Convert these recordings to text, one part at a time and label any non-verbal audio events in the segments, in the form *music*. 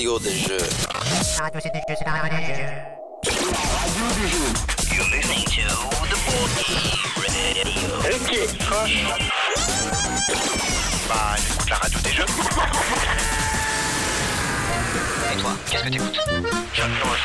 radio des jeux. Radio c'est des jeux, c'est la radio des jeux. You're listening to the Board Ok, franche. Bah, j'écoute la radio des jeux. Et toi, qu'est-ce que t'écoutes J'adore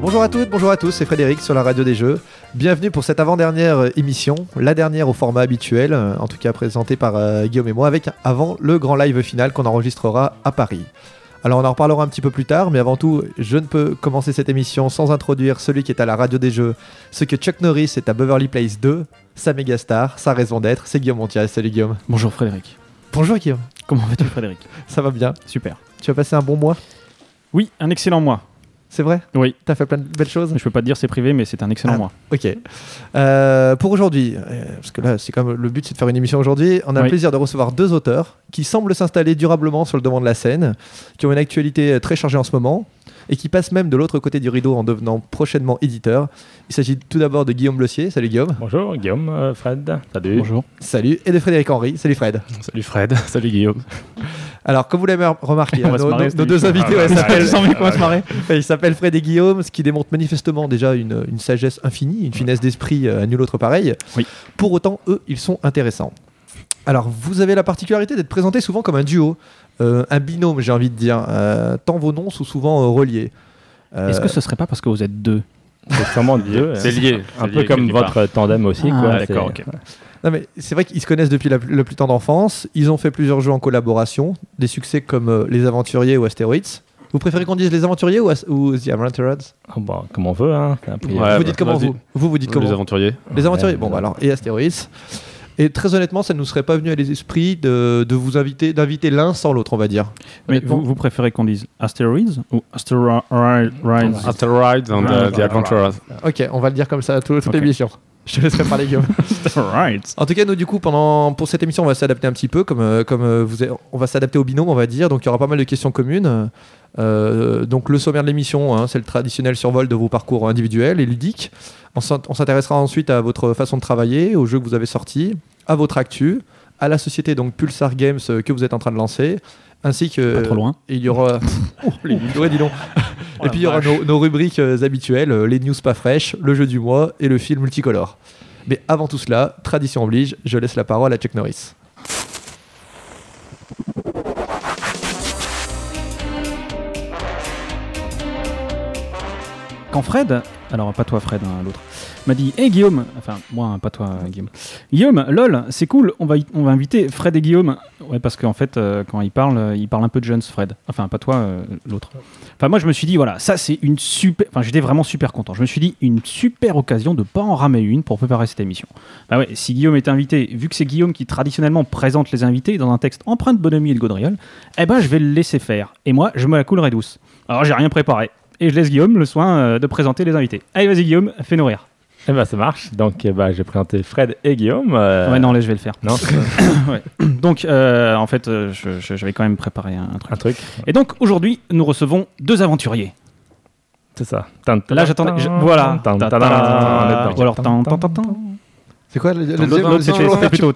Bonjour à toutes, bonjour à tous, c'est Frédéric sur la radio des jeux. Bienvenue pour cette avant-dernière émission, la dernière au format habituel, euh, en tout cas présentée par euh, Guillaume et moi, avec avant le grand live final qu'on enregistrera à Paris. Alors on en reparlera un petit peu plus tard, mais avant tout, je ne peux commencer cette émission sans introduire celui qui est à la radio des jeux, ce que Chuck Norris est à Beverly Place 2, sa méga star, sa raison d'être, c'est Guillaume Montiel. Salut Guillaume. Bonjour Frédéric. Bonjour Guillaume, Comment vas-tu Frédéric? Ça va bien? Super. Tu as passé un bon mois? Oui, un excellent mois. C'est vrai? Oui. T'as fait plein de belles choses? Je peux pas te dire c'est privé, mais c'est un excellent Ah. mois. Ok. Euh, pour aujourd'hui, euh, parce que là, c'est quand même le but, c'est de faire une émission aujourd'hui. On a le plaisir de recevoir deux auteurs qui semblent s'installer durablement sur le devant de la scène, qui ont une actualité euh, très chargée en ce moment et qui passent même de l'autre côté du rideau en devenant prochainement éditeurs. Il s'agit tout d'abord de Guillaume Blossier. Salut Guillaume. Bonjour Guillaume, euh, Fred, salut. Bonjour. Salut. Et de Frédéric Henry. Salut Fred. Salut Fred, *laughs* salut Guillaume. Alors, comme vous l'avez remarqué, *laughs* hein, nos, marrer, nos- nos deux invités ouais, Ah, s'appellent- s'appellent Fred et Guillaume, ce qui démontre manifestement déjà une, une sagesse infinie, une finesse d'esprit euh, à nul autre pareil. Oui. Pour autant, eux, ils sont intéressants. Alors, vous avez la particularité d'être présentés souvent comme un duo, un binôme, j'ai envie de dire, euh, tant vos noms sont souvent euh, reliés. Euh, Est-ce que ce serait pas parce que vous êtes deux C'est sûrement lié. C'est lié. Un peu lié comme votre tandem aussi. Ah, quoi. d'accord, c'est- ok. Non, mais c'est vrai qu'ils se connaissent depuis la, le plus tendre enfance. Ils ont fait plusieurs jeux en collaboration, des succès comme euh, Les Aventuriers ou Asteroids. Vous préférez qu'on dise Les Aventuriers ou, As- ou The Adventurers Ah, bah, comme on veut. Hein. Ouais, Vous bah, dites comment vous Vous, vous dites comment Les aventuriers. Les aventuriers, Ouais, bon, bah alors, et Astéroïdes. Et très honnêtement, ça ne nous serait pas venu à l'esprit de, de vous inviter, d'inviter l'un sans l'autre, on va dire. Mais vous, vous préférez qu'on dise Asteroids ou Asteroids Asteroids and uh, the Adventurers. Ok, on va le dire comme ça à tout- toute Ok. l'émission. Je te laisserai parler, Guillaume. *laughs* Asteroids. En tout cas, nous, du coup, pendant, pour cette émission, on va s'adapter un petit peu, comme, euh, comme euh, vous on va s'adapter au binôme, on va dire. Donc, il y aura pas mal de questions communes. Euh, donc, le sommaire de l'émission, hein, c'est le traditionnel survol de vos parcours individuels et ludiques. On s'int- on s'intéressera ensuite à votre façon de travailler, aux jeux que vous avez sortis, à votre actu, à la société donc Pulsar Games euh, que vous êtes en train de lancer, ainsi que Pas trop loin. Et il y aura. *laughs* Oh, les ouais, dis donc. et puis il y aura nos, nos rubriques euh, habituelles, euh, les news pas fraîches, le jeu du mois et le film multicolore. Mais avant tout cela, tradition oblige, je laisse la parole à Chuck Norris. Fred, alors pas toi Fred, hein, l'autre, m'a dit Hé Guillaume, enfin moi, pas toi Guillaume. Guillaume, lol, c'est cool, on va, on va inviter Fred et Guillaume. Ouais, parce qu'en fait, euh, quand il parle, euh, il parle un peu de Jones, Fred. Enfin, pas toi, euh, l'autre. Enfin, moi je me suis dit, voilà, ça c'est une super. Enfin, j'étais vraiment super content. Je me suis dit, une super occasion de pas en ramer une pour préparer cette émission. Bah ouais, si Guillaume est invité, vu que c'est Guillaume qui traditionnellement présente les invités dans un texte empreint de bonhomie et de gaudriole, eh ben je vais le laisser faire. Et moi, je me la coulerai douce. Alors j'ai rien préparé. Et je laisse Guillaume le soin euh, de présenter les invités. Allez, vas-y Guillaume, fais-nous rire. Eh ben, ça marche. Donc, eh ben, j'ai présenté Fred et Guillaume. euh, Ouais, non, là je vais le faire. Non, *coughs* Donc, euh, en fait, euh, je, je- je vais quand même préparer un, un truc. un truc. Et donc, aujourd'hui, nous recevons deux aventuriers. C'est ça. Là, j'attendais. voilà. Ou alors, C'est quoi le, le, deuxième- le- deuxième- c'était plutôt.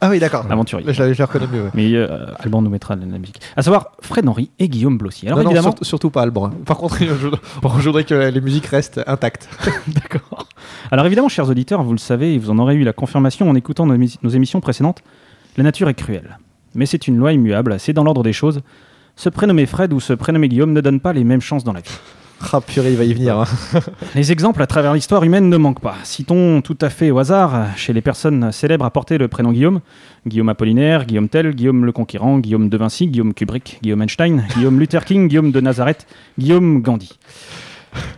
Ah oui, d'accord. Aventurier. Là, je, le reconnais mieux. ouais. Mais euh, Alban nous mettra la, la musique. À savoir Fred Henry et Guillaume Blossier. Alors non, non, évidemment, surtout, surtout pas Alban. Par contre, je, je voudrais que les musiques restent intactes. *laughs* *laughs* D'accord. Alors évidemment, chers auditeurs, vous le savez, et vous en aurez eu la confirmation en écoutant nos, émis- nos émissions précédentes, la nature est cruelle. Mais c'est une loi immuable, c'est dans l'ordre des choses. Se prénommer Fred ou se prénommer Guillaume ne donne pas les mêmes chances dans la vie. *laughs* Ah purée, il va y venir. hein. *laughs* Les exemples à travers l'histoire humaine ne manquent pas. Citons tout à fait au hasard, chez les personnes célèbres à porter le prénom Guillaume, Guillaume Apollinaire, Guillaume Tell, Guillaume le Conquérant, Guillaume de Vinci, Guillaume Kubrick, Guillaume Einstein, *laughs* Guillaume Luther King, Guillaume de Nazareth, Guillaume Gandhi.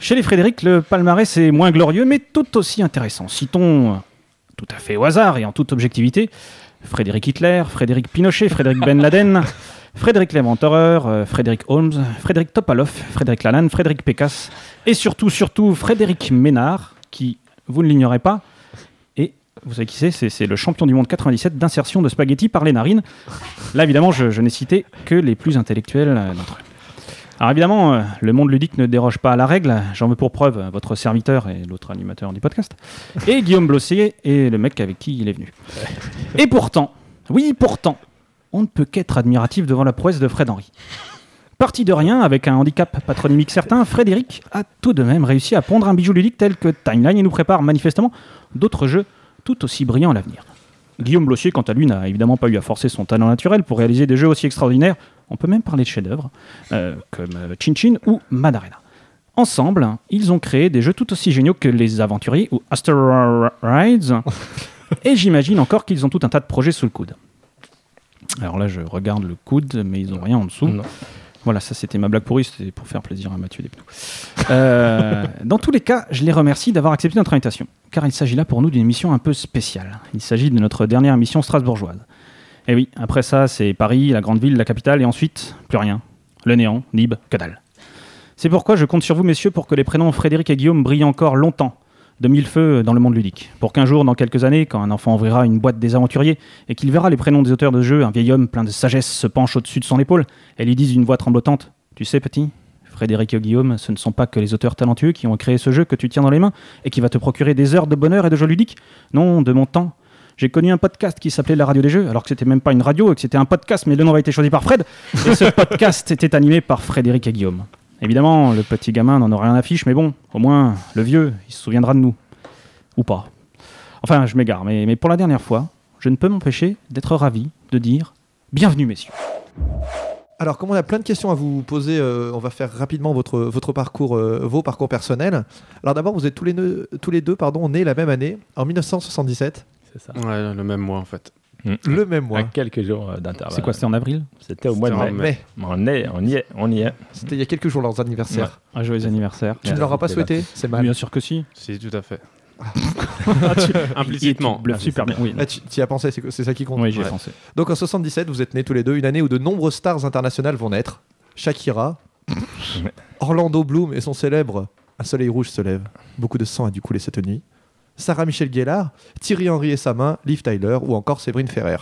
Chez les Frédéric, le palmarès est moins glorieux, mais tout aussi intéressant. Citons, euh, tout à fait au hasard et en toute objectivité, Frédéric Hitler, Frédéric Pinochet, Frédéric Ben Laden, Frédéric l'Inventeur, euh, Frédéric Holmes, Frédéric Topalov, Frédéric Lalanne, Frédéric Pécasse, et surtout, surtout, Frédéric Ménard, qui, vous ne l'ignorez pas, et vous savez qui c'est C'est- le champion du monde 97 d'insertion de spaghettis par les narines. Là, évidemment, je, n'ai cité que les plus intellectuels euh, d'entre eux. Alors évidemment, euh, le monde ludique ne déroge pas à la règle. J'en veux pour preuve votre serviteur et l'autre animateur du podcast. Et Guillaume Blossier est le mec avec qui il est venu. Et pourtant, Oui, pourtant, on ne peut qu'être admiratif devant la prouesse de Fred Henry. Parti de rien, avec un handicap patronymique certain, Frédéric a tout de même réussi à pondre un bijou ludique tel que Timeline et nous prépare manifestement d'autres jeux tout aussi brillants à l'avenir. Guillaume Blossier, quant à lui, n'a évidemment pas eu à forcer son talent naturel pour réaliser des jeux aussi extraordinaires. On peut même parler de chefs-d'œuvre, euh, comme euh, Chin Chin ou Madarena. Ensemble, ils ont créé des jeux tout aussi géniaux que Les Aventuriers ou Asteroids. *laughs* et j'imagine encore qu'ils ont tout un tas de projets sous le coude. Alors là, je regarde le coude, mais ils n'ont rien en dessous. Non. Voilà, ça c'était ma blague pourrie, c'était pour faire plaisir à Mathieu Despnous. Euh, dans tous les cas, je les remercie d'avoir accepté notre invitation, car il s'agit là pour nous d'une émission un peu spéciale. Il s'agit de notre dernière émission strasbourgeoise. Et oui, après ça, c'est Paris, la grande ville, la capitale, et ensuite, plus rien. Le néant, Nib, que dalle. C'est pourquoi je compte sur vous, messieurs, pour que les prénoms Frédéric et Guillaume brillent encore longtemps, de mille feux dans le monde ludique. Pour qu'un jour, dans quelques années, quand un enfant ouvrira une boîte des aventuriers et qu'il verra les prénoms des auteurs de jeux, un vieil homme plein de sagesse se penche au-dessus de son épaule et lui dise d'une voix tremblotante Tu sais, petit, Frédéric et Guillaume, ce ne sont pas que les auteurs talentueux qui ont créé ce jeu que tu tiens dans les mains et qui va te procurer des heures de bonheur et de jeux ludiques. Non, de mon temps. J'ai connu un podcast qui s'appelait La Radio des Jeux, alors que c'était même pas une radio et que c'était un podcast, mais le nom avait été choisi par Fred. Ce *laughs* podcast était animé par Frédéric et Guillaume. Évidemment, le petit gamin n'en aura rien à fiche, mais bon, au moins, le vieux, il se souviendra de nous. Ou pas. Enfin, je m'égare, mais, mais pour la dernière fois, je ne peux m'empêcher d'être ravi de dire Bienvenue, messieurs. Alors, comme on a plein de questions à vous poser, euh, on va faire rapidement votre, votre parcours, euh, vos parcours personnels. Alors d'abord, vous êtes tous les, deux- tous les deux pardon, nés la même année, en 1977, C'est ça. Ouais, le même mois en fait. Le même mois. À quelques jours euh, d'intervalle. C'est quoi, c'était en avril C'était au mois de mai. On, est, on y est, on y est. c'était il y a quelques jours leurs anniversaires. Un joyeux anniversaire. Tu ne leur as pas souhaité C'est mal. Bien sûr que si. Si, tout à fait. *laughs* Implicitement. Implicitement. Bluff super bien. Oui, Ah, tu y as pensé, c'est c'est ça qui compte. oui j'y ai Ouais. pensé. Donc en 77, vous êtes nés tous les deux, une année où de nombreuses stars internationales vont naître. Shakira, *laughs* Orlando Bloom et son célèbre Un soleil rouge se lève. Beaucoup de sang a dû couler cette nuit. Sarah Michel Gellar, Thierry Henry et sa main, Liv Tyler ou encore Séverine Ferrer.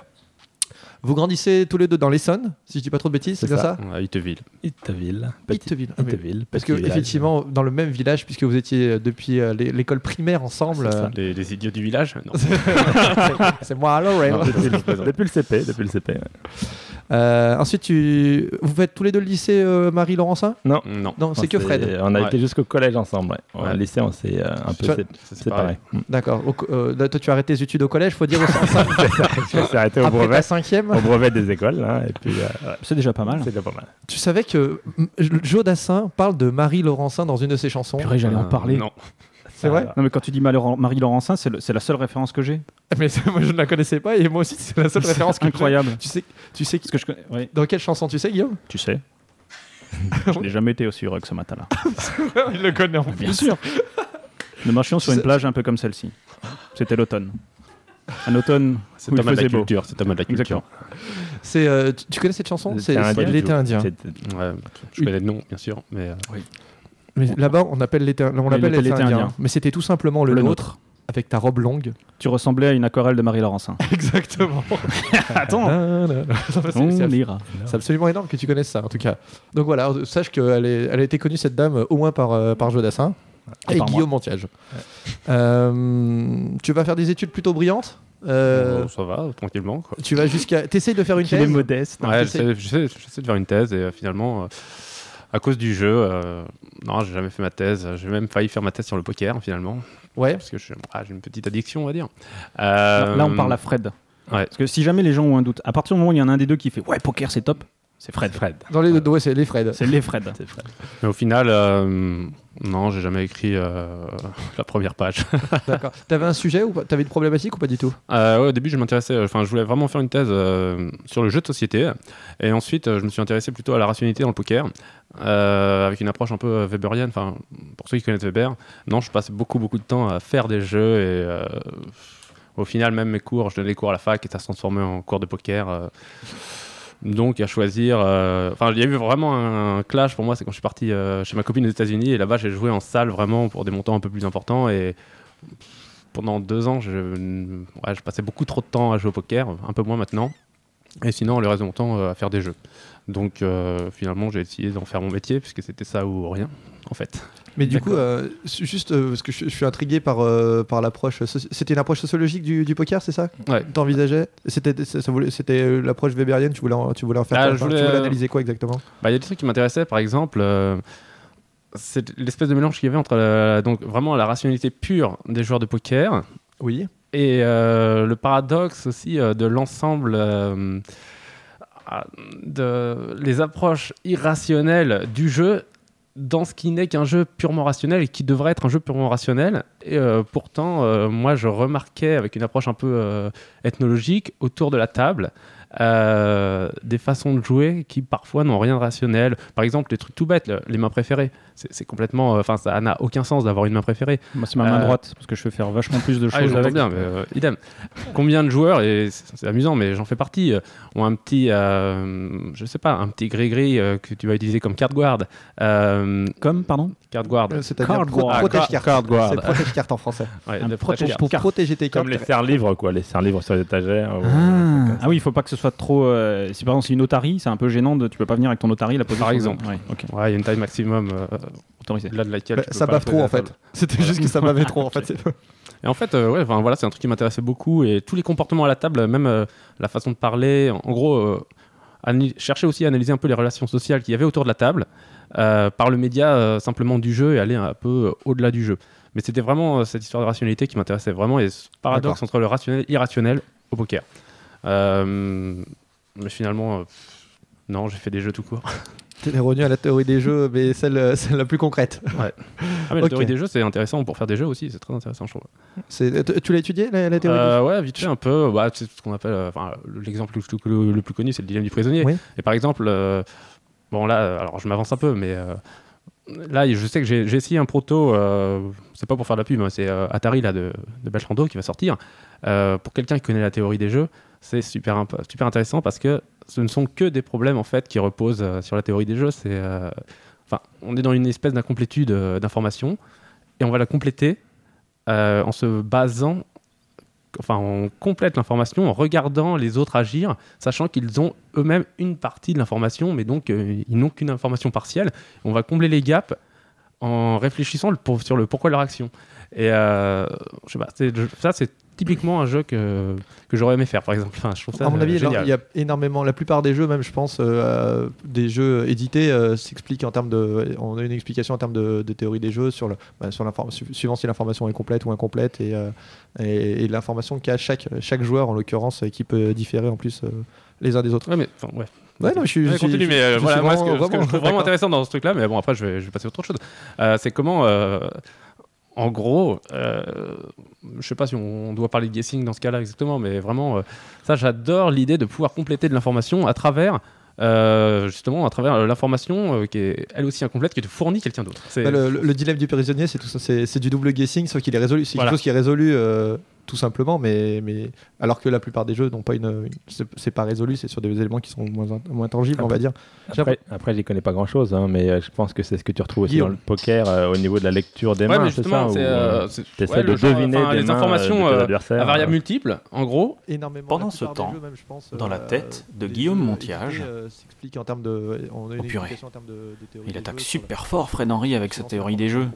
Vous grandissez tous les deux dans l'Essonne, si je dis pas trop de bêtises, c'est bien ça. ça À Itteville. Itteville. Petit- Itteville. Ah, Itteville. Parce petit que village. effectivement, dans le même village, puisque vous étiez euh, depuis euh, l'é- l'école primaire ensemble, euh, Les, les idiots du village Non. *laughs* c'est moi, Laurel. Non, depuis, le, *laughs* depuis le CP, depuis le CP. ouais. Euh, ensuite, tu... vous faites tous les deux le lycée euh, Marie-Laurencin Non. Non, c'est que Fred. On a Ouais. été jusqu'au collège ensemble. Ouais. Ouais. Au lycée, on s'est euh, un peu. Tu vois, sé- Ça, C'est pareil. Mm. D'accord. Euh, toi, tu as arrêté tes études au collège, faut dire au sens On s'est arrêté au Après ta brevet, cinquième. Au brevet des écoles. hein, et puis, euh, ouais, C'est déjà pas mal. c'est déjà pas mal. Tu savais que Joe Dassin parle de Marie Laurencin dans une de ses chansons Purée, j'allais en Euh, parler. Non. C'est vrai Non, mais quand tu dis Marie Laurencin, c'est le- c'est la seule référence que j'ai. Mais moi, je ne la connaissais pas et moi aussi, c'est la seule C'est référence que j'ai. incroyable. Tu sais, tu sais Parce que je connais. ouais, dans quelle chanson tu sais, Guillaume? Tu sais. je n'ai jamais été aussi heureux que ce matin-là. *laughs* Il le connaît en Bien sûr. *laughs* Nous marchions sur une plage un peu comme celle-ci. C'était l'automne. *laughs* Un automne C'est où il Thomas de la faisait beau. culture. C'est Thomas de la culture. Exactement. C'est, euh, tu, connais cette chanson C'est L'été indien. l'été indien. C'est- Ouais, je connais le nom, bien sûr. Mais euh, Mais là-bas, on appelle l'été, on l'appelle l'été l'été indien. indien. Mais c'était tout simplement le, Le nôtre, avec ta robe longue. Tu ressemblais à une aquarelle de Marie Laurencin. Exactement. Attends. c'est, absolument énorme que tu connaisses ça, en tout cas. Donc voilà, sache qu'elle est, elle a été connue, cette dame, au moins par, euh, par Joe Dassin Et. Guillaume Montiage. Euh, tu vas faire des études plutôt brillantes Euh, bon, ça va, tranquillement. Quoi. Tu vas jusqu'à. T'essayes de faire une *laughs* est thèse modeste. Non, ouais, j'essaie- j'essaie j'essaie- j'essaie de faire une thèse et euh, finalement, euh, à cause du jeu, euh, non, j'ai jamais fait ma thèse. J'ai même failli faire ma thèse sur le poker finalement, Ouais. parce que je- ah, j'ai une petite addiction, on va dire. Euh, Là, on parle à Fred. Ouais. Parce que si jamais les gens ont un doute, à partir du moment où il y en a un des deux qui fait Ouais, poker, c'est top, c'est Fred. Fred. Dans les deux, ouais, c'est les Fred. C'est les Fred. C'est Fred. Mais au final, euh, non, j'ai jamais écrit euh, *laughs* la première page. *laughs* D'accord. T'avais un sujet ou T'avais une problématique ou pas du tout? Euh, ouais, au début, je m'intéressais, enfin, je voulais vraiment faire une thèse euh, sur le jeu de société. Et ensuite, je me suis intéressé plutôt à la rationalité dans le poker, avec une approche un peu weberienne. Enfin, pour ceux qui connaissent Weber, non, je passais beaucoup, beaucoup de temps à faire des jeux et au final, même mes cours, je donnais des cours à la fac et ça se transformait en cours de poker. Donc, à choisir. euh, Enfin, il y a eu vraiment un clash pour moi, c'est quand je suis parti euh, chez ma copine aux États-Unis et là-bas, j'ai joué en salle vraiment pour des montants un peu plus importants et pendant deux ans, je, passais beaucoup trop de temps à jouer au poker, un peu moins maintenant. Et sinon, le reste de mon temps euh, à faire des jeux. Donc finalement, j'ai décidé d'en faire mon métier, puisque c'était ça ou rien, en fait. Mais du coup, euh, juste euh, parce que je, je suis intrigué par, euh, par l'approche. C'était une approche sociologique du, du poker, c'est ça? Ouais. T'envisageais? C'était ça- ça voulait- c'était l'approche weberienne. Tu voulais en, tu voulais en faire Ah, quoi? voulais, Tu voulais analyser quoi exactement? Bah, il y a des trucs qui m'intéressaient, par exemple, c'est l'espèce de mélange qu'il y avait entre la- donc vraiment la rationalité pure des joueurs de poker Oui. et le paradoxe aussi de l'ensemble ah, de les approches irrationnelles du jeu dans ce qui n'est qu'un jeu purement rationnel et qui devrait être un jeu purement rationnel. Et euh, pourtant, euh, moi, je remarquais avec une approche un peu euh, ethnologique autour de la table euh, des façons de jouer qui parfois n'ont rien de rationnel. Par exemple, les trucs tout bêtes, le- les mains préférées. C'est c'est complètement, euh, enfin, ça n'a aucun sens d'avoir une main préférée. Moi, c'est ma main Euh, droite, parce que je peux faire vachement plus de Ah, choses j'entends avec. bien, mais euh, idem. Combien de joueurs, et c'est c'est amusant, mais j'en fais partie, euh, ont un petit, euh, je sais pas, un petit gris-gris euh, que tu vas utiliser comme carte guard. Euh, Comme, pardon? carte guard. Euh, C'est-à-dire Card pro- guard. protège Card- carte. card guard. C'est protège carte en français. *laughs* Ouais, un de protège Pour protéger tes cartes. Comme les serre-livres, quoi. Les serre-livres sur les étagères. ou- Ah. Ah oui, il faut pas que ce soit trop. euh, si par exemple c'est une otarie, c'est un peu gênant. De, tu peux pas venir avec ton otarie la poser. Par exemple. Ouais, il y a une taille maximum euh, autorisé. au-delà de laquelle. Bah, tu peux ça bave trop en fait. table. C'était juste que ça *laughs* m'avait trop en fait. Et en fait, euh, ouais, voilà, c'est un truc qui m'intéressait beaucoup. Et tous les comportements à la table, même euh, la façon de parler, en, en gros, euh, chercher aussi à analyser un peu les relations sociales qu'il y avait autour de la table euh, par le média euh, simplement du jeu et aller un peu euh, au-delà du jeu. Mais c'était vraiment euh, cette histoire de rationalité qui m'intéressait vraiment et ce paradoxe entre le rationnel et l'irrationnel au poker. Euh, mais finalement, euh, non, j'ai fait des jeux tout court. *laughs* T'es revenu à la théorie des jeux, mais celle, euh, celle la plus concrète. Ah, mais la *laughs* théorie des jeux, c'est intéressant pour faire des jeux aussi, c'est très intéressant, je trouve. Tu tu l'as étudié la, la théorie des Euh, ouais, vite fait un peu. Bah, c'est ce qu'on appelle. euh, l'exemple le, plus- le- le plus connu, c'est le dilemme du prisonnier. Oui. Et par exemple, euh, bon là, euh, alors je m'avance un peu, mais euh, là, je sais que j'ai essayé un proto. euh, c'est pas pour faire de la pub, hein, c'est euh, Atari là de, de qui va sortir. Euh, pour quelqu'un qui connaît la théorie des jeux, c'est super, super intéressant parce que ce ne sont que des problèmes en fait qui reposent euh, sur la théorie des jeux. C'est, euh, enfin, on est dans une espèce d'incomplétude euh, d'informations et on va la compléter en se basant enfin on complète l'information en regardant les autres agir, sachant qu'ils ont eux-mêmes une partie de l'information, mais donc ils n'ont qu'une information partielle. On va combler les gaps en réfléchissant le pour- sur le pourquoi de leur action. Et euh, je sais pas, ça c'est typiquement un jeu que, que j'aurais aimé faire, par exemple. Enfin, je trouve ça À mon euh, avis, génial. il y a énormément. La plupart des jeux, même, je pense, euh, euh, des jeux édités euh, s'expliquent en termes de. On a une explication en termes de, de théorie des jeux sur le, bah, sur suivant si l'information est complète ou incomplète et, euh, et, et l'information qu'a chaque chaque joueur en l'occurrence euh, qui peut différer en plus euh, les uns des autres. Ouais, mais enfin, ouais. Ouais, non, je suis. Ouais, continue, je- mais euh, je voilà, moi, ce que, vraiment- ce que je trouve vraiment intéressant dans ce truc-là, mais bon, après, je vais, je vais passer à autre chose. Euh, c'est comment, euh, en gros, euh, je sais pas si on doit parler de guessing dans ce cas-là exactement, mais vraiment, euh, ça, j'adore l'idée de pouvoir compléter de l'information à travers. euh, justement à travers l'information euh, qui est elle aussi incomplète qui te fournit quelqu'un d'autre. C'est- Bah, le, le- le dilemme du prisonnier, c'est tout ça, c'est c'est du double guessing, sauf qu'il est résolu. C'est Voilà. quelque chose qui est résolu euh, tout simplement, mais, mais alors que la plupart des jeux n'ont pas une, une- c'est- pas résolu, c'est sur des éléments qui sont moins, moins tangibles, on va dire. Après, après j'y connais pas grand chose, mais euh, je pense que c'est ce que tu retrouves aussi Guillaume. dans le poker euh, au niveau de la lecture des Ouais, mains, c'est ça euh, euh, c'est- t'essaies ouais, de le deviner des les mains, informations euh, à variables multiples, en gros. Énormément. Pendant ce temps, jeux, même, je pense, dans la tête de Guillaume jeux Montiage. édités, euh, s'expliquent en termes de. on a une Oh, purée. explication en termes de- de théorie Il attaque jeux super fort, Fred Henry, avec sa théorie des jeux.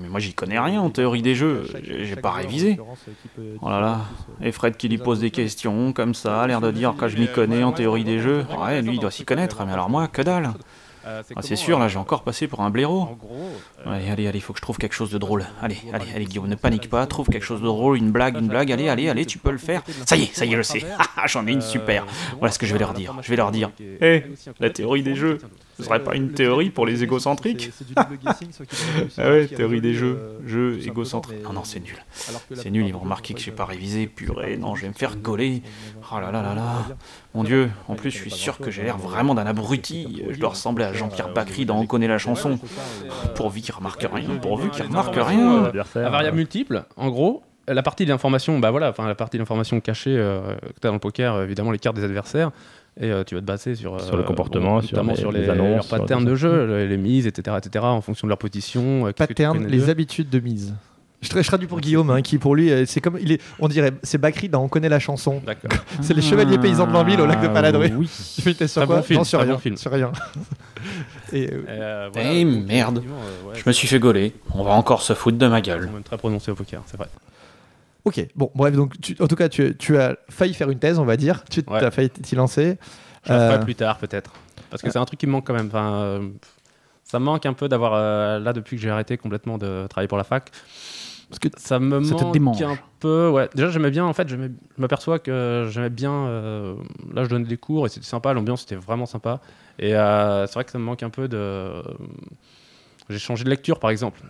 Mais moi, j'y connais rien en théorie des jeux. J'ai pas révisé. L'occurrence, euh, qui peut Oh là là. euh, Et Fred qui lui pose des questions comme ça, a l'air de dire que je m'y connais en théorie des jeux. Ouais, lui, il doit s'y connaître, mais alors moi, que dalle. Euh, Ah, c'est sûr, là, j'ai encore passé pour un blaireau. En gros, euh, Allez, allez, allez, faut que je trouve quelque chose de drôle. Allez, allez, allez, Guillaume, ne panique pas, trouve quelque chose de drôle, une blague, une blague, allez, allez, allez, tu peux le faire. Ça y est, ça y est, je sais. *laughs* Ah, J'en ai une super. Voilà ce que je vais leur dire. Je vais leur dire. Eh, la théorie des jeux. Ce serait pas une théorie pour les égocentriques Ah ouais, théorie des jeux, euh, jeux égocentriques. Non, non, c'est nul. C'est nul, ils vont remarquer que j'ai pas révisé, purée, non, je vais me faire gauler. Oh là là là là. Mon dieu, en plus, je suis sûr que j'ai l'air vraiment d'un abruti. Je dois ressembler à Jean-Pierre Bacry dans On connaît la chanson. Pourvu qu'il remarque rien, pourvu qu'il remarque rien. euh, à variables multiples, en gros, la partie de l'information, bah voilà, enfin la partie de l'information cachée euh, que tu as dans le poker, euh, évidemment les cartes des adversaires, et euh, tu vas te baser sur, euh, Sur le comportement, sur notamment les- sur les les, annonces, leurs sur patterns de jeu, les, les mises, etc., etc., en fonction de leur position. euh, qu'est-ce que tu Pattern, connais les habitudes de mise. Je, tra- je traduis pour Guillaume, hein, qui pour lui, euh, c'est comme il est, on dirait, c'est Bakri dans On connaît la chanson. D'accord. *laughs* C'est les chevaliers paysans de Lanville au lac de Paladruy. Oui. *laughs* Tu fais une test sur Très quoi bon film, Non, sur très rien. bon film. Sur rien. *laughs* Et, euh, Euh, Eh, merde. euh, ouais, Je me suis fait gauler. On va encore se foutre de ma gueule. même très prononcés au poker, c'est vrai. Ok, bon, bref, donc tu- en tout cas, tu, tu as failli faire une thèse, on va dire. Tu Ouais. as failli t'y lancer. Je ferai Euh, plus tard, peut-être. Parce que c'est un truc qui me manque quand même. Enfin, euh, ça me manque un peu d'avoir. euh, là, depuis que j'ai arrêté complètement de travailler pour la fac, Parce que ça me Ça te manque démange. un peu. Ouais. Déjà, j'aimais bien. En fait, je m'aperçois que j'aimais bien. euh, là, je donnais des cours et c'était sympa. L'ambiance était vraiment sympa. Et euh, c'est vrai que ça me manque un peu de. J'ai changé de lecture, par exemple.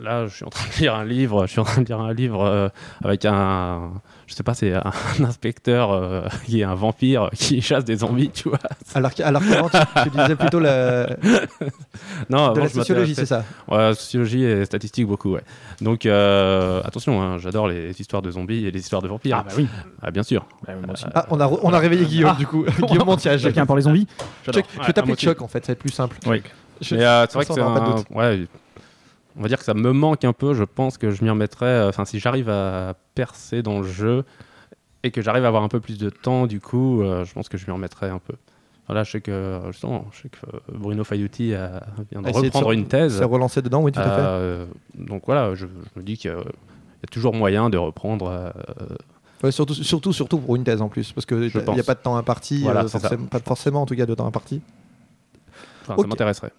Là, je suis en train de lire un livre. Je suis en train de lire un livre euh, avec un. Je sais pas, c'est un *laughs* inspecteur euh, qui est un vampire qui chasse des zombies, tu vois. alors, alors qu'avant, tu, tu disais plutôt la, *laughs* Non, de avant, la je sociologie, c'est ça? Ouais, sociologie et statistique beaucoup, ouais. Donc euh, attention, hein, j'adore les histoires de zombies et les histoires de vampires. Ah bah oui. Ah, bien sûr. Bah, moi aussi. Ah, on a, on a réveillé Guillaume, du coup. *laughs* Guillaume Montiage. Chacun pour les zombies? Choc. Je vais Ouais, à t'appeler moitié. Choc, en fait, ça va être plus simple. Oui. Je- Mais euh, c'est vrai que c'est un... doute. ouais, on va dire que ça me manque un peu. Je pense que je m'y remettrai. euh, Enfin, si j'arrive à percer dans le jeu et que j'arrive à avoir un peu plus de temps, du coup, euh, je pense que je m'y remettrai un peu. Voilà, je sais que justement, je sais que euh, Bruno Faiuti a- vient de de reprendre se- une thèse. C'est relancé dedans, oui, tout à fait. Euh, donc voilà, je, je me dis qu'il y a toujours moyen de reprendre. euh, Ouais, surtout, surtout, surtout pour une thèse en plus, parce qu'il n'y a pas de temps imparti, Voilà, euh, forcément, pas forcément en tout cas de temps imparti. Enfin, ça m'intéresserait.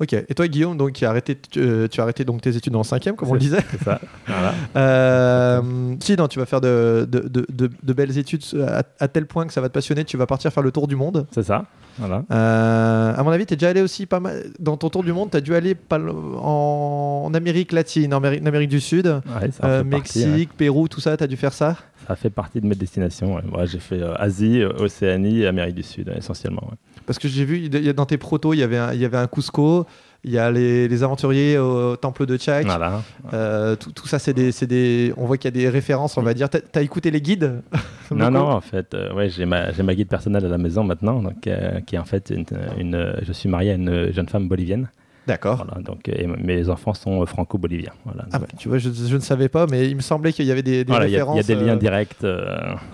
Ok, et toi Guillaume, donc, qui a arrêté, tu, euh, tu as arrêté donc, tes études en cinquième, comme on le disait C'est ça. Voilà. Euh, Si, non, tu vas faire de, de, de, de- de belles études à, à tel point que ça va te passionner, tu vas partir faire le tour du monde. C'est ça. Voilà. Euh, à mon avis, tu es déjà allé aussi pas mal. Dans ton tour du monde, tu as dû aller pas en, en Amérique latine, en Amérique, en Amérique du Sud, Ouais, ça, euh, fait partie, Mexique, Pérou, tout ça, tu as dû faire ça? Ça fait partie de mes destinations. ouais. Moi, j'ai fait euh, Asie, euh, Océanie et Amérique du Sud, essentiellement. Parce que j'ai vu, dans tes protos, il y avait un, il y avait un Cusco, il y a les, les aventuriers au temple de Tchak. Voilà. Euh, tout, tout ça, c'est des, des. On voit qu'il y a des références, on va dire. T'as as écouté les guides? *laughs* Non, non, en fait, euh, ouais, j'ai ma, ma guide personnelle à la maison maintenant, donc, euh, qui est en fait une, une, je suis marié à une jeune femme bolivienne. D'accord. Voilà, donc, et mes enfants sont franco-boliviens. Voilà, Ah bah, tu vois, je, je ne savais pas, mais il me semblait qu'il y avait des, des voilà, il y, a- il références. y a des liens directs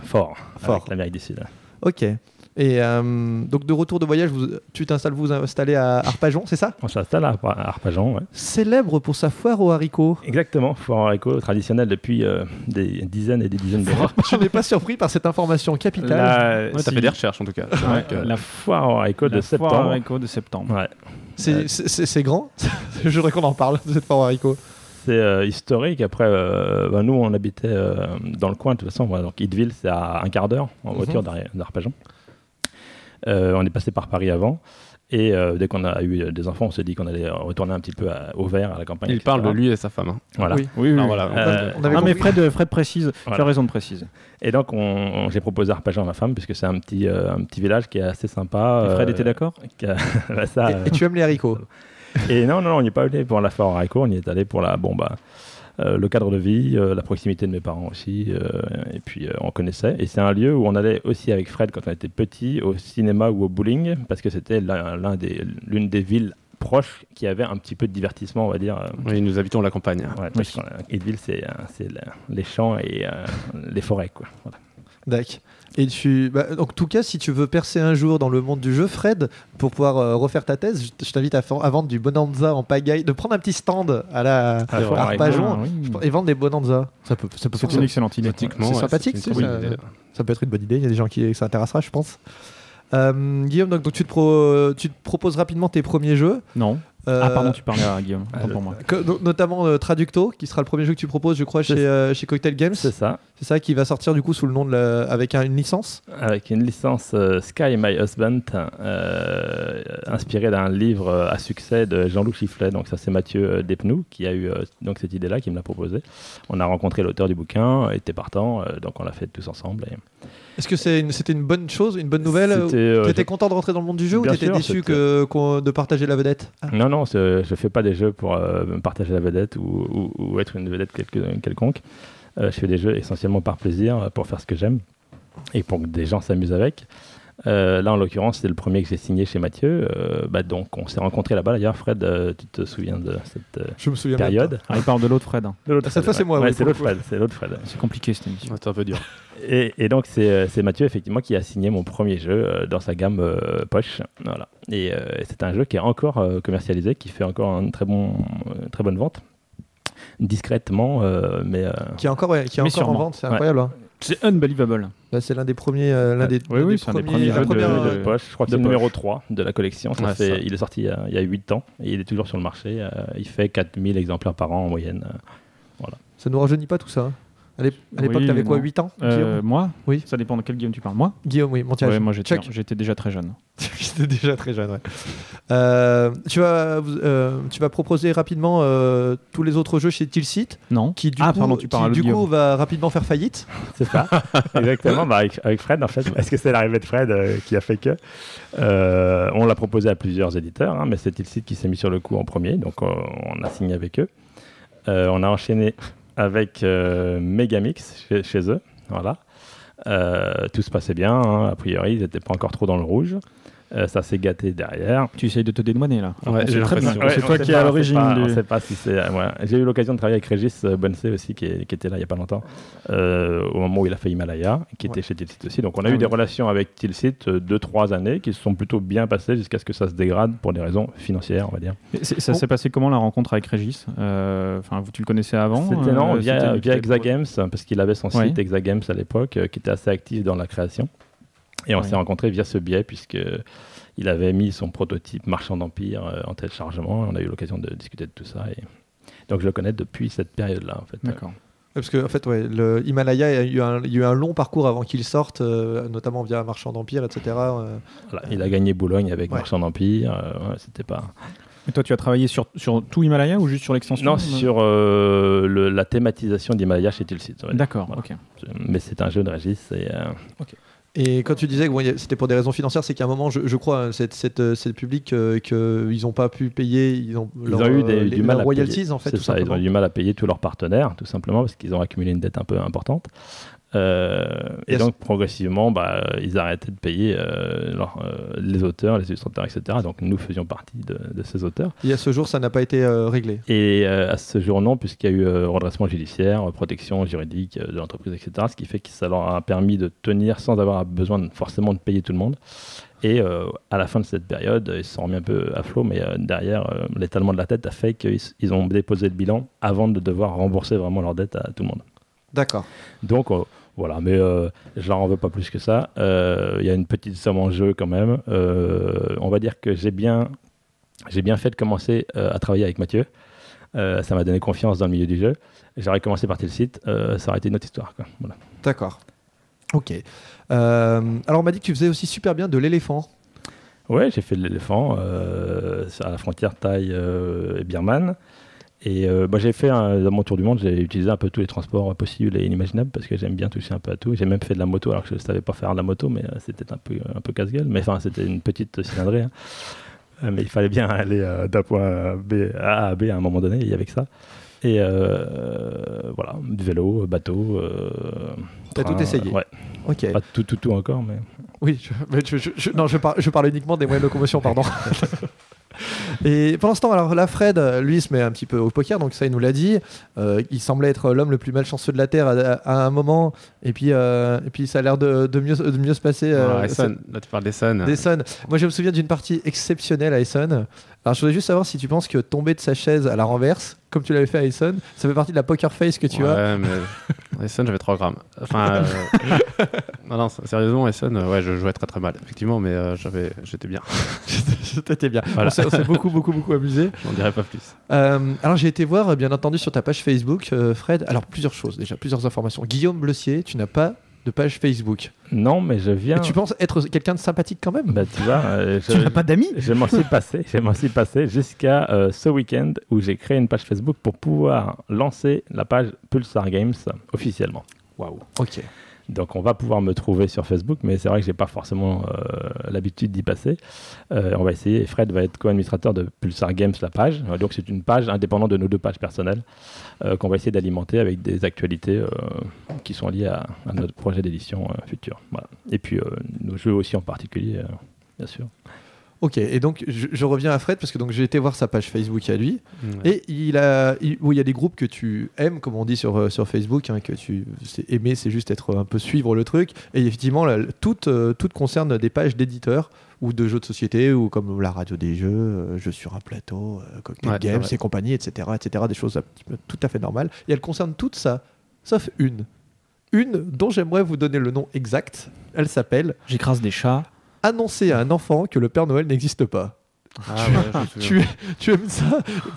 forts, Forts. avec l'Amérique du Sud. Ok. Et euh, donc, de retour de voyage, vous, tu t'installes, vous installez à Arpajon, c'est ça? On s'installe à Arpa- à Arpajon, ouais. Célèbre pour sa foire aux haricots. Exactement, foire haricot traditionnel depuis euh, des dizaines et des dizaines d'années. *laughs* je n'ai pas surpris par cette information capitale? La, Ouais, si- fait des recherches en tout cas. Ouais, que- la foire aux haricots de la foire septembre. haricots de septembre. Ouais. C'est- C'est c'est- c'est grand? *laughs* je voudrais qu'on en parle de cette foire aux haricots. C'est euh, historique. Après, euh, bah, nous, on habitait euh, dans le coin, de toute façon. voilà. donc, Itteville, c'est à un quart d'heure en Mhm. voiture d'Ar- d'Arpajon. Euh, on est passé par Paris avant. Et euh, dès qu'on a eu des enfants, on s'est dit qu'on allait retourner un petit peu à- au vert, à la campagne. Il etc. parle de lui et sa femme. hein. Voilà. Oui. Oui, oui. Ah, oui. voilà. Euh, On avait non, mais. Fred, Fred précise. Tu as raison de préciser. Et donc, on, on- j'ai proposé Arpajon à ma femme, puisque c'est un petit, euh, un petit village qui est assez sympa. Et Fred euh, était d'accord *laughs* bah, ça, Et, euh, et tu aimes les haricots? Et non, non, non, on n'y est pas allé pour la foire haricot, on y est allé pour la, bon, bah, euh, le cadre de vie, euh, la proximité de mes parents aussi, euh, et puis euh, on connaissait. Et c'est un lieu où on allait aussi avec Fred quand on était petit au cinéma ou au bowling, parce que c'était l'un l'un des, l'une des villes proches qui avait un petit peu de divertissement, on va dire. euh, Oui, nous habitons la campagne. ouais, a- Idylle, c'est euh, les champs et euh, les forêts, quoi. Voilà. Et tu, bah, donc, en tout cas, si tu veux percer un jour dans le monde du jeu, Fred, pour pouvoir euh, refaire ta thèse, je, je t'invite à, vendre du bonanza en pagaille, de prendre un petit stand à la À Arpajon Ah, oui. et vendre des bonanza. Ça peut, ça peut C'est une excellente idée. C'est ouais, sympathique, ça. bonne idée. Ça peut être une bonne idée. Il y a des gens qui ça intéressera, je pense. Euh, Guillaume, donc, donc tu, te pro- tu te proposes rapidement tes premiers jeux. Non. Euh, Ah, pardon, tu parlais à Guillaume. ah, Autant le- pour moi. que- no- notamment euh, Traducto, qui sera le premier jeu que tu proposes, je crois, chez, euh, Cocktail Games. C'est ça. C'est ça qui va sortir du coup sous le nom de la- avec un- une licence. avec une licence euh, Sky My Husband, euh, inspirée d'un livre euh, à succès de Jean-Loup Chifflet. Donc ça c'est Mathieu euh, Despnous qui a eu euh, donc cette idée-là, qui me l'a proposé. On a rencontré l'auteur du bouquin, était partant, euh, donc on l'a fait tous ensemble. et- Est-ce que c'est une- c'était une bonne chose, une bonne nouvelle euh, Tu étais je- content de rentrer dans le monde du jeu ou t'étais sûr, déçu c'était- que, qu'on- de partager la vedette? Ah. Non, non, je fais pas des jeux pour euh, me partager la vedette ou, ou- ou être une vedette quelque- quelconque. Euh, je fais des jeux essentiellement par plaisir, euh, pour faire ce que j'aime et pour que des gens s'amusent avec. Euh, là, en l'occurrence, c'est le premier que j'ai signé chez Mathieu. Euh, bah, donc, on s'est rencontrés là-bas. D'ailleurs, Fred, euh, tu te souviens de cette euh, Je me souviens période? Ah, il parle de l'autre Fred. hein. De l'autre Cette fois, Fred, c'est moi, ouais. oui, c'est l'autre Fred. C'est l'autre Fred. C'est compliqué cette émission. Ouais, C'est un peu dur. Et, et donc, c'est euh, c'est Mathieu, effectivement, qui a signé mon premier jeu euh, dans sa gamme euh, poche. Voilà. Et euh, c'est un jeu qui est encore euh, commercialisé, qui fait encore une très, bon, très bonne vente. Discrètement, euh, mais. euh, Qui est encore, ouais, qui est encore en vente, c'est Ouais. incroyable. hein. C'est unbelievable. Là, c'est l'un des premiers, euh, l'un des, Oui, oui, des des premiers, jeux de- première, de- poche. Je crois que c'est le numéro poche. 3 de la collection. Ça Ouais, fait, ça. Il est sorti il y a- il y a 8 ans et il est toujours sur le marché. euh, il fait 4000 exemplaires par an en moyenne. euh. Ça nous rajeunit pas tout ça. hein. À l'ép- à l'époque, Oui, t'avais quoi, non. 8 ans Euh, Guillaume? moi Oui. Ça dépend de quel game tu parles. Moi? Guillaume, oui, mon. Ouais, moi j'étais déjà très jeune. *laughs* J'étais déjà très jeune, ouais. Euh, tu, vas, euh, tu vas proposer rapidement euh, tous les autres jeux chez Tilsit, Non qui du Ah, coup, pardon, tu parles qui, du coup Guillaume. va rapidement faire faillite. *laughs* C'est ça, *laughs* exactement. Bah, avec, avec Fred, en fait, est-ce que c'est l'arrivée de Fred euh, qui a fait que Euh, On l'a proposé à plusieurs éditeurs, hein, mais c'est site qui s'est mis sur le coup en premier, donc euh, on a signé avec eux. Euh, on a enchaîné avec euh, Megamix chez, eux, voilà. Euh, tout se passait bien, hein, a priori, ils n'étaient pas encore trop dans le rouge. Euh, ça s'est gâté derrière. Tu essayes de te dédouaner là. Ouais, c'est toi qui es à l'origine pas si c'est. ouais. J'ai eu l'occasion de travailler avec Régis euh, Bonnecé aussi, qui, est- qui était là il n'y a pas longtemps, euh, au moment où il a fait Himalaya, qui était chez Tilsit aussi. Donc on a Ah eu oui. des relations avec Tilsit 2-3 années qui se sont plutôt bien passées jusqu'à ce que ça se dégrade pour des raisons financières, on va dire. Ça s'est passé comment la rencontre avec Régis? Euh, Enfin, vous tu le connaissais avant C'était non, euh, via, via Exagames, parce qu'il avait son Ouais. site Exagames à l'époque, euh, qui était assez actif dans la création. Et on s'est rencontrés via ce biais, puisque il avait mis son prototype Marchand d'Empire euh, en téléchargement. On a eu l'occasion de discuter de tout ça. Et... Donc je le connais depuis cette période-là, en fait. D'accord. Parce que en fait, ouais, le Himalaya, il y a eu un, il y a eu un long parcours avant qu'il sorte, euh, notamment via Marchand d'Empire, etc. euh. Voilà, il a gagné Boulogne avec Ouais. Marchand d'Empire. euh, ouais, c'était pas. Et toi, tu as travaillé sur, sur tout Himalaya ou juste sur l'extension? Non, sur euh, le- la thématisation d'Himalaya chez Tilsit. D'accord, Voilà. ok. Mais c'est un jeu de Régis. Et, Et quand tu disais que bon, c'était pour des raisons financières, c'est qu'à un moment, je, je crois, euh, cette public euh, qu'ils n'ont pas pu payer, ils ont, Ils leur, ont eu euh, des- les- du mal à royalties payer. en fait, C'est ils ont eu du mal à payer tous leurs partenaires, tout simplement, parce qu'ils ont accumulé une dette un peu importante. Euh, et donc, progressivement, bah, ils arrêtaient de payer euh, euh, les auteurs, les illustrateurs, etc. Donc, nous faisions partie de, de ces auteurs. Et à ce jour, ça n'a pas été réglé. Et à ce jour, non, puisqu'il y a eu redressement judiciaire, protection juridique de l'entreprise, etc. Ce qui fait que ça leur a permis de tenir sans avoir besoin de- forcément de payer tout le monde. Et euh, à la fin de cette période, ils se sont remis un peu à flot, mais euh, derrière, euh, l'étalement de la tête a fait qu'ils ont déposé le bilan avant de devoir rembourser vraiment leur dette à tout le monde. D'accord. Donc voilà, mais euh, je leur en veux pas plus que ça. Euh, Il y a une petite somme en jeu quand même. Euh, on va dire que j'ai bien, j'ai bien fait de commencer à travailler avec Mathieu. Ça m'a donné confiance dans le milieu du jeu. J'aurais commencé par tel site, ça aurait été une autre histoire. Quoi. Voilà. D'accord. Ok. Alors, on m'a dit que tu faisais aussi super bien de l'éléphant. Ouais, j'ai fait de l'éléphant à la frontière Thaï et Birman. Et euh, bah, j'ai fait un, dans mon tour du monde, j'ai utilisé un peu tous les transports possibles et inimaginables parce que j'aime bien toucher un peu à tout. J'ai même fait de la moto alors que je ne savais pas faire de la moto, mais euh, c'était un peu, un peu casse-gueule. Mais enfin, c'était une petite cylindrée. hein. Euh, mais il fallait bien aller euh, d'un point B A à B à un moment donné, il y avait que ça. Et voilà, vélo, bateau. T'as tout essayé Ouais, Ok. pas tout, tout, tout encore, mais. Oui, je, mais je- je- je- non, par- je parle uniquement des moyens de locomotion, pardon. *laughs* Et pendant ce temps, alors là, Fred, lui, se met un petit peu au poker, donc ça, il nous l'a dit. Euh, il semblait être l'homme le plus malchanceux de la Terre à, à un moment, et puis, euh, et puis ça a l'air de, de mieux, de mieux se passer. euh, Ah, Essen, là tu parles. D'Essen. Moi, je me souviens d'une partie exceptionnelle à Essen. Alors, je voudrais juste savoir si tu penses que tomber de sa chaise à la renverse, comme tu l'avais fait à Essen, ça fait partie de la poker face que tu as. Ouais, mais *laughs* Essen, j'avais 3 grammes. Enfin, euh, *laughs* non, non, sérieusement, Essen, euh, ouais, je jouais très très mal, effectivement, mais euh, j'avais, j'étais bien. *laughs* T'étais bien. Voilà. On s'est- on beaucoup, beaucoup, beaucoup amusé. J'en dirais pas plus. Euh, alors j'ai été voir, bien entendu, sur ta page Facebook, Fred. Alors plusieurs choses déjà, plusieurs informations. Guillaume Blessier, tu n'as pas de page Facebook. Non, mais je viens. Et tu penses être quelqu'un de sympathique quand même? Bah, tu vois, euh, *laughs* je, Tu n'as pas d'amis? je m'en suis passé, je m'en suis passé jusqu'à euh, ce week-end où j'ai créé une page Facebook pour pouvoir lancer la page Pulsar Games officiellement. Waouh. Ok. Donc on va pouvoir me trouver sur Facebook, mais c'est vrai que j'ai pas forcément euh, l'habitude d'y passer. Euh, on va essayer. Fred va être co-administrateur de Pulsar Games, la page. Euh, Donc c'est une page indépendante de nos deux pages personnelles qu'on va essayer d'alimenter avec des actualités qui sont liées à, notre projet d'édition futur. Et puis nos jeux aussi en particulier, bien sûr. Ok, et donc je, je reviens à Fred parce que donc j'ai été voir sa page Facebook à lui Ouais. et il a, il, où il y a des groupes que tu aimes, comme on dit sur, euh, sur Facebook, hein, que tu aimer, c'est juste être un peu suivre le truc. Et effectivement, là, toutes euh, toutes concernent des pages d'éditeurs ou de jeux de société ou comme la radio des jeux, euh, jeux sur un plateau, euh, cocktail Ouais, games et compagnie, etc., etc. Des choses tout à fait normales. Et elles concernent toutes ça, sauf une. Une dont j'aimerais vous donner le nom exact. Elle s'appelle J'écrase des chats. Annoncer à un enfant que le Père Noël n'existe pas. Ah ouais. Tu, tu aimes ça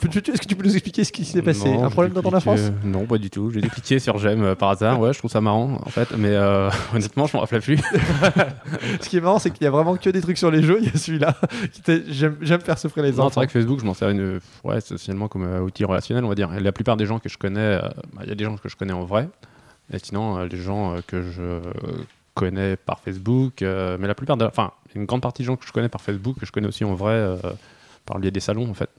Est-ce que tu peux nous expliquer ce qui s'est passé? Non, Un problème dans ton enfance? Non, pas du tout. J'ai cliquer sur j'aime euh, par hasard. Ouais, je trouve ça marrant en fait, mais euh, *laughs* honnêtement, je m'en rappelais plus. *laughs* Ce qui est marrant, c'est qu'il y a vraiment que des trucs sur les jeux. Il y a celui-là. *laughs* J'aime faire souffrir les Non, c'est enfants. vrai que Facebook, je m'en sers une, ouais, essentiellement comme euh, outil relationnel, on va dire. Et la plupart des gens que je connais, bah, il y a des gens que je connais en vrai, et sinon, les gens que je connais par Facebook, euh, mais la plupart, de, enfin, une grande partie des gens que je connais par Facebook, que je connais aussi en vrai euh, par le biais des salons, en fait.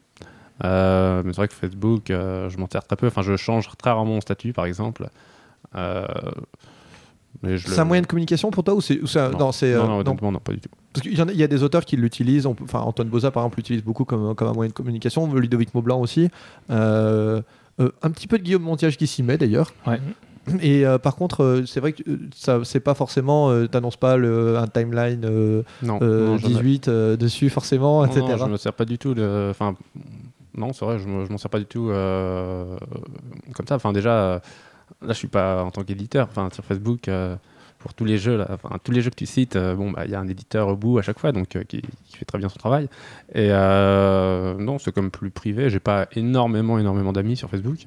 Euh, mais c'est vrai que Facebook, euh, je m'en sers très peu. Enfin, je change très rarement mon statut, par exemple. Euh, le- C'est un moyen de communication pour toi ou c'est Non. non, c'est euh, non, non, non, honnêtement, non, pas du tout. parce qu'il y, a- il y a des auteurs qui l'utilisent. Enfin, Antoine Boza par exemple l'utilise beaucoup comme, comme un moyen de communication. Ludovic Maublanc aussi. Euh, euh, un petit peu de Guillaume Montiage qui s'y met d'ailleurs. Ouais. Et euh, par contre, euh, c'est vrai que euh, ça, c'est pas forcément, euh, t'annonces pas le, un timeline euh, Non, euh, non, j'en ai- 18 euh, dessus forcément, etc. non, je me sers pas du tout de. Enfin, non, c'est vrai, je me- je m'en sers pas du tout comme ça. Enfin, déjà, là, je suis pas en tant qu'éditeur. Enfin, sur Facebook, pour tous les jeux, là, enfin, tous les jeux que tu cites, euh, bon, bah, il y a un éditeur au bout à chaque fois, donc euh, qui, qui fait très bien son travail. Et euh, non, c'est comme plus privé. J'ai pas énormément, énormément d'amis sur Facebook.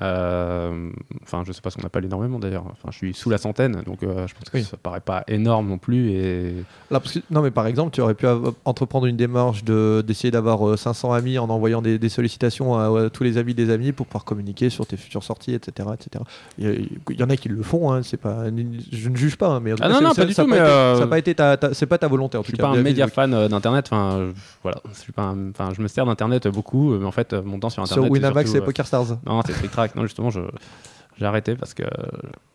Euh, Enfin, je sais pas ce qu'on appelle énormément d'ailleurs. Enfin, je suis sous la centaine, donc euh, je pense que Oui. ça paraît pas énorme non plus. Et Là, parce que- non, mais par exemple, tu aurais pu entreprendre une démarche de- d'essayer d'avoir euh, 500 amis en envoyant des, des sollicitations à, à tous les amis des amis pour pouvoir communiquer sur tes futures sorties, etc. etc. Il, y a- il y en a qui le font, hein, c'est pas, je ne juge pas, hein, mais en tout Ah cas, non, non, pas du ça tout, mais, euh, ça n'a pas été ta, ta- c'est pas ta volonté en Je tout suis cas. pas un média fan euh, d'internet. Enfin, euh, voilà, je suis pas. un- Enfin, je me sers d'internet beaucoup, mais en fait, euh, mon temps sur internet. Sur Winamax et euh, PokerStars. Non, c'est Track. Non, justement, je j'ai arrêté parce que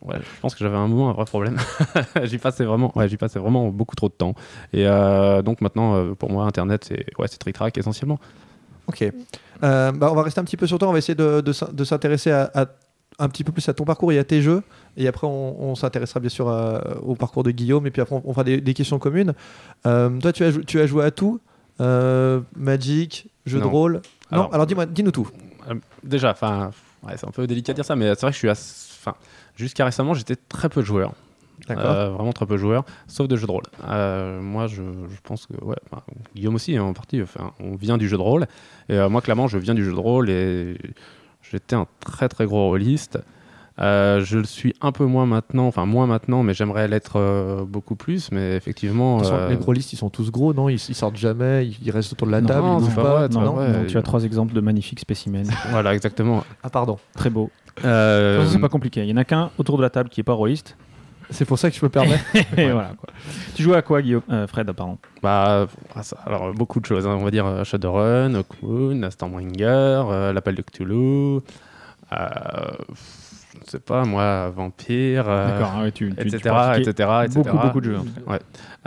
ouais, je pense que j'avais un moment un vrai problème. *laughs* j'y passais vraiment, ouais, j'y passais vraiment beaucoup trop de temps. Et euh, donc maintenant, euh, pour moi, internet, c'est ouais, c'est Trick Track essentiellement. Ok. Euh, bah, on va rester un petit peu sur toi. On va essayer de, de s'in- de s'intéresser à, à- un petit peu plus à ton parcours et à tes jeux. Et après, on, on s'intéressera bien sûr à- au parcours de Guillaume. Et puis après, on, on fera des, des questions communes. Euh, toi, tu as, tu as joué à tout? Magic, jeux de rôle? Non? Alors- Alors, dis-moi, dis-nous tout. Déjà, enfin, ouais, c'est un peu délicat de dire ça, mais c'est vrai que je suis, ass- enfin, jusqu'à récemment, j'étais très peu joueur. D'accord. Euh, vraiment très peu joueur, sauf de jeux de rôle. Euh, moi, je, je pense que, ouais, Guillaume aussi, hein, en partie, enfin, on vient du jeu de rôle. Et euh, moi, clairement, je viens du jeu de rôle et j'étais un très très gros rôliste. Euh, je le suis un peu moins maintenant, enfin moins maintenant, mais j'aimerais l'être euh, beaucoup plus. Mais effectivement, façon, euh, Les gros listes, ils sont tous gros, non? Ils, ils sortent jamais, ils, ils restent autour de la Non, table, ils c'est bougent pas pas. vrai, non, pas non? Non, tu as trois exemples de magnifiques spécimens. *laughs* voilà, exactement. Ah, pardon. Très beau. Euh, C'est pas compliqué. Il y en a qu'un autour de la table qui est pas rôliste. C'est pour ça que je me permets. *laughs* Et voilà. Quoi. Tu jouais à quoi, Guillaume? Euh, Fred, pardon. Bah, ah, alors beaucoup de choses. hein. On va dire Shadowrun, Okun, Stormbringer, euh, l'appel de Cthulhu, euh, je sais pas moi, Vampire, euh, D'accord, ah ouais, tu, tu, tu etc., etc., etc. Beaucoup, beaucoup de jeux. en tout cas.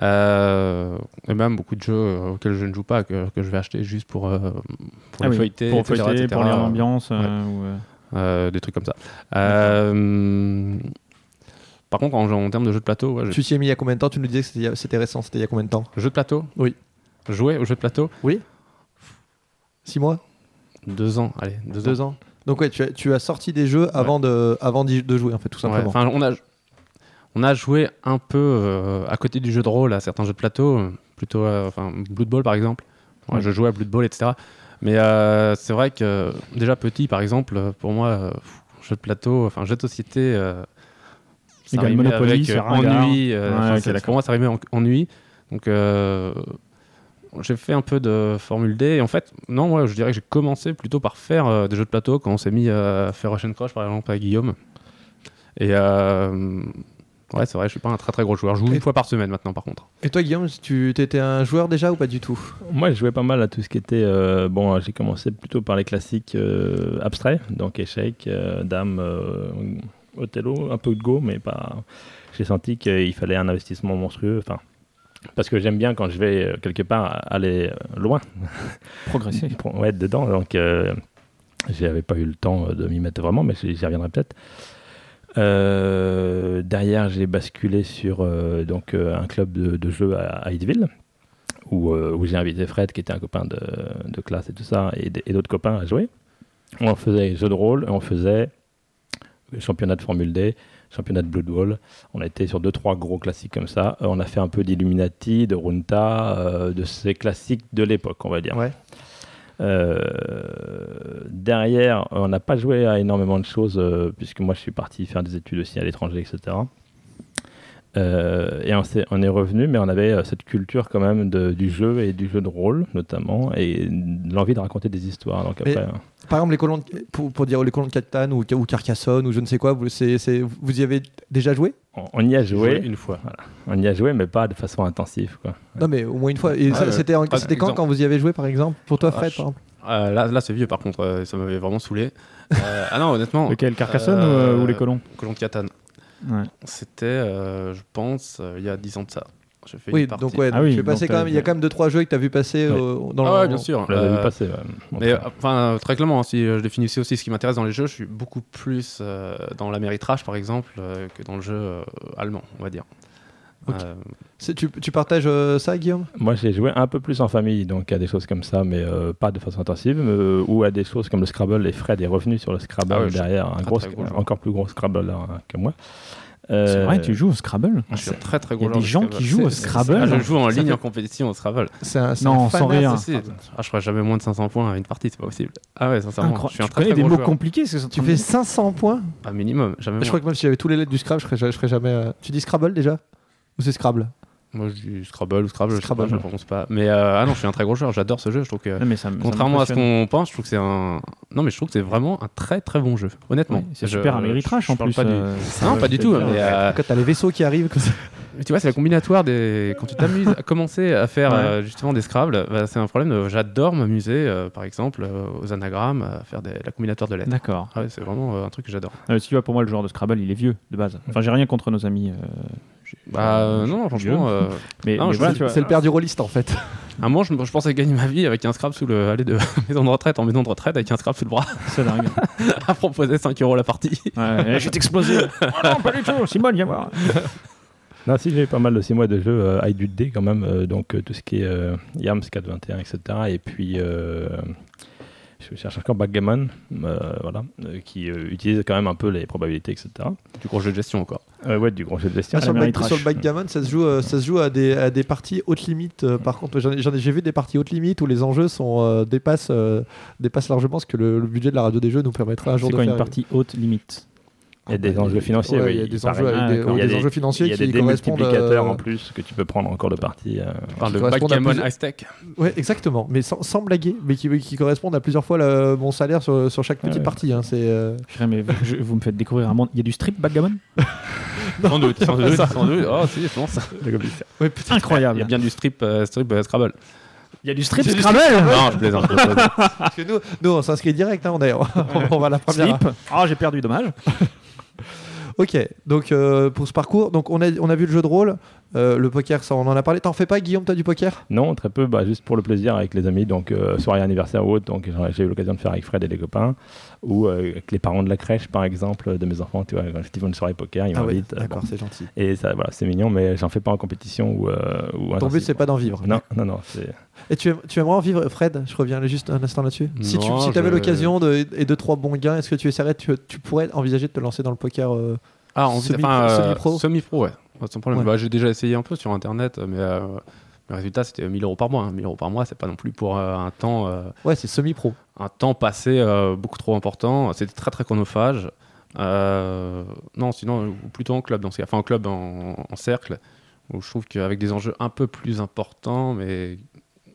Euh, et même beaucoup de jeux euh, auxquels je ne joue pas, que, que je vais acheter juste pour, euh, pour Ah les oui, feuilleter, pour, etc., feuilleter, etc. pour lire l'ambiance. euh, ou, euh, Euh, des trucs comme ça. Euh, par contre, en, en termes de jeux de plateau, ouais, je- tu t'y es mis il y a combien de temps? Tu nous disais que c'était récent, c'était il y a combien de temps? Jeux de plateau? Oui. Jouer aux jeux de plateau? Oui 6 mois? Deux ans, allez, deux, Deux ans Donc ouais, tu as, tu as sorti des jeux avant, de, avant d'y- de jouer en fait, tout simplement. enfin, on, a, on a joué un peu euh, à côté du jeu de rôle à certains jeux de plateau, euh, plutôt euh, enfin, Blood Bowl par exemple. Ouais, Ouais. Je jouais à Blood Bowl, etc. Mais euh, c'est vrai que déjà petit par exemple, euh, pour moi, euh, jeu de plateau, enfin jeu de société, euh, ça Monopoly, avec euh, ennui. euh, Ouais, enfin, ok, c'est- d'accord. pour moi, ça rimait en ennui. Donc euh, j'ai fait un peu de Formule D. Et en fait, non, moi je dirais que j'ai commencé plutôt par faire euh, des jeux de plateau quand on s'est mis à faire Russian Crush par exemple avec Guillaume. Et euh, ouais, c'est vrai, je suis pas un très très gros joueur. Je joue Et- une fois par semaine maintenant par contre. Et toi, Guillaume, tu étais un joueur déjà ou pas du tout? Moi, je jouais pas mal à tout ce qui était. euh, bon, j'ai commencé plutôt par les classiques euh, abstraits, donc échecs, euh, dames, euh, Othello, un peu de Go, mais pas. J'ai senti qu'il fallait un investissement monstrueux. Enfin, Parce que j'aime bien quand je vais euh, quelque part aller euh, loin, Progresser. *laughs* ouais, être dedans. Donc, euh, j'avais pas eu le temps euh, de m'y mettre vraiment, mais j'y reviendrai peut-être. Euh, derrière, j'ai basculé sur euh, donc, un club de, de jeux à, Hydeville, où, où j'ai invité Fred, qui était un copain de, de classe et tout ça, et, d'autres copains à jouer. On faisait jeux de rôle, on faisait championnat de Formule D, championnat de Blood Bowl. On a été sur deux, trois gros classiques comme ça. Euh, on a fait un peu d'Illuminati, de Runta, euh, de ces classiques de l'époque, on va dire. Ouais. Euh, derrière, on n'a pas joué à énormément de choses, puisque moi je suis parti faire des études aussi à l'étranger, etc. Euh, et on, est revenu, mais on avait euh, cette culture quand même de- du jeu et du jeu de rôle, notamment, et l'envie de raconter des histoires. Donc Mais- après, euh, Par exemple, les colons de- pour, pour dire les colons de Catane ou, ou Carcassonne ou je ne sais quoi, vous, y avez déjà joué? On, on y a Joué joué, une fois. on y a joué, mais pas de façon intensive. Quoi. Non, mais au moins une fois. Et Ah, ouais. c'était quand exemple. quand vous y avez joué, par exemple? Pour toi, Ah, Fred, je- par exemple? Euh, là, là c'est vieux par contre, euh, ça m'avait vraiment saoulé. Euh, ah non, honnêtement. Lequel Carcassonne euh, ou, ou les colons? Colons de Catane. Ouais. C'était, euh, je pense, euh, il y a 10 ans de ça. J'ai fait Oui, donc ouais, Ah donc oui, tu es passé donc quand même. Il y a quand même deux trois jeux que tu as vu passer Ouais. euh, dans Ah le. ouais, bien sûr. On l'avait Euh, vu passer. ouais. Mais Enfin, euh, très clairement, si euh, je définissais aussi ce qui m'intéresse dans les jeux, je suis beaucoup plus euh, dans l'améritrage, par exemple, euh, que dans le jeu euh, allemand, on va dire. Euh, C'est- Tu, tu partages euh, ça, Guillaume? Moi, j'ai joué un peu plus en famille, donc à des choses comme ça, mais euh, pas de façon intensive, euh, ou à des choses comme le Scrabble. Et Fred est revenu sur le Scrabble Ah ouais, derrière, un gros, gros encore plus gros Scrabble hein, que moi. C'est vrai, tu joues au Scrabble? Je suis un très très Il y gros a des gens qui jouent au Scrabble Ah, je joue en ligne fait- en compétition au Scrabble. C'est un, c'est Non, un sans si. Ah, je ferai jamais moins de 500 points à une partie, c'est pas possible. Ah ouais, sincèrement, Incroyable. je suis un Tu très, connais très des gros mots joueur. compliqués c'est Tu fais 500 points Un minimum, jamais Je moins. crois que même si j'avais tous les lettres du Scrabble, je ferais, je ferais jamais. euh, Tu dis Scrabble déjà? Ou c'est Scrabble Moi, je dis Scrabble ou Scrabble, Scrabble. je je prononce pas. Mais euh, ah non, je suis un très gros joueur, j'adore ce jeu, je trouve que... Non, mais ça me- ça Contrairement à ce qu'on pense, je trouve que c'est un. Non, mais je trouve que c'est vraiment un très très bon jeu, honnêtement. Ouais, C'est Je- super améritrash je en parle plus. pas du- euh, *laughs* Non, pas du tout, c'est mais, euh, Quand t'as les vaisseaux qui arrivent comme ça. mais tu vois, c'est le combinatoire des. Quand tu t'amuses à commencer à faire Ouais. euh, justement des Scrabble, bah, c'est un problème. de- J'adore m'amuser, euh, par exemple, euh, aux anagrammes, à faire des... la combinatoire de lettres. D'accord. Ah ouais, c'est vraiment euh, un truc que j'adore. Euh, si tu vois, pour moi, le joueur de Scrabble, il est vieux de base. Enfin, j'ai rien contre nos amis. J'ai- Bah euh, non, franchement, euh, *laughs* Mais, voilà. C'est le père du rôliste en fait. *laughs* à un moment, je, je pensais gagner ma vie avec un Scrabble sous le. aller de *laughs* maison de retraite en maison de retraite avec un Scrabble sous le bras, C'est dingue. à proposer 5 euros la partie. Ouais, je vais t'exploser. oh non, pas du tout. Simone, viens voir. Non, si, j'ai eu pas mal de 6 mois de jeu euh, I du D quand même, donc tout ce qui est YAMS 421, etc. Et puis, euh, cherche encore Backgammon, euh, voilà, euh, qui euh, utilise quand même un peu les probabilités, etc. Du gros jeu de gestion encore. Euh, ouais, du gros jeu de gestion. Ah, sur, le sur le backgammon, ça se joue, euh, ça se joue à des, à des parties haute limite. euh, par contre, j'ai vu des parties haute limite où les enjeux sont, euh, dépassent, euh, dépassent largement ce que le, le budget de la radio des jeux nous permettra un jour C'est de quoi faire. une partie haute limite? Il y a des enjeux financiers, oui, il y a des enjeux, des, d'accord. ouais, Il y a des des- enjeux financiers Il y a qui des correspondent. démultiplicateurs euh, en plus que tu peux prendre en cours de partie. euh. On parle Qui de correspondent à backgammon tech. Ouais, exactement, mais sans, sans blaguer, mais qui, qui correspondent à plusieurs fois le- mon salaire sur, sur chaque petite ouais. partie. hein, c'est, euh, vous, je- vous me faites découvrir un monde. Il y a du strip backgammon *laughs* Sans doute, sans doute, sans doute. Oh, si, je pense. *laughs* Incroyable. Il y a bien du strip, euh, strip euh, Scrabble. Il y a du strip Scrabble Non, je plaisante. je plaisante. Parce que nous, nous, on s'inscrit direct, hein, on, est- on va à la première. Strip Ah, j'ai perdu, dommage. Ok, donc euh, pour ce parcours, donc on a, on a vu le jeu de rôle, euh, le poker, ça on en a parlé. T'en fais pas, Guillaume, toi du poker? Non, très peu, bah, juste pour le plaisir avec les amis, donc euh, soirée anniversaire ou autre, donc j'ai eu l'occasion de faire avec Fred et les copains, ou euh, avec les parents de la crèche par exemple, de mes enfants, tu vois, quand ils font une soirée poker, ils Ah m'invitent. euh, d'accord, bon. c'est gentil. Et ça, voilà, c'est mignon, mais j'en fais pas en compétition ou. euh, ou Ton but, c'est pas d'en vivre. Non, non, non, c'est. Et tu, aimes- tu aimerais en vivre, Fred? Je reviens juste un instant là-dessus. Si tu si avais je- l'occasion de, et deux trois bons gains, est-ce que tu essaierais, tu, tu pourrais envisager de te lancer dans le poker euh, Ah, Semi- euh, semi-pro? Semi-pro, ouais. Ouais, Sans problème. Ouais. Bah, j'ai déjà essayé un peu sur internet, mais euh, le résultat c'était 1000 euros par mois. hein. 1000 euros par mois, c'est pas non plus pour euh, un temps. euh, Ouais, c'est semi-pro. un temps passé euh, beaucoup trop important. C'était très très chronophage. Euh, non, sinon, ou plutôt en club, dans ce cas. Enfin, en club, en, en cercle, où je trouve qu'avec des enjeux un peu plus importants, mais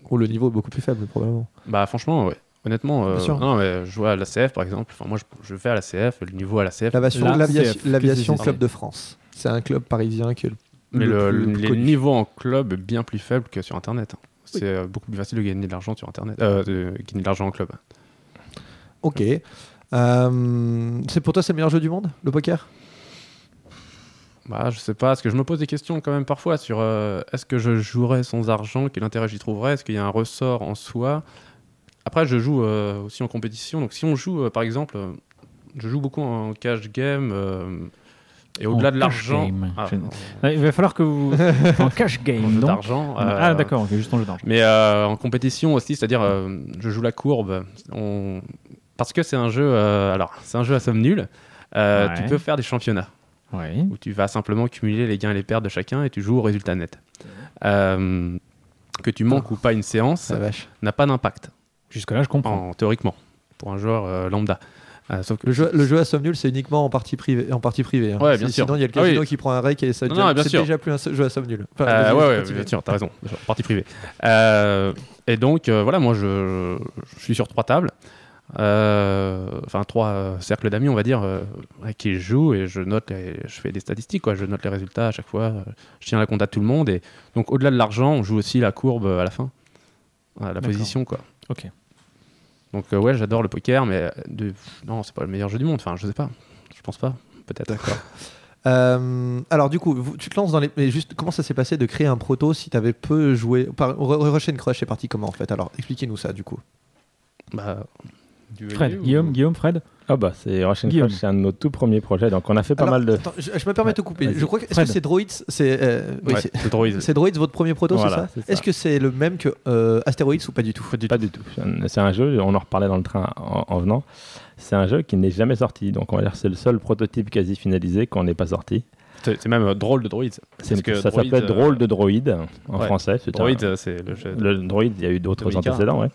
Où le niveau est beaucoup plus faible, probablement. bah franchement, ouais. Honnêtement, euh, non, mais je jouais à l'ACF par exemple. Enfin, moi, je, je fais à l'ACF, le niveau à l'ACF. L'aviation, La CF, l'aviation Club de France. C'est un club parisien que Mais le, le les niveaux en club est bien plus faible que sur Internet. hein. C'est euh, beaucoup plus facile de gagner de l'argent sur Internet, euh, de gagner de l'argent en club. Ok. Euh, c'est pour toi, c'est le meilleur jeu du monde, le poker? Bah, je sais pas, parce que je me pose des questions quand même parfois sur euh, est-ce que je jouerais sans argent, quel intérêt j'y trouverais, est-ce qu'il y a un ressort en soi? Après, je joue euh, aussi en compétition, donc si on joue euh, par exemple, je joue beaucoup en cash game, et au-delà En de l'argent. Ah, Il va falloir que vous. *laughs* en cash en game, jeu d'argent. Ah, euh, d'accord, ok, juste en jeu d'argent. Mais euh, en compétition aussi, c'est-à-dire euh, je joue la courbe. On... Parce que c'est un jeu, euh, alors c'est un jeu à somme nulle. euh, Ouais. Tu peux faire des championnats Ouais. où tu vas simplement cumuler les gains et les pertes de chacun et tu joues au résultat net. Euh, que tu manques ou pas une séance n'a pas d'impact, Jusque-là, je comprends. en, théoriquement, pour un joueur euh, lambda. Sauf que Le jeu, le jeu à somme nulle, c'est uniquement en partie privée. En partie privée hein. Ouais, bien sûr. Sinon, il y a le Ah oui. casino qui prend un rake et ça devient- non, bien c'est déjà plus un jeu à somme nulle. Enfin, Euh, ouais, ouais, bien sûr, t'as raison. Partie privée. Euh, et donc, euh, voilà, moi, je, je suis sur trois tables. Euh, Enfin, trois cercles d'amis, on va dire, qui je joue et je note, les- je fais des statistiques, quoi. Je note les résultats à chaque fois. Je tiens la compte à tout le monde. Et donc, au-delà de l'argent, on joue aussi la courbe à la fin, à la position, quoi. Ok. Donc, euh, ouais, j'adore le poker, mais de... non, c'est pas le meilleur jeu du monde. Enfin, je sais pas. Je pense pas. Peut-être. D'accord. *laughs* Euh, alors du coup, vous- tu te lances dans les. Mais juste, comment ça s'est passé de créer un proto si t'avais peu joué Par... Ru- Rush and Crush est parti comment en fait? Alors expliquez-nous ça du coup. bah, Fred, ou- Guillaume, Guillaume, Fred Ah bah c'est Russian Guillaume. Crush, c'est un de nos tout premiers projets. Donc on a fait pas Alors, mal de. attends, je, je me permets de te couper. Vas-y. Je crois que est-ce Fred. que c'est Droids C'est euh, oui, Ouais, c'est- c'est Droids. c'est Droids votre premier proto, Voilà, c'est ça c'est ça. Est-ce que c'est le même que euh, Asteroids ou pas du tout Pas du tout. C'est un- C'est un jeu, on en reparlait dans le train en, en venant. C'est un jeu qui n'est jamais sorti. Donc on va dire que c'est le seul prototype quasi finalisé qu'on n'est pas sorti. C'est c'est même euh, drôle de Droids. C'est- Parce que ça Droids, s'appelle euh, Drôle de droïde en ouais. français. C'est euh, c'est le jeu. Le droïde, il y a eu d'autres antécédents, ouais.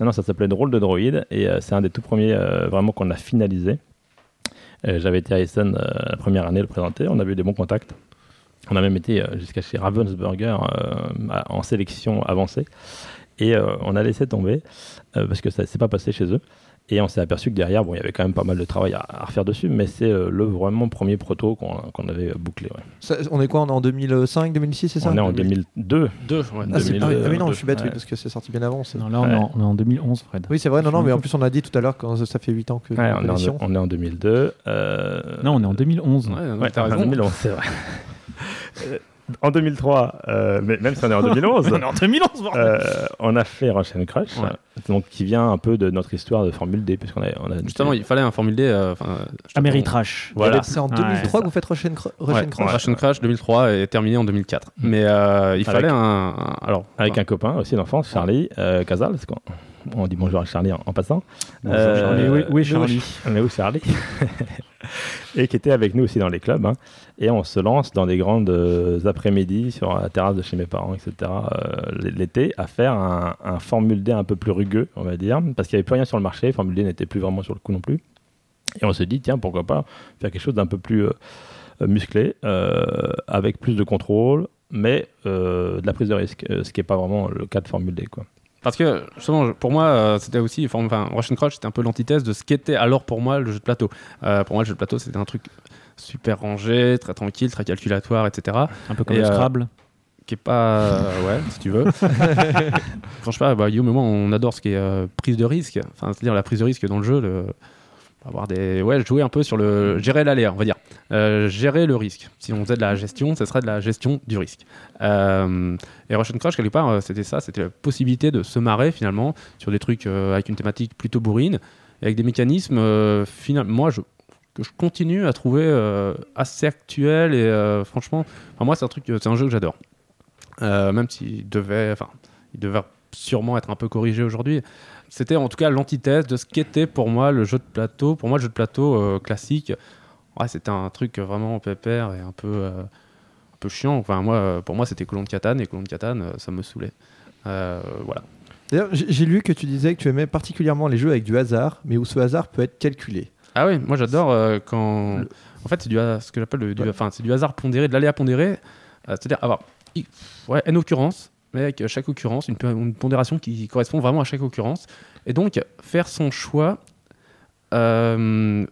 Non, ça s'appelait Drôle de droïde et euh, c'est un des tout premiers euh, vraiment qu'on a finalisé. Euh, J'avais été à Essen la première année le présenter, on avait eu des bons contacts. On a même été jusqu'à chez Ravensburger en sélection avancée et on a laissé tomber parce que ça s'est pas passé chez eux. Et on s'est aperçu que derrière, bon, il y avait quand même pas mal de travail à, à refaire dessus, mais c'est euh, le vraiment premier proto qu'on qu'on avait bouclé. ouais. Ça- On est quoi On est en 2005, 2006, c'est ça? On est en 2002. Deux, ouais. Ah, c'est- ah oui, ah oui, non, 2002, je suis bête, oui, ouais. parce que c'est sorti bien avant. Non, là, on, est en, on est en 2011, Fred. Oui, c'est vrai, non, non, mais en plus, on a dit tout à l'heure que ça fait 8 ans que. On, est en, on est en 2002. euh, Non, on est en 2011. Ouais, t'as en raison. 2011, c'est vrai. *laughs* En 2003, euh, mais même si on est en 2011, *laughs* On est en 2011, bordel euh, on a fait Rush and Crush, Ouais. donc qui vient un peu de notre histoire de Formule D, puisqu'on a, on a Justement, il fallait un Formule D. euh, enfin, je te Améritrash. Voilà. C'est en Ouais, 2003 c'est que vous faites Rush and Cru- Rush Ouais, and Crush Rush and Crash 2003 est terminé en 2004. Mais euh, il fallait un, un- alors avec un copain aussi d'enfance, Charlie euh, Casal, parce qu'on on dit bonjour à Charlie en, en passant. Bonjour, Euh, Charlie. Est- où est Charlie Mais où Charlie Et qui était avec nous aussi dans les clubs. hein. Et on se lance dans des grandes euh, après-midi sur la terrasse de chez mes parents, etc. euh, l'été, à faire un, un Formule D un peu plus rugueux, on va dire, parce qu'il n'y avait plus rien sur le marché. Formule D n'était plus vraiment sur le coup non plus. Et on se dit, tiens, pourquoi pas faire quelque chose d'un peu plus euh, euh, musclé, euh, avec plus de contrôle, mais euh, de la prise de risque, euh, ce qui n'est pas vraiment le cas de Formule D. Quoi. Parce que justement, pour moi, euh, c'était aussi, enfin, enfin, Rush and Crash, c'était un peu l'antithèse de ce qu'était alors pour moi le jeu de plateau. Euh, pour moi, le jeu de plateau, c'était un truc super rangé, très tranquille, très calculatoire, etc. Un peu comme Et, le euh, Scrabble. qui est pas euh, ouais si tu veux *laughs* pas bah, Guillaume et moi on adore ce qui est euh, prise de risque enfin c'est à dire la prise de risque dans le jeu le avoir des ouais jouer un peu sur le gérer l'aléa on va dire. Euh, gérer le risque. Si on faisait de la gestion ce serait de la gestion du risque. Euh, et Rush and Crash quelque part euh, c'était ça c'était la possibilité de se marrer finalement sur des trucs euh, avec une thématique plutôt bourrine avec des mécanismes finalement moi je que je continue à trouver assez actuel et franchement moi c'est un truc c'est un jeu que j'adore. Même s'il devait, enfin, il devait sûrement être un peu corrigé aujourd'hui. C'était en tout cas l'antithèse de ce qu'était pour moi le jeu de plateau. Pour moi, le jeu de plateau euh, classique, ouais, c'était un truc vraiment pépère et un peu, euh, un peu chiant. Enfin, moi, euh, pour moi, c'était Colon de Catane et Colon de Catane, ça me saoulait. Voilà. D'ailleurs, j'ai lu que tu disais que tu aimais particulièrement les jeux avec du hasard, mais où ce hasard peut être calculé. Ah oui, moi j'adore quand. En fait, c'est du, ce que j'appelle le- du, c'est du hasard pondéré, de l'aléa pondéré. C'est-à-dire avoir ouais, n occurrences, mais avec chaque occurrence, une, pondération qui correspond vraiment à chaque occurrence. Et donc, faire son choix. euh,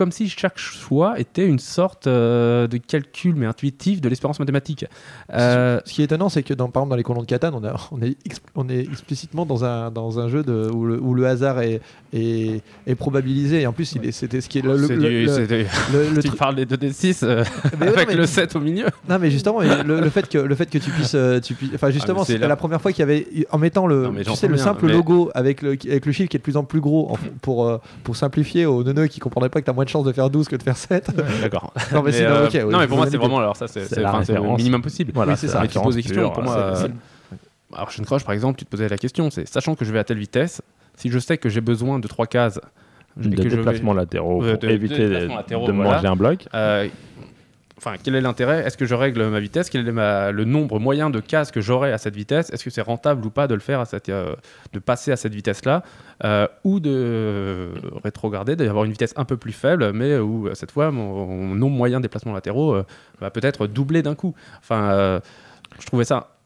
comme si chaque choix était une sorte euh, de calcul mais intuitif de l'espérance mathématique. Euh, Ce qui est étonnant, c'est que dans, par exemple dans les colons de Catane, on, a- on, est, on est explicitement dans un, dans un jeu de, où, le, où le hasard est, est, est probabilisé. Et en plus, est- c'était ce qui est le, c'est le- du- le- c'est du- le- le *laughs* tu parles des 2D6 euh, ouais, *laughs* avec mais- le 7 au milieu. Non, mais justement, le, fait que le fait que tu puisses, euh, tu puisses- enfin justement, Ah, c'est c'était la- la première fois qu'il y avait, en mettant le, Non, tu sais, le simple mais- logo avec le avec le chiffre qui est de plus en plus gros, en- pour pour simplifier aux neuneux qui comprendraient pas que t'as moins de chances de faire 12 que de faire 7 D'accord. *laughs* Non, mais c'est- euh, ok, ouais, non, mais pour moi, c'est vraiment alors ça, c'est le minimum possible. Voilà, Oui, c'est ça. Mais tu poses des questions. Pour moi, euh, alors Shen Crush, par exemple, tu te posais la question, c'est sachant que je vais à telle vitesse, si je sais que j'ai besoin de trois cases, de je vais- déplacements latéraux Euh, pour de- de éviter déplacements de, de voilà. manger un bloc. Euh, Enfin, quel est l'intérêt? Est-ce que je règle ma vitesse? Quel est le nombre moyen de cases que j'aurai à cette vitesse? Est-ce que c'est rentable ou pas de le faire, euh, de passer à cette vitesse-là? Euh, Ou de rétrograder, d'avoir une vitesse un peu plus faible, mais où cette fois mon, nombre moyen de déplacements latéraux euh, va peut-être doubler d'un coup. Enfin, je trouvais ça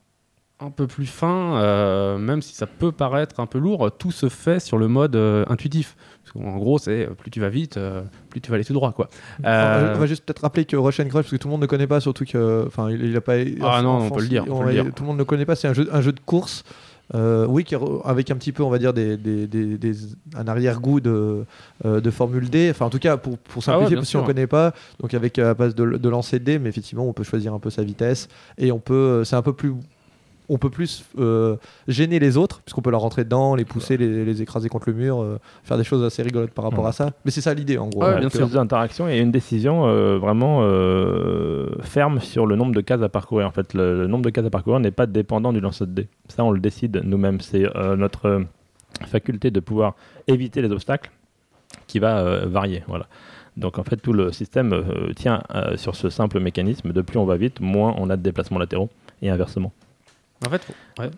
un peu plus fin, même si ça peut paraître un peu lourd, tout se fait sur le mode intuitif. Qu'en gros, c'est plus tu vas vite, euh, plus tu vas aller tout droit. Quoi. Alors, Euh, On va juste peut-être rappeler que Rush and Crush, parce que tout le monde ne connaît pas, surtout que, enfin, il, il a pas. Ah en- non, en on peut le dire, il- on peut le dire. Tout le monde ne connaît pas. C'est un jeu, un jeu de course. euh, oui, avec un petit peu, on va dire, des, des- des- des- un arrière-goût de, euh, de Formule D. Enfin, en tout cas, pour, pour Ah ouais, simplifier, si on ne connaît pas, donc avec euh, à base de, de lancer de dés, mais effectivement, on peut choisir un peu sa vitesse et on peut, euh, c'est un peu plus, on peut plus euh, gêner les autres puisqu'on peut leur rentrer dedans, les pousser, les, les écraser contre le mur, euh, faire des choses assez rigolotes par rapport Ouais. à ça. Mais c'est ça l'idée en gros. Ouais, Euh, bien que- sûr. Plus d'interactions et une décision euh, vraiment euh, ferme sur le nombre de cases à parcourir. En fait, le, le nombre de cases à parcourir n'est pas dépendant du lancer de dés. Ça, on le décide nous-mêmes. C'est euh, notre euh, faculté de pouvoir éviter les obstacles qui va euh, varier. Voilà. Donc en fait, tout le système euh, tient euh, sur ce simple mécanisme. De plus on va vite, moins on a de déplacements latéraux et inversement. En fait, ouais.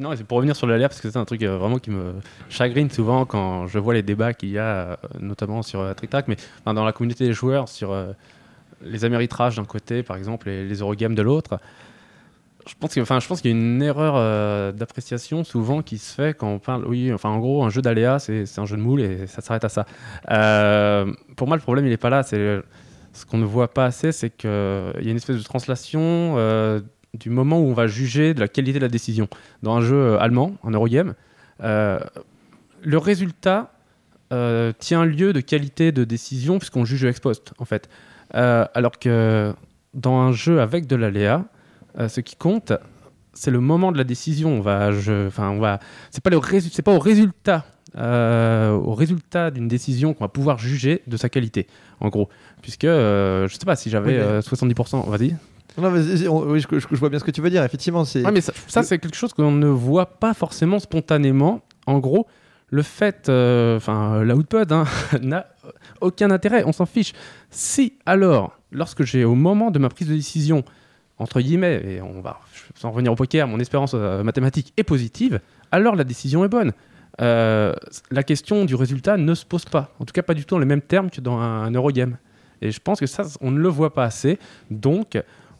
Non, c'est pour revenir sur l'aléa, parce que c'est un truc euh, vraiment qui me chagrine souvent quand je vois les débats qu'il y a, euh, notamment sur euh, Trick Track, mais dans la communauté des joueurs, sur euh, les améritrages d'un côté, par exemple, et les Eurogames de l'autre. Je pense que- enfin, je qu'il y a une erreur d'appréciation souvent qui se fait quand on parle. Oui, enfin, en gros, un jeu d'aléa, c'est un jeu de moule et ça s'arrête à ça. Pour moi, le problème, il n'est pas là. C'est ce qu'on ne voit pas assez, c'est qu'il y a une espèce de translation du moment où on va juger de la qualité de la décision. Dans un jeu euh, allemand, un Eurogame, euh, le résultat euh, tient lieu de qualité de décision puisqu'on juge ex post, en fait. Euh, alors que dans un jeu avec de l'aléa, ce qui compte, c'est le moment de la décision. On va, enfin, on va, c'est pas le c'est pas au résultat, euh, au résultat d'une décision qu'on va pouvoir juger de sa qualité, en gros. Puisque, euh, je sais pas si j'avais Oui, mais- euh, 70%, vas-y. Non, mais c'est- on- oui, je, je- je vois bien ce que tu veux dire. Effectivement, c'est. Ouais, mais ça, ça, c'est quelque chose qu'on ne voit pas forcément spontanément. En gros, le fait, euh, enfin, l'output hein, *laughs* n'a aucun intérêt, on s'en fiche. Si alors, lorsque j'ai au moment de ma prise de décision, entre guillemets, et on va, sans revenir au poker, mon espérance euh, mathématique est positive, alors la décision est bonne. Euh, la question du résultat ne se pose pas. En tout cas, pas du tout dans les mêmes termes que dans un, un Eurogame. Et je pense que ça, on ne le voit pas assez. Donc,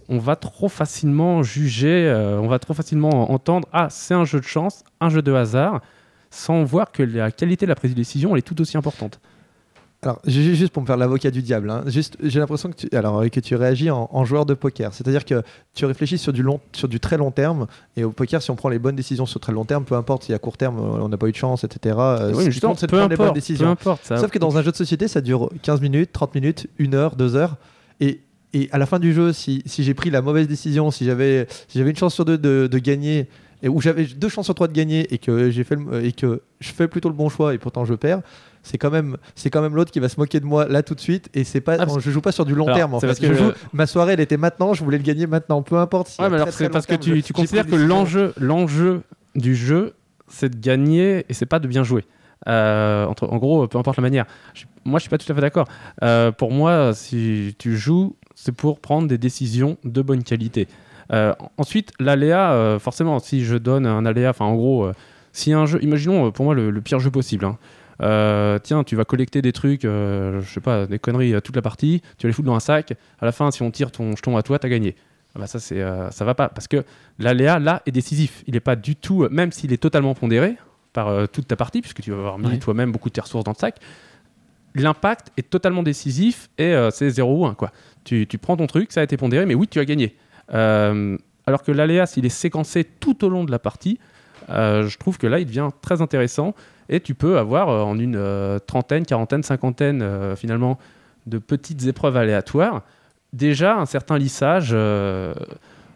on va trop facilement juger, euh, on va trop facilement entendre ah c'est un jeu de chance, un jeu de hasard, sans voir que la qualité de la prise de décision elle est tout aussi importante. Alors, ju- juste pour me faire l'avocat du diable, hein, juste, j'ai l'impression que tu, alors, euh, que tu réagis en, en joueur de poker. C'est-à-dire que tu réfléchis sur du, long, sur du très long terme. Et au poker, si on prend les bonnes décisions sur très long terme, peu importe si à court terme euh, on n'a pas eu de chance, etc. euh, Oui, ce compte, c'est de prendre les bonnes importe, peu décisions. importe. ça- Sauf que dans un jeu de société, ça dure 15 minutes, 30 minutes, 1 heure, 2 heures. Et, et à la fin du jeu, si, si j'ai pris la mauvaise décision, si j'avais si j'avais une chance sur deux de, de gagner, et où j'avais deux chances sur trois de gagner, et que, j'ai fait le- et que je fais plutôt le bon choix, et pourtant je perds, c'est quand même, c'est quand même l'autre qui va se moquer de moi là tout de suite. Et c'est pas, Ah, je joue pas sur du long Alors, terme. En c'est fait. parce que- Je joue- ma soirée, elle était maintenant, je voulais le gagner maintenant, peu importe. si Ouais, à mais alors très, parce que tu, je- tu considères que l'enjeu, l'enjeu du jeu, c'est de gagner et c'est pas de bien jouer. Euh, entre, en gros, peu importe la manière. Je- moi, je suis pas tout à fait d'accord. Euh, pour moi, si tu joues, c'est pour prendre des décisions de bonne qualité. Euh, ensuite, l'aléa, euh, forcément, si je donne un aléa, enfin, en gros, euh, si un jeu, imaginons pour moi le, le pire jeu possible. hein. Tiens, tu vas collecter des trucs, je sais pas, des conneries toute la partie, tu vas les foutre dans un sac. À la fin, si on tire ton jeton à toi, t'as gagné. Ah bah ça, c'est, ça va pas parce que l'aléa là est décisif. Il est pas du tout, même s'il est totalement pondéré par toute ta partie, puisque tu vas avoir mis Ouais. toi-même beaucoup de tes ressources dans le sac. L'impact est totalement décisif et euh, c'est 0 ou 1. Quoi. Tu, tu prends ton truc, ça a été pondéré, mais oui, tu as gagné. Euh, alors que l'aléa, s'il est séquencé tout au long de la partie, euh, je trouve que là, il devient très intéressant et tu peux avoir en une trentaine, quarantaine, cinquantaine, finalement, de petites épreuves aléatoires, déjà un certain lissage.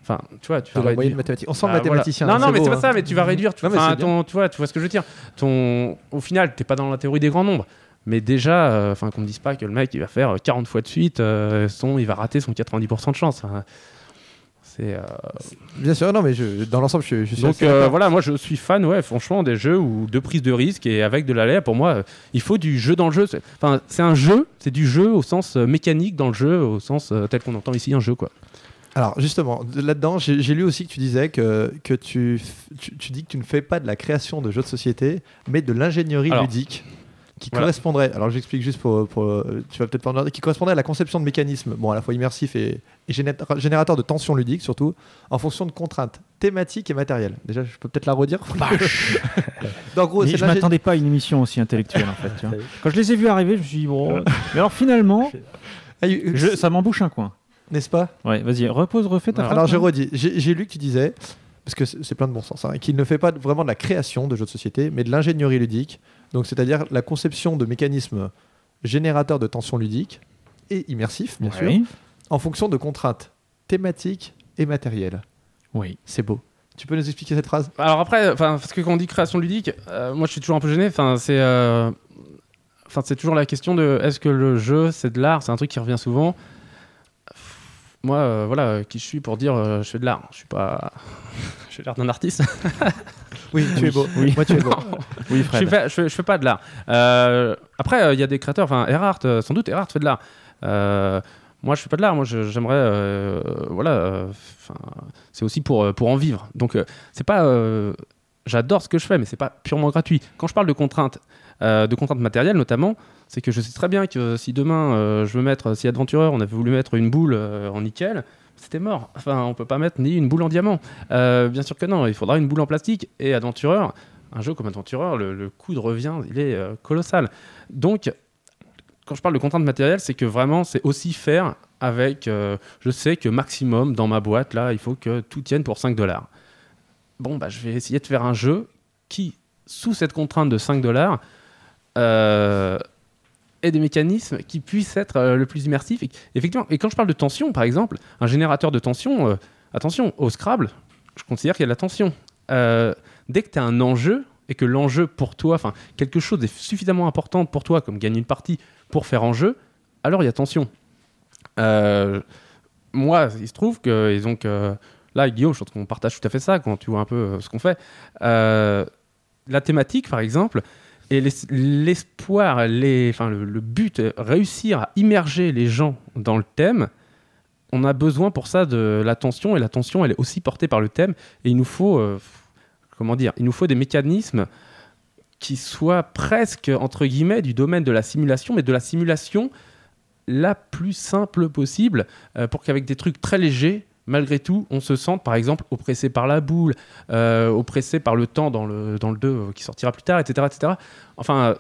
Enfin, tu vois, tu De vas réduire- mathématique. On sent ah, mathématicien. voilà. hein, Non, non, mais c'est pas hein. ça, mais tu vas réduire. Tu, Non, ton, tu, vois, tu vois ce que je veux dire. Ton, au final, t'es pas dans la théorie des grands nombres. Mais déjà, euh, enfin, qu'on me dise pas que le mec il va faire 40 fois de suite, euh, son, il va rater son 90% de chance. hein. Euh, Bien sûr, non, mais je, dans l'ensemble, je, je suis Donc euh, voilà, moi je suis fan, ouais, franchement, des jeux où de prise de risque et avec de l'aléa. Pour moi, euh, il faut du jeu dans le jeu. C'est- Enfin, c'est un jeu, c'est du jeu au sens euh, mécanique dans le jeu, au sens euh, tel qu'on entend ici un jeu, quoi. Alors justement, de- là-dedans, j'ai lu aussi que tu disais que, que tu, tu, tu dis que tu ne fais pas de la création de jeux de société, mais de l'ingénierie ludique qui voilà. correspondrait, alors j'explique juste pour, pour, euh, tu vas peut-être pas qui correspondrait à la conception de mécanismes, bon à la fois immersifs et, et géné- générateurs de tension ludique surtout, en fonction de contraintes thématiques et matérielles. Déjà, je peux peut-être la redire *laughs* Donc, en gros, Mais je m'attendais pas à une émission aussi intellectuelle en fait. tu vois. Quand je les ai vus arriver, je me suis dit bon. *laughs* Mais alors finalement, Ah, euh, je- ça m'embouche un coin. n'est-ce pas? Ouais, vas-y, repose, refais ta Alors, phrase. alors, je hein. redis, j'ai lu que tu disais, parce que c'est plein de bon sens, hein, qu'il ne fait pas de- vraiment de la création de jeux de société, mais de l'ingénierie ludique, donc c'est-à-dire la conception de mécanismes générateurs de tension ludique et immersifs, bien sûr, en fonction de contraintes thématiques et matérielles. Oui. C'est beau. Tu peux nous expliquer cette phrase? Alors après, parce que quand on dit création ludique, euh, moi je suis toujours un peu gêné. Enfin, c'est, euh, enfin, c'est toujours la question de est-ce que le jeu c'est de l'art? C'est un truc qui revient souvent. Moi, euh, voilà, qui je suis pour dire euh, je fais de l'art. Je suis pas, *laughs* j'ai l'air d'un artiste. *laughs* Oui, tu es beau. Oui. Moi, tu es beau. *laughs* Oui, je, Fred. je, fais, je fais pas de l'art. Euh, après, il y a des créateurs, enfin, Erhardt, sans doute, Erhardt fait de l'art. Moi, je fais pas de l'art. Moi, je- j'aimerais, voilà, c'est aussi pour, pour en vivre. Donc, c'est pas, j'adore ce que je fais, mais c'est pas purement gratuit. Quand je parle de contraintes, de contraintes matérielles notamment, c'est que je sais très bien que si demain euh, je veux mettre, si Adventureur, on avait voulu mettre une boule euh, en nickel, c'était mort. Enfin, on peut pas mettre ni une boule en diamant. Euh, bien sûr que non, il faudra une boule en plastique. Et Adventureur, un jeu comme Adventureur, le, le coût de revient, il est colossal. Donc, quand je parle de contraintes matérielles, c'est que vraiment, c'est aussi faire avec. je sais que maximum dans ma boîte, là, il faut que tout tienne pour 5 dollars. Bon, bah, je vais essayer de faire un jeu qui, sous cette contrainte de 5 dollars, ait des mécanismes qui puissent être euh, le plus immersifs. Et, effectivement, et quand je parle de tension, par exemple, un générateur de tension, euh, attention, au Scrabble, je considère qu'il y a de la tension. Euh, dès que tu as un enjeu et que l'enjeu pour toi, enfin quelque chose est suffisamment important pour toi, comme gagner une partie, pour faire enjeu, alors il y a tension. Moi, il se trouve que, et donc là, Guillaume, je pense qu'on partage tout à fait ça quand tu vois un peu ce qu'on fait. La thématique, par exemple, et l'es- l'espoir, le but, euh, réussir à immerger les gens dans le thème, on a besoin pour ça de l'attention, et l'attention, elle est aussi portée par le thème, et il nous faut, euh, comment dire, il nous faut des mécanismes qui soient presque, entre guillemets, du domaine de la simulation, mais de la simulation la plus simple possible, euh, pour qu'avec des trucs très légers, malgré tout, on se sente, par exemple, oppressé par la boule, euh, oppressé par le temps dans le, dans le 2 euh, qui sortira plus tard, etc. etc. Enfin, euh,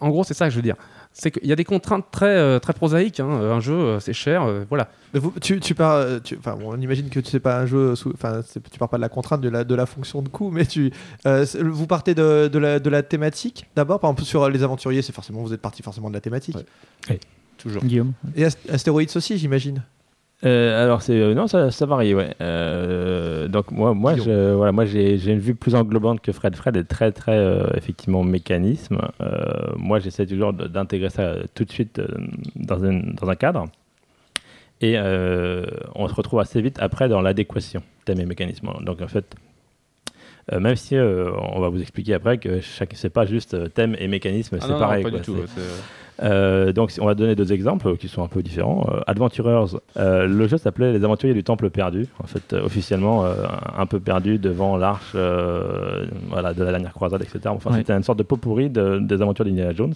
en gros, c'est ça que je veux dire. C'est qu'il y a des contraintes très, euh, très prosaïques. hein. Un jeu, euh, c'est cher, euh, voilà. Mais vous- tu, tu pars, tu- enfin, bon, on imagine que tu sais pas un jeu, sous- enfin, tu pars pas de la contrainte de la, de la fonction de coût, mais tu, euh, vous partez de, de la, de la thématique d'abord. Par exemple, sur les aventuriers, c'est forcément, vous êtes parti forcément de la thématique. Ouais. Toujours. Guillaume. Et Ast- Astéroïdes aussi, j'imagine. Euh, alors c'est euh, non ça, ça varie ouais. Euh, donc moi moi je, voilà moi j'ai une vue plus englobante que Fred. Fred est très très effectivement mécanisme. Moi j'essaie toujours d'intégrer ça tout de suite dans un dans un cadre. Et on se retrouve assez vite après dans l'adéquation thème et mécanisme. Donc en fait euh, même si euh, on va vous expliquer après que chaque c'est pas juste thème et mécanisme Ah c'est euh, donc, on va donner deux exemples qui sont un peu différents. Euh, Adventurers, euh, le jeu s'appelait Les Aventuriers du Temple Perdu. En fait, officiellement, un peu perdu devant l'arche voilà, de la dernière croisade, etc. Enfin, Ouais. c'était une sorte de pot pourri de- des aventures d'Indiana Jones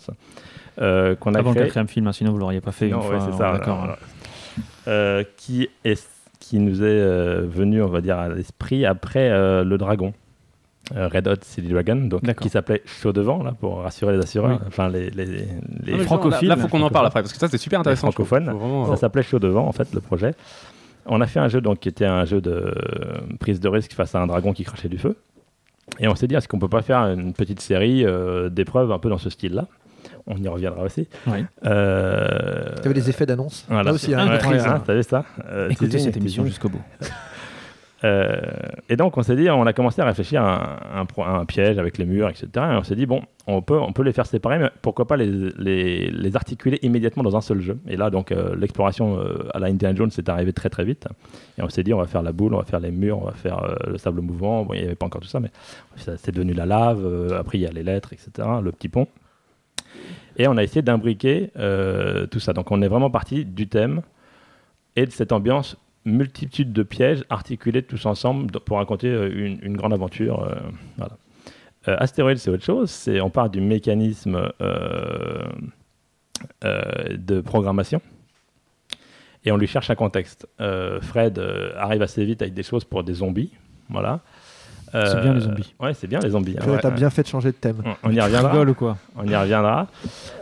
qu'on a Avant le créé. quatrième film, hein, sinon vous l'auriez pas fait Non, ouais, c'est on ça. Euh, qui, est, qui nous est venu, on va dire, à l'esprit après le dragon. Euh, Red Hot City Dragon, donc qui s'appelait Chaud devant là pour rassurer les assureurs, Oui. enfin les, les, Ah. Là, là, faut qu'on en parle après parce que ça, c'est super intéressant. Les francophones. vraiment, Ça euh, s'appelait Chaud devant en fait le projet. On a fait un jeu donc qui était un jeu de euh, prise de risque face à un dragon qui crachait du feu. Et on s'est dit est-ce qu'on peut pas faire une petite série euh, d'épreuves un peu dans ce style-là? On y reviendra aussi. Oui. Euh, Tu avais des effets d'annonce? voilà. Là aussi, hein. Ouais, hein, T'as vu ça Euh, Écoutez cette émission jusqu'au bout. *laughs* Euh, et donc on s'est dit, on a commencé à réfléchir à un, piège avec les murs, etc. Et on s'est dit, bon, on peut, les faire séparer, mais pourquoi pas les, articuler immédiatement dans un seul jeu Et là, donc, euh, l'exploration euh, à la Indiana Jones est arrivée très très vite. Et on s'est dit, on va faire la boule, on va faire les murs, on va faire le sable mouvant. Bon, il n'y avait pas encore tout ça, mais c'est devenu la lave. après, il y a les lettres, etc. Le petit pont. Et on a essayé d'imbriquer tout ça. Donc on est vraiment parti du thème et de cette ambiance multitude de pièges articulés tous ensemble pour raconter euh, une, grande aventure. euh. Euh, Astéroïde, c'est autre chose. C'est, on part du mécanisme euh, de programmation et on lui cherche un contexte. Fred arrive assez vite avec des choses pour des zombies. Voilà. C'est bien les zombies. Ouais, c'est bien les zombies. hein, ouais, T'as bien fait de changer de thème. On, on y reviendra. Ou quoi On y reviendra.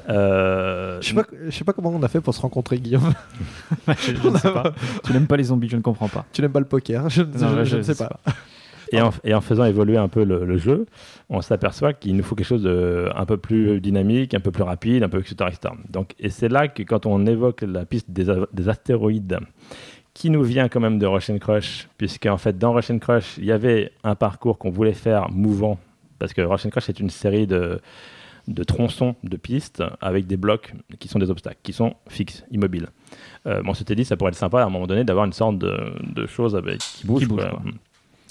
Euh, Je sais, pas, je sais pas comment on a fait pour se rencontrer, Guillaume. *laughs* je, je ne sais pas. *laughs* Tu n'aimes pas les zombies, je ne comprends pas. Tu n'aimes pas le poker Je, je- Non, je je- ne sais pas. Et en, et en faisant évoluer un peu le, le jeu, on s'aperçoit qu'il nous faut quelque chose de un peu plus dynamique, un peu plus rapide, un peu etc. etc. Donc, et c'est là que quand on évoque la piste des astéroïdes, qui nous vient quand même de Rush and Crush, puisque en fait dans Rush and Crush, il y avait un parcours qu'on voulait faire mouvant, parce que Rush and Crush est une série de, de tronçons de pistes avec des blocs qui sont des obstacles, qui sont fixes, immobiles. Euh, bon, on s'était dit ça pourrait être sympa à un moment donné d'avoir une sorte de, de choses avec, qui bougent. bouge, quoi. quoi.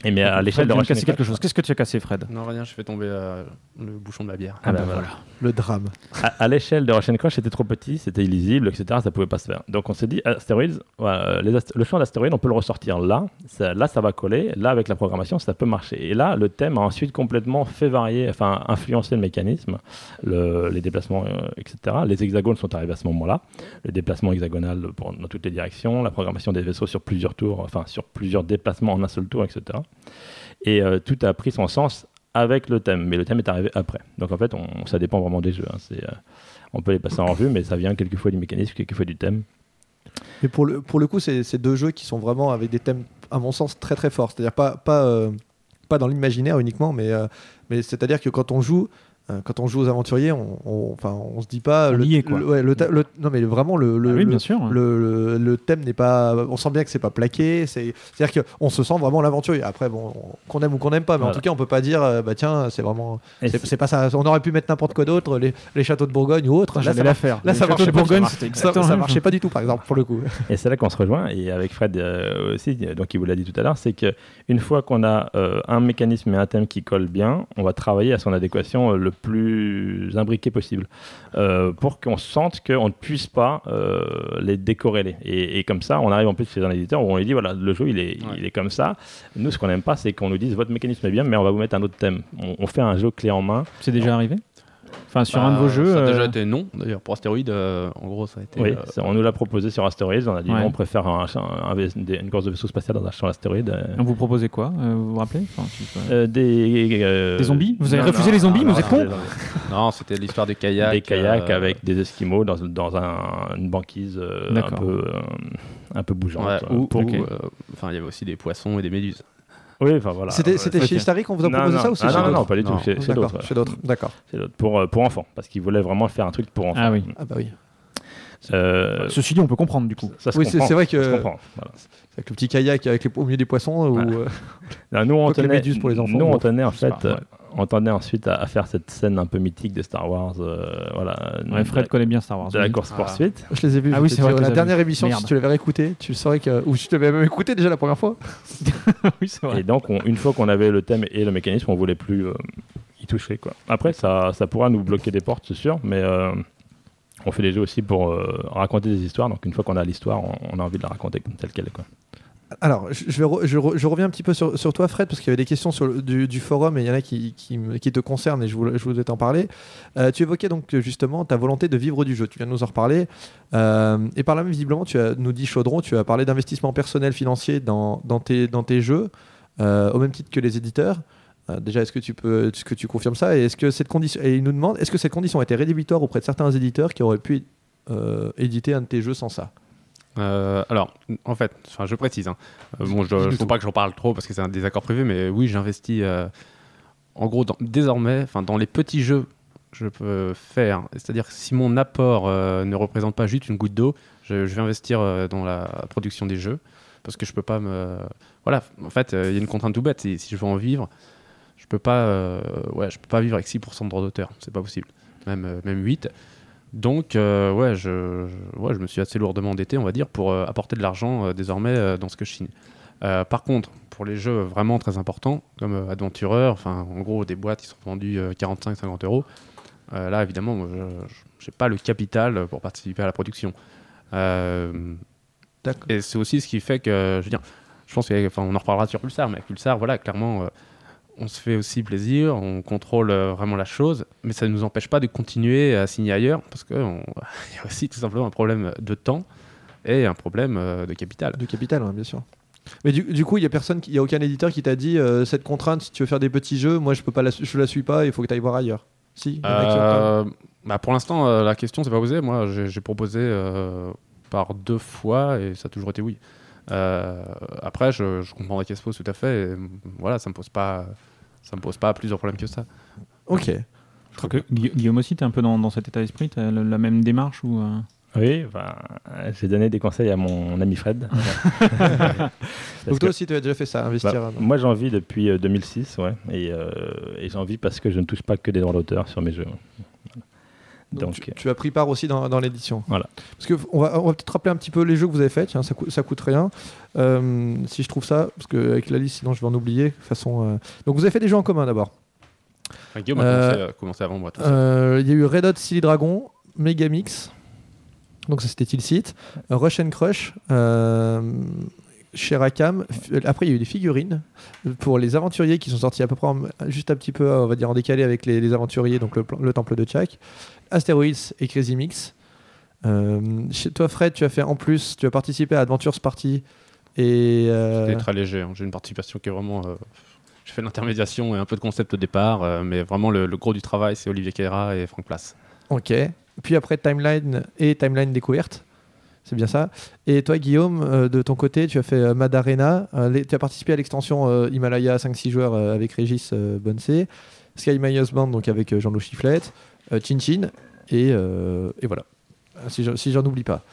Et mais à l'échelle de Rush casser quelque chose. Qu'est-ce que tu as cassé, Fred? Non, rien, je fais tomber euh, le bouchon de ma bière. Ah bah voilà. Le drame. à, à l'échelle de Rush Crush, c'était trop petit, c'était illisible, etc. Ça pouvait pas se faire. Donc on s'est dit, astéroïdes, euh, les ast- le champ d'astéroïdes, on peut le ressortir là. Ça- là, ça va coller. Là, avec la programmation, ça peut marcher. Et là, le thème a ensuite complètement fait varier, enfin influencé le mécanisme, le- les déplacements, euh, etc. Les hexagones sont arrivés à ce moment-là. Le déplacement hexagonal pour- dans toutes les directions, la programmation des vaisseaux sur plusieurs tours, enfin sur plusieurs déplacements en un seul tour, etc. Et euh, tout a pris son sens avec le thème, mais le thème est arrivé après. Donc en fait, ça dépend vraiment des jeux. hein. Euh, on peut les passer en revue, mais ça vient quelquefois du mécanisme, quelquefois du thème. Mais pour le, pour le coup, c'est deux jeux qui sont vraiment avec des thèmes, à mon sens, très très forts. C'est-à-dire pas, pas, euh, pas dans l'imaginaire uniquement, mais, mais c'est-à-dire que quand on joue. Euh, Quand on joue aux aventuriers, on, on, enfin, on se dit pas. On le, est, quoi. le- ouais, le ta- le- non, mais vraiment, le, le, Ah Oui, le- bien sûr. le, thème n'est pas. On sent bien que c'est pas plaqué. c'est- C'est-à-dire qu'on se sent vraiment l'aventurier. Après, bon, on- qu'on aime ou qu'on n'aime pas, mais en tout cas, on peut pas dire, euh, bah tiens, c'est vraiment. C'est pas ça. On aurait pu mettre n'importe quoi d'autre, les, les châteaux de Bourgogne ou autre. Là, J'allais ça, la faire. là, ça marchait de pas. Bourgogne, ça, c'était ça- ça marchait pas du tout, par exemple, pour le coup. Et c'est là qu'on se rejoint, et avec Fred euh, aussi, donc il vous l'a dit tout à l'heure, c'est qu'une fois qu'on a euh, un mécanisme et un thème qui collent bien, on va travailler à son adéquation euh, le plus imbriqué possible, euh, pour qu'on sente qu'on ne puisse pas euh, les décorréler. Et, et comme ça, on arrive en plus chez un éditeur où on lui dit, voilà, le jeu, il est, Ouais. il est comme ça. Nous, ce qu'on n'aime pas, c'est qu'on nous dise, votre mécanisme est bien, mais on va vous mettre un autre thème. On, on fait un jeu clé en main. C'est déjà arrivé Enfin, sur un de vos Bah, jeux. Ça a déjà euh, été non, d'ailleurs. Pour Astéroïde, euh, en gros, ça a été. Oui, euh, on nous l'a proposé sur Astéroïdes, on a dit, Ouais. non, on préfère un, un- un vais- des- une course de vaisseau spatial dans un champ d'astéroïdes. euh, On vous proposez quoi euh, Vous vous rappelez? Enfin, tu peux- Euh, des, euh, Des zombies? Vous avez non, refusé non, les zombies non, Vous êtes non, con. *laughs* Non, c'était l'histoire des kayaks. Des kayaks euh, avec des esquimaux dans, dans un- une banquise euh, un peu, euh, un peu bougeante. Ouais, euh, ou, euh, il y avait aussi des poissons et des méduses. Oui, enfin voilà. C'était chez Starry qu'on vous a proposé non. ça ou c'est Ah, chez non, non, pas du tout. Chez, d'autres. chez d'autres. D'accord. Pour, euh, pour enfants, parce qu'ils voulaient vraiment faire un truc pour enfants. Ah oui. Ah bah oui. Euh, Ceci dit, on peut comprendre du coup. ça se Oui, c'est vrai ça que voilà. avec le petit kayak avec les, au milieu des poissons. Ou, euh, Non, nous, on Quoique les tenait, méduses pour les enfants, nous, on tenait en c'est fait, pas- ouais. On tenait ensuite à, à faire cette scène un peu mythique de Star Wars, euh, voilà, Ouais, Fred la, connaît bien Star Wars. de la course Ah. poursuite. je les ai vus. Ah oui, c'est vrai La dernière émission, Merde. si tu l'avais réécouté, tu saurais que. Ou si tu l'avais même écouté déjà la première fois. *laughs* oui, c'est vrai. Et donc, on- une fois qu'on avait le thème et le mécanisme, on voulait plus euh, y toucher. Quoi. Après, ça, ça pourra nous bloquer des portes, c'est sûr, mais euh, on fait des jeux aussi pour euh, raconter des histoires. Donc, une fois qu'on a l'histoire, on, on a envie de la raconter comme telle qu'elle. Quoi. Alors, je, reviens un petit peu sur, toi, Fred, parce qu'il y avait des questions sur le- du, forum et il y en a qui, te concernent et je voulais, t'en parler. Euh, tu évoquais donc justement ta volonté de vivre du jeu. Tu viens de nous en reparler. Euh, et par là même, visiblement, tu as, nous dit Chaudron, tu as parlé d'investissement personnel financier dans, tes, jeux, euh, au même titre que les éditeurs. Déjà, est-ce que tu tu confirmes ça? Et est-ce que cette condition, il nous demande, est-ce que cette condition était rédhibitoire auprès de certains éditeurs qui auraient pu éditer un de tes jeux sans ça? Euh, alors, en fait, je précise. hein. Euh, bon, je ne tout. pas que j'en parle trop parce que c'est un désaccord privé, mais oui, j'investis. euh, en gros, dans- désormais, dans les petits jeux, je peux faire. C'est-à-dire que si mon apport ne représente pas juste une goutte d'eau, je, vais investir dans la production des jeux parce que je peux pas me. Voilà. En fait, il y a une contrainte tout bête. Si je veux en vivre, je peux pas. ouais, peux pas vivre avec 6% de droit d'auteur. C'est pas possible. Même, même 8. Donc, euh, ouais, je, je- ouais, je me suis assez lourdement endetté, on va dire, pour euh, apporter de l'argent euh, désormais dans ce que je signe. Par contre, pour les jeux vraiment très importants, comme Adventureur, enfin, en gros, des boîtes qui sont vendues 45-50 euros, là, évidemment, moi, je n'ai pas le capital pour participer à la production. Et c'est aussi ce qui fait que, je veux dire, je pense qu'on en reparlera sur Pulsar, mais Pulsar, voilà, clairement, on se fait aussi plaisir, on contrôle euh, vraiment la chose, mais ça ne nous empêche pas de continuer à signer ailleurs, parce qu'il *laughs* y a aussi tout simplement un problème de temps et un problème euh, de capital. De capital, ouais, bien sûr. Mais du, du coup, il y a personne, il a aucun éditeur qui t'a dit euh, cette contrainte, si tu veux faire des petits jeux, moi je peux pas, la, je la suis pas, il faut que tu ailles voir ailleurs. Si. Euh, bah pour l'instant, euh, la question s'est pas posée. Moi, j'ai proposé par deux fois et ça a toujours été oui. Euh, après, je, je comprends la question se pose tout à fait. Et, voilà, ça me pose pas, ça me pose pas plusieurs problèmes que ça. Ok. Je crois que Gui- Guillaume aussi, tu es un peu dans, dans cet état d'esprit, tu as la, la même démarche ou euh, Oui, euh, j'ai donné des conseils à mon ami Fred. *laughs* Donc que- toi aussi, tu as déjà fait ça, investir. Bah, euh, moi, j'en vis depuis euh, 2006, ouais, et, euh, et j'en vis parce que je ne touche pas que des droits d'auteur sur mes jeux. Donc, Donc, tu, tu as pris part aussi dans, dans l'édition. Voilà. Parce que on va, on va peut-être rappeler un petit peu les jeux que vous avez faits. Tiens, ça, coûte- ça coûte rien. Euh, si je trouve ça, parce qu'avec la liste, sinon je vais en oublier. Façon, euh, Donc vous avez fait des jeux en commun d'abord. Enfin, Guillaume a Euh, commencé, a commencé avant moi. Tout ça. Euh, Il y a eu Red Hot Silly Dragon, Megamix, donc ça c'était Tilsit, Rush and Crush, euh, chez Rakam. Après il y a eu des figurines pour les aventuriers qui sont sortis à peu près en- juste un petit peu, on va dire en décalé avec les, les aventuriers, donc le, temple de Tchak. Asteroids et Crazy Mix. Euh, chez toi Fred, tu as fait en plus, tu as participé à Adventures Party et euh, C'était très léger. hein. J'ai une participation qui est vraiment. euh, j'ai fait l'intermédiation et un peu de concept au départ, euh, mais vraiment le, le gros du travail, c'est Olivier Quera et Franck Place. Ok. Puis après Timeline et Timeline découverte. C'est bien ça. Et toi, Guillaume, euh, de ton côté, tu as fait euh, Madarena. euh, les- tu as participé à l'extension euh, Himalaya 5-6 joueurs euh, avec Régis Bonsé. Sky Myers Band donc avec Jean-Loup Chifflette. Chin Chin. Et, et voilà. Si, je- si j'en oublie pas.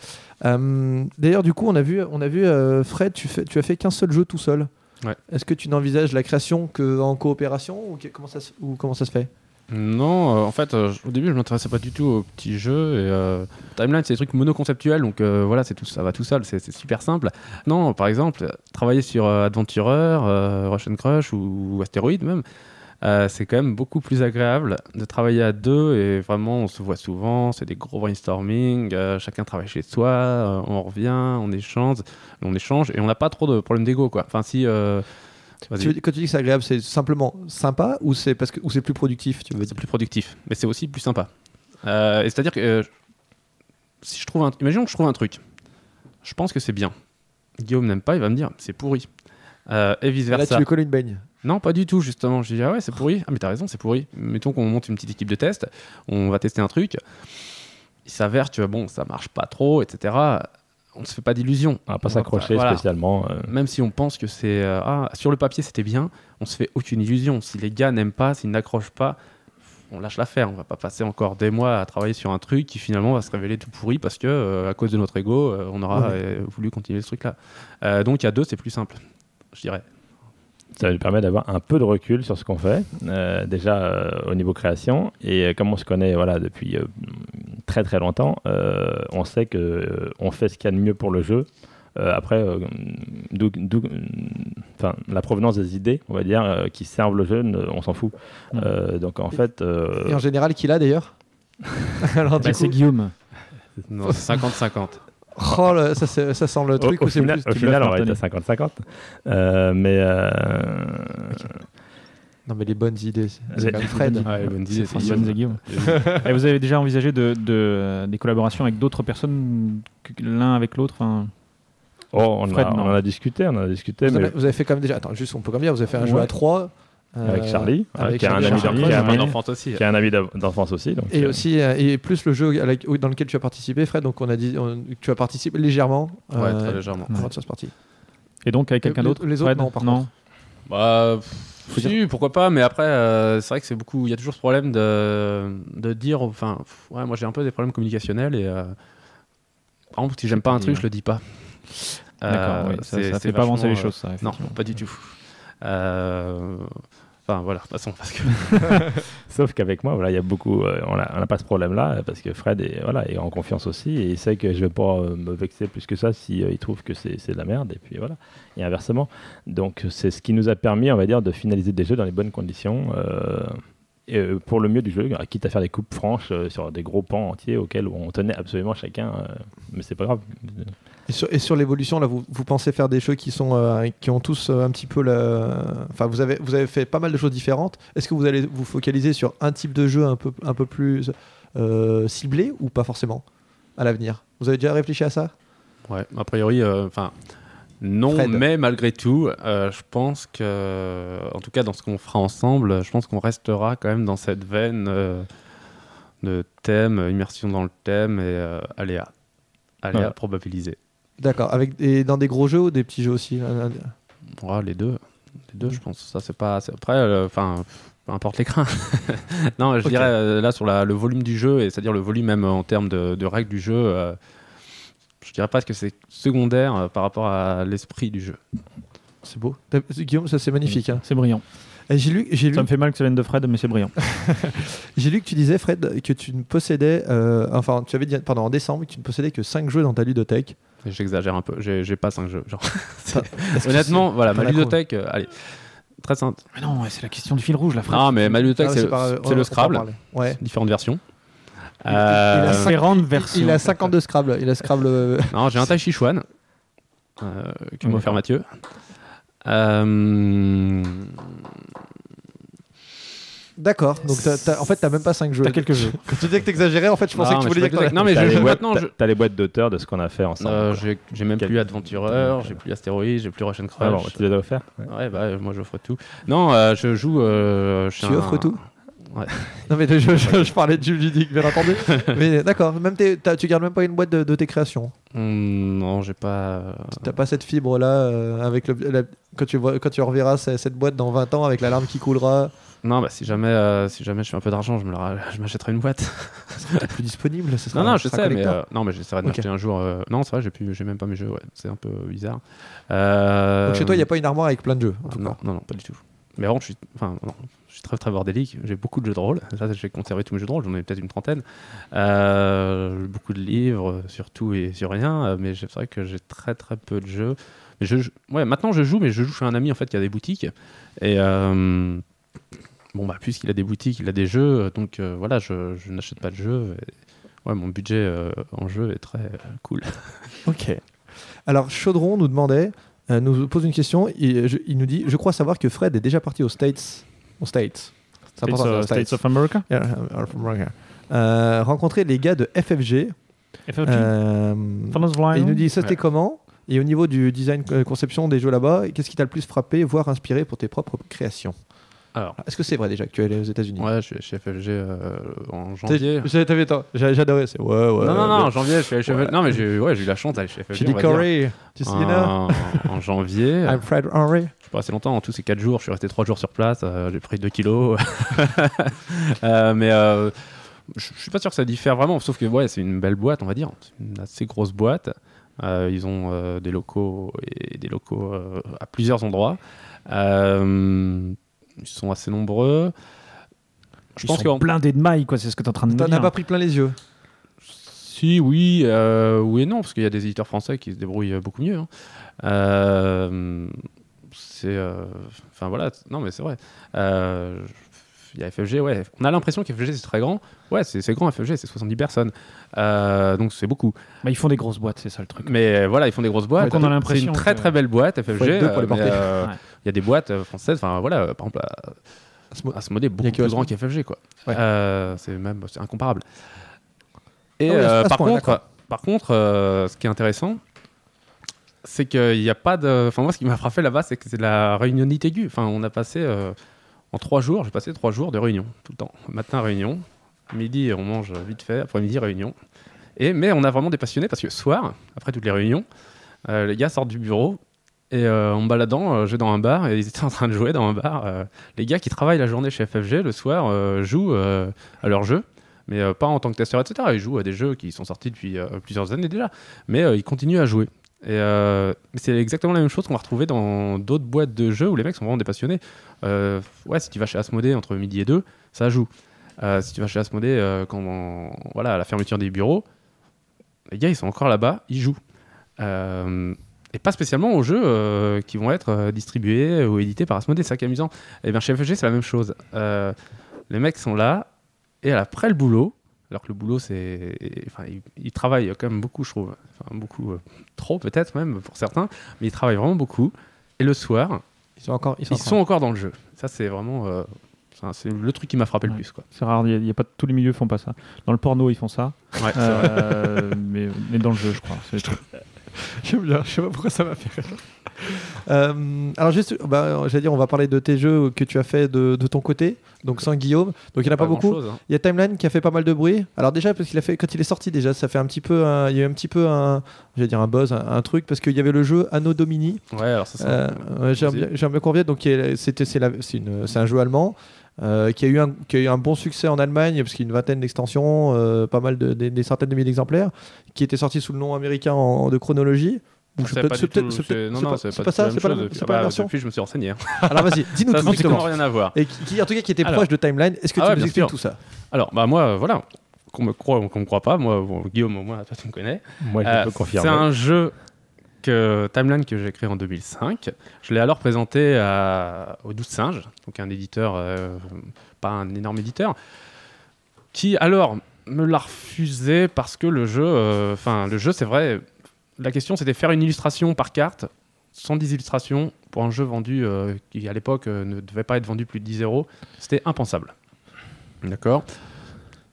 D'ailleurs, du coup, on a vu, on a vu Fred, tu, fais, tu as fait qu'un seul jeu tout seul. Ouais. Est-ce que tu n'envisages la création qu'en coopération ou, que- comment, ça, se- ou comment ça se fait? Non, euh, en fait, euh, au début, je m'intéressais pas du tout aux petits jeux. Et, euh, Timeline, c'est des trucs monoconceptuels, donc voilà, c'est tout, ça va tout seul, c'est super simple. Non, par exemple, travailler sur Adventureur, Rush and Crush ou, ou même, c'est quand même beaucoup plus agréable de travailler à deux et vraiment, on se voit souvent, c'est des gros brainstorming, chacun travaille chez soi, on revient, on échange, on échange et on n'a pas trop de problèmes d'ego, quoi. Enfin, si. Tu Quand tu dis que c'est agréable, c'est simplement sympa ou c'est parce que ou c'est plus productif tu veux c'est plus productif, mais c'est aussi plus sympa. Euh, c'est-à-dire que euh, si je trouve un, imaginons que je trouve un truc, je pense que c'est bien. Guillaume n'aime pas, il va me dire c'est pourri. Euh, et vice Là, versa. tu veux coller une baigne. Non, pas du tout, justement. Je dis, ah ouais, c'est pourri. Ah, mais t'as raison, c'est pourri. Mettons qu'on monte une petite équipe de test, on va tester un truc. Il s'avère que, bon, ça marche pas trop, etc. On ne se fait pas d'illusions. on va pas s'accrocher voilà. spécialement. euh, Même si on pense que c'est. euh, ah, sur le papier, c'était bien, on se fait aucune illusion. Si les gars n'aiment pas, s'ils n'accrochent pas, on lâche l'affaire. On va pas passer encore des mois à travailler sur un truc qui finalement va se révéler tout pourri parce que, euh, à cause de notre ego, on aura Ouais. voulu continuer ce truc-là. Donc, il y a deux, c'est plus simple, je dirais. Ça nous permet d'avoir un peu de recul sur ce qu'on fait, euh, déjà euh, au niveau création. Et euh, comme on se connaît voilà, depuis euh, très très longtemps, euh, on sait que euh, on fait ce qu'il y a de mieux pour le jeu. Euh, après, euh, d'où- d'où- enfin, la provenance des idées, on va dire, euh, qui servent le jeu, on s'en fout. Mm. Euh, donc en fait, euh, Et en général, qui l'a d'ailleurs? *laughs* Alors, Bah, coup- C'est Guillaume. Non, c'est 50-50. Oh, le- ça, ça sent le truc au où c'est final, plus. au final, on va être à 50-50. Euh, mais euh, Non, mais les bonnes idées. même Fred. Ah, les bonnes idées, c'est Guillaume. *laughs* Et vous avez déjà envisagé de, de- des collaborations avec d'autres personnes que- l'un avec l'autre oh, on, Fred, a- on en a discuté, on en a discuté, Vous, mais avez, vous avez fait quand même déjà. Attends, juste, on peut quand même dire, vous avez fait un jeu Ouais. à 3. Avec Euh, Charlie, ouais, avec qui, a un Charlie ami Charlie. d'en- qui a un J'ai ami un enfant aussi. qui a un ami d'en- d'enfance aussi. Donc, Et euh, aussi, euh, et plus le jeu dans lequel tu as participé, Fred, donc on a dit on- que tu as participé légèrement. Ouais, euh, très légèrement. avant de faire ce parti. Et donc avec quelqu'un d'autre les autres, Fred non, par contre. Bah, pff, si, pourquoi pas, mais après, euh, c'est vrai que c'est beaucoup. Il y a toujours ce problème de, de dire. Enfin, pff, ouais, moi j'ai un peu des problèmes communicationnels et. euh, par exemple, si j'aime pas un truc, je le dis pas. D'accord, Euh, oui, ça, ça fait pas avancer les choses, ça. euh, Non, pas du tout. Euh, Enfin, voilà, passons, parce que. *laughs* Sauf qu'avec moi, voilà, il y a beaucoup, euh, on n'a pas ce problème-là parce que Fred est, voilà, est en confiance aussi et il sait que je vais pas euh, me vexer plus que ça si euh, trouve que c'est de la merde et puis voilà. Et inversement. Donc c'est ce qui nous a permis, on va dire, de finaliser des jeux dans les bonnes conditions. et, pour le mieux du jeu, quitte à faire des coupes franches sur des gros pans entiers auxquels on tenait absolument chacun, mais c'est pas grave. Et sur, et sur l'évolution, là, vous, vous pensez faire des jeux qui sont euh, qui ont tous euh, un petit peu la. Enfin, vous avez vous avez fait pas mal de choses différentes. Est-ce que vous allez vous focaliser sur un type de jeu un peu un peu plus euh, ciblé ou pas forcément à l'avenir? Vous avez déjà réfléchi à ça? Ouais, a priori, euh, enfin. non, Fred. mais malgré tout, euh, je pense que, en tout cas dans ce qu'on fera ensemble, je pense qu'on restera quand même dans cette veine euh, de thème, immersion dans le thème et euh, aléa. Aléa Ouais. probabilisé. D'accord. Avec et dans des gros jeux ou des petits jeux aussi Ouais, les deux. Les deux, je pense. Ça, c'est pas. Après, euh, enfin. peu importe l'écran. *laughs* non, je dirais euh, là sur la- le volume du jeu, et c'est-à-dire le volume même en termes de, de règles du jeu, euh, je dirais pas que c'est secondaire euh, par rapport à l'esprit du jeu. C'est beau. Guillaume, ça c'est magnifique. hein. C'est brillant. Et J'ai lu, j'ai lu, Ça me fait mal que ça vienne de Fred, mais c'est brillant. *laughs* j'ai lu que tu disais, Fred, que tu ne possédais, euh, enfin, tu avais dit pardon, en décembre que tu ne possédais que 5 jeux dans ta ludothèque. J'exagère un peu, j'ai pas 5 jeux. Genre. *laughs* Honnêtement, voilà, ma ludothèque, euh, allez, très simple. Mais non, c'est la question du fil rouge, la Fred. Non, mais ma ludothèque, Ah, c'est le Scrabble. Ouais. différentes versions. Il- il a Euh, cinq- Différentes Il- versions. Il a 52 Scrabble. Il a Scrabble. euh, *laughs* Non, j'ai un Tai Chi Chuan euh, que m'a offert. Mathieu. Euh, D'accord. Donc t'as- t'as- en fait, t'as même pas 5 jeux. T'as quelques jeux. Quand tu disais que t'exagérais, en fait, je pensais Non, que tu voulais je dire que Non, mais T'as je les joue boîtes- maintenant. t'as- je- T'as les boîtes d'auteurs de ce qu'on a fait ensemble. Euh, j'ai j'ai même Quel- plus Adventureur, j'ai plus Astéroïde, j'ai plus Russian Ah bon, Crush. tu les as offerts? Ouais, bah euh, moi j'offre tout. Non, euh, je joue. euh, je Tu un- offres tout? Ouais. *laughs* Non, mais je, je- je parlais de jeu ludique, bien entendu. *laughs* mais d'accord, même t'es- t'as- tu gardes même pas une boîte de, de tes créations? Hmm, non, j'ai pas. euh, T'as pas cette fibre là avec le, la- quand tu vois quand tu reverras ce- cette boîte dans 20 ans avec l'alarme qui coulera, Non, bah si jamais, euh, si jamais je fais un peu d'argent, je me la- *laughs* je m'achèterai une boîte. c'est plus disponible. Ce sera, Non, non, ce je sera sais, mais collector. euh, non, mais j'essaierai de Ok. m'acheter un jour. euh, Non, c'est vrai, j'ai plus, j'ai même pas mes jeux. Ouais, c'est un peu bizarre. Euh, Donc chez toi, il n'y a pas une armoire avec plein de jeux. En tout non, cas. non, non, pas du tout. Mais vraiment, je suis, enfin, non, je suis très très bordélique. J'ai beaucoup de jeux de rôle. Ça, j'ai conservé tous mes jeux de rôle. J'en ai peut-être une trentaine. Euh, beaucoup de livres sur tout et sur rien. euh, Mais c'est vrai que j'ai très très peu de jeux. Mais je, ouais, maintenant je joue, mais je joue chez un ami en fait qui a des boutiques. Et euh, bon, bah, puisqu'il a des boutiques, il a des jeux. Donc euh, voilà, je, je n'achète pas de jeux. Et, ouais, mon budget euh, en jeu est très euh, cool. *laughs* Ok. Alors Chaudron nous demandait, euh, nous pose une question. Il, je- il nous dit, je crois savoir que Fred est déjà parti aux States. Aux States. States, euh, aux States of America? Yeah, uh, America. Euh, rencontrer les gars de FFG. FFG Euh, et il nous dit ça c'était Ouais. comment? Et au niveau du design euh, conception des jeux là-bas, qu'est-ce qui t'a le plus frappé, voire inspiré pour tes propres créations? Alors. Est-ce que c'est vrai déjà que tu es allé aux États-Unis Ouais, je suis chez FFG euh, en janvier. j'ai- t'avais- J'adorais. c'est- Ouais, ouais. non, non, non, en janvier, je suis allé chez. FFG. Non, mais j'ai ouais, eu la chance d'aller chez FFG. J'ai dit. Corey. Tu sais, en, en janvier. *laughs* I'm Fred Henry. Je suis pas resté longtemps, en tout c'est 4 jours, je suis resté 3 jours sur place, euh, j'ai pris 2 kilos. *laughs* Euh, mais je suis pas sûr que ça diffère vraiment, sauf que ouais, c'est une belle boîte, on va dire. C'est une assez grosse boîte. Euh, ils ont euh, des locaux et des locaux euh, à plusieurs endroits. Ils sont assez nombreux. Je Ils pense sont que blindés de mailles, quoi. C'est ce que t'es en train de me T'en dire. as pas pris plein les yeux. Si, oui, euh, oui et non, parce qu'il y a des éditeurs français qui se débrouillent beaucoup mieux. hein. Euh, c'est. euh, Enfin voilà, non mais c'est vrai. Il y a FFG, ouais. On a l'impression qu'FFG c'est très grand. Ouais, c'est c'est grand FFG, c'est 70 personnes. Euh, donc c'est beaucoup. Bah, ils font des grosses boîtes, c'est ça le truc. Mais euh, voilà, ils font des grosses boîtes. Donc, on a C'est l'impression une très que- très belle boîte FFG. Euh, mais, euh, Ouais. Il y a des boîtes françaises, enfin voilà, euh, par exemple, Asmodée est beaucoup plus grand qu'FFG quoi. Ouais. Euh, c'est même c'est incomparable. Et Ah oui, euh, par, point, contre, par contre, euh, ce qui est intéressant, c'est qu'il n'y a pas de. Enfin moi, ce qui m'a frappé là-bas, c'est que c'est de la réunionite aiguë. Enfin, on a passé, euh, En trois jours, j'ai passé trois jours de réunion, tout le temps. Matin, réunion. Midi, on mange vite fait. Après-midi, réunion. Et, mais on a vraiment des passionnés parce que soir, après toutes les réunions, euh, les gars sortent du bureau et euh, en me baladant, euh, je vais dans un bar et ils étaient *laughs* en train de jouer dans un bar. euh, les gars qui travaillent la journée chez FFG, le soir, jouent à leur jeu. Mais pas en tant que testeur, etc. Ils jouent à des jeux qui sont sortis depuis plusieurs années déjà. Mais ils continuent à jouer. Et euh, c'est exactement la même chose qu'on va retrouver dans d'autres boîtes de jeux où les mecs sont vraiment des passionnés. Euh, ouais, si tu vas chez Asmodée entre midi et deux, ça joue. Euh, si tu vas chez Asmodée quand, voilà, à la fermeture des bureaux, les gars, ils sont encore là-bas, ils jouent. Et pas spécialement aux jeux qui vont être distribués ou édités par Asmodée, c'est ça qui est amusant. Et bien chez FFG, c'est la même chose. Les mecs sont là, et après le boulot, alors que le boulot, c'est. Enfin, ils, ils travaillent quand même beaucoup, je trouve. Enfin, beaucoup, euh, trop peut-être même pour certains, mais ils travaillent vraiment beaucoup. Et le soir, Ils sont encore. Ils sont ils sont encore dans le jeu. Ça, c'est vraiment. euh, c'est le truc qui m'a frappé le Ouais. plus. Quoi. C'est rare, il y a, il y a pas tous les milieux font pas ça. Dans le porno, ils font ça, Ouais. Euh, *laughs* mais, mais dans le jeu, je crois. *laughs* C'est- *laughs* J'aime bien, je sais pas pourquoi ça m'a fait rire. Euh, alors juste, bah, j'allais dire, on va parler de tes jeux que tu as fait de, de ton côté, donc sans Guillaume. Donc il n'y en a pas, beaucoup. hein. Il y a Timeline qui a fait pas mal de bruit. Alors déjà parce qu'il a fait quand il est sorti déjà, ça fait un petit peu, un- il y a eu un petit peu un, j'allais dire un buzz, un, un truc parce qu'il y avait le jeu Anno Domini. Ouais, alors ça, c'est Euh, J'aime bien, qu'on revienne. Donc c'est un jeu allemand. Euh, qui, a eu un, qui a eu un bon succès en Allemagne, parce qu'il y a une vingtaine d'extensions, euh, pas mal de, des, des centaines de milliers d'exemplaires, qui était sorti sous le nom américain en, de chronologie. C'est c'est pas c'est c'est c'est- c'est pas- c'est c'est pas pas ça, c'est pas la la c'est pas la Bah, version. Depuis, je me suis renseigné. hein. *laughs* Alors vas-y, dis-nous *laughs* Ça tout n'a exactement. rien à voir. Et qui, en tout cas qui était Alors. proche de Timeline. Est-ce que Ah tu ouais, nous expliques sûr. tout ça? Alors, bah moi, voilà, qu'on me croit ou qu'on me croit pas, moi, bon, Guillaume, au moins, toi, tu me connais. Moi, je Euh, peux c'est confirmer. un jeu Timeline que j'ai créé en 2005. Je l'ai alors présenté à, au 12 Singes, donc un éditeur, euh, pas un énorme éditeur, qui alors me l'a refusé parce que le jeu, euh, enfin le jeu c'est vrai, la question c'était faire une illustration par carte, 110 illustrations pour un jeu vendu euh, qui à l'époque ne devait pas être vendu plus de 10 euros, c'était impensable. D'accord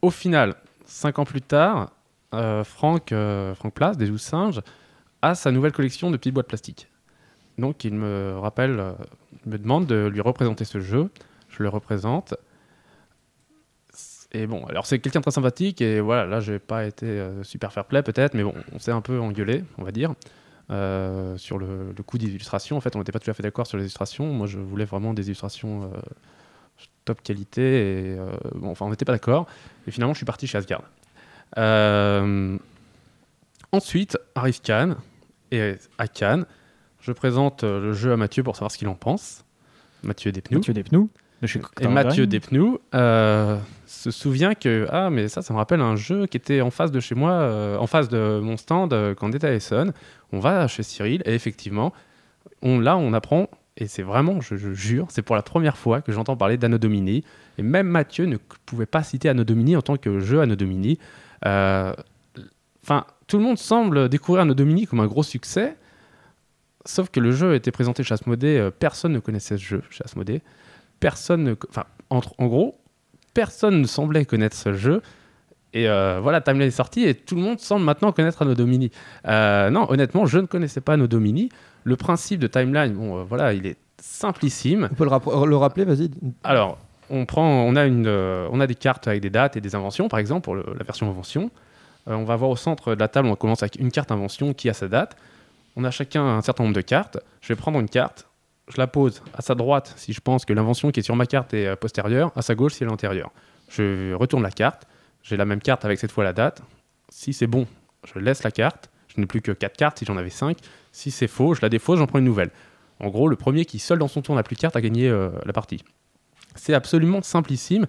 Au final, 5 ans plus tard, Franck, Franck Place, des 12 singes, a sa nouvelle collection de petites boîtes plastiques. Donc il me rappelle, euh, il me demande de lui représenter ce jeu. Je le représente. Et bon, alors c'est quelqu'un de très sympathique et voilà, là j'ai pas été euh, super fair play peut-être, mais bon, on s'est un peu engueulé, on va dire, euh, sur le, le coût des illustrations. En fait, on n'était pas tout à fait d'accord sur les illustrations. Moi, je voulais vraiment des illustrations top qualité et bon, enfin, on n'était pas d'accord. Et finalement, je suis parti chez Asgard. Ensuite, arrive Cannes et à Cannes, je présente euh, le jeu à Mathieu pour savoir ce qu'il en pense. Mathieu Despnous. Mathieu Despnous, de chez Et Mathieu. Despnous euh, se souvient que ah mais ça ça me rappelle un jeu qui était en face de chez moi, euh, en face de mon stand euh, quand on était à Essonne. On va chez Cyril et effectivement on là on apprend et c'est vraiment je, je jure c'est pour la première fois que j'entends parler d'Anno Domini et même Mathieu ne pouvait pas citer Anno Domini en tant que jeu Anno Domini. Enfin tout le monde semble découvrir Anno Domini comme un gros succès. Sauf que le jeu a été présenté chez Asmodée, euh, personne ne connaissait ce jeu chez Asmodée personne enfin entre en gros personne ne semblait connaître ce jeu et euh, voilà Timeline est sorti et tout le monde semble maintenant connaître Anno Domini Euh, non honnêtement je ne connaissais pas Anno Domini le principe de Timeline bon euh, voilà il est simplissime On peut le, rapp- le rappeler, vas-y. alors, on prend, on a une, on a des cartes avec des dates et des inventions, par exemple pour le- la version invention. Euh, on va voir au centre de la table, on commence avec une carte invention qui a sa date. On a chacun un certain nombre de cartes. Je vais prendre une carte, je la pose à sa droite si je pense que l'invention qui est sur ma carte est euh, postérieure, à sa gauche si elle est antérieure. Je retourne la carte, j'ai la même carte avec cette fois la date. Si c'est bon, je laisse la carte. Je n'ai plus que 4 cartes si j'en avais 5. Si c'est faux, je la défausse, j'en prends une nouvelle. En gros, le premier qui seul dans son tour n'a plus de cartes a gagné euh, la partie. C'est absolument simplissime.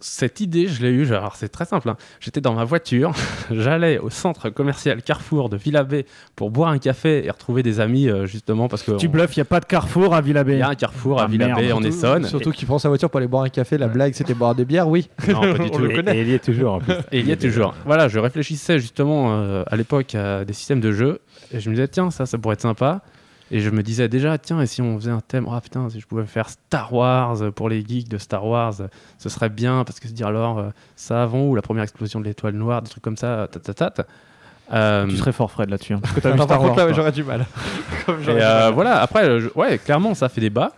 Cette idée, je l'ai eue, alors c'est très simple. hein. J'étais dans ma voiture, *laughs* j'allais au centre commercial Carrefour de Villabé pour boire un café et retrouver des amis, euh, justement, parce que Tu on- bluffes, il n'y a pas de carrefour à il Villabé. y a un Carrefour à Ah, Villabé merde. en Essonne. Surtout qu'il prend sa voiture pour aller boire un café. La blague, c'était boire des bières, oui. Non, pas du *laughs* On tout. le Et, connaît. et il y est toujours en plus. Et il y a toujours. Voilà, je réfléchissais justement euh, à l'époque à des systèmes de jeu et je me disais tiens ça ça pourrait être sympa et je me disais déjà tiens et si on faisait un thème ah putain si je pouvais faire Star Wars pour les geeks de Star Wars ce serait bien parce que se dire alors euh, ça avant ou la première explosion de l'étoile noire des trucs comme ça ta ta ta, ta. Euh, Tu serais fort, Fred, là-dessus. hein, parce que t'as Non, vu par Star contre, Wars, là, j'aurais du mal. *laughs* Comme et du euh, mal. voilà après je- ouais clairement ça fait débat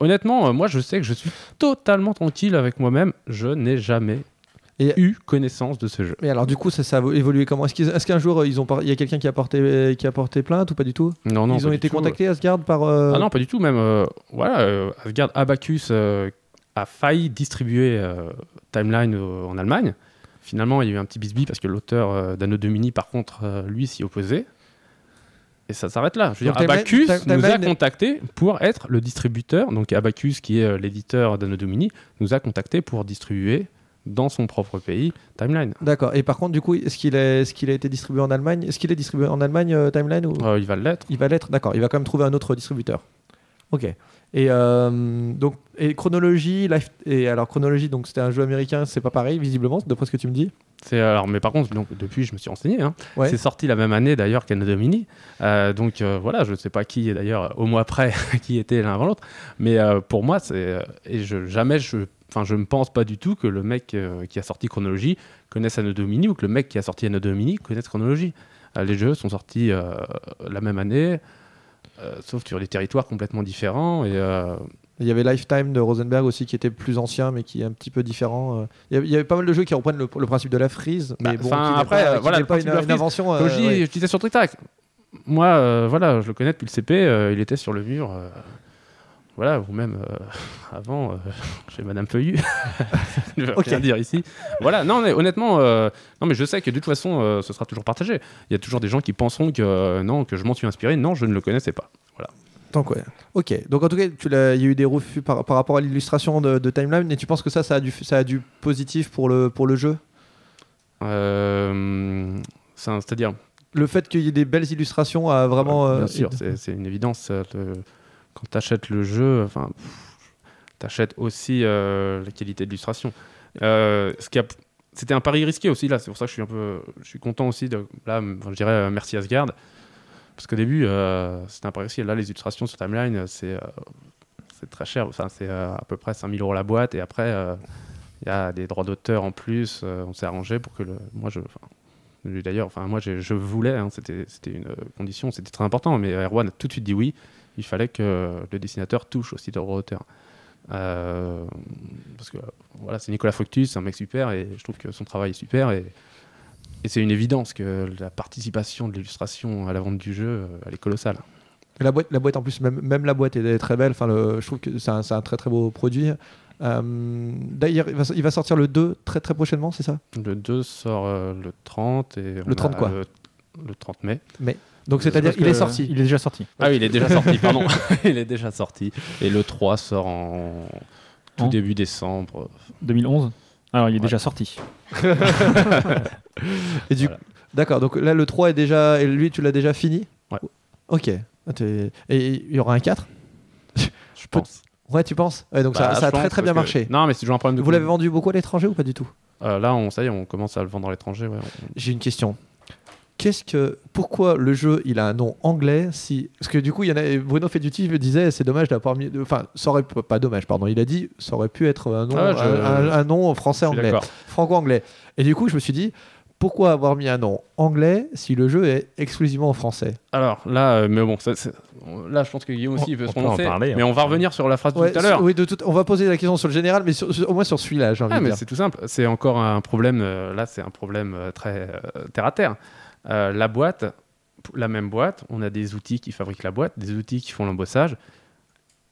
honnêtement, euh, moi, je sais que je suis totalement tranquille avec moi-même. Je n'ai jamais Et- eu connaissance de ce jeu. Mais alors, du coup, ça, ça a évolué comment? Est-ce qu'un jour, ils ont par- il y a quelqu'un qui a porté, qui a porté plainte ou pas du tout? Non, non. Ils ont été tout. contactés, Asgard, par. euh, Ah non, pas du tout. Même, euh, voilà, euh, Asgard Abacus euh, a failli distribuer euh, Timeline euh, en Allemagne. Finalement, il y a eu un petit bisbis parce que l'auteur euh, d'Anno Domini, par contre, euh, lui, s'y opposait. Et ça s'arrête là. Je veux Donc dire, Timeline- Abacus nous a contactés pour être le distributeur. Donc Abacus, qui est euh, l'éditeur d'Anno Domini, nous a contactés pour distribuer dans son propre pays Timeline. D'accord. Et par contre, du coup, est-ce qu'il est, est, qu'il a été distribué en Allemagne? Est-ce qu'il est distribué en Allemagne, euh, Timeline ou... Euh, il va l'être. Il va l'être D'accord. Il va quand même trouver un autre distributeur. Ok. Et euh, donc, et chronologie, life- et alors chronologie, donc c'était un jeu américain, c'est pas pareil, visiblement, d'après ce que tu me dis? Alors, mais par contre, donc, depuis, je me suis renseigné. hein. Ouais. C'est sorti la même année d'ailleurs qu'Anno Domini. Euh, donc euh, voilà, je ne sais pas qui est d'ailleurs au mois près *laughs* qui était l'un avant l'autre. Mais euh, pour moi, c'est et je jamais je Enfin, je ne pense pas du tout que le mec euh, qui a sorti Chronologie connaisse Anno Domini ou que le mec qui a sorti Anno Domini connaisse Chronologie. Euh, les jeux sont sortis euh, la même année, sauf sur des territoires complètement différents. Et Il y avait Lifetime de Rosenberg aussi qui était plus ancien mais qui est un petit peu différent. Il y avait- il y avait pas mal de jeux qui reprennent le, le principe de la frise, mais Bah, bon, qui n'est après, pas, qui voilà, pas une, une invention. Comme je, dis, ouais. je disais sur TrickTrack. Moi, euh, voilà, je le connais depuis le CP, il était sur le mur. Voilà, ou même euh, *laughs* avant, euh, *laughs* chez Madame Feuillu. *laughs* je Ok. rien dire ici. Voilà, non, mais honnêtement, euh, non, mais je sais que de toute façon, ce sera toujours partagé. Il y a toujours des gens qui penseront que non, que je m'en suis inspiré. Non, je ne le connaissais pas. Voilà. Donc, ouais. Ok. Donc en tout cas, il y a eu des refus par, par rapport à l'illustration de, de Timeline, et tu penses que ça, ça a du, ça a du positif pour le, pour le jeu? C'est-à-dire, Le fait qu'il y ait des belles illustrations a vraiment. Bien sûr, c'est une évidence. le- quand tu achètes le jeu, tu achètes aussi euh, la qualité d'illustration. Euh, ce qui a- C'était un pari risqué aussi, là. C'est pour ça que je suis un peu. Je suis content aussi de. Là, je dirais euh, merci Asgard. Parce qu'au début, euh, c'était un pari risqué. Là, les illustrations sur Timeline, euh, c'est euh, c'est très cher. Enfin, c'est euh, à peu près 5000 euros la boîte. Et après, euh, il y a des droits d'auteur en plus. euh, on s'est arrangé pour que le. Moi, je. D'ailleurs, enfin moi je voulais, hein, c'était une euh, condition, c'était très important, mais Erwan a tout de suite dit oui. Il fallait que le dessinateur touche aussi le droit d'auteur. Euh, parce que voilà, c'est Nicolas Fructus, c'est un mec super et je trouve que son travail est super et, et c'est une évidence que la participation de l'illustration à la vente du jeu, euh, elle est colossale. La boîte, la boîte en plus, même, même la boîte est très belle. Enfin, le- je trouve que c'est un, un très très beau produit. Euh, D'ailleurs, il va, il va sortir le 2 très très prochainement, c'est ça? Le 2 sort euh, le 30 et Le 30 a quoi? le, le 30 mai. Donc c'est-à-dire qu'il est sorti. Il est déjà sorti. Ah oui, il est déjà sorti, *laughs* pardon. *laughs* il est déjà sorti. Et le 3 sort en tout En début décembre. 2011 Alors, il est Ouais. déjà sorti. *laughs* Et du Voilà. D'accord, donc là le 3 est déjà. Et lui, tu l'as déjà fini? Ouais. Ok. Ah, Et il y aura un 4 Je pense. Ouais, tu penses? Ouais, donc Bah, ça, ça a très très bien que- marché. Non, mais c'est toujours un problème de Vous l'avez vendu beaucoup à l'étranger ou pas du tout? Euh, là, on, ça y est, on commence à le vendre à l'étranger. ouais. J'ai une question. Qu'est-ce que, pourquoi le jeu il a un nom anglais si, parce que du coup il y en a, Bruno Feduti me disait c'est dommage d'avoir mis, enfin ça aurait pas dommage pardon, il a dit ça aurait pu être un nom, Ah, je- un, nom français anglais, d'accord. franco-anglais. Et du coup je me suis dit pourquoi avoir mis un nom anglais si le jeu est exclusivement en français? Alors là, euh, mais bon, ça, là, je pense que Guillaume aussi peut on se peut en prononcer. parler, mais hein. on va revenir sur la phrase de Ouais, tout à l'heure. Oui, de tout- on va poser la question sur le général, mais sur- sur- au moins sur celui-là, j'ai envie Ah, de mais dire. c'est tout simple. C'est encore un problème. euh, là, c'est un problème euh, très euh, terre à terre. Euh, la boîte, la même boîte, on a des outils qui fabriquent la boîte, des outils qui font l'embossage.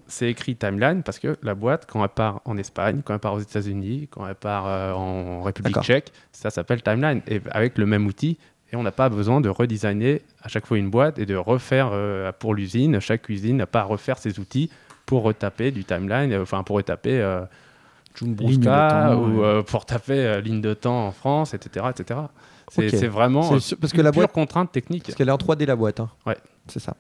C'est écrit timeline parce que la boîte, quand elle part en Espagne, quand elle part aux États-Unis, quand elle part euh, en République tchèque, ça s'appelle timeline. Et avec le même outil, et on n'a pas besoin de redesigner à chaque fois une boîte et de refaire euh, pour l'usine. Chaque usine n'a pas à refaire ses outils pour retaper du timeline, enfin pour retaper temps, ou euh, pour taper euh, ligne de temps en France, etc. etc. C'est vraiment euh, parce que une la pure boîte, contrainte technique. parce qu'elle est en 3D la boîte. hein. Ouais. C'est ça.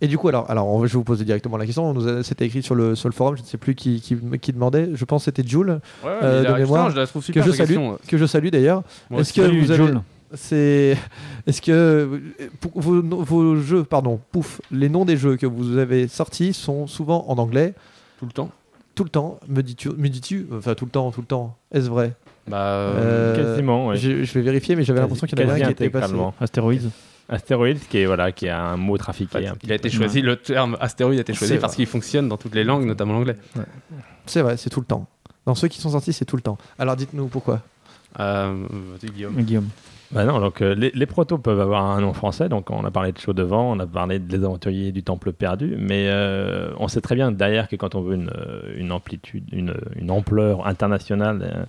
Et du coup, alors, alors je vais vous poser directement la question. C'était écrit sur le, sur le forum, je ne sais plus qui, qui, qui demandait. Je pense que c'était Jules, Ouais, ouais, euh, de mémoire, je la trouve super que je salue, que je salue d'ailleurs. Moi Est-ce que vous avez, c'est, est-ce que pour vos, vos jeux, pardon, pouf, les noms des jeux que vous avez sortis sont souvent en anglais? Tout le temps tout le temps. Me dis-tu, me dis-tu, enfin tout le temps, tout le temps. Est-ce vrai? Bah, euh, Quasiment, oui. je, je vais vérifier, mais j'avais l'impression qu'il y en avait un qui était passé. Astéroïdes Astéroïde, qui est, voilà, qui est un mot trafiqué. Il a été choisi, le terme astéroïde a été choisi parce qu'il fonctionne dans toutes les langues, notamment l'anglais. C'est vrai, c'est tout le temps. Dans ceux qui sont sortis, c'est tout le temps. Alors dites-nous pourquoi. Euh, Guillaume. Guillaume. Bah non, donc euh, les, les protos peuvent avoir un nom français, donc on a parlé de Chaud devant, on a parlé des aventuriers du Temple perdu, mais euh, on sait très bien derrière que quand on veut une, une amplitude, une, une ampleur internationale,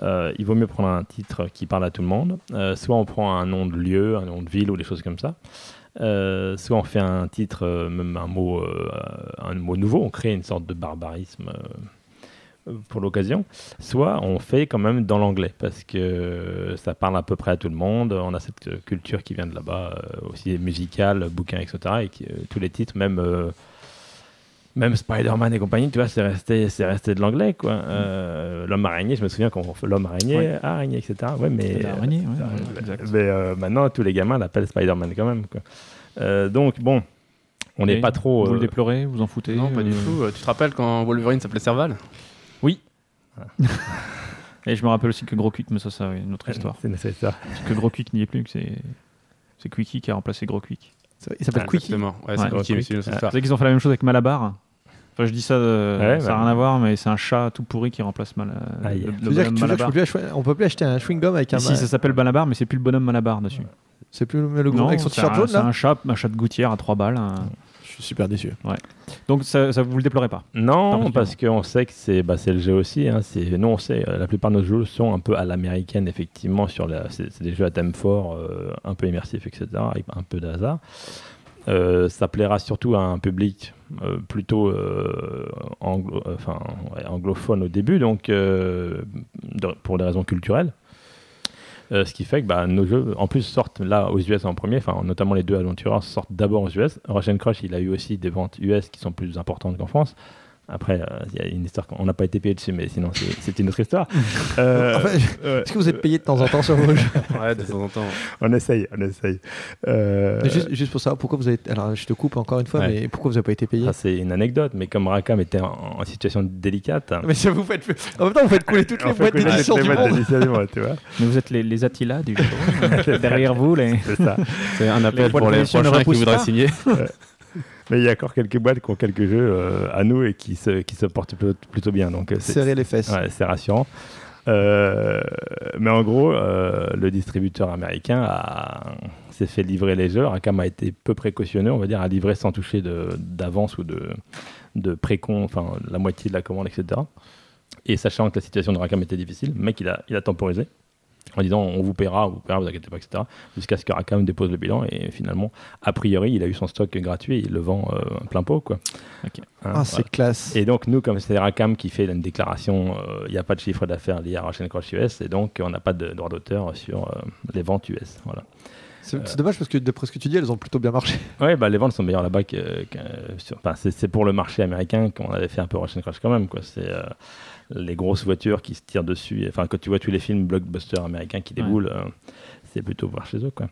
euh, il vaut mieux prendre un titre qui parle à tout le monde. Euh, soit on prend un nom de lieu, un nom de ville ou des choses comme ça. Euh, soit on fait un titre, même un mot, un mot nouveau, on crée une sorte de barbarisme pour l'occasion soit on fait quand même dans l'anglais parce que ça parle à peu près à tout le monde. On a cette culture qui vient de là-bas, aussi musicale, bouquins, etc. Et tous les titres, même, même Spider-Man et compagnie, tu vois, c'est resté, c'est resté de l'anglais, quoi. Euh, l'homme araignée, je me souviens qu'on fait l'homme araignée, Ouais. araignée, etc. Ouais, mais, L'araignée, ouais, euh, ouais, exact. mais euh, maintenant, tous les gamins l'appellent Spider-Man quand même, quoi. Euh, donc, bon, on n'est pas trop. Vous le déplorez, vous en foutez Non, pas du tout. Tu te rappelles quand Wolverine s'appelait Serval? Et je me rappelle aussi que Gros Quick, mais ça, c'est une autre histoire. c'est c'est ça. Que Gros Quick n'y est plus, que c'est c'est Quickie qui a remplacé Gros Quick. Il s'appelle Ah, Quickie. Exactement. Ouais, c'est Ouais. Quickie, mais c'est une autre. Vous histoire. savez qu'ils ont fait la même chose avec Malabar Enfin, je dis ça, euh, Ouais, ça bah. n'a rien à voir, mais c'est un chat tout pourri qui remplace Mal le, le Tu veux dire que- bonhomme tu veux dire que je Malabar. peux plus on peut plus acheter un chewing-gum avec un. Si, ça s'appelle Malabar, mais c'est plus le bonhomme Malabar dessus. C'est plus le, le gros Non, avec son c'est t-shirt un, jaune c'est un chat, un chat de gouttière à 3 balles. un- Je suis super déçu. Donc ça, ça vous le déplorez pas Non, parce qu'on sait que c'est bah, le jeu aussi. Hein, nous, on sait, euh, la plupart de nos jeux sont un peu à l'américaine, effectivement. sur la- C'est des jeux à thème fort, euh, un peu immersifs, etc., avec un peu de hasard. Euh, ça plaira surtout à un public euh, plutôt euh, anglophone au début, donc pour des raisons culturelles. Ce qui fait que bah, nos jeux, en plus, sortent là aux US en premier, notamment les deux Adventurers sortent d'abord aux US. Rush and Crush, il a eu aussi des ventes US qui sont plus importantes qu'en France. Après, euh, il y a une histoire qu'on n'a pas été payé dessus, mais sinon, c'est une autre histoire. *laughs* Euh, Enfin, Est-ce que vous êtes payé de temps en temps sur vos jeux *laughs* Ouais, de temps en temps. on essaye, on essaye. Euh, juste, juste pour savoir pourquoi vous avez. Alors je te coupe encore une fois, Ouais. mais pourquoi vous n'avez pas été payé ça, c'est une anecdote, mais comme Rakam était en, en situation délicate, Mais ça vous faites. En même temps, vous faites couler toutes les boîtes d'édition les du du monde, tu vois. Mais vous êtes les, les Attila du jeu. *laughs* Derrière vous, les... C'est ça. C'est un appel pour les prochains qui voudraient signer. Mais il y a encore quelques boîtes qui ont quelques jeux euh, à nous et qui se, qui se portent plutôt, bien. Donc, euh, Serrer les fesses. ouais, c'est rassurant. Euh, mais en gros, euh, le distributeur américain a- s'est fait livrer les jeux. Rakam a été peu précautionneux, on va dire, à livrer sans toucher de- d'avance ou de, de précon, enfin la moitié de la commande, etc. Et sachant que la situation de Rakam était difficile, le mec il a, il a temporisé en disant on vous paiera, on vous paiera, vous inquiétez pas, etc. Jusqu'à ce que Rakam dépose le bilan et finalement, a priori, il a eu son stock gratuit et il le vend euh, plein pot. Quoi. Hein, Ah, voilà. c'est classe. Et donc, nous, comme c'est Rakam qui fait une déclaration, euh, il n'y a pas de chiffre d'affaires lié à Russian Crush US, et donc on n'a pas de droit d'auteur sur euh, les ventes US. Voilà. C'est c'est dommage parce que d'après ce que tu dis, elles ont plutôt bien marché. *laughs* Ouais, bah, les ventes sont meilleures là-bas que. que- sur- enfin, c'est c'est pour le marché américain qu'on avait fait un peu Russian Crush quand même. quoi. C'est euh, les grosses voitures qui se tirent dessus. Enfin, quand tu vois tous les films blockbusters américains qui Ouais. déboulent, euh, c'est plutôt voir chez eux. Quoi.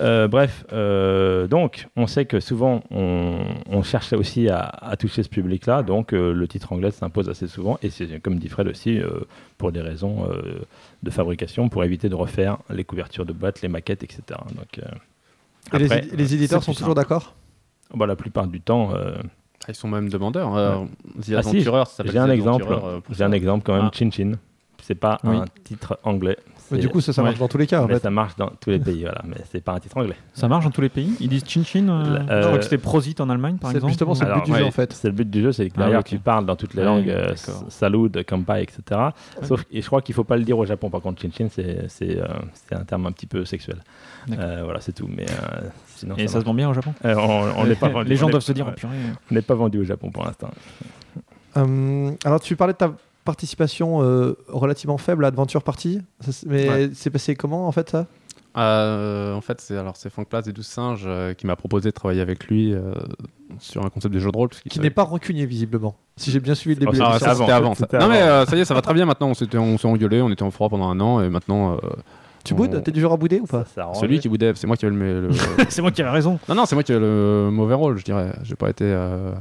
Euh, bref, euh, donc on sait que souvent on, on cherche aussi à, à toucher ce public-là, donc euh, le titre anglais s'impose assez souvent, et c'est comme dit Fred aussi, euh, pour des raisons euh, de fabrication, pour éviter de refaire les couvertures de boîtes, les maquettes, etc. Donc, euh, Et après, les éditeurs sont toujours d'accord? Bah, la plupart du temps, euh, Ah, Ils sont même demandeurs. Euh, The Ah, si, j'ai un The exemple, euh, j'ai un exemple quand même, Ah. Chin Chin. C'est pas Oui. un titre anglais. Mais du coup, ça, ça marche ouais. dans tous les cas. En mais fait. ça marche dans tous les pays, voilà. Mais c'est pas un titre anglais. Ça marche dans tous les pays? Ils disent chin chin euh, Euh, Je crois que c'était Prosit en Allemagne, par C'est- exemple. justement, c'est le but du ouais, jeu en fait. C'est le but du jeu, c'est que Ah, tu parles dans toutes les Ouais, langues, euh, d'accord. s- salut, kampai, etc. Sauf, et je crois qu'il faut pas le dire au Japon. Par contre, chin chin, c'est euh, c'est un terme un petit peu sexuel. Euh, voilà, c'est tout. Mais euh, sinon, Et ça se vont bien au Japon Euh, on on n'est pas *laughs* vendu. Les gens on est- doivent se dire, ouais, oh, purée. on n'est pas vendu au Japon pour l'instant. Euh, alors, tu parlais de ta participation euh, relativement faible à Adventure Party. Ça, mais Ouais. c'est passé comment en fait ça? Euh, en fait, c'est alors c'est Franck Place des 12 singes euh, qui m'a proposé de travailler avec lui euh, sur un concept de jeu de rôle. Qui n'est pas rancunier visiblement. Si j'ai bien suivi le début Oh, de Ah, ça, avant, c'était avant. ça. Non mais euh, ça y est, ça va très bien maintenant. On s'était on s'est engueulé, on était en froid pendant un an et maintenant euh, Tu boudes? T'es du genre à bouder ou pas? Ça, ça arrange. celui qui boudait, c'est moi qui avais le, le- *laughs* C'est moi qui avais raison. non non c'est moi qui avais le mauvais rôle, je dirais. J'ai pas été euh,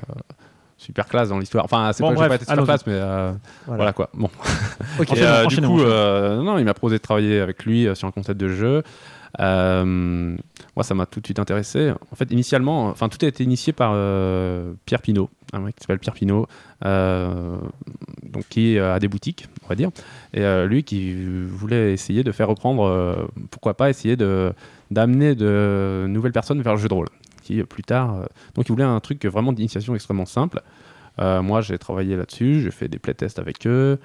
super classe dans l'histoire. Enfin, c'est Bon, pas que j'ai bref, pas été super classe, mais euh, Voilà. voilà. quoi. Bon. Ok. *laughs* Et, euh, du coup, euh, non, il m'a proposé de travailler avec lui euh, sur un concept de jeu. Euh, moi, ça m'a tout de suite intéressé. En fait, initialement, enfin, tout a été initié par euh, Pierre Pinault, un mec qui s'appelle Pierre Pinault, euh, donc qui a des boutiques, on va dire, et lui qui voulait essayer de faire reprendre, pourquoi pas essayer de d'amener de nouvelles personnes vers le jeu de rôle. Qui plus tard, donc il voulait un truc vraiment d'initiation extrêmement simple. Moi, j'ai travaillé là-dessus, j'ai fait des playtests avec eux.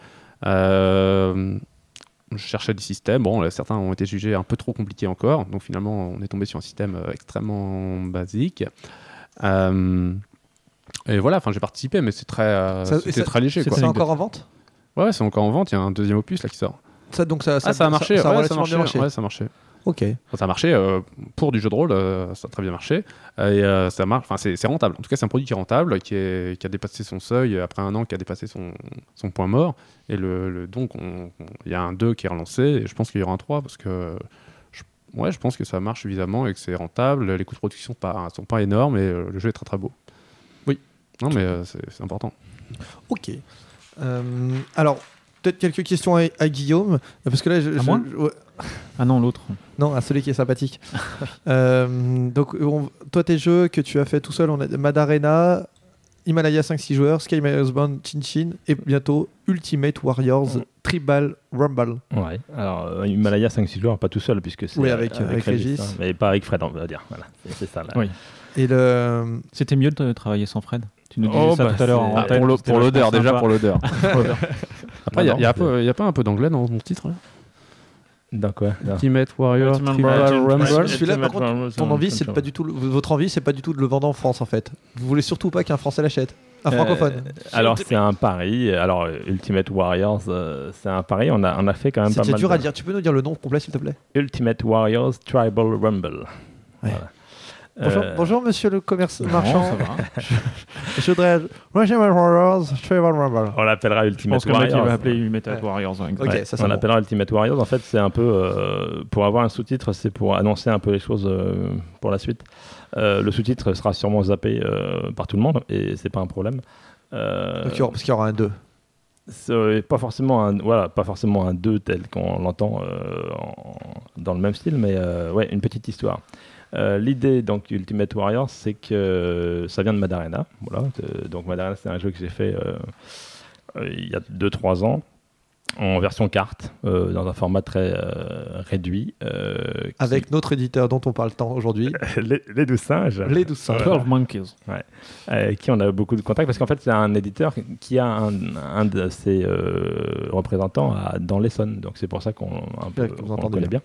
Je cherchais des systèmes. Bon, là, certains ont été jugés un peu trop compliqués encore. Donc finalement, on est tombé sur un système euh, extrêmement basique. Euh, et voilà, enfin, j'ai participé, mais c'est très, euh, Ça- ça- très léger. C'est encore en vente? Ouais, c'est encore en vente. Il y a un deuxième opus là qui sort. ça, donc ça, ah, ça a marché. Ça, ça a ouais, ça a relativement marché. bien marché. Ouais, ça a marché. Ok. Ça a marché euh, pour du jeu de rôle, euh, ça a très bien marché. Euh, et ça marche, enfin, c'est rentable. En tout cas, c'est un produit qui est rentable, qui, est, qui a dépassé son seuil après un an, qui a dépassé son, son point mort. Et le, le- donc, on- on- il y a un 2 qui est relancé, et je pense qu'il y aura un 3 parce que je, ouais, je pense que ça marche suffisamment et que c'est rentable. Les coûts de production sont pas, sont pas énormes et le jeu est très très beau. Oui. Non, mais c'est important. Ok. Alors, peut-être quelques questions à, à Guillaume, parce que là, je, À je- moi je- ouais. Ah non, l'autre. non, à celui qui est sympathique. *laughs* Euh, donc, on- toi, tes jeux que tu as fait tout seul, on a Madarena, Himalaya 5-6 joueurs, Sky My Husband, Chin Chin, et bientôt Ultimate Warriors Tribal Rumble. Ouais. Alors, euh, Himalaya 5-6 joueurs, pas tout seul, puisque c'est Oui, euh, avec- avec Régis. hein, mais pas avec Fred, on va dire. Voilà, c'est ça. Là. Oui. Et le. C'était mieux de travailler sans Fred. Tu nous disais Oh, ça bah, tout à l'heure Ah, pour l'odeur, déjà pour l'odeur. Après, il y a- c'est- pas un peu d'anglais dans mon titre là Dans quoi. Ultimate Warrior Ultimate Rumble. Celui- Celui-là, par contre, ton envie, c'est pas du tout, le- votre envie, c'est pas du tout de le vendre en France, en fait. Vous voulez surtout pas qu'un Français l'achète, un francophone. Euh, alors c'est un pari. Alors Ultimate Warriors, euh, c'est un pari. On a, on a fait quand même pas C'est mal. dur de- à dire. Tu peux nous dire le nom complet, s'il te plaît? Ultimate Warriors Tribal Rumble. Voilà. Bonjour, Euh, bonjour, monsieur le commerce Non, marchand. ça va. *laughs* Je voudrais. On l'appellera Je Ultimate pense mec, il Warriors. va appeler Ultimate Ouais. Warriors. ouais, Ok, exact. Ouais, ça, c'est on bon. l'appellera Ultimate Warriors. En fait, c'est un peu euh, pour avoir un sous-titre, c'est pour annoncer un peu les choses euh, pour la suite. Euh, le sous-titre sera sûrement zappé euh, par tout le monde et c'est pas un problème. Euh, Donc, parce qu'il y aura un 2. c'est pas forcément un voilà pas forcément un 2 tel qu'on l'entend euh, en- dans le même style mais euh, ouais une petite histoire Euh, l'idée donc Ultimate Warriors c'est que ça vient de Madarena voilà Euh, donc Madarena c'est un jeu que j'ai fait euh, euh, il y a 2-3 ans en version carte euh, dans un format très euh, réduit euh, qui- Avec notre éditeur dont on parle tant aujourd'hui, *laughs* les, les douze singes les 12 singes. 12 Monkeys. avec qui on a beaucoup de contacts parce qu'en fait c'est un éditeur qui a un, un de ses euh, représentants à- dans l'Essonne donc c'est pour ça qu'on Ouais, entendez connaît bien.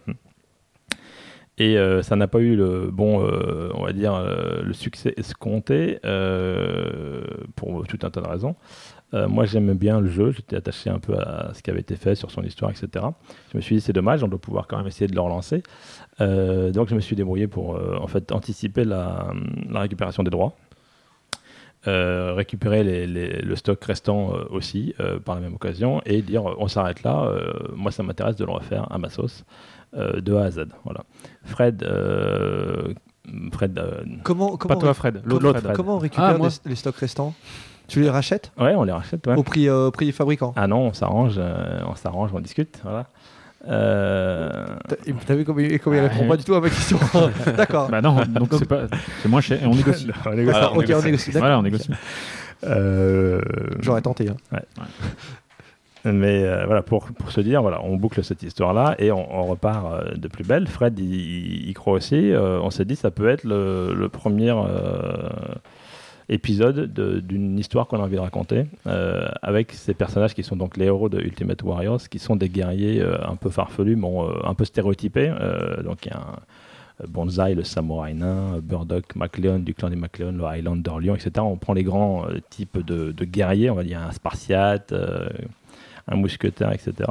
Et euh, ça n'a pas eu le bon, euh, on va dire, euh, le succès escompté pour tout un tas de raisons. Moi, j'aimais bien le jeu, j'étais attaché un peu à ce qui avait été fait sur son histoire, etc. Je me suis dit, c'est dommage, on doit pouvoir quand même essayer de le relancer. Donc, je me suis débrouillé pour, en fait, anticiper la, récupération des droits. Récupérer le stock restant aussi par la même occasion et dire on s'arrête là, moi ça m'intéresse de le refaire à ma sauce de A à Z. Voilà. Fred, euh, Fred euh, Comment, comment, Pas toi, Fred. comment- L'autre Fred. comment on récupère Ah, moi. les, les stocks restants Tu les rachètes ouais, on les rachète. Ouais. au, prix, euh, au prix du fabricant Ah non, on s'arrange, euh, on s'arrange, on discute. Voilà. Euh, T'as t'as vu comment, il- comment il Ah, répond pas du tout à ma question *laughs* D'accord. Bah non, donc c'est pas, c'est moins cher. Et on négocie. *laughs* on négocie. D'accord, ok, on négocie. d'accord. Voilà, on négocie. Euh, J'aurais tenté. hein. Mais euh, voilà, pour, pour se dire, voilà, on boucle cette histoire-là et on, repart euh, de plus belle. Fred, il, croit aussi. Euh, on s'est dit, ça peut être le, premier épisode de- d'une histoire qu'on a envie de raconter avec ces personnages qui sont donc les héros de Ultimate Warriors, qui sont des guerriers un peu farfelus, bon, un peu stéréotypés. Donc il y a un Bonzai, le samouraï nain, Burdock, MacLeon du clan des MacLeon, le Highlander Lion, etc. On prend les grands types de, guerriers, on va dire un Spartiate, un mousquetaire, etc.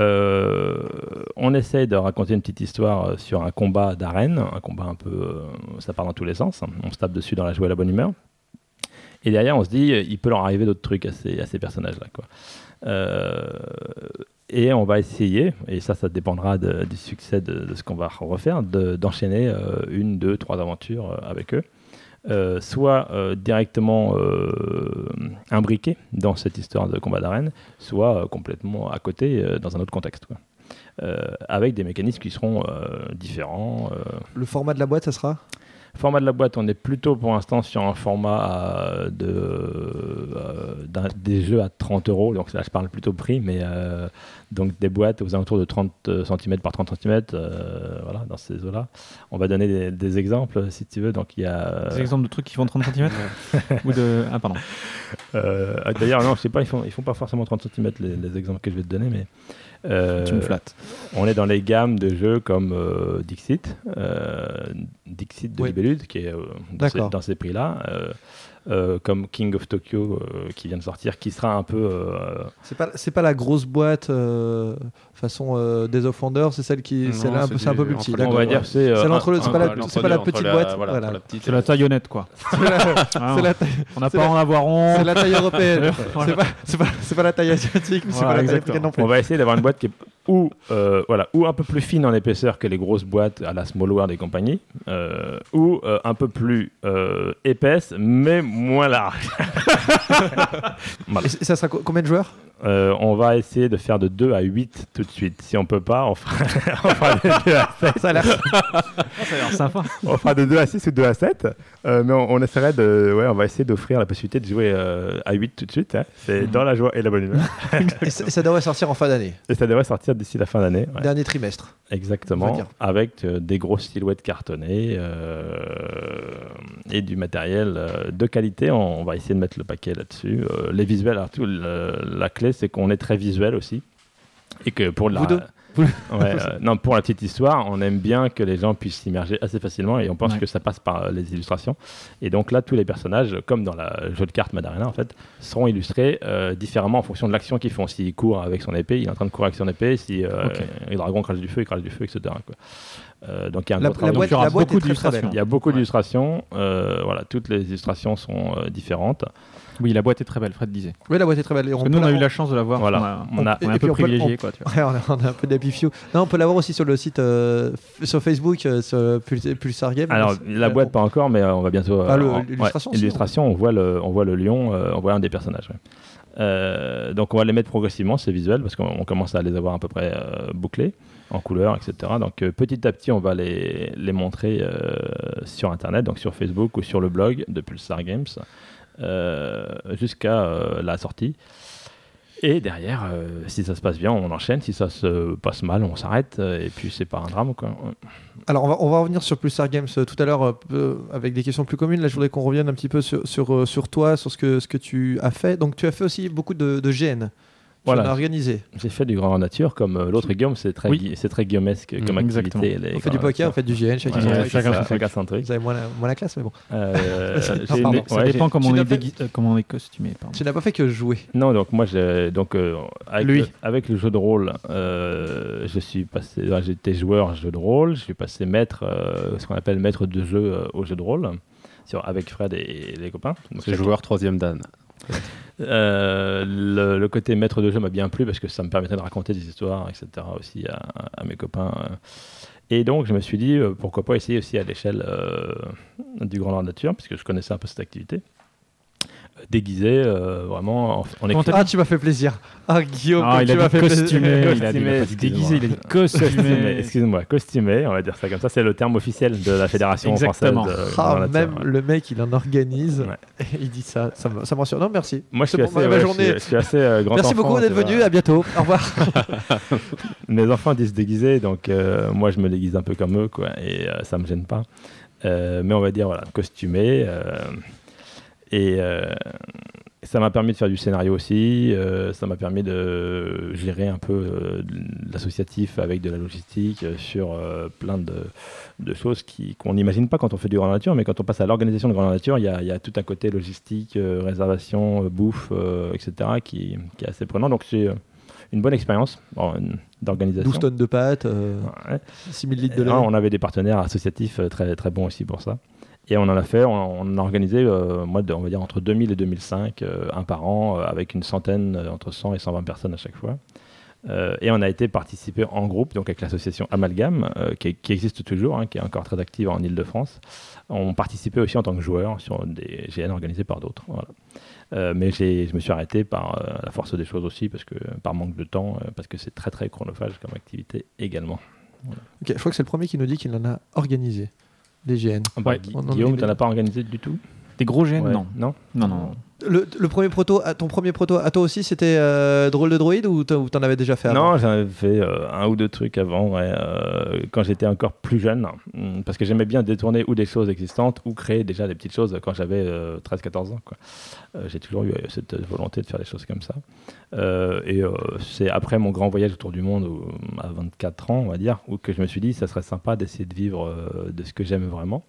Euh, on essaye de raconter une petite histoire euh, sur un combat d'arène, un combat un peu, euh, ça part dans tous les sens, on se tape dessus dans la joie et la bonne humeur. Et derrière, on se dit, il peut leur arriver d'autres trucs à ces, personnages-là. et on va essayer, et ça, ça dépendra du succès de, ce qu'on va refaire, de- d'enchaîner une, deux, trois aventures avec eux. Euh, soit euh, directement euh, imbriqués dans cette histoire de combat d'arène, soit complètement à côté dans un autre contexte. avec des mécanismes qui seront différents. Le format de la boîte, ça sera? Format de la boîte, on est plutôt pour l'instant sur un format euh, de, euh, des jeux à 30 euros. Donc là, je parle plutôt prix, mais euh, donc des boîtes aux alentours de 30 cm par 30 cm, voilà, dans ces eaux-là. On va donner des, des exemples si tu veux. Donc il y a. Des exemples de trucs qui font 30 cm *laughs* Ou de. Ah, pardon. D'ailleurs, non, je sais pas, ils font, ils font pas forcément 30 cm les, les exemples que je vais te donner, mais. Euh, Tu me flattes. on est dans les gammes de jeux comme euh, Dixit, euh, Dixit de Oui. Libellude, qui est dans, ces, D'accord. dans ces prix-là, comme King of Tokyo euh, qui vient de sortir, qui sera un peu. euh, C'est pas, c'est pas la grosse boîte euh, façon euh, Days of Wonder, c'est celle qui, un peu- c'est un peu plus petit. on d'accord. va dire, c'est. euh, pas la- Entre c'est pas la entre petite la- boîte, voilà, voilà. entre la petite C'est la taille honnête, quoi. *laughs* C'est la, Ah, On n'a pas en avoir rond. c'est la taille européenne. *laughs* C'est pas, c'est pas, c'est pas la taille asiatique, mais c'est pas la taille africaine non plus. On va essayer d'avoir une boîte qui est ou, euh, voilà, ou un peu plus fine en épaisseur que les grosses boîtes à la Small World et compagnie, euh, ou euh, un peu plus euh, épaisse, mais moins large. *laughs* Voilà. Et ça sera co- combien de joueurs? Euh, on va essayer de faire de 2 à 8 tout de suite. Si on peut pas, on fera, *laughs* on fera de 2 à 7. Ça a l'air. Ça a l'air sympa. On fera de 2 à 6 ou 2 à 7. Euh, mais on, on essaierait de. Ouais, on va essayer d'offrir la possibilité de jouer euh, à 8 tout de suite. hein. C'est dans la joie et la bonne humeur. *laughs* Et ça, ça devrait sortir en fin d'année, et ça devrait sortir d'ici la fin d'année. ouais. dernier trimestre. Exactement. Avec euh, des grosses silhouettes cartonnées et du matériel de qualité. On, on va essayer de mettre le paquet là-dessus. Les visuels, alors, tout, le- la clé, c'est qu'on est très visuel aussi. Et que pour la. Vous deux *laughs* Ouais, euh, non, pour la petite histoire, on aime bien que les gens puissent s'immerger assez facilement et on pense Ouais. que ça passe par euh, les illustrations. Et donc là, tous les personnages, comme dans le jeu de cartes Madarena en fait, seront illustrés euh, différemment en fonction de l'action qu'ils font. S'il court avec son épée, il est en train de courir avec son épée. Si euh, Ok. le dragon crache du feu, il crache du feu, etc. quoi. Euh, donc il y a un La, gros la boîte, la beaucoup d'illustrations. Il y a beaucoup Ouais. d'illustrations. euh, voilà, toutes les illustrations sont euh, différentes. Oui, la boîte est très belle, Fred disait. Oui, la boîte est très belle. Et Parce on que peut nous, on a eu la chance de la voir. Voilà. On, a, On a- on est un peu privilégié, on- quoi. Tu *laughs* vois. Ouais, on, a, on a un peu d'apifio. Non, on peut l'avoir aussi sur le site, euh, sur Facebook, euh, sur Pul- Pulsar Game. Alors la boîte pas encore, mais euh, on va bientôt. Ah, l'illustration, ouais, l'illustration, on voit le, on voit le lion, euh, on voit un des personnages. ouais. Euh, donc on va les mettre progressivement, c'est visuel, parce qu'on on commence à les avoir à peu près euh, bouclés en couleur, etc. Donc euh, petit à petit, on va les, les montrer euh, sur Internet, donc sur Facebook ou sur le blog de Pulsar Games, euh, jusqu'à euh, la sortie. Et derrière, euh, si ça se passe bien, on enchaîne. Si ça se passe mal, on s'arrête. euh, Et puis c'est pas un drame, quoi. Alors, on va, on va revenir sur Pulsar Games euh, tout à l'heure euh, avec des questions plus communes. Là, je voudrais qu'on revienne un petit peu sur, sur, euh, sur toi, sur ce que, ce que tu as fait. Donc, tu as fait aussi beaucoup de, de GN. Tu Voilà. en as organisé. J'ai fait du grand nature, comme euh, l'autre Guillaume, c'est très, Oui. gui- c'est très guillaumesque comme Mm, activité. les On fait du poker, on fait du GN, chacun Ouais, son ouais, truc. chacun truc. Vous avez moins la, moins la classe, mais bon. Euh, *laughs* Ça- j'ai pardon, une- Ça ouais, dépend comment on, est dégui- euh, comment on est costumé. pardon. Tu n'as pas fait que jouer. Non, donc moi, donc, euh, avec, Lui. Le, avec le jeu de rôle, euh, je suis passé, j'étais joueur jeu de rôle, je suis passé maître, euh, ce qu'on appelle maître de jeu euh, au jeu de rôle, sur, avec Fred et les copains. C'est joueur troisième Dan. Euh, le, côté maître de jeu m'a bien plu parce que ça me permettait de raconter des histoires, etc. aussi à, mes copains. euh. Et donc, je me suis dit, euh, pourquoi pas essayer aussi à l'échelle du Grand Nord Nature, puisque je connaissais un peu cette activité. Euh, Déguisé, euh, vraiment, en, en écrit- Ah, tu m'as fait plaisir. Ah, Guillaume, Ah, il tu a m'as fait plaisir. costumé, il a dit, il a Costumé, dit déguisé, il a dit Costumé, excuse-moi, costumé, on va dire ça comme ça, c'est le terme officiel de la Fédération Exactement. française de Ah, même ouais. le mec, il en organise. Ouais. Et il dit ça. Ça me, ça me rassure. Non, merci. Moi, je C'est suis pour assez, ma je journée. suis- je suis assez euh, grand Merci enfant, beaucoup d'être venu. À bientôt. Au revoir. *laughs* *laughs* Mes enfants disent se déguiser, donc euh, moi je me déguise un peu comme eux, quoi, et euh, ça me gêne pas. Euh, mais on va dire, voilà, costumé. euh, et euh, ça m'a permis de faire du scénario aussi, euh, ça m'a permis de gérer un peu euh, l'associatif avec de la logistique euh, sur plein de, de choses qu'on n'imagine pas quand on fait du grand nature, mais quand on passe à l'organisation de grand nature, il y a, il y a tout un côté logistique, réservation, bouffe, etc., qui, qui est assez prenant. Donc c'est une bonne expérience d'organisation. 12 tonnes de pâtes, Ouais. 6000 litres de Et lait. là, on avait des partenaires associatifs très, très bons aussi pour ça. Et on en a fait, on, on a organisé, euh, moi, on va dire entre 2000 et 2005, euh, un par an, euh, avec une centaine, entre 100 et 120 personnes à chaque fois. Et on a été participer en groupe, donc avec l'association Amalgame, euh, qui, existe toujours, hein, qui est encore très active en Ile-de-France. On participait aussi en tant que joueur sur des GN organisés par d'autres. Voilà. Mais je me suis arrêté par la force des choses aussi, parce que, par manque de temps, parce que c'est très très chronophage comme activité également. Ok, je crois que c'est le premier qui nous dit qu'il en a organisé des GN. Ouais. On Guillaume, tu n'as pas organisé du tout? Des gros gènes Ouais. Non. Non Non, non. Le, le premier proto, à- ton premier proto à toi aussi, c'était euh, drôle de droïde ou t'en avais déjà fait avant Non, j'en avais fait euh, un ou deux trucs avant, ouais, euh, quand j'étais encore plus jeune, hum, parce que j'aimais bien détourner ou des choses existantes ou créer déjà des petites choses quand j'avais 13-14 ans. quoi. Euh, J'ai toujours eu euh, cette volonté de faire des choses comme ça. Euh, et euh, c'est après mon grand voyage autour du monde, où, à 24 ans, on va dire, où que je me suis dit, ça serait sympa d'essayer de vivre euh, de ce que j'aime vraiment.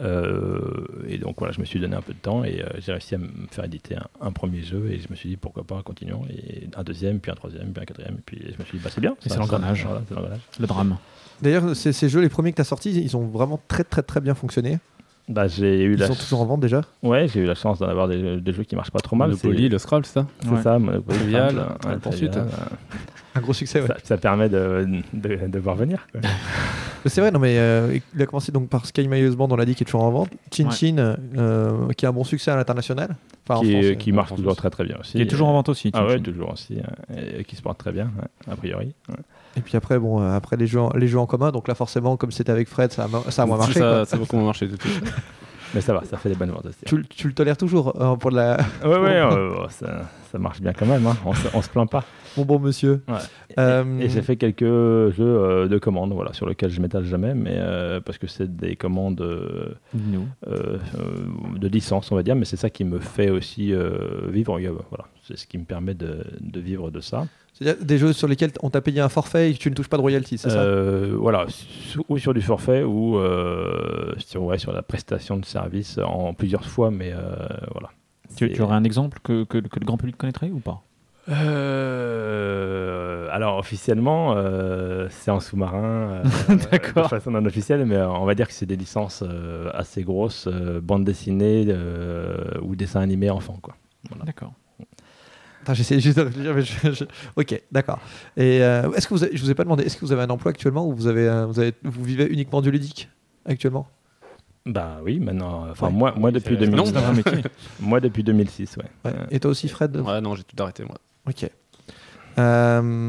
Euh, et donc voilà, je me suis donné un peu de temps et euh, j'ai réussi à me faire éditer un, un premier jeu et je me suis dit pourquoi pas continuons et un deuxième puis un troisième puis un quatrième et puis je me suis dit bah c'est bien. C'est l'engrenage. ça- voilà. Le drame. D'ailleurs, ces, ces jeux, les premiers que tu as sortis, ils ont vraiment très très très bien fonctionné. Bah j'ai eu Ils la sont toujours en vente déjà? ouais j'ai eu la chance d'en avoir des, des jeux qui marchent pas trop mal. Monopoly, c'est- le Scroll, c'est ça? C'est Ouais. ça, Monopoly, Trivial, Scrabble, Pursuit. Trivial, Un gros succès, ouais. ça, ça permet de, de, de voir venir. quoi. *laughs* C'est vrai, non, mais euh, il a commencé donc par Sky Myers Band, on l'a dit, qui est toujours en vente. Chin Ouais. Chin, euh, qui a un bon succès à l'international. Enfin, en qui, France, qui marche toujours très très bien aussi. Qui est toujours en vente aussi. Ah ouais, Chin Chin. toujours aussi, hein, et qui se porte très bien, ouais, a priori. ouais. Et puis après, bon, euh, après les jeux, en, les jeux en commun, donc là forcément, comme c'était avec Fred, ça a, ça a moins marché. ça, ça va comment marcher tout de suite. *laughs* Mais ça va, ça fait des bonnes ventes aussi. Tu, le- tu le tolères toujours euh, pour de la... Ouais, ouais, *laughs* euh, ça, ça marche bien quand même, hein. on, se, on se plaint pas. Mon bon monsieur. Ouais. Euh, Et j'ai fait quelques jeux euh, de commandes, voilà, sur lesquels je m'étale jamais, mais euh, parce que c'est des commandes euh, euh, euh, de licence, on va dire, mais c'est ça qui me fait aussi euh, vivre. Voilà, c'est ce qui me permet de, de vivre de ça. C'est-à-dire des jeux sur lesquels on t'a payé un forfait et tu ne touches pas de royalties, c'est ça? Euh, voilà, ou sur du forfait ou euh, sur, ouais, sur la prestation de service en plusieurs fois, mais euh, voilà. Tu, C'est- tu aurais un exemple que, que, que le grand public connaîtrait ou pas? Euh, alors officiellement, euh, c'est en sous-marin, euh, *laughs* D'accord. de façon non officielle, mais euh, on va dire que c'est des licences euh, assez grosses, euh, bande dessinée euh, ou dessin animé enfant, quoi. D'accord. Attends, J'essaie juste de réfléchir, mais je- je- Ok, d'accord. Et euh, est-ce que vous avez- je vous ai pas demandé, est-ce que vous avez un emploi actuellement ou vous, avez, un- vous, avez, vous vivez uniquement du ludique actuellement? Bah oui, maintenant, enfin Ouais. moi, moi depuis c'est- 2000, non, C'est un vrai métier. *laughs* moi depuis 2006, ouais. Ouais. Et toi aussi, Fred? Ouais, non, j'ai tout arrêté, moi. Ok. Euh,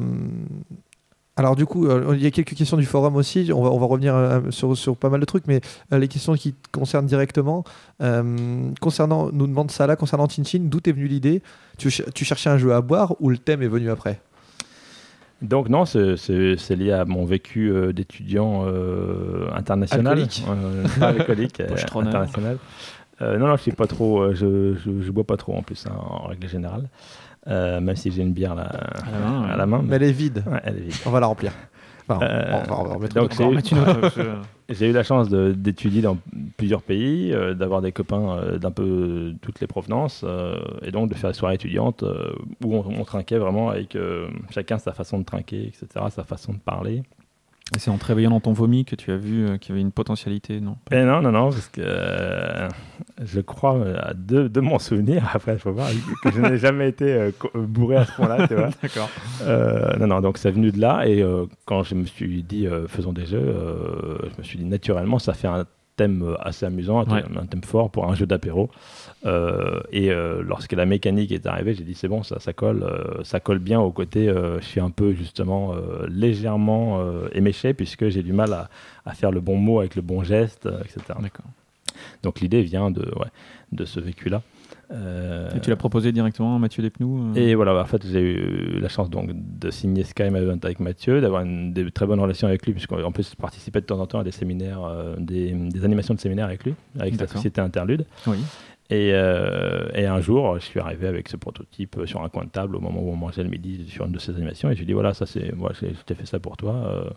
alors du coup, euh, il y a quelques questions du forum aussi. On va, on va revenir euh, sur, sur pas mal de trucs, mais euh, les questions qui te concernent directement. euh, concernant, nous demande ça là, concernant Chinchin, d'où t'es venue l'idée? Tu, ch- tu cherchais un jeu à boire ou le thème est venu après? Donc non, c'est- lié à mon vécu euh, d'étudiant euh, international. Alcoolique. Euh, pas alcoolique, *laughs* euh, international. Euh, non, non, je suis pas trop, euh, je, je, je bois pas trop en plus, hein, en règle générale. Euh, même si j'ai une bière là, À la main, ouais. à la main. Mais elle est vide. Ouais, elle est vide. On va la remplir. Enfin, Euh, on on donc *laughs* j'ai eu- la chance d'étudier dans plusieurs pays, euh, d'avoir des copains euh, d'un peu toutes les provenances, euh, et donc de faire des soirées étudiantes euh, où on, on trinquait vraiment avec euh, chacun sa façon de trinquer, etc., sa façon de parler. Et c'est en te réveillant dans ton vomi que tu as vu euh, qu'il y avait une potentialité, non? Et non, non, non, parce que euh, je crois, euh, de, de mon souvenir, *laughs* après il faut voir, que je n'ai jamais été bourré à ce point-là, tu vois. *laughs* D'accord. Non, non, donc c'est venu de là, et quand je me suis dit faisons des jeux, je me suis dit naturellement, ça fait un thème euh, assez amusant, un, Ouais. thème, un thème fort pour un jeu d'apéro. Euh, et euh, lorsque la mécanique est arrivée, j'ai dit c'est bon, ça, ça colle, euh, ça colle bien au côté. je suis un peu justement légèrement éméché puisque j'ai du mal à, à faire le bon mot avec le bon geste, etc. Donc l'idée vient de, ouais, de ce vécu-là. Euh, Et tu l'as proposé directement à Mathieu Despnous euh et voilà, en fait, j'ai eu la chance donc de signer Sky Event avec Mathieu, d'avoir une des très bonnes relations avec lui, puisqu'en plus, je participais de temps en temps à des séminaires, euh, des, des animations de séminaires avec lui, avec sa société Interlude. Oui. Et, euh, et un jour, je suis arrivé avec ce prototype sur un coin de table au moment où on mangeait le midi sur une de ces animations, et je lui ai dit voilà, ça c'est, moi, je t'ai fait ça pour toi, euh,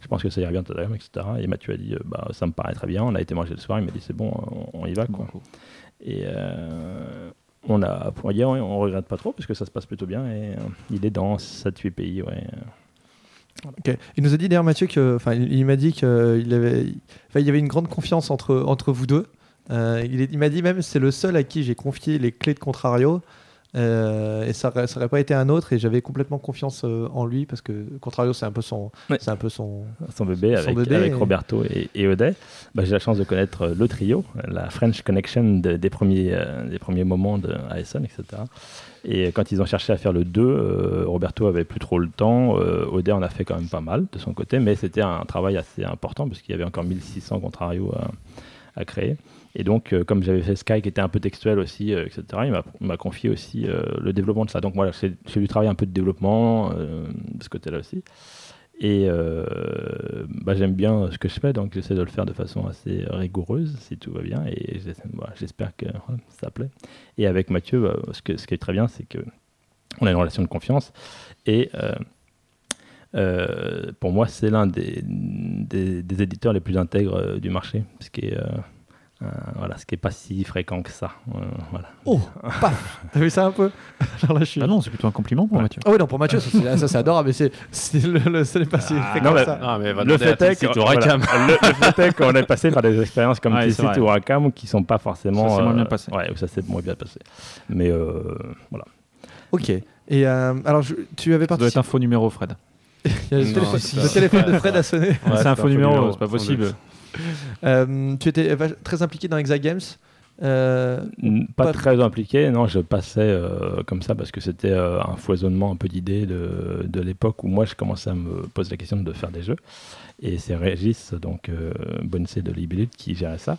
je pense que ça ira bien etc. Et Mathieu a dit bah, ça me paraît très bien, on a été manger le soir, il m'a dit c'est bon, on, on y va. Quoi. Et euh, on a, pour dire, on regrette pas trop parce que ça se passe plutôt bien et euh, il est dans 7-8 pays. Ouais. Il nous a dit d'ailleurs Mathieu que, enfin, il, m'a dit qu'il avait, enfin, il y avait une grande confiance entre entre vous deux. Euh, il il m'a dit même c'est le seul à qui j'ai confié les clés de Contrario. Euh, et ça aurait, ça aurait pas été un autre et j'avais complètement confiance euh, en lui parce que Contrario c'est un peu son Ouais. c'est un peu son son bébé Son avec, bébé avec et- Roberto et, et Oday. Bah, j'ai la chance de connaître euh, le trio, la French Connection de- des, premiers, euh, des premiers moments de ASN, etc. Et quand ils ont cherché à faire le 2, euh, Roberto avait plus trop le temps. Oday en a fait quand même pas mal de son côté, mais c'était un travail assez important parce qu'il y avait encore 1600 Contrario à, à créer. Et donc, euh, comme j'avais fait Sky qui était un peu textuel aussi, euh, etc., il m'a- confié aussi euh, le développement de ça. Donc, voilà, j'ai dû travailler un peu de développement de ce côté-là aussi. Et bah, j'aime bien ce que je fais, donc j'essaie de le faire de façon assez rigoureuse, si tout va bien. Et j'espère que ça plaît. Et avec Mathieu, bah, ce, qui est très bien, c'est que on a une relation de confiance. Et pour moi, c'est l'un des, des, éditeurs les plus intègres du marché, ce qui est, euh, euh, voilà, ce qui est pas si fréquent que ça. Euh, voilà. oh paf *laughs* t'as vu ça un peu? Genre là, je suis Ah non, c'est plutôt un compliment pour Ouais. Mathieu. ah oui non pour Mathieu ça c'est, ça, c'est adorable mais c'est, c'est le, le- ce n'est pas si fréquent non, mais- ça. Ah, mais le fait est ou voilà, le, le fait est qu'on est passé par des expériences comme *laughs* Ouais, ou Racam qui sont pas forcément Ça s'est moins euh, bien passé. Ouais, ça s'est moins bien passé. Mais euh, voilà. ok et euh, alors je- tu avais Ça doit être participé un faux numéro, Fred. *laughs* il y a le, Non, téléphone, le de Fred a sonné c'est un faux numéro, c'est pas possible. *laughs* Euh, tu étais très impliqué dans Exa Games Euh, Pas, Pas- très impliqué, non, je passais euh, comme ça parce que c'était euh, un foisonnement un peu d'idées de, de l'époque où moi je commençais à me poser la question de faire des jeux. Et c'est Régis, donc Bonne de Libellut, qui gérait ça.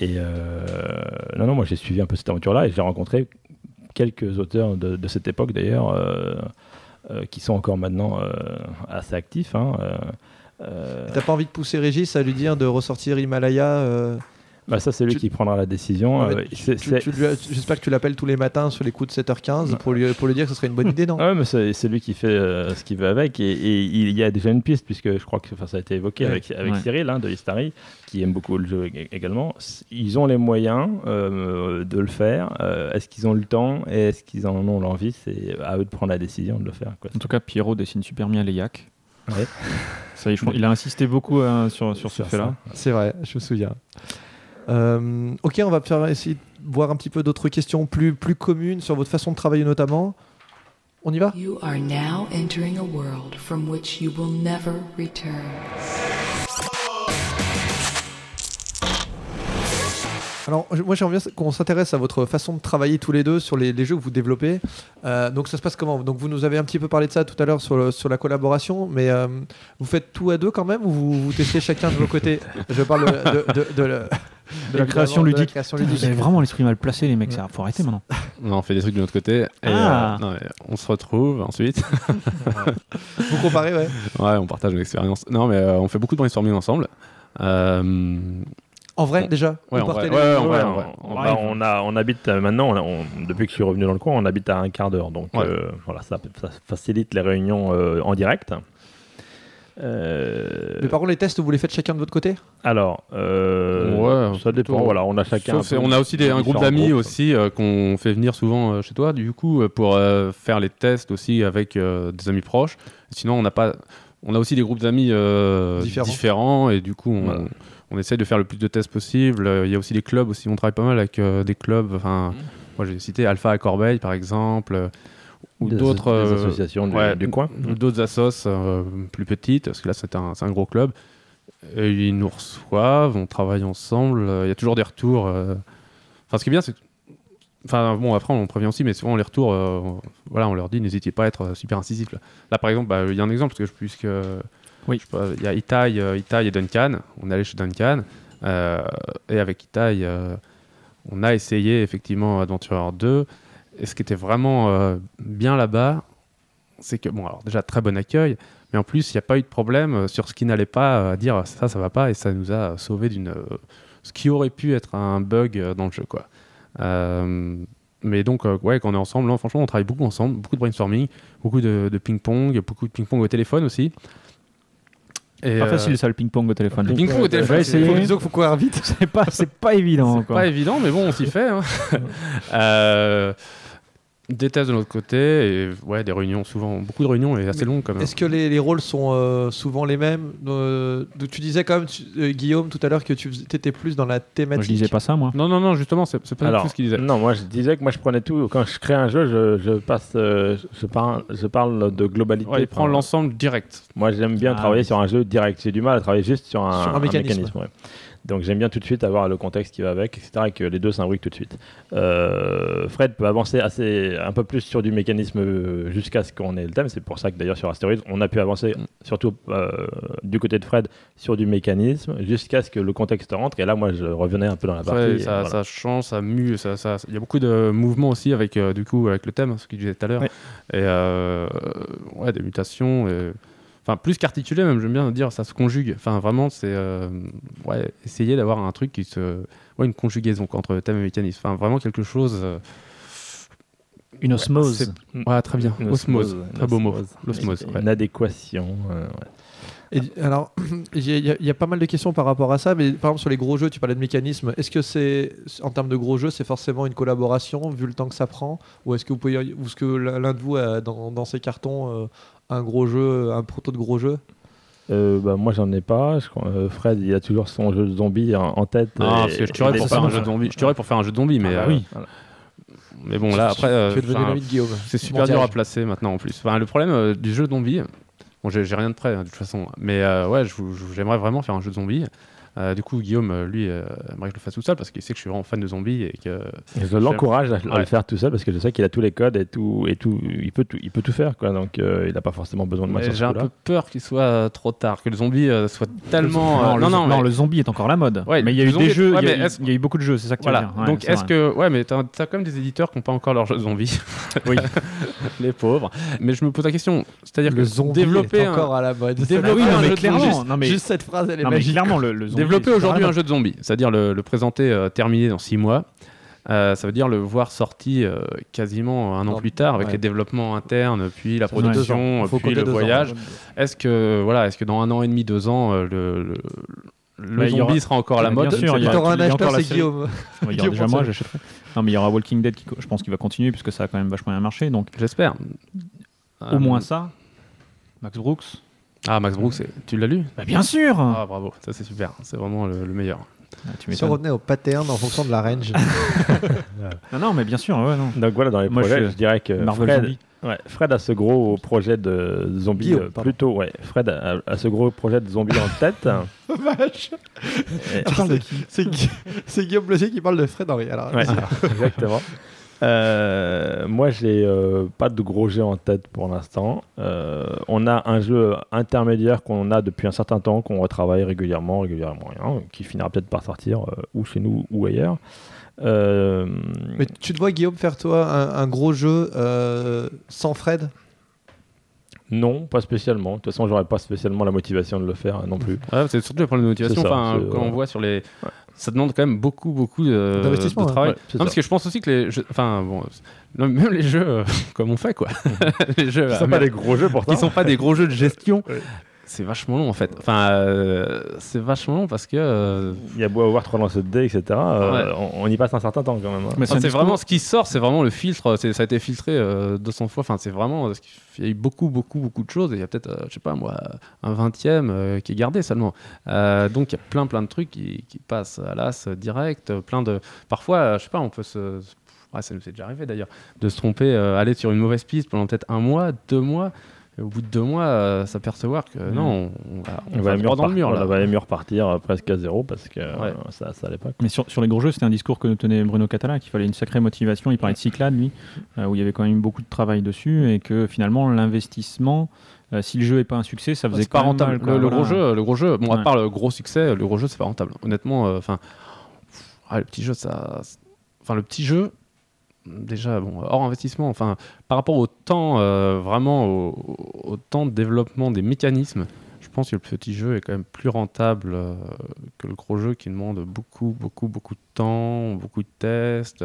Et non, non, moi j'ai suivi un peu cette aventure-là et j'ai rencontré quelques auteurs de, de cette époque d'ailleurs qui sont encore maintenant assez actifs. hein, T'as pas envie de pousser Régis à lui dire de ressortir Himalaya euh, bah, ça, c'est lui tu- qui prendra la décision. ouais, Euh, J'espère que tu l'appelles tous les matins sur les coups de 7h15 pour lui, pour lui dire que ce serait une bonne idée, non Ah ouais, mais c'est lui qui fait euh, ce qu'il veut avec. Et, et il y a déjà une piste, puisque je crois que enfin, ça a été évoqué Ouais. avec, avec Ouais. Cyril hein, de Histary, qui aime beaucoup le jeu ég- également. Ils ont les moyens euh, de le faire. Euh, est-ce qu'ils ont le temps et est-ce qu'ils en ont l'envie? C'est à eux de prendre la décision de le faire. Quoi. En tout cas, Pierrot dessine super bien les yaks. Ouais. *laughs* Ça, il a insisté beaucoup euh, sur, sur ce fait-là. C'est vrai, je me souviens. Euh, ok, on va faire, essayer de voir un petit peu d'autres questions plus, plus communes sur votre façon de travailler notamment. On y va? You are now entering a world from which you will never return. Alors, moi j'aimerais bien qu'on s'intéresse à votre façon de travailler tous les deux sur les, les jeux que vous développez. Euh, donc ça se passe comment? Donc vous nous avez un petit peu parlé de ça tout à l'heure sur, le- sur la collaboration, mais euh, vous faites tout à deux quand même ou vous, vous testez chacun de vos côtés? Je parle de, de, de- de la, *laughs* De la création de la ludique. création Putain, ludique. Vous avez vraiment l'esprit mal placé, les mecs. Ça, faut arrêter maintenant. *laughs* Non, on fait des trucs de notre côté. Et, Ah. euh, non, on se retrouve ensuite. *laughs* Vous comparez, ouais. ouais, on partage nos expériences. Non, mais euh, on fait beaucoup de brainstorming ensemble. Euh, En vrai déjà Ouais, on, a, habite euh, maintenant, on a- on- depuis que je suis revenu dans le coin, on habite à un quart d'heure. Donc Ouais. euh, voilà, ça, ça facilite les réunions euh, en direct. Euh, Mais par contre, les tests, vous les faites chacun de votre côté? Alors, euh, Ouais, ça dépend. Voilà, on a chacun. Sauf on a aussi des, un groupe d'amis aussi euh, qu'on fait venir souvent euh, chez toi, du coup, pour euh, faire les tests aussi avec euh, des amis proches. Sinon, on n'a pas, on a aussi des groupes d'amis euh, Différents. différents. et du coup, on, Voilà. On essaie de faire le plus de tests possible. Euh, Il y a aussi des clubs aussi, on travaille pas mal avec euh, des clubs. Enfin, moi j'ai cité Alpha à Corbeil par exemple, euh, ou d'autres euh, associations du, ouais, du coin. ou d'autres assos euh, plus petites, parce que là c'est un, gros club. Et ils nous reçoivent, on travaille ensemble, euh, il y a toujours des retours. euh. Enfin, ce qui est bien, c'est que. Enfin, bon, après, on prévient aussi, mais souvent, les retours, euh, voilà, on leur dit, n'hésitez pas à être super incisif. Là, Là, par exemple, bah, il y a un exemple, parce que je- puisque. Oui. Il y a Itai, euh, Itai et Duncan. On est allé chez Duncan. euh, et avec Itai, euh, on a essayé, effectivement, Adventurer 2. Et ce qui était vraiment bien là-bas, c'est que, bon, alors déjà, très bon accueil, mais en plus, il n'y a pas eu de problème sur ce qui n'allait pas à dire ça, ça va pas, et ça nous a sauvé d'une. ce qui aurait pu être un bug dans le jeu, quoi. Mais donc, ouais, quand on est ensemble, franchement, on travaille beaucoup ensemble, beaucoup de brainstorming, beaucoup de ping-pong, beaucoup de ping-pong au téléphone aussi. Et, Pas euh, facile ça, le ping-pong au téléphone. le ping-pong au téléphone, J'ai c'est-. Faut- faut courir vite. *laughs* C'est pas, pas évident. C'est pas évident, mais bon, on s'y fait. hein. *laughs* Euh, des tests de notre côté et ouais, des réunions, souvent beaucoup de réunions et assez longues quand même. Est-ce que les, les rôles sont euh, souvent les mêmes? Euh, Tu disais quand même, tu- euh, Guillaume, tout à l'heure que tu étais plus dans la thématique. Moi, je disais pas ça, moi. Non, non, non, justement, c'est c'est pas Alors, tout ce qu'il disait. non, moi je disais que moi je prenais tout. Quand je crée un jeu, je, je passe, euh, je, parle, je parle de globalité. Ouais, il prend l'ensemble direct. Moi j'aime bien Ah, travailler oui. sur un jeu direct. J'ai du mal à travailler juste sur un, Sur un mécanisme. ouais. Donc j'aime bien tout de suite avoir le contexte qui va avec, etc. Et que les deux s'imbriquent tout de suite. Euh, Fred peut avancer assez, un peu plus sur du mécanisme euh, jusqu'à ce qu'on ait le thème. C'est pour ça que d'ailleurs sur Asteroids, on a pu avancer surtout euh, du côté de Fred sur du mécanisme jusqu'à ce que le contexte rentre. Et là, moi, je revenais un peu dans la partie. et ça, voilà. ça change, ça mue, ça, ça- il y a beaucoup de mouvements aussi avec euh, du coup avec le thème, ce que je disais tout à l'heure, Ouais. et ouais, des mutations. et- Enfin, plus qu'articulé même, j'aime bien dire, ça se conjugue. Enfin, vraiment, c'est euh, ouais, essayer d'avoir un truc qui se, ouais, une conjugaison quoi, entre thème et mécanisme. Enfin, vraiment quelque chose. euh, Une osmose. c'est- Ouais, très bien. Une Osmose, osmose, très beau mot. osmose. L'osmose. ouais. Une adéquation. euh, ouais. Et, alors, *clears throat* il y, a- y pas mal de questions par rapport à ça, mais par exemple sur les gros jeux, tu parlais de mécanisme. Est-ce que c'est, en termes de gros jeux, c'est forcément une collaboration vu le temps que ça prend, ou est-ce que vous pouvez, ou est-ce que l'un de vous a dans, dans ses cartons euh, un gros jeu, un proto de gros jeu? Euh, bah, moi, j'en ai pas. Je crois- euh, Fred, il a toujours son jeu de zombie en, en tête. Ah, parce que je tuerais pour faire un jeu de zombie. Je tuerais pour faire un jeu de zombie, mais Ah bah euh, oui. voilà. Mais bon, là, après, euh, tu es devenu enfin, l'ami de Guillaume. c'est super dur à placer maintenant en plus. Enfin, le problème euh, du jeu de zombie, bon, j'ai rien de prêt hein, de toute façon, mais euh, ouais, j'aimerais vraiment faire un jeu de zombie. Euh, du coup, Guillaume, euh, lui, euh, aimerait que je le fasse tout seul parce qu'il sait que je suis vraiment fan de zombies et que. Je l'encourage à, Ouais. le faire tout seul parce que je sais qu'il a tous les codes et tout, et tout, il peut tout, il peut tout faire quoi. Donc euh, il n'a pas forcément besoin de moi J'ai un peu peur qu'il soit trop tard, que le zombie euh, soit tellement. non, euh, le, non, mais- le zombie est encore la mode. Ouais, mais il y a eu zombie des est- jeux, ouais, il y, a eu- est-ce- il y a eu beaucoup de jeux, c'est ça que tu veux Voilà. dire. Ouais, Donc est-ce que ouais mais t'as as quand même des éditeurs qui n'ont pas encore leur jeu zombie. *laughs* Oui. *laughs* les pauvres. Mais je me pose la question, c'est-à-dire Le que zombie développer est encore à la mode. développer Oui, un non, mais jeu de clairement, zombie, non, mais- Juste cette phrase, elle est Non, mais magique. clairement, le zombie. Développer aujourd'hui un jeu de zombie, c'est-à-dire le, le présenter euh, terminé dans six mois. euh, ça veut dire le voir sorti euh, quasiment un an plus tard avec ouais. les développements internes, puis la production, puis le ans. voyage. Est-ce que voilà, est-ce que dans un an et demi, deux ans, euh, le, le, le Bah, zombie aura- sera encore à la Bien mode sûr, Je sais il y pas. a- T'auras un acheteur, c'est. Guillaume. Il y aura *laughs* déjà moi, j'achèterai. Non, mais il y aura Walking Dead qui, je pense qu'il va continuer puisque ça a quand même vachement bien marché. Donc J'espère. au Euh, moins ça. Max Brooks. Ah, Max Brooks, tu l'as lu? Bah, bien sûr. Ah, bravo, ça c'est super, c'est vraiment le, le meilleur. Ah, tu Si on m'étonnes. revenait au pattern en fonction de la range. Non, *laughs* non, mais bien sûr, ouais, non. Donc voilà dans les Moi, projets, je- je, dirais que Marvel Fred, ouais, Fred a ce gros projet de zombie Guillaume, euh, plutôt ouais. Fred a, a ce gros projet de zombie en tête. *laughs* Vache. C'est Gui- c'est Guillaume Blessier qui parle de Fred Henry. Alors, Ouais, exactement. *laughs* Euh, moi, j'ai euh, pas de gros jeu en tête pour l'instant. Euh, on a un jeu intermédiaire qu'on a depuis un certain temps, qu'on retravaille régulièrement, régulièrement, hein, qui finira peut-être par sortir euh, ou chez nous ou ailleurs. Euh, Mais tu te vois, Guillaume, faire toi un, un gros jeu euh, sans Fred? Non, pas spécialement. De toute façon, j'aurais pas spécialement la motivation de le faire non plus. Ouais, c'est surtout le problème de motivation. Ça, Enfin, quand on voit sur les. Ça demande quand même beaucoup, beaucoup de, D'investissement, de travail. Ouais, c'est Non, parce que je pense aussi que les jeux. Enfin, bon. non, même les jeux euh, *laughs* comme on fait, quoi. *laughs* les jeux. À sont pas mer- des gros jeux pourtant. qui sont pas des gros jeux de gestion. Ouais. C'est vachement long en fait. Enfin, euh, c'est vachement long parce que euh, Il y a beau avoir trois lancers de dés, etc. euh, Ouais. on, on y passe un certain temps quand même. hein. Mais Enfin, c'est vraiment ce qui sort, c'est vraiment le filtre. c'est- Ça a été filtré euh, 200 fois. Enfin, c'est vraiment. ce qui- Il y a eu beaucoup, beaucoup, beaucoup de choses. Et il y a peut-être, euh, je sais pas moi, un vingtième euh, qui est gardé seulement. Euh, donc il y a plein, plein de trucs qui, qui passent à l'as direct. Plein de. Parfois, euh, je sais pas, on peut se. Ouais, ça nous est déjà arrivé d'ailleurs, de se tromper, euh, aller sur une mauvaise piste pendant peut-être un mois, deux mois. Au bout de deux mois, euh, s'apercevoir que non, on, on va, on On va va, mieux droit dans le mur là. on va mieux repartir euh, presque à zéro parce que euh, Ouais. ça, ça allait pas. Mais sur, sur les gros jeux, c'était un discours que nous tenait Bruno Catala, qu'il fallait une sacrée motivation. Il parlait de Cyclade, lui, euh, où il y avait quand même beaucoup de travail dessus, et que finalement, l'investissement, euh, si le jeu n'est pas un succès, ça faisait c'est pas rentable. mal, quoi. le, le Voilà. gros jeu, le gros jeu. Bon, à part le gros succès, le gros jeu, c'est pas rentable. Honnêtement, euh, enfin, ah, le petit jeu, ça, enfin, le petit jeu, déjà, bon, hors investissement. Enfin, par rapport au temps, euh, vraiment au, temps de développement des mécanismes. Je pense que le petit jeu est quand même plus rentable euh, que le gros jeu qui demande beaucoup, beaucoup, beaucoup de temps, beaucoup de tests.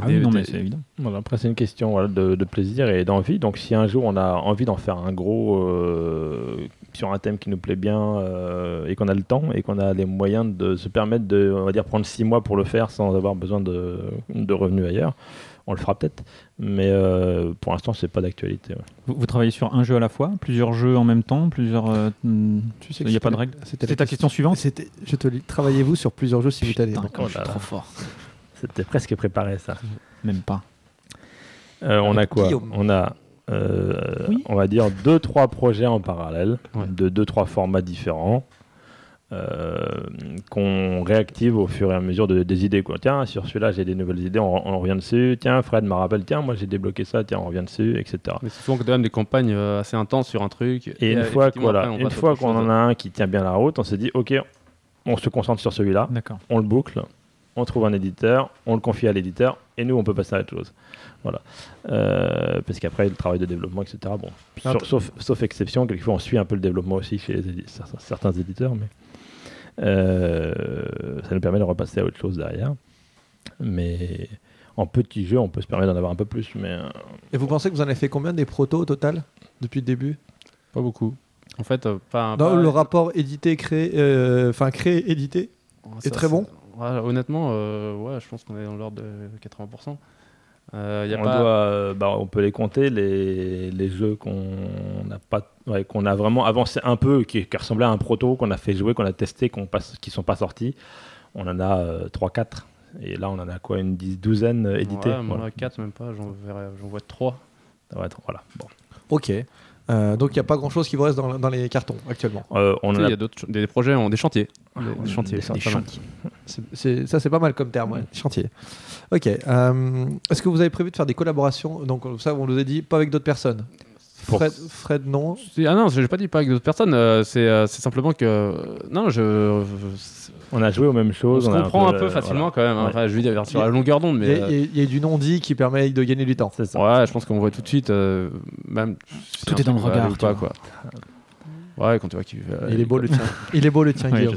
Ah oui, non, mais c'est évident. Voilà, après, c'est une question voilà, de, de plaisir et d'envie. Donc, si un jour on a envie d'en faire un gros euh, sur un thème qui nous plaît bien euh, et qu'on a le temps et qu'on a les moyens de se permettre de, on va dire, prendre six mois pour le faire sans avoir besoin de, de revenus ailleurs, on le fera peut-être. Mais euh, pour l'instant, c'est pas d'actualité. ouais. Vous, vous travaillez sur un jeu à la fois, plusieurs jeux en même temps, plusieurs. Tu sais Il n'y a pas de règle? C'était ta question suivante? Je te lis, travaillez-vous sur plusieurs jeux simultanément Putain, Oh je suis trop fort. C'était presque préparé ça. Même pas. Euh, on a quoi Guillaume. On a, euh, Oui. on va dire, deux, trois projets en parallèle, Ouais. de deux, trois formats différents, euh, qu'on réactive au fur et à mesure de- des idées. Quoi. Tiens, sur celui-là, j'ai des nouvelles idées, on, on revient dessus. Tiens, Fred me rappelle, tiens, moi j'ai débloqué ça, tiens, on revient dessus, etc. Mais c'est souvent quand même des campagnes euh, assez intenses sur un truc. Et une fois, que- effectivement, voilà, après, on une fois qu'on chose. en a un qui tient bien la route, on s'est dit, ok, on se concentre sur celui-là, D'accord. on le boucle, on trouve un éditeur, on le confie à l'éditeur, et nous, on peut passer à autre chose. Voilà. Euh, parce qu'après, le travail de développement, etc. Bon, Ah, sur- sauf, sauf exception, quelquefois, on suit un peu le développement aussi chez les édi- certains, éditeurs, mais euh, ça nous permet de repasser à autre chose derrière. Mais en petit jeu, on peut se permettre d'en avoir un peu plus, mais euh, Et vous pensez que vous en avez fait combien des protos au total depuis le début? Pas beaucoup. En fait, euh, pas. Le rapport édité créé, euh, enfin créé édité. Est ça, très bon ouais, Honnêtement, euh, ouais, je pense qu'on est dans l'ordre de 80%. Euh, y a on, pas... doit, euh, bah, on peut les compter, les, les jeux qu'on n'a pas, ouais, qu'on a vraiment avancé un peu, qui, qui ressemblaient à un proto, qu'on a fait jouer, qu'on a testé, qu'on passe, qui sont pas sortis. On en a 3-4. Et là, on en a quoi Une dix- douzaine euh, éditées Ouais, moi, voilà. 4 même pas, j'en verrai- j'en vois 3. Ça va être- voilà. Bon. Ok. Euh, donc il n'y a pas grand chose qui vous reste dans, dans les cartons actuellement. Euh, on Il a y a d'autres des projets, des chantiers. Des, chantiers. des ça, chantiers. ça. C'est- c'est- ça c'est pas mal comme terme, ouais. chantier. Ok. euh, Est-ce que vous avez prévu de faire des collaborations? Donc ça on nous a dit pas avec d'autres personnes. Fred, Fred non. Ah non, j'ai pas dit pas avec d'autres personnes, euh, c'est euh, c'est simplement que. non, je. On a joué aux mêmes On choses. se on a comprend un peu, peu euh, facilement voilà. quand même. hein. Ouais. Enfin, je veux dire, sur la longueur d'onde, Il mais. y, a- euh, il y a- du non-dit qui permet de gagner du temps. Ça. Ouais, je pense qu'on voit tout de suite, euh, même. Tout est dans le regard, ou pas, tu quoi. Ouais, quand tu vois qu'il va. Il est beau le tien. *laughs* Il est beau le tien, Guillaume.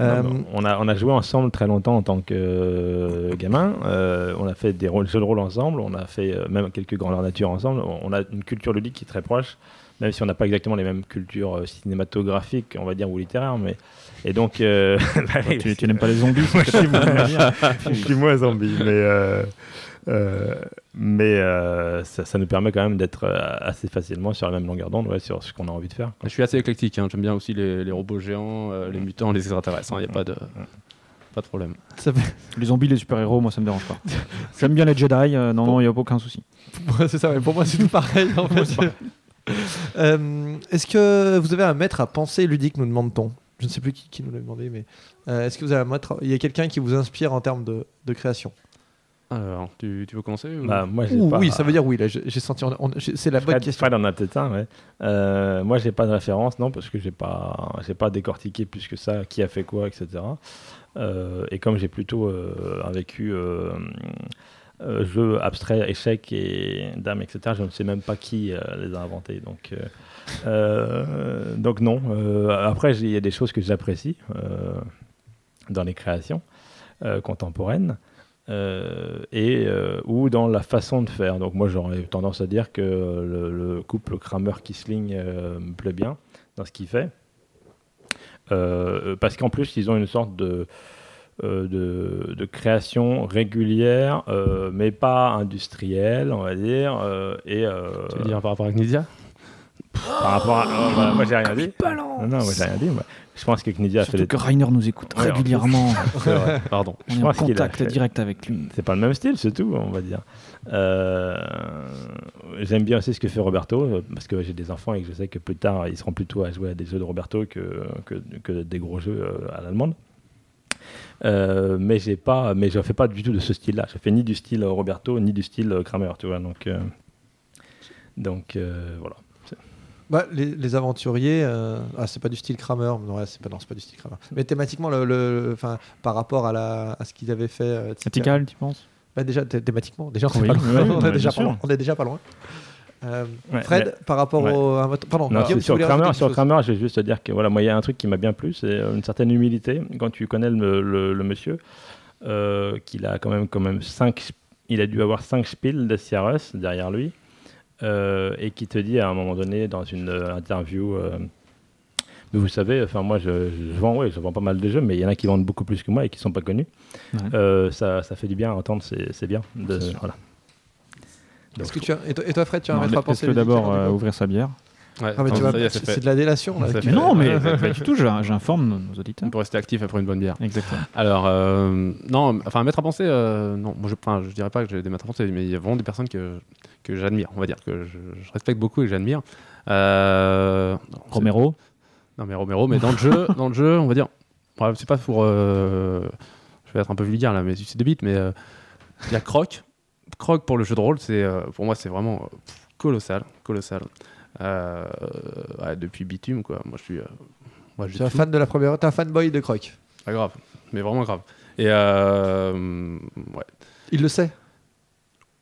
Euh, Non, on, a, on a joué ensemble très longtemps en tant que euh, gamin. Euh, on a fait des rôles- jeux de rôle ensemble. On a fait euh, même quelques grandeurs nature ensemble. On, on a une culture ludique qui est très proche, même si on n'a pas exactement les mêmes cultures euh, cinématographiques, on va dire, ou littéraires. Mais... Et donc. euh, *laughs* bah tu, tu n'aimes pas les zombies *laughs* dire. je suis moins zombie, mais, euh, euh, mais euh, ça, ça nous permet quand même d'être euh, assez facilement sur la même longueur d'onde, ouais, sur ce qu'on a envie de faire. quoi. Je suis assez éclectique, hein. j'aime bien aussi les, les robots géants, euh, les mutants, les extraterrestres, il n'y a pas de, pas de problème. ça fait- Les zombies, les super-héros, moi ça me dérange pas. J'aime bien les Jedi, euh, non, non, il n'y a aucun souci. Ouais, c'est ça, mais pour moi c'est tout pareil en *laughs* fait. Euh, Est-ce que vous avez un maître à penser ludique, nous demande-t-on? Je ne sais plus qui, qui nous l'a demandé, mais euh, est-ce que vous avez un maître Il y a quelqu'un qui vous inspire en termes de, de création? Alors, tu, tu veux commencer ou- Bah, moi, j'ai Ouh, pas- Oui, ça veut dire oui, là j'ai j'ai senti. on- on- j'ai- C'est la bonne Fred, question. Fred en a peut-être un, ouais. Euh, moi, j'ai pas de référence, non, parce que j'ai pas, j'ai pas décortiqué plus que ça, qui a fait quoi, etc. Euh, et comme j'ai plutôt euh, un vécu euh, euh, jeu abstrait, échecs et dames, etc., je ne sais même pas qui euh, les a inventés. Donc, euh, donc non. Euh, après, il y a des choses que j'apprécie euh, dans les créations contemporaines. et ou dans la façon de faire. Donc moi j'aurais tendance à dire que le, le couple Kramer-Kisling me plaît bien dans ce qu'il fait. Parce qu'en plus ils ont une sorte de, création régulière, mais pas industrielle, on va dire. et Tu veux dire par rapport à par rapport à. oh, bah, moi j'ai rien dit. Non, non, moi j'ai rien dit. moi. Je pense que Knizia a fait Surtout les. que Rainer nous écoute Ouais, en régulièrement. *laughs* C'est vrai. Pardon. On Je est en pense qu'il a contact fait- direct avec lui. C'est pas le même style, c'est tout, on va dire. Euh, J'aime bien aussi ce que fait Roberto, euh, parce que j'ai des enfants et que je sais que plus tard, ils seront plutôt à jouer à des jeux de Roberto que, que, que des gros jeux euh, à l'allemande. Euh, mais j'ai pas, mais je fais pas du tout de ce style-là. Je fais ni du style Roberto ni du style Kramer, tu vois. Donc, euh, donc euh, voilà. Bah, les, les aventuriers, euh, ah, c'est pas du style Kramer, non, ouais, c'est pas, non, c'est pas du style Kramer. Mais thématiquement, le, le- enfin, par rapport à, la, à ce qu'ils avaient fait, euh, etc. Vertical, tu penses? Bah, déjà thé- thématiquement, déjà on, est Oui, pas loin. oui, on, oui, est déjà pas loin. on est déjà pas loin. Euh, Ouais, Fred, par rapport ouais. au, à votre- pardon, Non, Guillaume, sur Kramer, sur. Kramer, je vais juste te dire que voilà, moi, il y a un truc qui m'a bien plu, c'est euh, une certaine humilité quand tu connais le, le- le monsieur, euh, qu'il a quand même, quand même cinq, il a dû avoir 5 spiels de CRS derrière lui, et qui te dit à un moment donné dans une euh, interview, euh, Mais vous savez, enfin moi je, je vends, ouais, je vends pas mal de jeux, mais il y en a qui vendent beaucoup plus que moi et qui sont pas connus. Ouais. Euh, ça, ça fait du bien à entendre, c'est c'est bien. De, voilà. Est-ce que tu as... et, toi, et toi, Fred, tu as un maître à penser d'abord euh, ouvrir sa bière. Ouais, Ah, c'est de la délation là. Mais non, mais Euh, pas du tout, j'in- j'informe nos, auditeurs. Peut rester actif après une bonne bière. Exactement. Alors, euh, non, enfin, mettre à penser, euh, non, moi je, je dirais pas que j'ai des maîtres à penser, mais il y a vraiment des personnes que, que j'admire, on va dire, que je, je respecte beaucoup et que j'admire. Euh, Romero, Non, mais Romero, mais dans le jeu, dans le jeu, on va dire, ouais, c'est pas pour. euh, je vais être un peu vulgaire là, mais c'est des bits, mais euh, il y a Croc. Croc pour le jeu de rôle, c'est euh, pour moi, c'est vraiment pff, colossal, colossal. Euh, ouais, depuis Bitume, quoi. Moi, je suis. euh, moi, je Tu es un fan de la première. T'es un fanboy de Croc. Pas grave, mais vraiment grave. Et euh, ouais. Il le sait.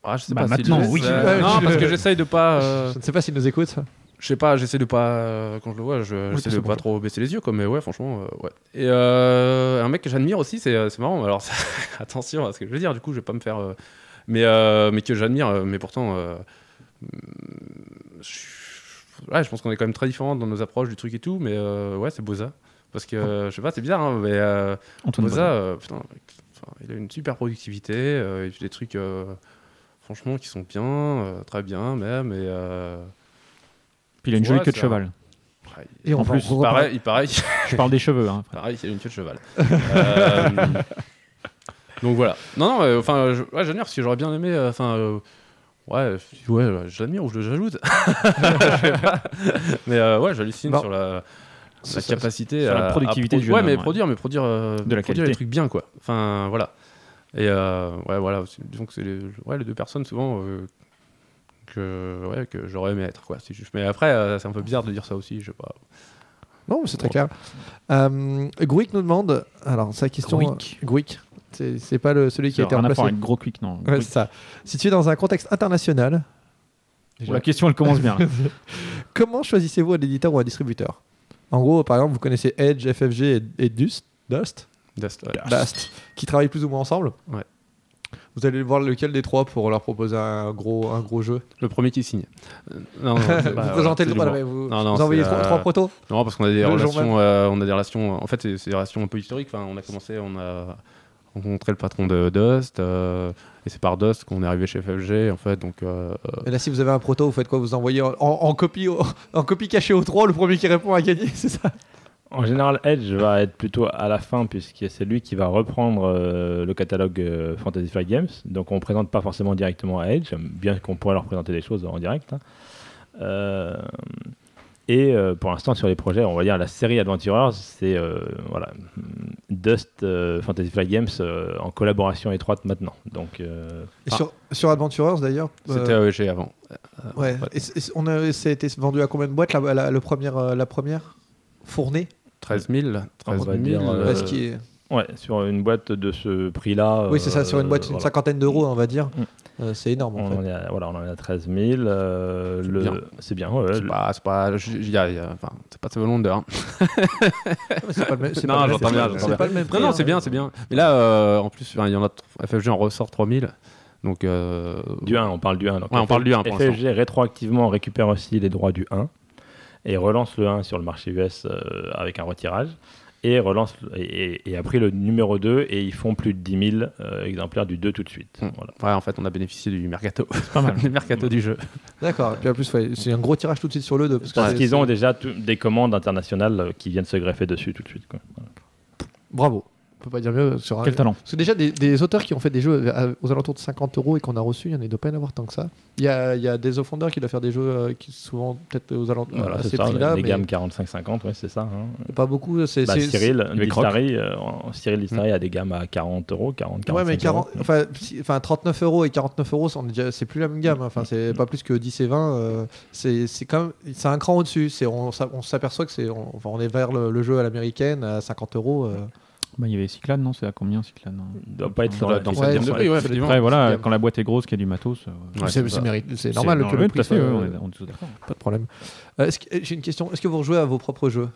Ah, je sais Bah, pas si maintenant, *laughs* je- oui. euh, non, parce que j'essaye de pas. euh, Je ne sais pas s'il nous écoute. je sais pas, j'essaie de pas. euh, quand je le vois, je- c'est de pas trop baisser les yeux, quoi. Mais ouais, franchement, euh, ouais. Et euh, un mec que j'admire aussi, c'est euh, marrant. Alors, *laughs* attention à ce que je veux dire, du coup, je vais pas me faire. euh, mais, euh, mais que j'admire, euh, mais pourtant. euh, je, ouais, je pense qu'on est quand même très différents dans nos approches du truc et tout, mais euh, ouais, c'est Boza. Parce que, euh, je sais pas, c'est bizarre, hein, mais. euh, Boza, euh, putain, il a une super productivité, euh, il fait des trucs, euh, franchement, qui sont bien, euh, très bien même, et. euh, Puis il a une jolie queue de cheval. ouais, Et on En va plus, paraît, reparler. il paraît, *laughs* Je parle des cheveux. Hein. pareil, il a une queue de cheval. Euh, donc voilà. Non, non, euh, enfin, je- ouais, j'admire parce que j'aurais bien aimé, euh, enfin, euh, ouais, ouais, ouais, j'admire ou je j'ajoute. *laughs* Je sais pas. mais euh, ouais, j'hallucine Bon. sur la, la Ça, ça- capacité sur la à- à productivité du jeune Ouais, mais ouais. produire, mais produire, euh, De la produire qualité. des trucs bien, quoi. Enfin, voilà. Et euh, ouais, voilà. Disons que c'est les, ouais, les deux personnes souvent euh, que, ouais, que j'aurais aimé être, quoi. Si je... Mais après, euh, c'est un peu bizarre de dire ça aussi. Je sais pas. Non, mais c'est très clair. Euh, Grouic nous demande. Alors, sa question. Grouic. euh. C'est c'est pas le, celui qui a été remplacé. avec gros quick, non. Ouais, c'est ça. Si tu es dans un contexte international, La question, elle commence bien. *laughs* comment choisissez-vous un éditeur ou un distributeur? En gros, par exemple, vous connaissez Edge, FFG et, et Dust, Dust, Dust, ouais. Dust, qui travaillent plus ou moins ensemble. Ouais. Vous allez voir lequel des trois pour leur proposer un gros, un gros jeu. Le premier qui signe. Euh, non, non, *laughs* c'est pas- vous présentez le droit, mais vous, Non, non, vous envoyez trois, euh, trois protos Non, parce qu'on a des Le relations. euh, on a des relations. En fait, c'est des relations un peu historiques. Enfin, on a commencé, on a rencontré le patron de Dust, euh, et c'est par Dust qu'on est arrivé chez FFG, en fait. Donc, euh, Et là, si vous avez un proto, vous faites quoi? Vous envoyez en, en- en copie, au- en copie cachée aux trois, le premier qui répond a gagné, *laughs* c'est ça? En général, Edge va être plutôt à la fin, puisque c'est lui qui va reprendre euh, le catalogue euh, Fantasy Flight Games. Donc on ne présente pas forcément directement à Edge, bien qu'on pourrait leur présenter des choses en direct. hein. Euh, et euh, pour l'instant, sur les projets, on va dire la série Adventurers, c'est euh, voilà, Dust euh, Fantasy Flight Games euh, en collaboration étroite maintenant. Donc Et sur, sur Adventurers, d'ailleurs c'était euh, AEG avant. ouais. ouais. Et on a, ça a été vendu à combien de boîtes la, première, la première? Fournée? 13 000. 13 On va 000 dire, euh, qu'il est- ouais, sur une boîte de ce prix-là. Oui, c'est ça, sur une boîte, euh, une voilà. cinquantaine d'euros, on va dire. Mm. Euh, c'est énorme, en On fait. en, est à, voilà, on en est à 13 000. euh, bien. C'est bien. ouais, C'est le- pas, c'est pas, a- a- enfin, c'est pas Seven Wonder. hein. *laughs* C'est pas le même- c'est Non, pas le même- j'entends bien, c'est pas le même prix. Non, non, hein. c'est bien, c'est bien. Mais là, euh, en plus, il y en a, FFG en ressort 3000. Donc, euh, Du 1, on parle du 1. Donc Ouais, on parle du 1 pour FFG rétroactivement récupère aussi les droits du 1 et relance le 1 sur le marché US euh, avec un retirage. Et, relance, et, et- a pris le numéro 2 et ils font plus de 10 000 euh, exemplaires du 2 tout de suite. Hmm. Voilà. Ouais, en fait, on a bénéficié du mercato. pas mal. *laughs* du mercato du jeu. D'accord. Et puis en plus, ouais, c'est un gros tirage tout de suite sur le 2. Parce, Parce qu'ils ont déjà tout- des commandes internationales euh, qui viennent se greffer dessus tout de suite. quoi. Voilà. Bravo. On peut pas dire mieux sur un- Quel talent. Parce que déjà, des, des auteurs qui ont fait des jeux à- aux alentours de 50 euros et qu'on a reçus, il y en a, il doit pas y en avoir tant que ça. Il y a, il y a des offenders qui doivent faire des jeux euh, qui souvent peut-être aux alentours Voilà, à ces prix-là, les mais gammes 45-50, ouais, c'est ça. hein. pas beaucoup. C'est, Bah, Cyril, euh, en- Cyril Distillery a des gammes à 40 euros, 40, Ouais, mais 45 40, euros. enfin, si- enfin, 39 euros et 49 euros, c'est- plus la même gamme. Enfin, c'est pas plus que 10 et 20. euh, c'est, c'est quand même, c'est un cran au-dessus. C'est, on, s'a- on s'aperçoit que c'est, on, enfin, on est vers le, le jeu à l'américaine à 50 euros. Euh. Bah, il y avait Cyclane, non C'est à combien Cyclane hein Il doit pas être Dans, la- dans Ouais, cette. Après, voilà, quand la boîte est grosse, qu'il y a du matos. euh, Ouais, c'est, normal que normal, le tout à fait. Pas de problème. Euh, J'ai une question. Est-ce que vous rejouez à vos propres jeux?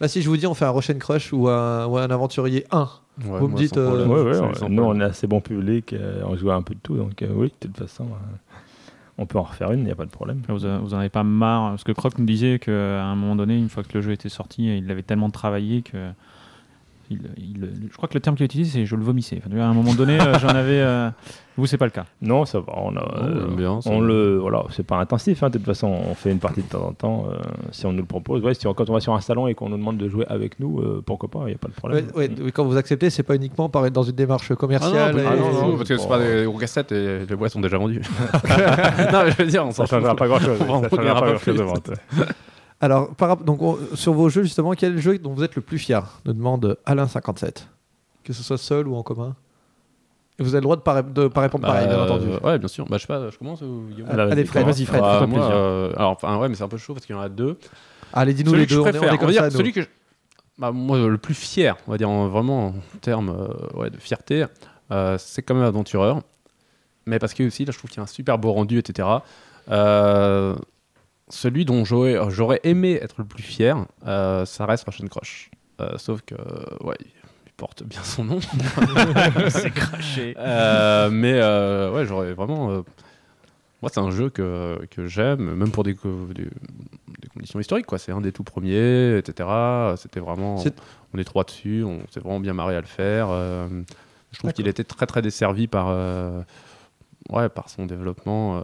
Là, si je vous dis on fait un Russian Crush ou un, ou un aventurier 1, Ouais, Vous me dites, euh, Ouais, nous on est assez bon public, euh, on joue à un peu de tout, donc euh, oui, de toute façon, euh, On peut en refaire une, il n'y a pas de problème. Vous, a- vous en avez pas marre? Parce que Croc nous disait qu'à un moment donné, une fois que le jeu était sorti, il l'avait tellement travaillé que. Il- il- je crois que le terme qu'il a utilisé, c'est je le vomissais. Enfin, à un moment donné, euh, j'en avais. euh, Vous, c'est pas le cas. Non, ça va. On, a, euh, bien, ça. on le, voilà, c'est pas intensif. hein, de toute façon, on fait une partie de temps en temps. euh, si on nous le propose, ouais, si on- quand on va sur un salon et qu'on nous demande de jouer avec nous, euh, pourquoi pas Il n'y a pas de problème. ouais, quand vous acceptez, c'est pas uniquement par être dans une démarche commerciale. Ah non, et- non, non, parce que c'est pas des gros cassettes et les boîtes sont déjà vendues. *laughs* non, mais je veux dire, on s'en Ça changera pas grand-chose. On Ça en changera pas de vente. Alors, par donc, on- sur vos jeux, justement, quel est le jeu dont vous êtes le plus fier nous demande Alain57. Que ce soit seul ou en commun. Et vous avez le droit de pas, ré- de pas répondre Bah, pareil, bien euh, entendu. Ouais, bien sûr. Bah, je sais pas, je commence ou Guillaume Allez, Allez, Fred, vas-y, Fred, Bah, moi, euh, alors, enfin, ouais, mais c'est un peu chaud parce qu'il y en a deux. Allez, dis-nous les deux, on est, préfère, on est comme ça, celui que je- bah, moi, le plus fier, on va dire en- vraiment en termes euh, ouais, de fierté, euh, c'est quand même Aventureur. Mais parce que aussi, là, je trouve qu'il y a un super beau rendu, etc. Euh, celui dont j'aurais aimé être le plus fier, euh, ça reste Russian Crush. Euh, sauf que, ouais, il porte bien son nom. *laughs* c'est craché. Euh, mais euh, ouais, j'aurais vraiment. euh, moi, c'est un jeu que, que j'aime, même pour des, co- des, des conditions historiques. quoi. C'est un des tout premiers, etc. C'était vraiment. On est trois dessus, on s'est vraiment bien marré à le faire. euh, je trouve qu'il était très très desservi par, euh, ouais, par son développement.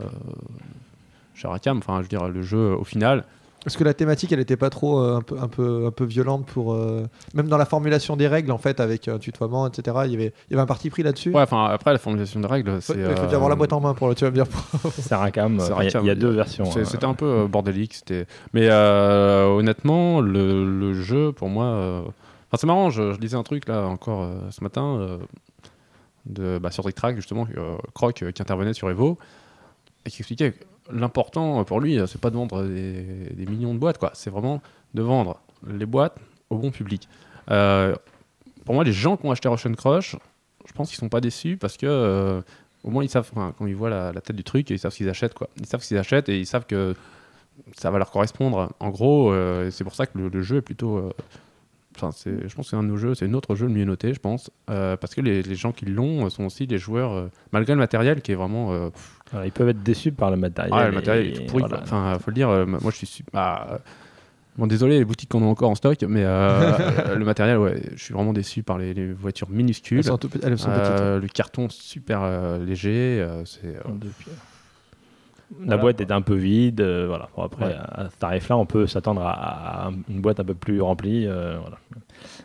Euh, Arkham. Enfin, je veux dire, le jeu, au final, Parce que la thématique, elle était pas trop euh, un, peu, un, peu, un peu violente pour. euh, Même dans la formulation des règles, en fait, avec un tutoiement, etc., il y avait, il y avait un parti pris là-dessus. ouais, enfin, après la formulation des règles, Faut- c'est. Il faut euh, déjà avoir la boîte en main pour le. Tu vas me dire. *laughs* C'est enfin, Il y a- deux versions. C'est- euh, C'était un peu euh, bordélique. C'était... Mais euh, honnêtement, le, le jeu, pour moi. euh, Enfin, c'est marrant, je, je lisais un truc là encore euh, ce matin euh, de, bah, sur Trick Track, justement, euh, Croc euh, qui intervenait sur Evo et qui expliquait l'important pour lui, euh, c'est pas de vendre des, millions de boîtes, quoi. C'est vraiment de vendre les boîtes au bon public. Euh, pour moi, les gens qui ont acheté Russian Crush, je pense qu'ils sont pas déçus parce que. euh, au moins, ils savent, quand ils voient la, tête du truc, ils savent ce qu'ils achètent. Quoi. Ils savent ce qu'ils achètent et ils savent que ça va leur correspondre. En gros, c'est pour ça que le, jeu est plutôt. Enfin, je pense que c'est un de nos jeux, c'est notre jeu le mieux noté, je pense. parce que les, gens qui l'ont sont aussi des joueurs, malgré le matériel qui est vraiment. Ils peuvent être déçus par le matériel. ah, le matériel est tout pourri. voilà. Enfin, faut le dire, euh, moi je suis. su- bah, euh, Bon, désolé, les boutiques qu'on a encore en stock, mais euh, *laughs* le matériel, ouais, je suis vraiment déçu par les, les voitures minuscules. Elles sont, tout- elles sont petites. Euh, le carton super euh, léger, euh, c'est euh, La Voilà. boîte est un peu vide. euh, voilà. Bon, après, Ouais. à ce tarif-là, on peut s'attendre à, à une boîte un peu plus remplie. euh, voilà.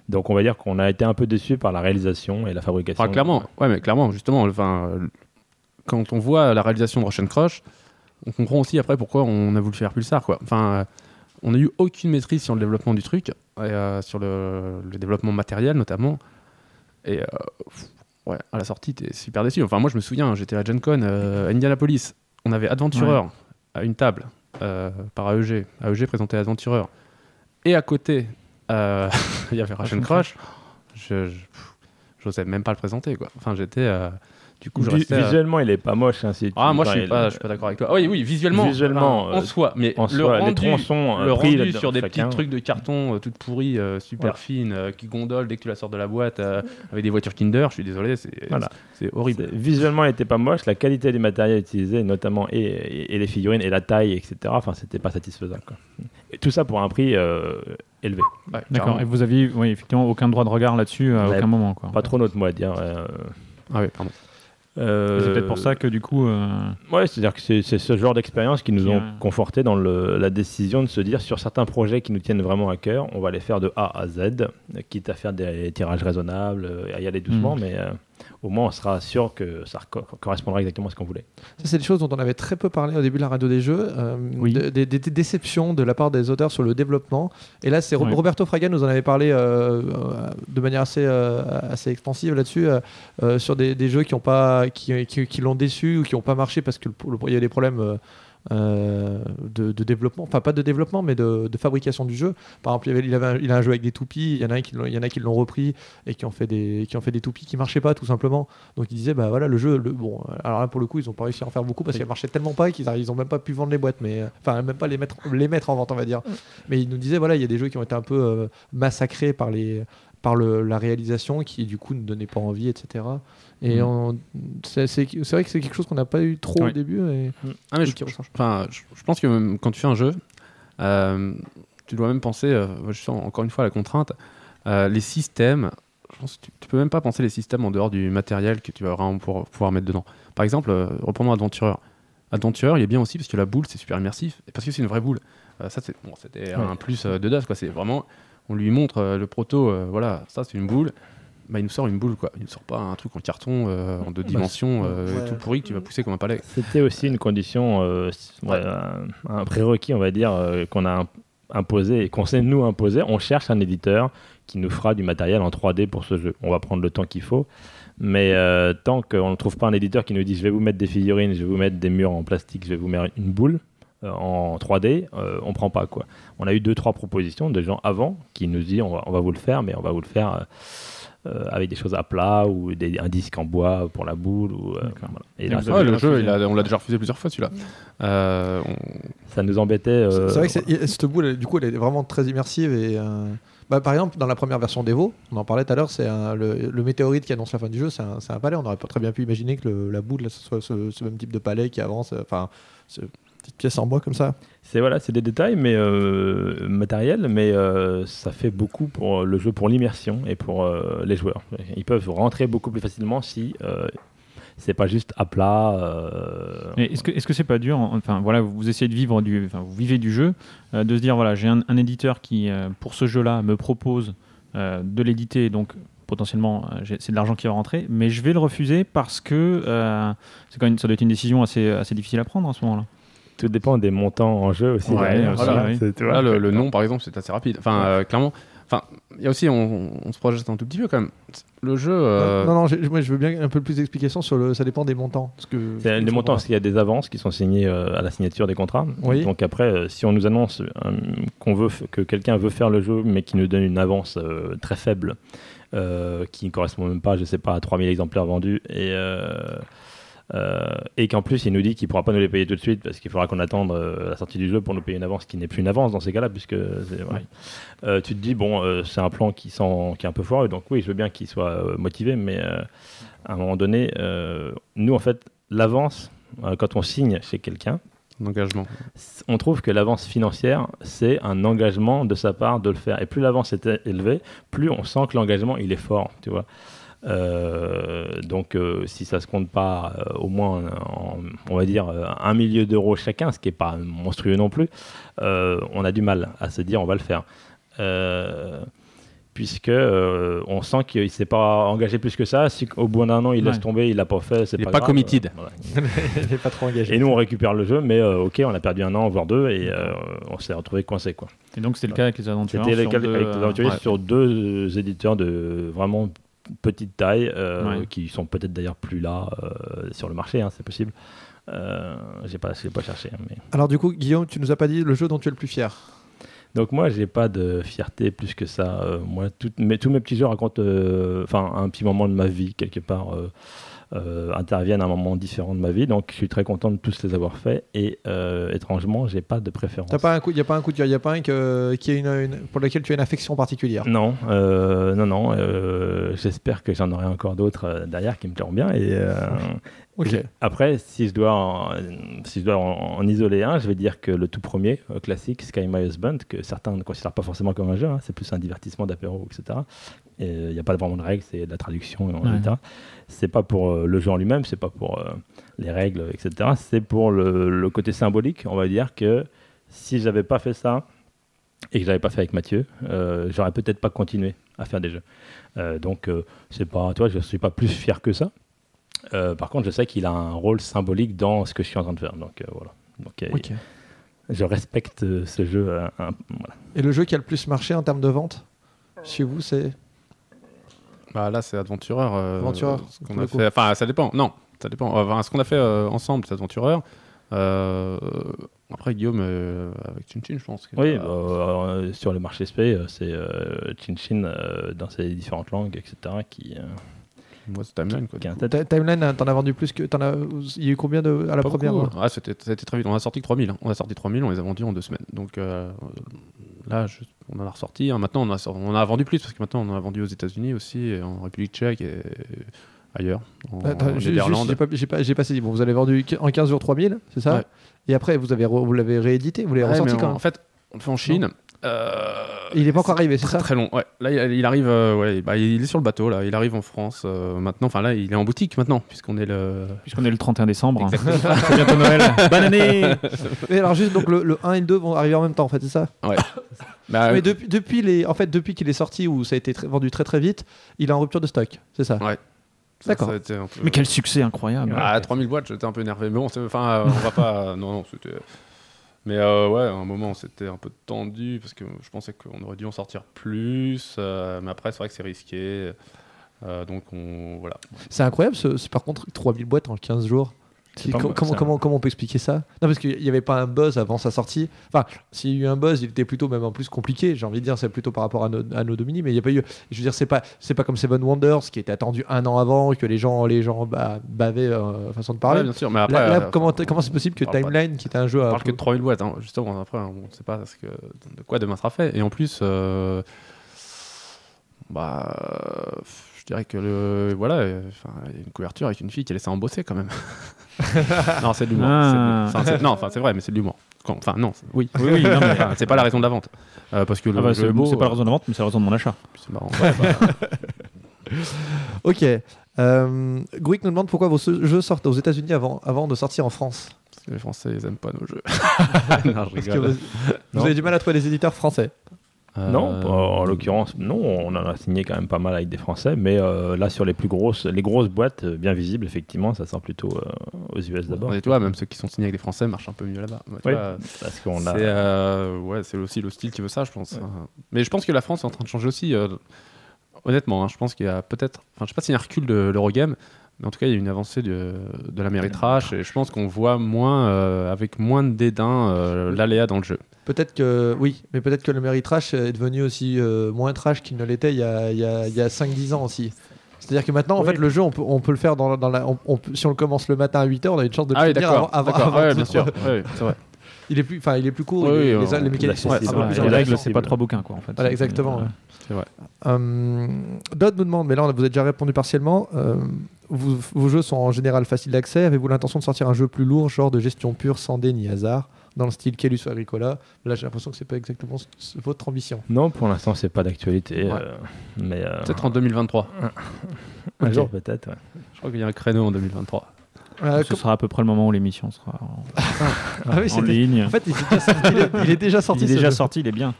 Donc, on va dire qu'on a été un peu déçu par la réalisation et la fabrication. Enfin, clairement, ouais, mais clairement, justement, enfin, euh, quand on voit la réalisation de Russian Crush, on comprend aussi après pourquoi on a voulu faire Pulsar, quoi. Enfin, euh, on n'a eu aucune maîtrise sur le développement du truc, et, euh, sur le, le développement matériel notamment. Et euh, pff, ouais, à la sortie, t'es super déçu. Enfin, moi, je me souviens, j'étais à Gen Con à Indianapolis. On avait Adventurer à une table par AEG. AEG présentait Adventurer. Et à côté, euh, *laughs* il y avait Russian Crush. Je, j'osais même pas le présenter, quoi. Enfin, j'étais. euh, du coup, je Vi- restais. euh, visuellement, il est pas moche. hein, si tu- ah, moi, je suis il- pas, je suis pas d'accord avec toi. Ah oui, oui, visuellement. Visuellement, enfin, en euh, soi, mais en le soi, les rendu, troncs sont, euh, le rendu sur des chacun. petits trucs de carton euh, toutes pourries, euh, super Voilà. fines, euh, qui gondolent dès que tu la sors de la boîte euh, avec des voitures Kinder. Je suis désolé, c'est Voilà. horrible. Visuellement, il était pas moche. La qualité du matériel utilisé, notamment et, et- et les figurines et la taille, etc. Enfin, c'était pas satisfaisant. quoi. Et tout ça pour un prix euh, élevé. Ouais, D'accord. Et vous aviez, oui, effectivement, aucun droit de regard là-dessus à Ouais. aucun moment, quoi. Pas trop notre mot à dire. euh, Ah oui, pardon. Euh, C'est peut-être pour ça que du coup. euh, Ouais, c'est-à-dire que c'est ce genre d'expérience qui nous ont euh, conforté dans le- la décision de se dire sur certains projets qui nous tiennent vraiment à cœur, on va les faire de A à Z, quitte à faire des tirages raisonnables, euh, à y aller doucement, Mm. mais euh, au moins on sera sûr que ça correspondra exactement à ce qu'on voulait. Ça, c'est des choses dont on avait très peu parlé au début de la radio des jeux. euh, Oui. des, des- des déceptions de la part des auteurs sur le développement. Et là, c'est Ro-. Roberto Fraga nous en avait parlé euh, euh, de manière assez, euh, assez extensive là-dessus, sur des, des jeux qui, ont pas, qui, qui, qui l'ont déçu ou qui n'ont pas marché parce qu'il y a des problèmes. Euh, de, de développement, enfin pas de développement mais de, de fabrication du jeu. Par exemple, il, avait, il, avait un, il a un jeu avec des toupies, il y en a qui l'ont- il y en a qui l'ont repris et qui ont fait des qui ont fait des toupies qui marchaient pas tout simplement. Donc il disait bah voilà le jeu le, bon alors là pour le coup ils ont pas réussi à en faire beaucoup parce qu'elle marchait tellement pas qu'ils ils ont même pas pu vendre les boîtes mais euh, enfin même pas les mettre les mettre en vente on va dire. Mais il nous disait voilà il y a des jeux qui ont été un peu euh, massacrés par les par le, la réalisation qui du coup ne donnait pas envie etc. Et Mm. c'est vrai que c'est quelque chose qu'on n'a pas eu trop au début. Et... Ah, mais je, enfin, je, pense que même quand tu fais un jeu, euh, tu dois même penser, euh, moi, je sens encore une fois la contrainte, euh, les systèmes. Je pense que tu, tu peux même pas penser les systèmes en dehors du matériel que tu vas vraiment pour- pouvoir mettre dedans. Par exemple, reprenons Adventureur. Adventureur, il est bien aussi parce que la boule c'est super immersif et parce que c'est une vraie boule. Ça, bon, c'était un plus de DAS quoi. C'est vraiment, on lui montre le proto, voilà, ça c'est une boule. Bah, il nous sort une boule quoi. Il nous sort pas un truc en carton euh, en deux dimensions euh, ouais. tout pourri que tu vas pousser comme un palais. C'était aussi une condition, euh, ouais, un, un prérequis, on va dire, euh, qu'on a im- imposé et qu'on s'est nous imposé. On cherche un éditeur qui nous fera du matériel en 3D pour ce jeu. On va prendre le temps qu'il faut. Mais euh, tant qu'on ne trouve pas un éditeur qui nous dit je vais vous mettre des figurines, je vais vous mettre des murs en plastique, je vais vous mettre une boule euh, en 3D, euh, on prend pas quoi. On a eu deux trois propositions de gens avant qui nous disent on va, on va vous le faire, mais on va vous le faire euh, avec des choses à plat ou des, un disque en bois pour la boule. Ou, euh, voilà. Et là, Ouais, le jeu, refusé. il a- on l'a déjà refusé plusieurs fois celui-là. Euh, on- ça nous embêtait. euh, C'est vrai que cette boule, du coup, elle est vraiment très immersive. Et, euh, bah, par exemple, dans la première version d'Evo, on en parlait tout à l'heure, c'est le, le météorite qui annonce la fin du jeu, c'est un, palais. On aurait pas très bien pu imaginer que le- la boule, là, ce soit ce, ce même type de palais qui avance. euh, Enfin, ce petite pièce en bois comme ça. C'est voilà, c'est des détails, mais euh, matériels, mais euh, ça fait beaucoup pour le jeu, pour l'immersion et pour euh, les joueurs. Ils peuvent rentrer beaucoup plus facilement si euh, c'est pas juste à plat. euh, est-ce que est-ce que c'est pas dur Enfin voilà, vous essayez de vivre du, enfin vous vivez du jeu, euh, de se dire voilà, j'ai un, un éditeur qui euh, pour ce jeu-là me propose euh, de l'éditer, donc potentiellement euh, c'est de l'argent qui va rentrer, mais je vais le refuser parce que euh, c'est quand même ça doit être une décision assez assez difficile à prendre à ce moment-là. Tout dépend des montants en jeu aussi. Ouais, derrière, aussi, voilà, oui. c'est- tu vois. Là, le, le nom, par exemple, c'est assez rapide. Enfin, euh, clairement. Enfin, il y a aussi, on, on se projette un tout petit peu quand même. Le jeu. euh, Non, non, moi je veux bien un peu plus d'explications sur le. Ça dépend des montants. Parce que, C'est les montants, parce qu'il y a des avances qui sont signées euh, à la signature des contrats. Oui. Donc après, euh, si on nous annonce euh, qu'on veut f- que quelqu'un veut faire le jeu, mais qui nous donne une avance euh, très faible, euh, qui ne correspond même pas, je sais pas, à 3000 exemplaires vendus, et, et qu'en plus il nous dit qu'il ne pourra pas nous les payer tout de suite parce qu'il faudra qu'on attende euh, la sortie du jeu pour nous payer une avance qui n'est plus une avance dans ces cas-là, puisque ouais. Euh, tu te dis, bon, euh, c'est un plan qui, sent, qui est un peu foireux, donc oui, je veux bien qu'il soit euh, motivé, mais euh, à un moment donné, euh, nous, en fait, l'avance, euh, quand on signe chez quelqu'un, un engagement. on trouve que l'avance financière, c'est un engagement de sa part de le faire. Et plus l'avance est élevée, plus on sent que l'engagement, il est fort, tu vois. Euh, donc, euh, si ça se compte pas euh, au moins, en, on va dire, un million d'euros chacun, ce qui est pas monstrueux non plus, euh, on a du mal à se dire on va le faire. Euh, puisque euh, on sent qu'il ne s'est pas engagé plus que ça. Si au bout d'un an il laisse tomber, il l'a pas fait, c'est Il est pas, pas grave. committed. Voilà. *laughs* il n'est pas trop engagé. Et nous on récupère le jeu, mais euh, ok, on a perdu un an voire deux et euh, on s'est retrouvé coincé quoi. Et donc c'était le cas avec les aventures. C'était le sur cas deux, avec les euh, aventuriers ouais. sur deux éditeurs de vraiment petite taille euh, Ouais. qui sont peut-être d'ailleurs plus là euh, sur le marché, hein, c'est possible. Euh, j'ai pas, j'ai pas cherché. hein, mais... Alors, du coup, Guillaume, tu nous as pas dit le jeu dont tu es le plus fier? Donc moi, j'ai pas de fierté plus que ça. Euh, moi, mes- tous mes petits jeux racontent, euh, enfin, un petit moment de ma vie quelque part. Euh, interviennent à un moment différent de ma vie, donc je suis très content de tous les avoir faits et euh, étrangement, j'ai pas de préférence. T'as pas un coup, y a pas un coup de cœur, y a pas un que- qui est une, une- pour lequel tu as une affection particulière? Non, euh, non, non. J'espère que j'en aurai encore d'autres derrière qui me plairont bien. Et *laughs* après, si je dois, en, si je dois en, en isoler un, je vais dire que le tout premier classique, Sky My Husband, que certains ne considèrent pas forcément comme un jeu, hein, c'est plus un divertissement d'apéro, etc. Il n'y a pas vraiment de règles, c'est de la traduction, Ouais. etc. C'est pas pour euh, le jeu en lui-même, c'est pas pour euh, les règles, etc. C'est pour le, le côté symbolique. On va dire que si j'avais pas fait ça, et que j'avais pas fait avec Mathieu, euh, j'aurais peut-être pas continué à faire des jeux. Euh, donc euh, c'est pas, toi, je suis pas plus fier que ça. Euh, par contre, je sais qu'il a un rôle symbolique dans ce que je suis en train de faire. Donc euh, voilà. Donc euh, je respecte euh, ce jeu. euh, un- voilà. Et le jeu qui a le plus marché en termes de vente chez vous, c'est Bah, là, c'est Adventureur. euh, Adventureur, ce qu'on a fait. Enfin, ça dépend. Non, ça dépend. Enfin, ce qu'on a fait euh, ensemble, c'est Adventureur. Euh, après, Guillaume, euh, avec Chin Chin, je pense. que- Oui, bah, euh, sur le marché SP, euh, c'est euh, Chin Chin euh, dans ses différentes langues, etc. qui, euh, Moi, c'est Timeline. Quoi, Timeline, hein, t'en as vendu plus que. t'en as- Il y a eu combien de, à la Pas première hein? Ah, c'était, ça a été très vite. On a sorti que 3000. hein. On a sorti 3000, on les a vendus en deux semaines. Donc euh, là, je- on en a ressorti. hein. Maintenant, on a, on a vendu plus parce que maintenant, on en a vendu aux États-Unis aussi, et en République tchèque et ailleurs. En, Attends, j'ai pas, j'ai pas, pas saisi. Bon, vous avez vendu en 15 jours 3000, c'est ça? Ouais. Et après, vous avez re- vous l'avez réédité, vous l'avez Ouais, ressorti quand en fait, on le fait en Chine. Euh, il est pas encore arrivé, c'est ça Très long. Ouais. Là, il, arrive. euh, ouais, bah, il est sur le bateau. Là, il arrive en France euh, maintenant. Enfin là, il est en boutique maintenant, puisqu'on est le. Puisqu'on est le 31 décembre. hein. C'est *laughs* bientôt Noël. Bonne année *laughs* Mais alors juste donc le, le 1 et le 2 vont arriver en même temps en fait, c'est ça *laughs* Bah, Mais depuis, depuis les, en fait depuis qu'il est sorti où ça a été très- vendu très très vite, il est en rupture de stock, c'est ça Ouais. D'accord. peu- Mais quel succès incroyable. Ah, 3000 boîtes, j'étais un peu énervé. Mais bon, enfin, euh, on va pas. non, non, c'était. Mais euh, ouais, à un moment, c'était un peu tendu parce que je pensais qu'on aurait dû en sortir plus. euh, mais après, c'est vrai que c'est risqué. euh, donc, on. Voilà. C'est incroyable, par contre, 3000 boîtes en 15 jours. Comment, ça. comment, comment on peut expliquer ça? Non, parce qu'il n'y avait pas un buzz avant sa sortie. Enfin, s'il y a eu un buzz, il était plutôt même en plus compliqué. J'ai envie de dire, c'est plutôt par rapport à nos, à nos Domini, mais il n'y a pas eu. Je veux dire, c'est pas, c'est pas comme Seven Wonders qui était attendu un an avant, que les gens, les gens bah, bavaient, euh, façon de parler. Ouais, bien sûr. Mais après. là, là, euh, comment, comment c'est possible que pas- Timeline, qui était un jeu On à. parle que de 3000 boîtes, hein. justement. Après, on ne sait pas ce que, de quoi demain sera fait. Et en plus, euh, bah, euh, dirais que le, voilà, euh, enfin, il y a une couverture avec une fille qui a laissé en bosser quand même. *laughs* non, c'est de l'humour. Ah. non, enfin, c'est vrai, mais c'est de l'humour. Enfin, non, c'est- oui. Oui, c'est pas la raison de la vente. Euh, parce que le Ah bah, c'est est pas la euh, raison de la vente, mais c'est la raison de mon achat. c'est marrant. Ouais, bah, *laughs* Ok. Euh, Gouic nous demande pourquoi vos jeux sortent aux États-Unis avant, avant de sortir en France. parce que les Français, ils aiment pas nos jeux. *laughs* non, je rigole. vous, vous avez du mal à trouver les éditeurs français. Non, Euh, en l'occurrence, non, on en a signé quand même pas mal avec des Français, mais euh, là sur les plus grosses, les grosses boîtes euh, bien visibles, effectivement, ça sort plutôt euh, aux US d'abord. Et toi, même ceux qui sont signés avec des Français marchent un peu mieux là-bas. Ouais, Oui, vois, parce qu'on a. C'est euh, ouais, c'est aussi le style qui veut ça, je pense. Mais je pense que la France est en train de changer aussi. honnêtement, hein, je pense qu'il y a peut-être. Enfin, je sais pas s'il y a un recul de l'Eurogame, mais en tout cas, il y a une avancée de, de la méritrage et je pense qu'on voit moins, euh, avec moins de dédain, euh, l'aléa dans le jeu. Peut-être que oui, mais peut-être que le Mary Trash est devenu aussi euh, moins trash qu'il ne l'était il y a, il y a, il y a 5-10 ans aussi. C'est-à-dire que maintenant, en Oui. fait, le jeu, on peut, on peut le faire dans, dans la. on- on si on le commence le matin à 8h, on a une chance de le Ah oui, finir avant. d'accord. avant- avant ouais, bien sûr. soit- *laughs* Ouais, c'est vrai. Il est plus, enfin, il est plus court. Oui, oui, les, on- les mécaniques sont les règles, c'est pas trois bouquins, quoi, en fait. Voilà, exactement. C'est vrai. Dodd nous demande, mais là vous avez déjà répondu partiellement. Vous- vos jeux sont en général faciles d'accès. Avez-vous l'intention de sortir un jeu plus lourd, genre de gestion pure, sans dé ni hasard, dans le style Kellus ou Agricola? Là, j'ai l'impression que c'est pas exactement votre ambition. Non, pour l'instant, c'est pas d'actualité, Ouais. euh, mais euh, Peut-être en 2023. *laughs* un jour peut-être. ouais. Je crois qu'il y a un créneau en 2023. Euh, Ce sera à peu près le moment où l'émission sera en, Ah oui, en ligne. En fait, il est déjà sorti. il est- déjà sorti. il est ce déjà jeu. sorti, il est bien.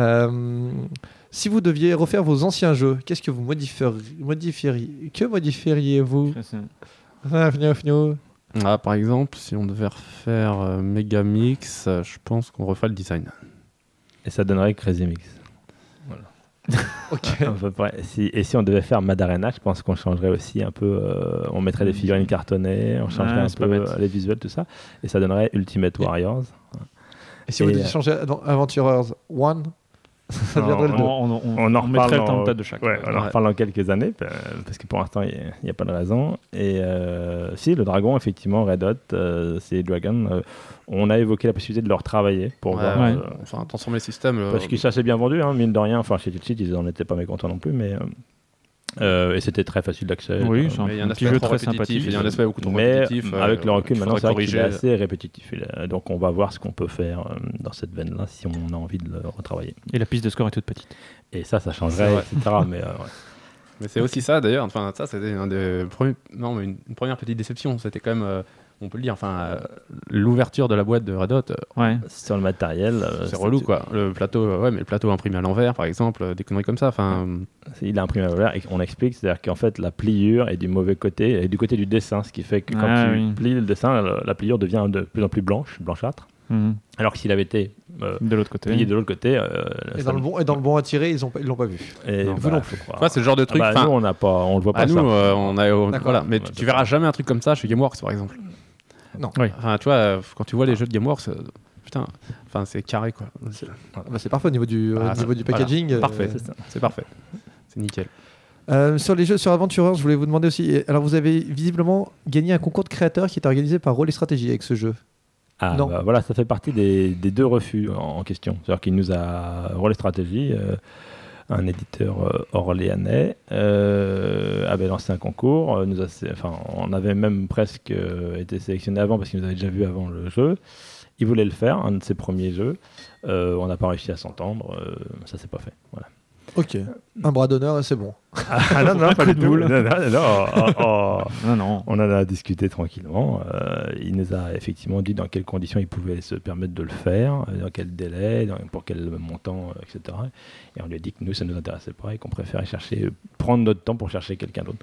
Euh, si vous deviez refaire vos anciens jeux, qu'est-ce que vous modifieriez, modifieriez Que modifieriez-vous Ah. Ah, par exemple, si on devait refaire euh, Megamix, euh, je pense qu'on refait le design. Et ça donnerait Crazy Mix. *laughs* Ok. À peu près. Si- et si on devait faire Madarena, je pense qu'on changerait aussi un peu. euh, on mettrait des figurines cartonnées, on changerait Ouais, un peu euh, les visuels, tout ça. Et ça donnerait Ultimate Warriors. Et si vous Et, deviez euh, changer Adven- Adventurers 1, ça deviendrait le On, 2. on, on, On en on reparle le dans- temps de chaque. Ouais, on en Ouais. reparle dans quelques années, pa- parce que pour l'instant, il n'y a, pas de raison. Et euh, si, le dragon, effectivement, Red Hot, euh, c'est Dragon. euh, on a évoqué la possibilité de le retravailler pour Ouais, voir. Ouais. euh, Enfin, transformer le système. euh, parce que ça s'est bien vendu, hein, mine de rien. Enfin, chez Tilsit, ils n'en étaient pas mécontents non plus, mais. Euh, euh, et c'était très facile d'accès. Oui, Euh, c'est un, mais il y a un petit aspect jeu très sympathique. Il y a un aspect beaucoup trop mais répétitif. euh, avec le recul, maintenant, c'est vrai qu'il est assez répétitif. Il Donc, on va voir ce qu'on peut faire euh, dans cette veine-là si on a envie de le retravailler. Et la piste de score est toute petite. Et ça, ça changerait, etc. mais euh, ouais. Mais c'est aussi ça d'ailleurs. Enfin, ça, c'était un des premiers. Non, mais une, une première petite déception. C'était quand même. On peut le dire. Enfin, euh, l'ouverture de la boîte de Red Hot, euh, Ouais. sur le matériel. euh, c'est relou quoi. Le plateau, euh, ouais, mais le plateau imprimé à l'envers, par exemple, euh, des conneries comme ça. Enfin, C'est- Il a imprimé à l'envers et on explique, c'est-à-dire qu'en fait la pliure est du mauvais côté et du côté du dessin, ce qui fait que quand Ah, tu oui. plies le dessin, la, la pliure devient de plus en plus blanche, blanchâtre. Mhm. Alors que s'il avait été euh, De l'autre côté. plié de l'autre côté, euh, Et ça- dans, le bon, et dans le bon à tirer, ils ont pas- ils l'ont pas vu. et Non, bah, non faut croire. tu vois, c'est le genre de truc. Ah bah, enfin, nous on n'a pas, on le voit pas à nous, ça. euh, on a, on- D'accord. voilà. Mais tu, tu verras jamais un truc comme ça chez GameWorks, par exemple. Non. Oui. Enfin, tu vois, euh, quand tu vois les jeux de GameWorks, euh, putain, enfin, c'est carré quoi. C'est Ah bah, c'est parfait au niveau du, Ah, niveau du voilà. packaging. euh, Parfait. c'est parfait. C'est nickel. Euh, sur les jeux sur Adventurers, je voulais vous demander aussi. Alors, vous avez visiblement gagné un concours de créateurs qui est organisé par Rôle et Stratégie avec ce jeu. Ah, Non. bah, voilà, ça fait partie des, des deux refus en, en question. C'est-à-dire qu'il nous a relais stratégie. euh, un éditeur euh, orléanais, euh, avait lancé un concours. euh, nous a, enfin, on avait même presque été sélectionné avant parce qu'il nous avait déjà vu avant le jeu. Il voulait le faire, un de ses premiers jeux. On n'a pas réussi à s'entendre. ça s'est pas fait. Voilà. Ok. Un bras d'honneur et c'est bon. Ah non, non, pas du tout. Non, non, non, oh, oh. *laughs* Non, non. On en a discuté tranquillement. Euh, il nous a effectivement dit dans quelles conditions il pouvait se permettre de le faire, euh, dans quel délai, dans- pour quel montant, euh, etc. Et on lui a dit que nous, ça ne nous intéressait pas et qu'on préférait chercher, prendre notre temps pour chercher quelqu'un d'autre.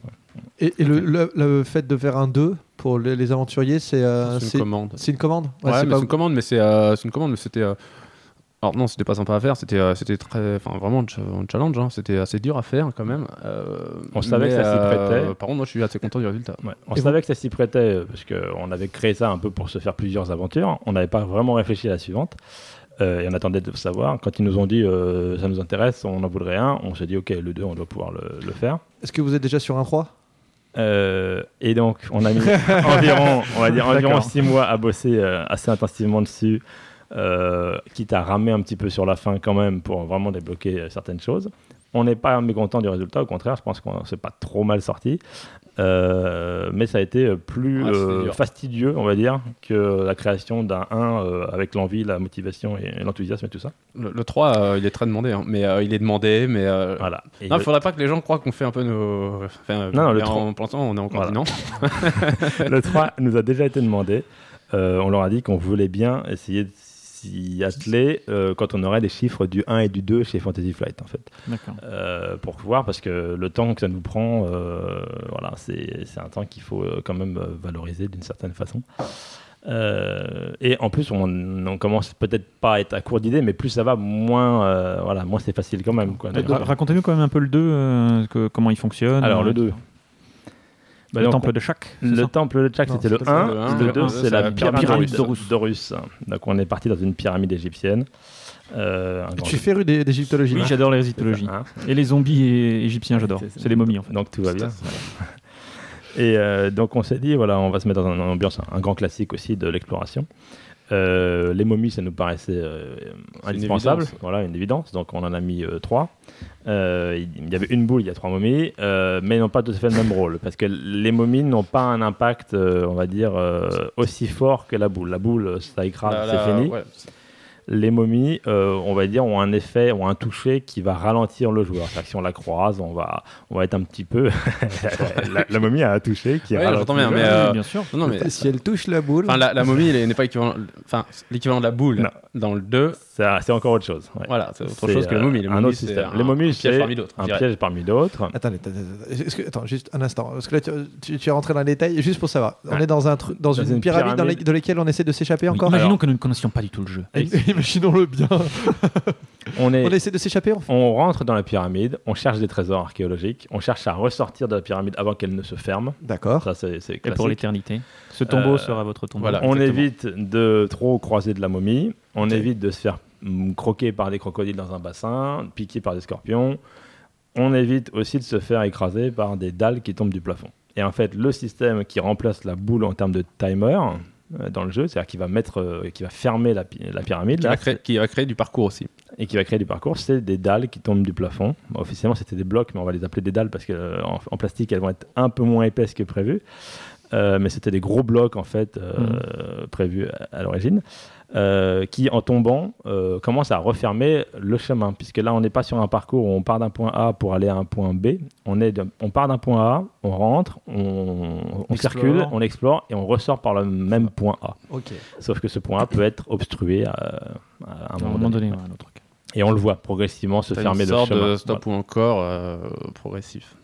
Et, et le, le- le fait de faire un 2 pour les, les aventuriers, c'est euh, une commande. C'est une commande? Ouais, c'est mais pas- c'est une commande, mais c'est euh, c'est une commande, mais c'était. Alors non, c'était pas sympa à faire. C'était euh, c'était très, enfin vraiment un ch- un challenge. hein. C'était assez dur à faire quand même. Euh, On savait que ça s'y euh, prêtait. Par contre, moi, je suis assez content du résultat. Ouais. On Et savait que ça s'y prêtait parce qu'on avait créé ça un peu pour se faire plusieurs aventures. On n'avait pas vraiment réfléchi à la suivante. Euh, et on attendait de savoir. Quand ils nous ont dit euh, ça nous intéresse, on en voudrait un, on s'est dit ok, le 2, on doit pouvoir le, le faire. Est-ce que vous êtes déjà sur un 3 Euh, et donc, on a mis *laughs* environ, on va dire, environ D'accord. six mois à bosser euh, assez intensivement dessus, euh, quitte à ramer un petit peu sur la fin quand même pour vraiment débloquer euh, certaines choses. On n'est pas mécontent du résultat, au contraire, je pense qu'on s'est pas trop mal sorti. Euh, mais ça a été plus Ouais, euh, dur. fastidieux, on va dire, que la création d'un 1 euh, avec l'envie, la motivation et, et l'enthousiasme et tout ça. Le, le 3, euh, il est très demandé, hein. mais il est demandé, mais. Voilà. Non, il le- faudrait pas que les gens croient qu'on fait un peu nos. Enfin, Non, non, le mais en- trois. pour l'instant, on est en Voilà. continent. *laughs* le 3 nous a déjà été demandé. On leur a dit qu'on voulait bien essayer de s'y atteler euh, quand on aurait des chiffres du 1 et du 2 chez Fantasy Flight, en fait. Euh, pour voir, parce que le temps que ça nous prend, euh, voilà, c'est un temps qu'il faut euh, quand même valoriser d'une certaine façon. Et en plus, on, on commence peut-être pas à être à court d'idées, mais plus ça va, moins, voilà, moins c'est facile quand même. Racontez-nous quand même un peu le 2, euh, que- comment il fonctionne. Alors, le 2. Bah, le donc, temple de c'est Le temple de Tchak, Non, c'était le c'est pas ça, 1. le un. Le Le 2, un, c'est la pyramide pyramide d'Horus. Donc, on est parti dans une pyramide égyptienne. Euh, Tu es féru d'é- d'égyptologie Oui, j'adore les ça, hein. Et les zombies et- égyptiens, j'adore. C'est des momies en fait. Donc tout va bien. Et euh, donc on s'est dit, voilà, on va se mettre dans une ambiance, un grand classique aussi de l'exploration. Euh, les momies, ça nous paraissait euh, une indispensable. évidence. Voilà, une évidence. Donc on en a mis euh, trois. Il y avait une boule, il y a trois momies, mais ils n'ont pas tout à fait le même rôle. Parce que les momies n'ont pas un impact, on va dire, aussi fort que la boule. La boule, ça écrase, c'est fini. ouais. Les momies, euh, on va dire, ont un effet, ont un toucher qui va ralentir le joueur. C'est-à-dire que si on la croise, on va, on va être un petit peu. *laughs* la, la momie a un toucher qui Ouais, ralentit j'entends bien, le mais, joueur. euh, Oui, bien sûr. Non, non, mais. Si elle touche la boule. Enfin, la, la momie, elle n'est pas équivalent. Enfin, l'équivalent de la boule Non. dans le 2. C'est encore autre chose. ouais. Voilà, c'est autre chose que la euh, momie. Les un momies, autre c'est système. un- Les momies, un piège c'est parmi d'autres. Un piège parmi d'autres. Attendez, attendez, attendez. Est-ce que- attends, juste un instant. Parce que là, tu, tu- tu es rentré dans les détails, juste pour savoir. On Ouais. est dans, un truc, dans, Dans une, une pyramide, dans, les- dans laquelle on essaie de s'échapper Oui, encore Imaginons Alors- que nous ne connaissions pas du tout le jeu. Imaginons-le bien. On, est, On essaie de s'échapper en fait. on rentre dans la pyramide, on cherche des trésors archéologiques, on cherche à ressortir de la pyramide avant qu'elle ne se ferme. D'accord. Ça, c'est c'est Et pour l'éternité. Ce tombeau Euh, sera votre tombeau. voilà. On évite de trop croiser de la momie. On évite de se faire mm, croquer par des crocodiles dans un bassin, piquer par des scorpions. On évite aussi de se faire écraser par des dalles qui tombent du plafond. Et en fait, le système qui remplace la boule en termes de timer dans le jeu, c'est-à-dire qui va mettre, euh, qui va fermer la, pyramide Qui là, va, créer, qui va créer du parcours aussi. et qui va créer du parcours, c'est des dalles qui tombent du plafond. Bon, officiellement, c'était des blocs, mais on va les appeler des dalles parce qu'en en plastique, elles vont être un peu moins épaisses que prévu. Euh, mais c'était des gros blocs en fait euh, prévus à, à l'origine, euh, qui en tombant euh, commencent à refermer le chemin, puisque là on n'est pas sur un parcours où on part d'un point A pour aller à un point B, on, est de- on part d'un point A, on rentre, on, circule, on explore et on ressort par le même point A. Sauf que ce point A peut être obstrué à, à un moment, moment donné. ouais. Et on le voit progressivement se fermer une le chemin. de stop ou encore euh, progressif.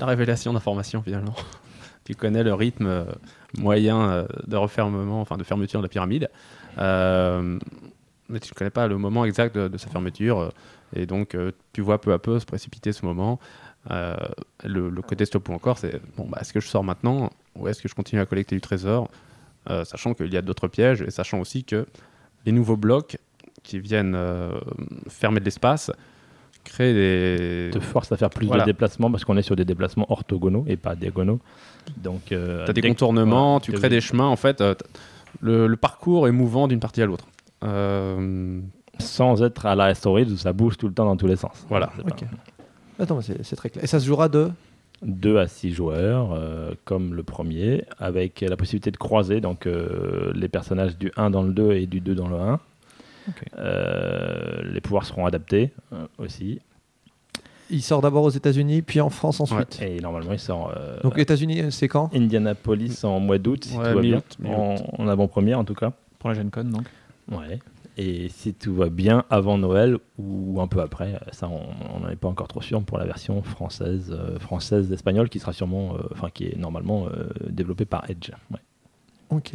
La révélation d'informations finalement. *laughs* tu connais le rythme moyen de refermement, enfin de fermeture de la pyramide, mais tu ne connais pas le moment exact de, de sa fermeture, euh, et donc euh, tu vois peu à peu se précipiter ce moment. Euh, le, le côté stop ou encore, c'est bon, bah, est-ce que je sors maintenant ou est-ce que je continue à collecter du trésor, Euh, sachant qu'il y a d'autres pièges et sachant aussi que les nouveaux blocs qui viennent euh, fermer de l'espace créent des, te force à faire plus Voilà. de déplacements parce qu'on est sur des déplacements orthogonaux et pas diagonaux. Donc, euh, T'as des que- contournements, tu crées des chemins. En fait, euh, le, le parcours est mouvant d'une partie à l'autre. Euh, sans être à la Asteroids où ça bouge tout le temps dans tous les sens. Voilà. C'est pas- Ok. Attends, mais c'est c'est très clair. Et ça se jouera de 2 à 6 joueurs, euh, comme le premier, avec la possibilité de croiser donc euh, les personnages du 1 dans le 2 et du 2 dans le 1. Ok. Euh, les pouvoirs seront adaptés euh, aussi. Il sort d'abord aux États-Unis, puis en France ensuite. Et normalement, il sort euh, Donc États-Unis, c'est quand? Indianapolis en mois d'août, si Ouais, tout va bien. En, en avant-première, en tout cas. Pour la Gen Con, donc. Ouais. Et si tout va bien avant Noël ou un peu après, euh, ça on n'en est pas encore trop sûr pour la version française, euh, française espagnole qui sera sûrement, euh, enfin qui est normalement euh, développée par Edge. Ouais. Ok.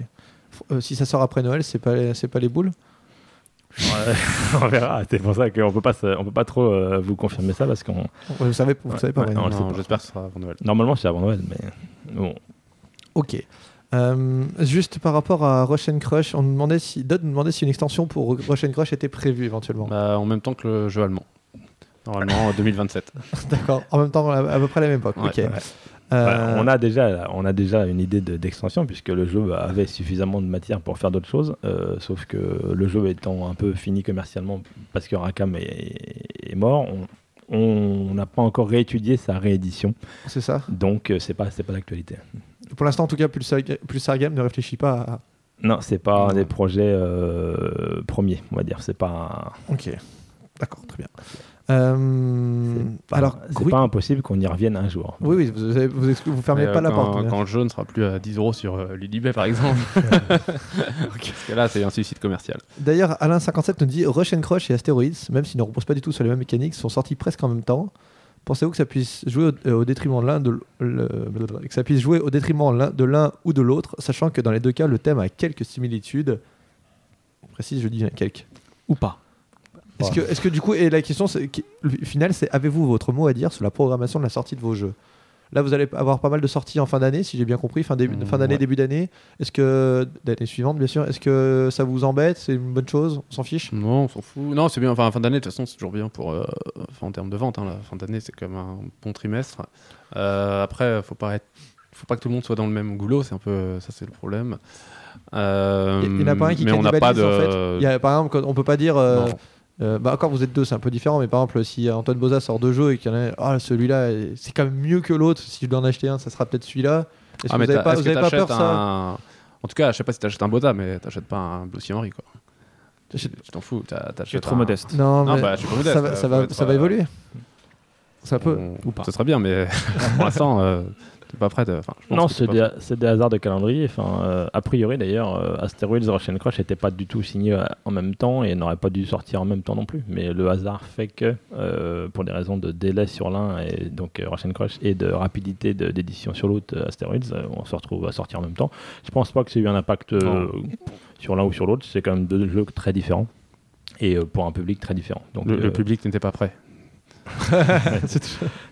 F- euh, si ça sort après Noël, c'est pas, c'est pas les boules? *laughs* on verra. C'est pour ça qu'on peut pas, on peut pas trop euh, vous confirmer ça parce qu'on Vous savez, vous savez pas. ouais, non, le. J'espère que ce sera avant Noël. normalement c'est avant Noël, mais bon. Ok. Euh, juste par rapport à Rush and Crush, on nous demandait si, Dodd nous demandait si une extension pour Rush and Crush était prévue éventuellement. Bah, en même temps que le jeu allemand. Normalement, en *laughs* 2027. D'accord. En même temps, à, à peu près la même époque. Ouais, ok. ouais. Euh, on, a déjà, on a déjà une idée de- d'extension puisque le jeu avait suffisamment de matière pour faire d'autres choses, euh, sauf que le jeu étant un peu fini commercialement parce que Rakam est, est mort, on- n'a pas encore réétudié sa réédition, C'est ça. donc euh, c'est pas c'est pas d'actualité. Pour l'instant, en tout cas, Pulsar, Pulsar Game ne réfléchit pas à. Non, c'est pas un des projets euh, premiers, on va dire. C'est pas un- Ok. D'accord, très bien. Euh, c'est pas, alors, c'est Gru- pas impossible qu'on y revienne un jour. oui, oui, vous, vous, fermez Mais, pas euh, la porte. hein. Quand le jeu ne sera plus à 10 euros sur euh, Ludibet, par exemple. *laughs* *laughs* Parce que là, c'est un suicide commercial. D'ailleurs, Alain57 nous dit Rush and Crush et Asteroids, même s'ils ne reposent pas du tout sur les mêmes mécaniques, sont sortis presque en même temps. Pensez-vous que ça puisse jouer au, euh, au détriment de l'un de que ça puisse jouer au détriment l'un- de l'un ou de l'autre, sachant que dans les deux cas, le thème a quelques similitudes. Précise, je dis bien quelques. Ou pas. Est-ce que, est-ce que du coup, et la question le final, c'est avez-vous votre mot à dire sur la programmation de la sortie de vos jeux? Là, vous allez avoir pas mal de sorties en fin d'année, si j'ai bien compris, fin, début, Mmh, fin d'année, ouais. début d'année. Est-ce que d'année suivante, bien sûr, est-ce que ça vous embête? C'est une bonne chose? On s'en fiche? Non, on s'en fout. Non, c'est bien. Enfin, fin d'année, de toute façon, c'est toujours bien pour. euh, en termes de vente, hein, la fin d'année, c'est comme un bon trimestre. Euh, après, faut pas être. Faut pas que tout le monde soit dans le même goulot, c'est un peu ça, c'est le problème. Euh, Il n'y en a pas un qui mais on n'a pas de. en fait. Il y a, par exemple, on peut pas dire. Euh, bah encore, vous êtes deux, c'est un peu différent, mais par exemple, si Antoine Boza sort deux jeux et qu'il y en a, ah celui-là, c'est quand même mieux que l'autre. Si je dois en acheter un, ça sera peut-être celui-là. Est-ce Ah, que mais vous avez t'as- pas, vous que avez pas peur ça? En tout cas, je sais pas si t'achètes un Boda, mais t'achètes pas un Blossy Henry, quoi. Tu t'en fous. Tu t'achètes trop un- modeste. Non, Non, mais bah, je suis pas modeste, ça va, euh, ça va, être, ça va euh, évoluer. Ça peut. On- Ou pas. Ce serait bien, mais *laughs* pour l'instant, euh, t'es pas Enfin, je pense Non, c'est des, prêt. c'est des hasards de calendrier. Enfin, euh, a priori, d'ailleurs, euh, Asteroids Rush and Crush n'était pas du tout signé euh, en même temps et n'aurait pas dû sortir en même temps non plus. Mais le hasard fait que, euh, pour des raisons de délai sur l'un et donc euh, and Crush et de rapidité de- d'édition sur l'autre, euh, Asteroids, euh, on se retrouve à sortir en même temps. Je pense pas que c'est eu un impact euh, sur l'un ou sur l'autre. C'est quand même deux jeux très différents et euh, pour un public très différent. Donc, Le, le euh, public n'était pas prêt. *laughs*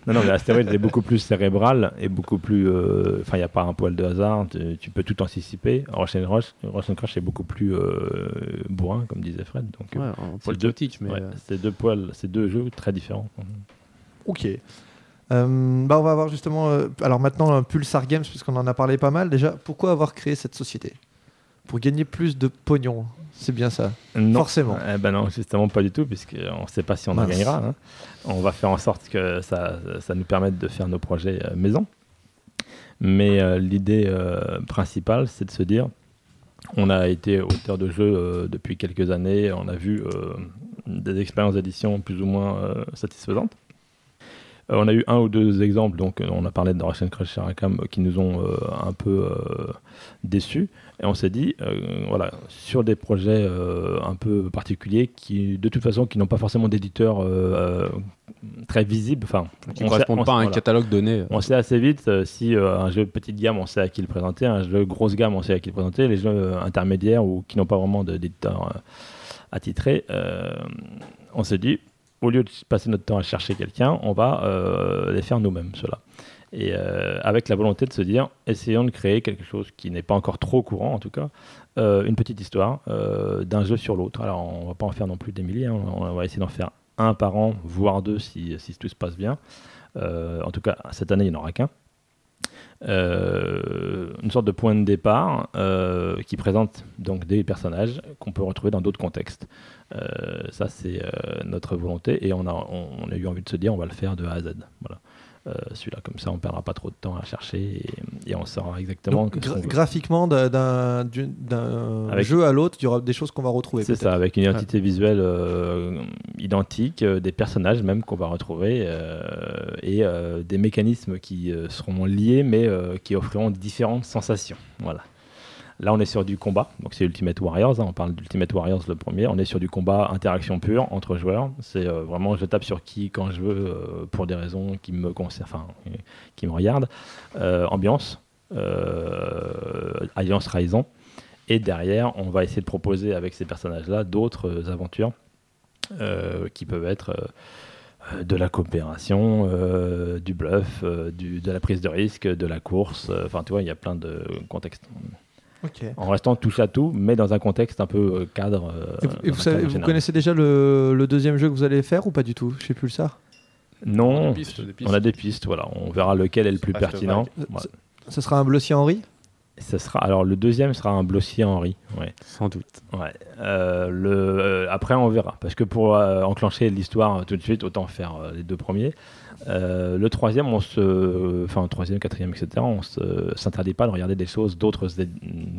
non, non, mais Asteroids est beaucoup plus cérébral et beaucoup plus. euh, Enfin, il n'y a pas un poil de hasard, tu, tu peux tout anticiper. Rush and Rush, Rush and Crush est beaucoup plus euh, bourrin, comme disait Fred. Donc, Ouais, euh, poil deux- mais. ouais, euh, c'est deux poils, c'est deux jeux très différents. Ok. Euh, bah on va voir justement. euh, alors maintenant, un Pulsar Games, puisqu'on en a parlé pas mal déjà. Pourquoi avoir créé cette société? Pour gagner plus de pognon. C'est bien ça. Non. Forcément. Eh ben non, justement pas du tout, puisqu'on ne sait pas si on en gagnera. hein. On va faire en sorte que ça, ça nous permette de faire nos projets euh, maison. Mais euh, l'idée euh, principale, c'est de se dire, on a été auteur de jeux euh, depuis quelques années, on a vu des expériences d'édition plus ou moins satisfaisantes. On a eu un ou deux exemples, donc on a parlé de Crush et euh, qui nous ont un peu déçus. Et on s'est dit, euh, voilà, sur des projets euh, un peu particuliers, qui de toute façon, qui n'ont pas forcément d'éditeur euh, très visible, enfin, qui ne correspondent on pas à un voilà. catalogue donné. On sait assez vite si un jeu de petite gamme, on sait à qui le présenter, un jeu grosse gamme, on sait à qui le présenter, les jeux intermédiaires ou qui n'ont pas vraiment d'éditeur attitré, on s'est dit, au lieu de passer notre temps à chercher quelqu'un, on va les faire nous-mêmes, ceux-là. Et euh, avec la volonté de se dire, essayons de créer quelque chose qui n'est pas encore trop courant, en tout cas, euh, une petite histoire euh, d'un jeu sur l'autre. Alors, on va pas en faire non plus des milliers, hein, on va essayer d'en faire un par an, voire deux si, tout se passe bien. En tout cas, cette année, il n'y en aura qu'un. une sorte de point de départ qui présente donc des personnages qu'on peut retrouver dans d'autres contextes. Ça, c'est notre volonté et on a, on a eu envie de se dire on va le faire de A à Z. Voilà. Euh, Celui-là, comme ça, on perdra pas trop de temps à chercher et, et on saura exactement. Donc, gra- graphiquement, d'un- Avec- jeu à l'autre, il y aura des choses qu'on va retrouver. C'est ça, avec une identité visuelle euh, identique, euh, des personnages même qu'on va retrouver et des mécanismes qui seront liés mais qui offriront différentes sensations. Voilà. Là, on est sur du combat, donc c'est Ultimate Warriors. hein, on parle d'Ultimate Warriors le premier. On est sur du combat interaction pure entre joueurs. C'est euh, vraiment je tape sur qui quand je veux euh, pour des raisons qui me concernent, enfin qui me regardent. Euh, ambiance, Alliance Trahison. Et derrière, on va essayer de proposer avec ces personnages-là d'autres aventures qui peuvent être de la coopération, du bluff, de la prise de risque, de la course. Enfin, tu vois, il y a plein de contextes. En restant touche à tout, mais dans un contexte un peu euh, cadre. euh, Et vous, et dans vous un savez- cadre vous connaissez déjà le, le deuxième jeu que vous allez faire ou pas du tout? Je sais plus le ça. Non, pistes, des pistes. on a des pistes. Voilà, on verra lequel est le plus pertinent. Voilà. Ce sera un Blossier Henry Ce sera alors le deuxième sera un Blossier Henry. Ouais. Sans doute. Ouais. Euh, le, euh, après, on verra. Parce que pour euh, enclencher l'histoire tout de suite, autant faire euh, les deux premiers. Euh, le troisième, on se, enfin, le troisième, quatrième, etc. On se s'interdit pas de regarder des choses d'autres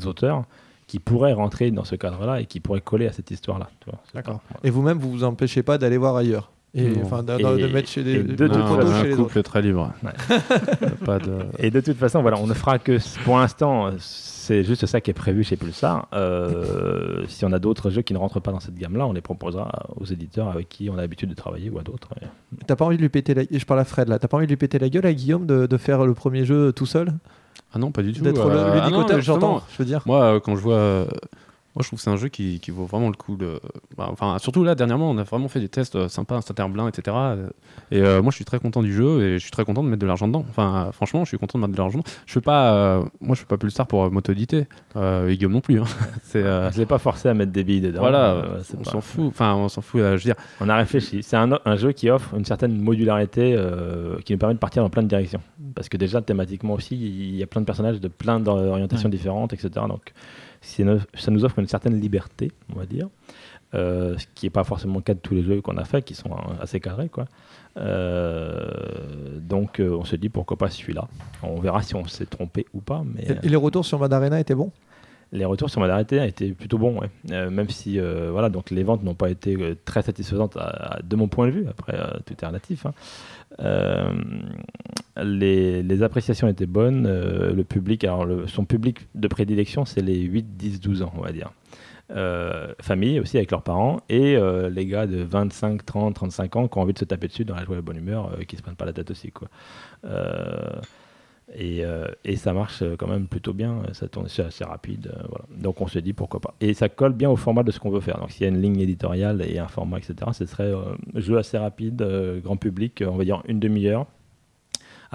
auteurs qui pourraient rentrer dans ce cadre-là et qui pourraient coller à cette histoire-là. D'accord. Et vous-même, vous vous empêchez pas d'aller voir ailleurs et enfin de, de- de Et- mettre chez des et de de photos chez un les autres. couple très libre. Ouais. *laughs* pas de... Et de toute façon, voilà, on ne fera que pour l'instant, c'est juste ça qui est prévu chez Pulsar. Euh, si on a d'autres jeux qui ne rentrent pas dans cette gamme-là, on les proposera aux éditeurs avec qui on a l'habitude de travailler ou à d'autres. T'as pas envie de lui péter la Je parle à Fred là. T'as pas envie de lui péter la gueule à Guillaume de, de faire le premier jeu tout seul? Ah non, pas du tout. D'être euh, le ah non, mais justement, j'entends. Je veux dire. Moi, euh, quand je vois. Moi, je trouve que c'est un jeu qui, qui vaut vraiment le coup. De... bah, enfin, surtout là, dernièrement, on a vraiment fait des tests euh, sympas, Insta-Terblin, etc. Et euh, moi, je suis très content du jeu et je suis très content de mettre de l'argent dedans. Enfin, euh, franchement, je suis content de mettre de l'argent dedans. Je fais pas. euh, moi, je fais pas Pulsar pour euh, m'auto-éditer. Euh, et Guillaume non plus. hein. *laughs* c'est. euh, Je l'ai pas forcé à mettre des billes dedans. voilà, Euh, c'est on pas- s'en fout. Enfin, on s'en fout. euh, je veux dire, On a réfléchi. C'est un, un jeu qui offre une certaine modularité euh, qui nous permet de partir dans plein de directions. Parce que déjà, thématiquement aussi, il y a plein de personnages de plein d'orientations différentes, etc. Donc, ça nous offre une certaine liberté, on va dire. Euh, ce qui n'est pas forcément le cas de tous les jeux qu'on a fait, qui sont euh, assez carrés. Quoi. Euh, donc, euh, on se dit pourquoi pas celui-là. On verra si on s'est trompé ou pas. Mais, Et, les retours sur Madarena étaient bons? Les retours sur Madarete étaient plutôt bons, ouais. Euh, même si euh, voilà, donc les ventes n'ont pas été euh, très satisfaisantes à- à- de mon point de vue. Après, tout est relatif. hein. Euh, les, appréciations étaient bonnes. euh, son public de prédilection, c'est les 8, 10, 12 ans, on va dire. Euh, famille aussi avec leurs parents et les gars de 25, 30, 35 ans qui ont envie de se taper dessus dans la joie et la bonne humeur, euh, qui se prennent pas la tête aussi. Euh, et, euh, et ça marche euh, quand même plutôt bien, ça tourne, c'est assez rapide. euh, voilà. Donc on se dit pourquoi pas. Et ça colle bien au format de ce qu'on veut faire. Donc s'il y a une ligne éditoriale et un format, etc., ce serait euh, jeu assez rapide, euh, grand public, on va dire une demi-heure.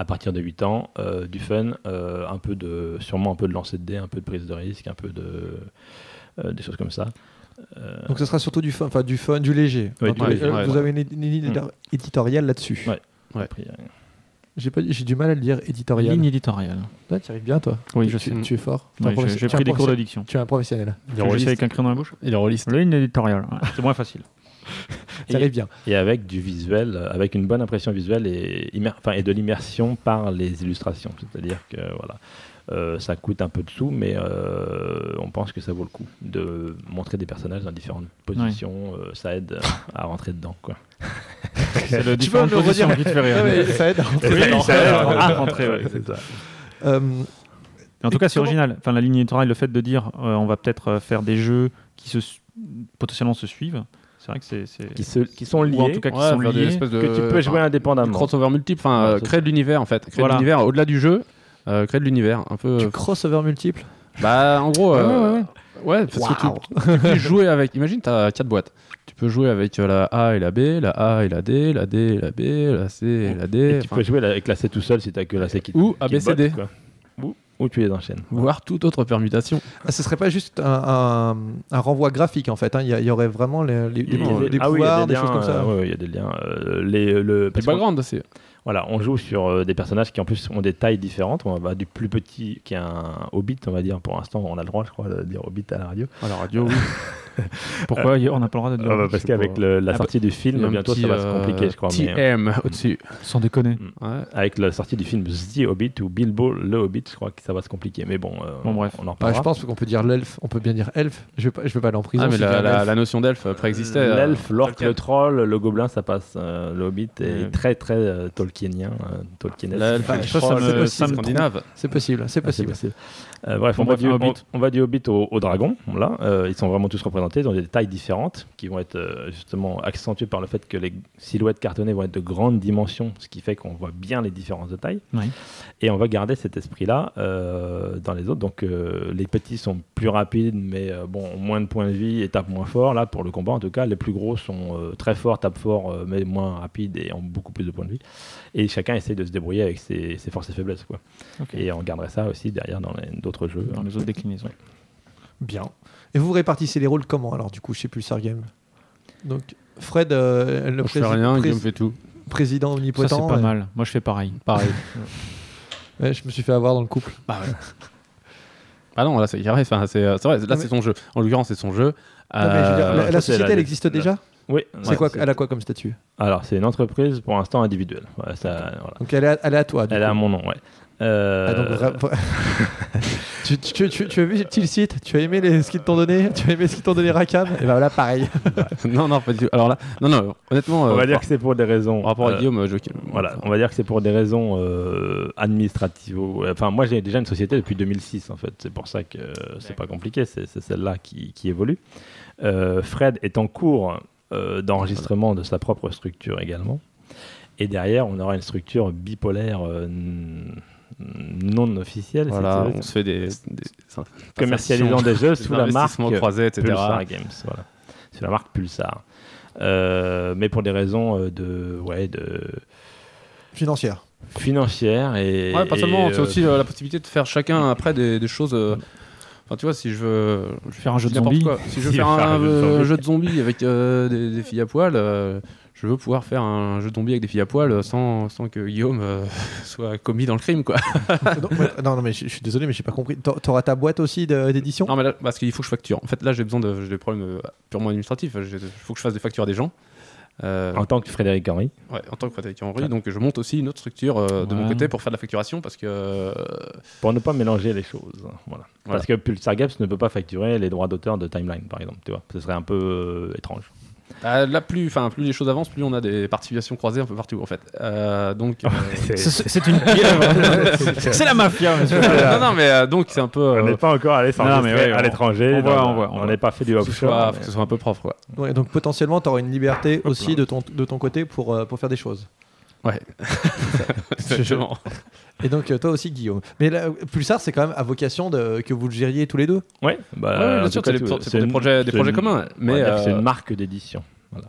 À partir de 8 ans, euh, du fun, euh, un peu de, sûrement un peu de lancer de dés, un peu de prise de risque, un peu de, euh, des choses comme ça. Euh, Donc ce sera surtout du fun, enfin du fun, du léger. Oui, Dans du tous les- léger, ouais. vous avez une, une ligne Mm. éditoriale là-dessus. Ouais. Ouais. après, euh, J'ai pas, j'ai du mal à le dire éditorial. Ligne éditoriale. Toi, tu arrives bien, toi. Oui, tu, je tu- sais. tu es fort. Oui, j'ai- pris des cours professe- de diction. Tu es un professionnel. Je essayer avec un crayon dans la bouche. il est rôliste. Ligne éditoriale. ouais, C'est moins facile. *laughs* Tu arrives bien. et avec du visuel, avec une bonne impression visuelle et, immer- enfin, et de l'immersion par les illustrations. C'est-à-dire que voilà, euh, ça coûte un peu de sous, mais euh, on pense que ça vaut le coup de montrer des personnages dans différentes positions. euh, ça aide à rentrer dedans. Quoi. *laughs* C'est le Tu peux le redire qui te fait rire. Ah ouais, ça aide. Oui, ça aide à rentrer, ouais. c'est ça. Euh, Mais en tout cas, c'est original. Enfin, la ligne éditoriale, le fait de dire euh, on va peut-être faire des jeux qui se potentiellement se suivent, c'est vrai que c'est. Qui, se- qui sont Ou en liés, tout cas qui Ouais, sont liés. de- que tu peux jouer indépendamment. crossover multiple, enfin, créer de l'univers en fait. Créer Voilà. de l'univers au-delà du jeu, créer de l'univers. Un peu. du euh, crossover multiple. Bah, en gros. Ouais, euh, ouais, Ouais, parce que Waouh. tu, tu peux jouer avec. Imagine, tu as quatre boîtes. Tu peux jouer avec euh, la A et la B, la A et la D, la D et la B, la C et la D. Et tu peux jouer avec la C tout seul si tu que la C qui Ou qui ABCD. botte, quoi. Ou, ou tu les enchaînes. Voire toute autre permutation. Ah, ce serait pas juste un, un- un renvoi graphique en fait. hein. Il y, aurait vraiment les, les- les- Il y a les ah oui, il y a pouvoirs, des, liens, choses comme ça. euh, ouais, il y a des liens. euh, les, le, Le background aussi. Voilà, on joue sur euh, des personnages qui en plus ont des tailles différentes. On va du plus petit qui est un hobbit, on va dire. Pour l'instant, on a le droit, je crois, de dire hobbit à la radio. À la radio, oui. *laughs* Pourquoi on n'a pas le droit de dire Ah oui, parce qu'avec la Ah bah, sortie du film, bientôt petit, ça va se euh, compliquer, je crois. mais, euh, TM au-dessus. Sans déconner. Ouais. avec la sortie du film The Hobbit ou Bilbo le Hobbit, je crois que ça va se compliquer. Mais bon, euh, Bon, bref. on en Ah, reparlera. je pense qu'on peut dire l'elfe, on peut bien dire elfe. Je je vais pas aller en prison. Ah, mais la, la- la notion d'elfe préexistait. euh, L'elfe, Tolkien. le troll, le gobelin, ça passe. Euh, le Hobbit est Ouais. très très euh, Tolkienien, euh, ça, me- ça me scandinave. C'est possible, c'est Ah, possible. Euh, bref, on, On va du, on, Hobbit. on va du Hobbit au, au dragon. Là, Euh, ils sont vraiment tous représentés. Ils ont des tailles différentes qui vont être euh, justement accentuées par le fait que les silhouettes cartonnées vont être de grandes dimensions, ce qui fait qu'on voit bien les différences de taille. Oui. Et on va garder cet esprit-là euh, dans les autres. Donc euh, les petits sont plus rapides, mais euh, bon, ont moins de points de vie et tapent moins fort. Là, pour le combat, en tout cas, les plus gros sont euh, très forts, tapent fort, euh, mais moins rapides et ont beaucoup plus de points de vie. Et chacun essaye de se débrouiller avec ses, ses forces et faiblesses. Quoi. Et on garderait ça aussi derrière dans les- d'autres jeux. Dans les autres déclinaisons. Bien. Et vous répartissez les rôles comment alors du coup chez Pulsar Game Donc Fred, euh, le Je fais prési- rien, Guillaume fait tout. président Ça, omnipotent. c'est pas euh, mal. Moi, je fais pareil. Pareil. *laughs* ouais, je me suis fait avoir dans le couple. Ah non, *laughs* là c'est carré. Enfin, c'est euh, vrai, Non, là mais- c'est son jeu. En l'occurrence, c'est son jeu. Non, mais je veux dire, Euh, la, ça, la société, la- elle existe la- déjà? Oui. C'est ouais, quoi Elle a quoi comme statut? Alors, c'est une entreprise pour l'instant individuelle. Voilà, ça, voilà. Donc elle est à, elle est à toi. du Elle est à mon nom, ouais. Euh, Ah, donc, vra- *laughs* tu, tu- tu- tu as vu le site? Tu as aimé les, ce qu'ils t'ont donné? Tu as aimé ce qu'ils t'ont donné Rakam? Et ben voilà, pareil. *laughs* non, non, pas du tout. Alors là, non, non, honnêtement, on euh, va dire par, que c'est pour des raisons. par rapport à euh, Guillaume, je... Voilà, on va dire que c'est pour des raisons euh, administratives. Enfin, moi, j'ai déjà une société depuis 2006, en fait. C'est pour ça que euh, c'est pas compliqué. C'est celle-là qui, qui évolue. Euh, Fred est en cours euh, d'enregistrement de sa propre structure également. Et derrière, on aura une structure bipolaire euh, non officielle. Voilà, on se fait des, des commercialisant des jeux des sous la marque croisés, etc. Pulsar Games. Voilà. Sous la marque Pulsar. Euh, mais pour des raisons euh, de, ouais, de Financière. financières et. Ouais, pas seulement, c'est euh, aussi euh, la possibilité de faire chacun après des, des choses. euh, Enfin, tu vois, si je veux. Je Faire un jeu de zombies. quoi. Si je veux *laughs* faire un, un jeu de euh, zombies. jeu de zombies avec euh, des, des filles à poil, euh, je veux pouvoir faire un jeu de zombies avec des filles à poil euh, sans, sans que Guillaume euh, *laughs* soit commis dans le crime, quoi. *laughs* non, ouais, non, non, mais je, je suis désolé, mais j'ai pas compris. T'a- T'auras ta boîte aussi d'édition? Non, mais là, parce qu'il faut que je facture. En fait, là, j'ai besoin de. J'ai des problèmes purement administratifs. Il faut que je fasse des factures à des gens. Euh, En tant que Frédéric Henry. ouais, en tant que Frédéric Henry. Donc, je monte aussi une autre structure euh, de mon côté pour faire de la facturation parce que. euh, Pour ne pas mélanger les choses. Voilà. Voilà. Parce que Pulsar Games ne peut pas facturer les droits d'auteur de Timeline, par exemple. Tu vois, ce serait un peu étrange. Bah, là, plus, enfin, plus les choses avancent, plus on a des participations croisées un peu partout, en fait. Euh, donc. euh, C'est une *laughs* C'est la mafia, monsieur. non, non, mais euh, donc c'est un peu. on euh, n'est pas encore allé non, mais s'enregistrer ouais, à l'étranger. on voit, dans- on voit, on On voit. n'est pas fait du faut que ce offshore. soit, mais- faut que ce soit un peu propre, quoi. Ouais, donc potentiellement, tu auras une liberté aussi de ton, de ton côté pour, euh, pour faire des choses. Ouais. *laughs* Exactement. *laughs* Et donc, euh, toi aussi, Guillaume. Mais là, Pulsar, c'est quand même à vocation de, que vous le gériez tous les deux. Ouais, bah, Ouais, ouais, en bien sûr, c'est des, projets, des c'est projets une- communs. Mais c'est euh, une marque d'édition. Voilà.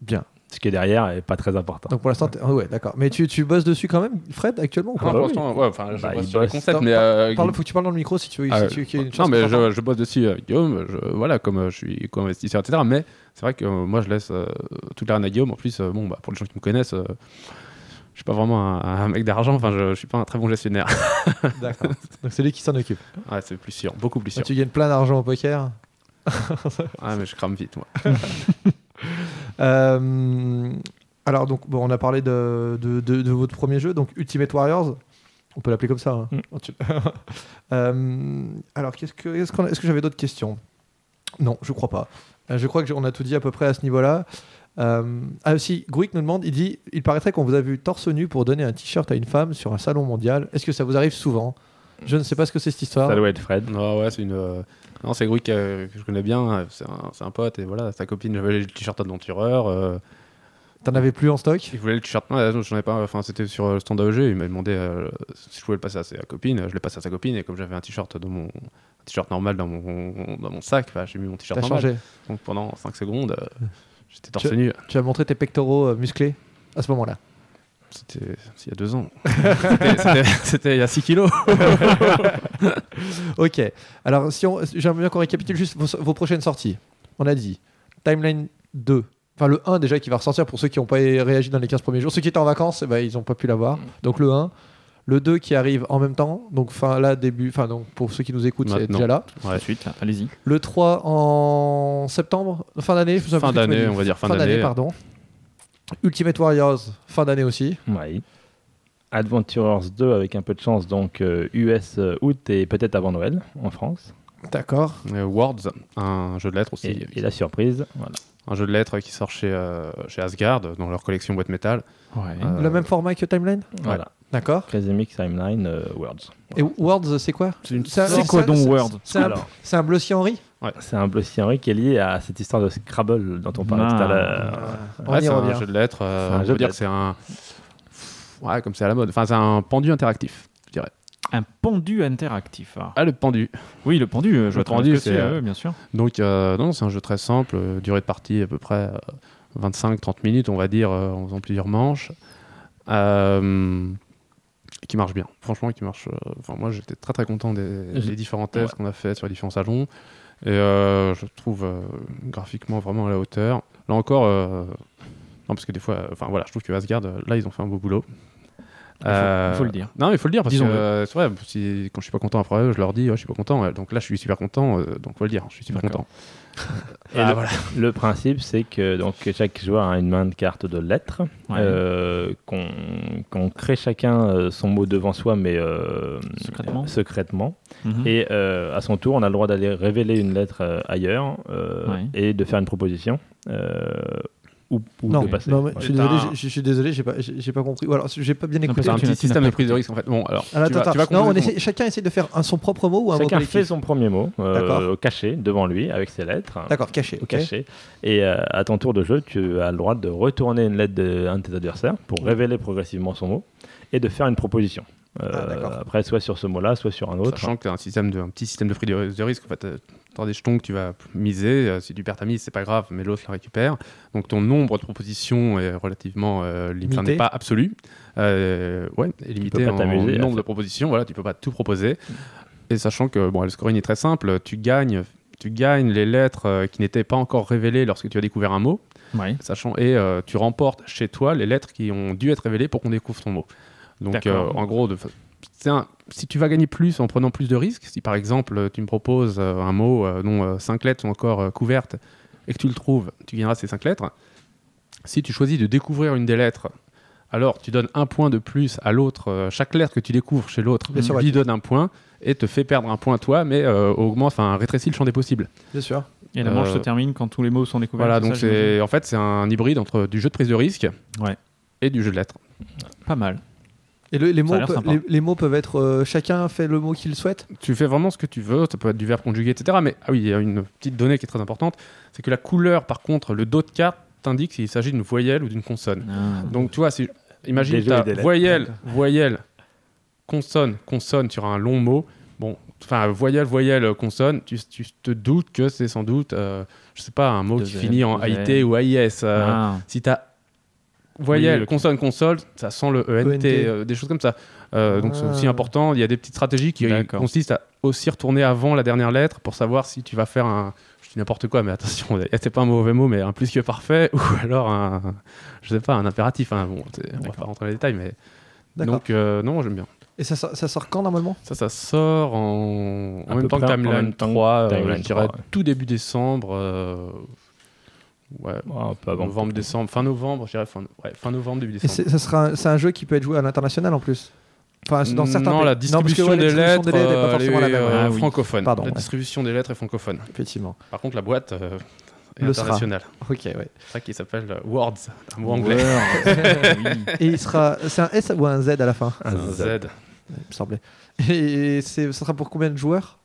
Bien. Ce qui est derrière est pas très important. Donc pour l'instant, ah ouais, d'accord. Mais tu, tu bosses dessus quand même, Fred, actuellement ou pas pour oui. l'instant, ouais, enfin, je Bah, bosse sur les bosse. concepts, Attends, mais. euh, Parle, faut que tu parles dans le micro si tu veux. Ah, si tu- y une non, mais je, bosse dessus avec Guillaume, je, voilà, comme je suis co-investisseur, etc. Mais c'est vrai que euh, moi, je laisse euh, toute la reine à Guillaume. En plus, euh, bon, bah, pour les gens qui me connaissent, euh, je suis pas vraiment un, un mec d'argent. Enfin, je, je suis pas un très bon gestionnaire. *laughs* D'accord. Donc c'est lui qui s'en occupe. ouais, c'est plus sûr, beaucoup plus sûr. Tu gagnes plein d'argent au poker. *laughs* Ah, mais je crame vite, moi. *laughs* Euh, alors, donc, bon, on a parlé de, de, de- de votre premier jeu, donc Ultimate Warriors. On peut l'appeler comme ça. hein. Mm. Euh, alors, qu'est-ce que, est-ce, qu'on a- est-ce que j'avais d'autres questions? Non, je crois pas. Euh, je crois qu'on a tout dit à peu près à ce niveau-là. Euh, ah aussi, Gruik nous demande, il dit, il paraîtrait qu'on vous a vu torse nu pour donner un t-shirt à une femme sur un salon mondial. Est-ce que ça vous arrive souvent? Je ne sais pas ce que c'est cette histoire. Ça doit être Fred. Non, ouais, c'est une. euh, Non, c'est Gruy que, que je connais bien. euh, C'est un, c'est un pote et voilà, sa copine. J'avais le t-shirt d'aventureur. euh, T'en avais plus en stock? Il voulait le t-shirt. Non, j'en ai pas. Enfin, c'était sur le stand AEG. Il m'a demandé euh, si je pouvais le passer à sa copine. Je l'ai passé à sa copine et comme j'avais un t-shirt dans mon t-shirt normal dans mon dans mon sac, bah, j'ai mis mon t-shirt T'as normal. changé. Donc pendant 5 secondes, euh, j'étais torse Tu- nu. Tu as montré tes pectoraux euh, musclés à ce moment-là. C'était il y a deux ans. *laughs* C'était- il y a 6 kilos. *laughs* Ok. Alors, si j'aimerais bien qu'on récapitule juste vos, vos prochaines sorties. On a dit Timeline 2 Enfin, le 1 déjà qui va ressortir pour ceux qui n'ont pas réagi dans les 15 premiers jours. Ceux qui étaient en vacances, eh ben, ils n'ont pas pu l'avoir. Donc le 1. Le 2 qui arrive en même temps. Donc fin, là, début. Enfin, donc, pour ceux qui nous écoutent, c'est déjà là. De suite, allez-y. Le 3 en septembre, fin d'année. je sais pas Fin d'année, on va dire fin d'année. pardon. Ultimate Warriors, fin d'année aussi. Oui. Adventurers 2 avec un peu de chance, donc euh, US euh, août et peut-être avant Noël en France. D'accord. Euh, Words, un jeu de lettres aussi. Et, et la surprise, voilà. Un jeu de lettres qui sort chez, euh, chez Asgard, dans leur collection boîte métal. Ouais. Euh, Le même format que Timeline? Voilà. D'accord. Crazy Mix Timeline euh, Worlds. Et Words, c'est quoi C'est une quoi donc c'est- Word C'est un, c'est un Blossy Henry C'est un Blossy Henry qui est lié à cette histoire de Scrabble dont on parlait Ah. tout à l'heure. On Ouais, y c'est un jeu de lettres. euh, C'est un on jeu peut de dire que c'est un. Ouais, comme c'est à la mode. Enfin, c'est un pendu interactif, je dirais. Un pendu interactif. ah. Ah, le pendu. Oui, le pendu, euh, je vois Le pendu, c'est, euh, ouais, bien sûr. Donc, euh, non, c'est un jeu très simple. euh, durée de partie à peu près 25-30 minutes, on va dire, euh, en faisant plusieurs manches. Euh, qui marche bien. Franchement, qui marche. euh, Enfin, moi, j'étais très très content des, différents tests qu'on a fait sur les différents salons. Et euh, je trouve euh, graphiquement vraiment à la hauteur. Là encore, euh, non, parce que des fois, enfin voilà, je trouve que Asgard, là, ils ont fait un beau boulot. Il faut- il faut le dire. Non, mais il faut le dire parce que euh, c'est vrai, si, quand je suis pas content après eux, je leur dis, ouais, je suis pas content. Donc là, je suis super content, euh, donc faut le dire, je suis super content. *laughs* Et Ah, le, voilà. le principe, c'est que donc, chaque joueur a une main de cartes de lettres, Ouais. euh, qu'on crée chacun euh, son mot devant soi, mais euh, Secrètement. secrètement. Mhm. Et euh, à son tour, on a le droit d'aller révéler une lettre euh, ailleurs euh, Ouais. et de faire une proposition. Ou, ou Non, de passer. non, mais je suis désolé, un- j'ai- je suis désolé, j'ai pas, j'ai j'ai pas compris. Ou alors, j'ai pas bien écouté. C'est un petit système pas de prise de risque en fait. Bon, alors, Alors, tu, vas, attends, vas attends. Non, on essaie- chacun essaie de faire un, son propre mot ou un mot Chacun collectif fait son premier mot, euh, D'accord. caché devant lui avec ses lettres. D'accord, caché. ok. caché. Et euh, à ton tour de jeu, tu as le droit de retourner une lettre d'un de tes adversaires pour révéler progressivement son mot et de faire une proposition. Euh, Ah, d'accord. après, soit sur ce mot-là, soit sur un autre. Sachant que tu as un, système de, un petit système de prise de, de risque. En fait, tu as des jetons que tu vas miser. euh, si tu perds ta mise, c'est pas grave, mais l'autre la récupère. Donc ton nombre de propositions est relativement euh, Limité. n'est pas absolu. Euh, ouais, est limité en nombre faire- de propositions. Voilà, tu peux pas tout proposer. Et sachant que bon, le scoring est très simple, tu gagnes, tu gagnes les lettres euh, qui n'étaient pas encore révélées lorsque tu as découvert un mot. Ouais. Sachant, et euh, tu remportes chez toi les lettres qui ont dû être révélées pour qu'on découvre ton mot. Donc, euh, en gros, de, un- si tu vas gagner plus en prenant plus de risques, si par exemple tu me proposes euh, un mot euh, dont 5 lettres sont encore euh, couvertes et que tu le trouves, tu gagneras ces 5 lettres. Si tu choisis de découvrir une des lettres, alors tu donnes un point de plus à l'autre. euh, chaque lettre que tu découvres chez l'autre lui ouais. donne un point et te fait perdre un point toi, mais euh, augmente, enfin rétrécit le champ des possibles. Bien sûr. Et la manche Euh, se termine quand tous les mots sont découverts. Voilà, donc c'est en fait c'est un hybride entre du jeu de prise de risque Ouais. et du jeu de lettres. Pas mal. Et le- les, mots, les, les peuvent être. euh, chacun fait le mot qu'il souhaite Tu fais vraiment ce que tu veux, ça peut être du verbe conjugué, etc. Mais ah oui, il y a une petite donnée qui est très importante, c'est que la couleur, par contre, le dos de carte t'indique s'il s'agit d'une voyelle ou d'une consonne. Ah. Donc tu vois, si, imagine des lettres. voyelle, voyelle, consonne, consonne sur un long mot. Bon, enfin voyelle, voyelle, consonne, tu, tu te doutes que c'est sans doute, euh, je sais pas, un mot qui finit en AIT ou AIS. euh, Ah. Si tu as voyelle, Oui, consonne, console, ça sent le ENT, ENT. euh, des choses comme ça. Euh, Donc c'est aussi Ah. important. Il y a des petites stratégies qui consistent à aussi retourner avant la dernière lettre pour savoir si tu vas faire un. Je dis n'importe quoi, mais attention, *laughs* c'est pas un mauvais mot, mais un plus que parfait, *laughs* ou alors un. Je sais pas, un impératif. hein. Bon, on va pas rentrer dans les détails, mais. D'accord. Donc, euh, non, j'aime bien. Et ça, sort- ça sort quand normalement? Ça, ça sort en, même temps que Timeline même temps que 3, euh, Timeline je dirais 3, ouais. tout début décembre. euh, Ouais, Ouais, un peu avant. novembre, décembre, fin novembre, je dirais fin, ouais, fin novembre, début Et décembre. c'est ça sera un- c'est un jeu qui peut être joué à l'international en plus Enfin, dans certains non, pays. la parce que, distribution ouais, la des distribution lettres, des lettres est pas forcément la même. euh, Ah oui. francophone. Pardon, la ouais. distribution des lettres est francophone. Effectivement. Par contre, la boîte euh, est Le sera. internationale. Ok, ouais. C'est ça qui s'appelle euh, Words, un mot anglais. *laughs* oui. Et il sera. C'est un S ou un Z à la fin C'est un Z. Il me semblait. Et c'est- ça sera pour combien de joueurs?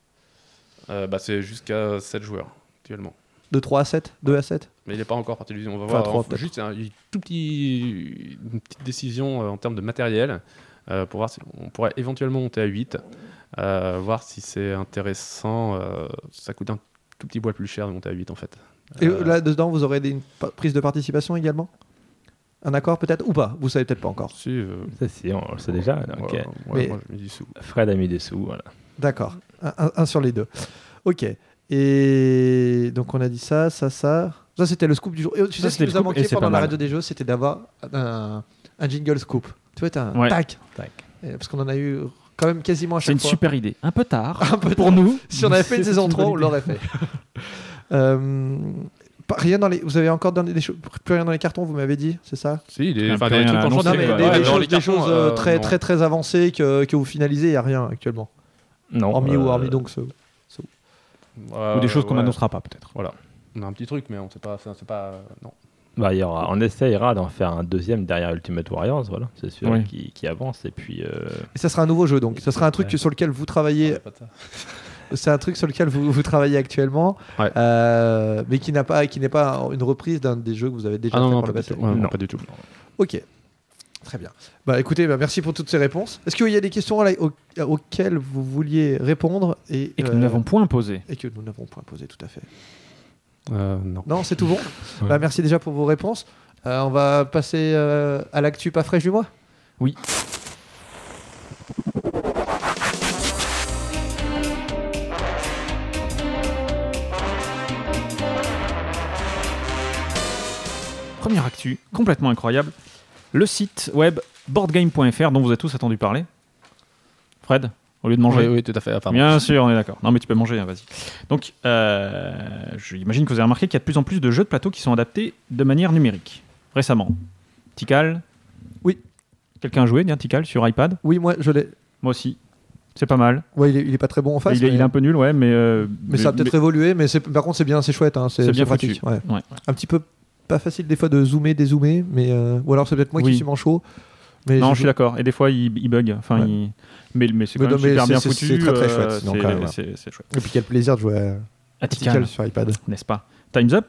Euh, bah, c'est jusqu'à 7 joueurs actuellement. De 3 à 7 2 à 7 Mais il n'est pas encore parti de l'usine. On va Enfin, voir. trois, Faut peut-être. juste un, une tout petit, une petite décision euh, en termes de matériel euh, pour voir si on pourrait éventuellement monter à 8. euh, voir si c'est intéressant. euh, ça coûte un tout petit bois plus cher de monter à 8 en fait. Et Euh, là-dedans, vous aurez des, une prise de participation également? Un accord peut-être Ou pas? Vous savez peut-être pas encore. si, euh, Ça, si, on le sait déjà. donc, ouais, ouais, Mais- moi, je mets du sous. Fred a mis des sous. Voilà. D'accord. Un, un- un sur les deux. Ok. Et donc on a dit ça, ça, ça. Ça, c'était le scoop du jour. Et tu Ça, sais ce qui c'était nous a manqué c'est pendant pas la radio des jeux, c'était d'avoir un, un jingle scoop. Tu vois, un Ouais. tac. Tac. Et Parce qu'on en a eu quand même quasiment à C'est chaque une fois. super idée. Un peu tard *laughs* Un peu pour nous. Si on avait fait une C'est saison une 3, bonne on l'aurait fait. *laughs* Euh, pas- rien dans les... Vous avez encore donné des choses plus rien dans les cartons, vous m'avez dit, c'est ça? Si, des, enfin, des trucs en Non, mais des, choses, les des cartons, choses, euh, très, non. très très avancées que, que vous finalisez, il n'y a rien actuellement. Non. hormis ou euh, hormis donc ce. Euh, Ou des choses qu'on ouais. n'annoncera pas, peut-être. On a un petit truc, mais on sait pas. C'est c'est pas. Non. Bah, il y aura, on essayera d'en faire un deuxième derrière Ultimate Warriors, voilà, c'est sûr, Oui. qui, qui avance. Et puis, euh, Et ça sera un nouveau jeu, donc ça sera un truc Ouais. sur lequel vous travaillez. Ça. *laughs* C'est un truc sur lequel vous, vous travaillez actuellement, Ouais. euh, mais qui n'a pas, qui n'est pas une reprise d'un des jeux que vous avez déjà Ah non, fait non, par le passé. tout. Ouais, non, Non. pas du tout. Ok. Très bien. Bah écoutez, bah, merci pour toutes ces réponses. Est-ce qu'il y a des questions à la- au- auxquelles vous vouliez répondre et, Et que euh, nous n'avons point posé. et que nous n'avons point posé tout à fait Euh, non. Non, c'est tout bon. Ouais. Bah, merci déjà pour vos réponses. Euh, on va passer euh, à l'actu pas fraîche du mois. Oui. Première actu, complètement incroyable. Le site web boardgame.fr dont vous avez tous entendu parler. Fred, au lieu de manger. Oui, oui, tout à fait. Bien sûr, on est d'accord. Non, mais tu peux manger, hein, vas-y. Donc, euh, j'imagine que vous avez remarqué qu'il y a de plus en plus de jeux de plateau qui sont adaptés de manière numérique. Récemment. Tikal Oui. Quelqu'un a joué, bien Tikal, sur iPad Oui, moi je l'ai. Moi aussi. C'est pas mal. Ouais, il est, il est pas très bon en face. il, est, mais... il est un peu nul, ouais, mais. euh, mais ça a peut-être évolué. Mais c'est- par contre, c'est bien, c'est chouette. hein, c'est bien pratique. foutu. ouais. Ouais. Un petit peu pas facile des fois de zoomer, dézoomer, mais euh, ou alors c'est peut-être moi Oui. qui suis manchot. Mais Non, je suis d'accord. Et des fois, il, il bug. Enfin, Ouais. il- Mais, mais c'est quand même super bien foutu. c'est très, très euh, chouette. Et puis quel plaisir de jouer à, À Tikal, sur iPad. n'est-ce pas? Time's Up?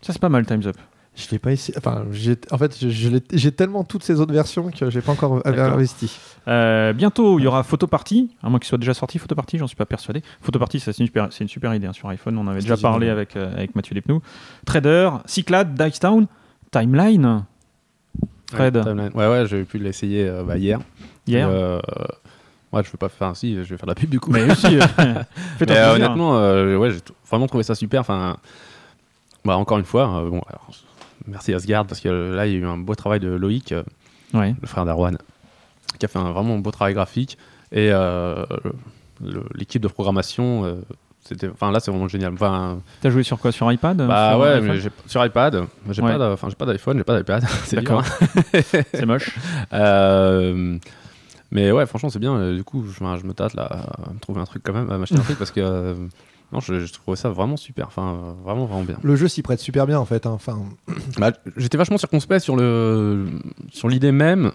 Ça, c'est pas mal, Time's Up. Je l'ai pas essayé. Enfin, j'ai- en fait, je- je l'ai- j'ai tellement toutes ces autres versions que j'ai pas encore investi. Euh, bientôt, il y aura Photo Party, à moins qu'il soit déjà sorti Photo Party, j'en suis pas persuadé. Photo Party, ça, c'est une super, c'est une super idée hein, sur iPhone, on avait déjà parlé avec, euh, avec Mathieu Despnous. Trader, Cyclade, Dicetown, Timeline, Fred, Ouais, timeline. ouais, ouais, j'ai pu l'essayer euh, bah, hier. hier. Euh, ouais, je veux pas faire. Si, je vais faire de la pub du coup. Mais *laughs* aussi, euh, Mais, euh, honnêtement, euh, ouais, j'ai vraiment trouvé ça super. Enfin, bah, encore une fois, euh, bon, alors, merci Asgard parce que là, il y a eu un beau travail de Loïc, euh, Ouais. le frère d'Arwan, qui a fait un vraiment beau travail graphique. Et euh, l'équipe de programmation, euh, c'était, enfin là, c'est vraiment génial. Enfin, T'as joué sur quoi? Sur iPad bah Sur ouais, mais sur iPad, j'ai Ouais. pas, enfin, j'ai pas d'iPhone, j'ai pas d'iPad. *laughs* c'est D'accord. dur. C'est moche. *laughs* Euh, mais ouais, franchement, c'est bien. Du coup, je, me tâte là à me trouver un truc quand même, à m'acheter un truc parce que euh, non, je, je trouvais ça vraiment super. Enfin, vraiment, vraiment bien. Le jeu s'y prête super bien en fait. hein. Enfin, *clears throat* Bah, J'étais vachement circonspect sur le sur l'idée même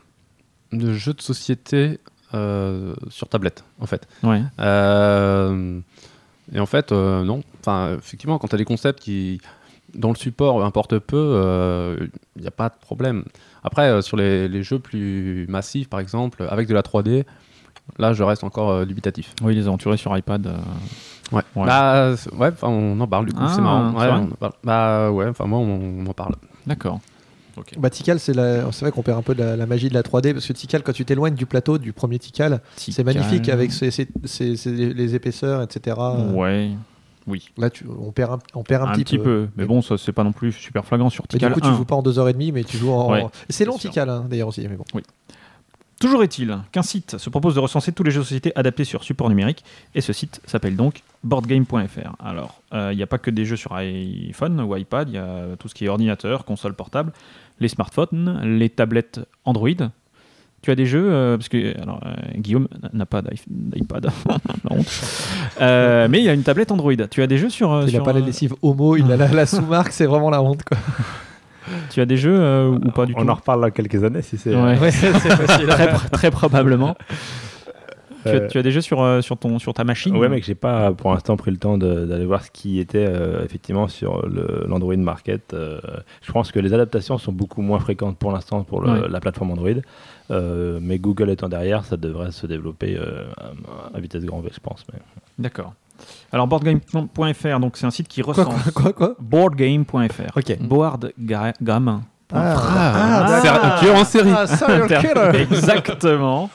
de jeu de société euh, sur tablette, en fait. Ouais. Euh, et en fait, euh, non. Enfin, effectivement, quand tu as des concepts qui, dont le support importe peu, il n'y a pas de problème. Après, euh, sur les, les jeux plus massifs, par exemple, avec de la 3D, là, je reste encore euh, dubitatif. Oui, les aventuriers sur iPad. Ouais. Ouais. Bah, ouais, enfin, on en parle du coup, Ah, c'est marrant. c'est Ouais, vrai on en parle. Bah, ouais, enfin, moi, on, on en parle. D'accord. Ok. bah, Tikal, c'est la- c'est vrai qu'on perd un peu de la, la magie de la 3D parce que Tikal, quand tu t'éloignes du plateau du premier Tikal, c'est magnifique avec ses- ses- ses- ses- les épaisseurs, etc. Ouais. Oui. Là, tu, on perd un, on perd un, Un, petit, petit peu. Mais bon, ça, c'est pas non plus super flagrant sur Mais du Tikal coup, tu 1. joues pas en 2h30, mais tu joues en. Ouais, c'est long. Tikal, hein, d'ailleurs aussi. Mais bon. Toujours est-il qu'un site se propose de recenser tous les jeux de société adaptés sur support numérique, et ce site s'appelle donc boardgame.fr. Alors, euh, il n'y a pas que des jeux sur iPhone ou iPad, il y a tout ce qui est ordinateur, console portable, les smartphones, les tablettes Android. Tu as des jeux, euh, parce que alors, euh, Guillaume n'a pas d'i- d'iPad, *laughs* la honte. Mais il a une tablette Android. Tu as des jeux sur. Il a sur, pas la lessive homo, il a la, la sous-marque, c'est vraiment la honte. Quoi. *laughs* Tu as des jeux euh, ou pas du on tout en reparle dans quelques années si c'est. Ouais. Très, pr- très probablement. Tu, as, tu as des jeux sur, euh, sur, ton, sur ta machine Ouais, mec, j'ai pas pour l'instant pris le temps d'aller voir ce qui était euh, effectivement sur l'Android Market. Euh, je pense que les adaptations sont beaucoup moins fréquentes pour l'instant pour le- Ouais. la plateforme Android. Euh, mais Google étant derrière, ça devrait se développer euh, à, à vitesse grand V, je pense. Mais... D'accord. Alors boardgame.fr, donc c'est un site qui Quoi, recense quoi, quoi, quoi? boardgame.fr. Ok. Boardgame.fr. Ah, Ah, un tueur en série. Ah. *laughs* Exactement.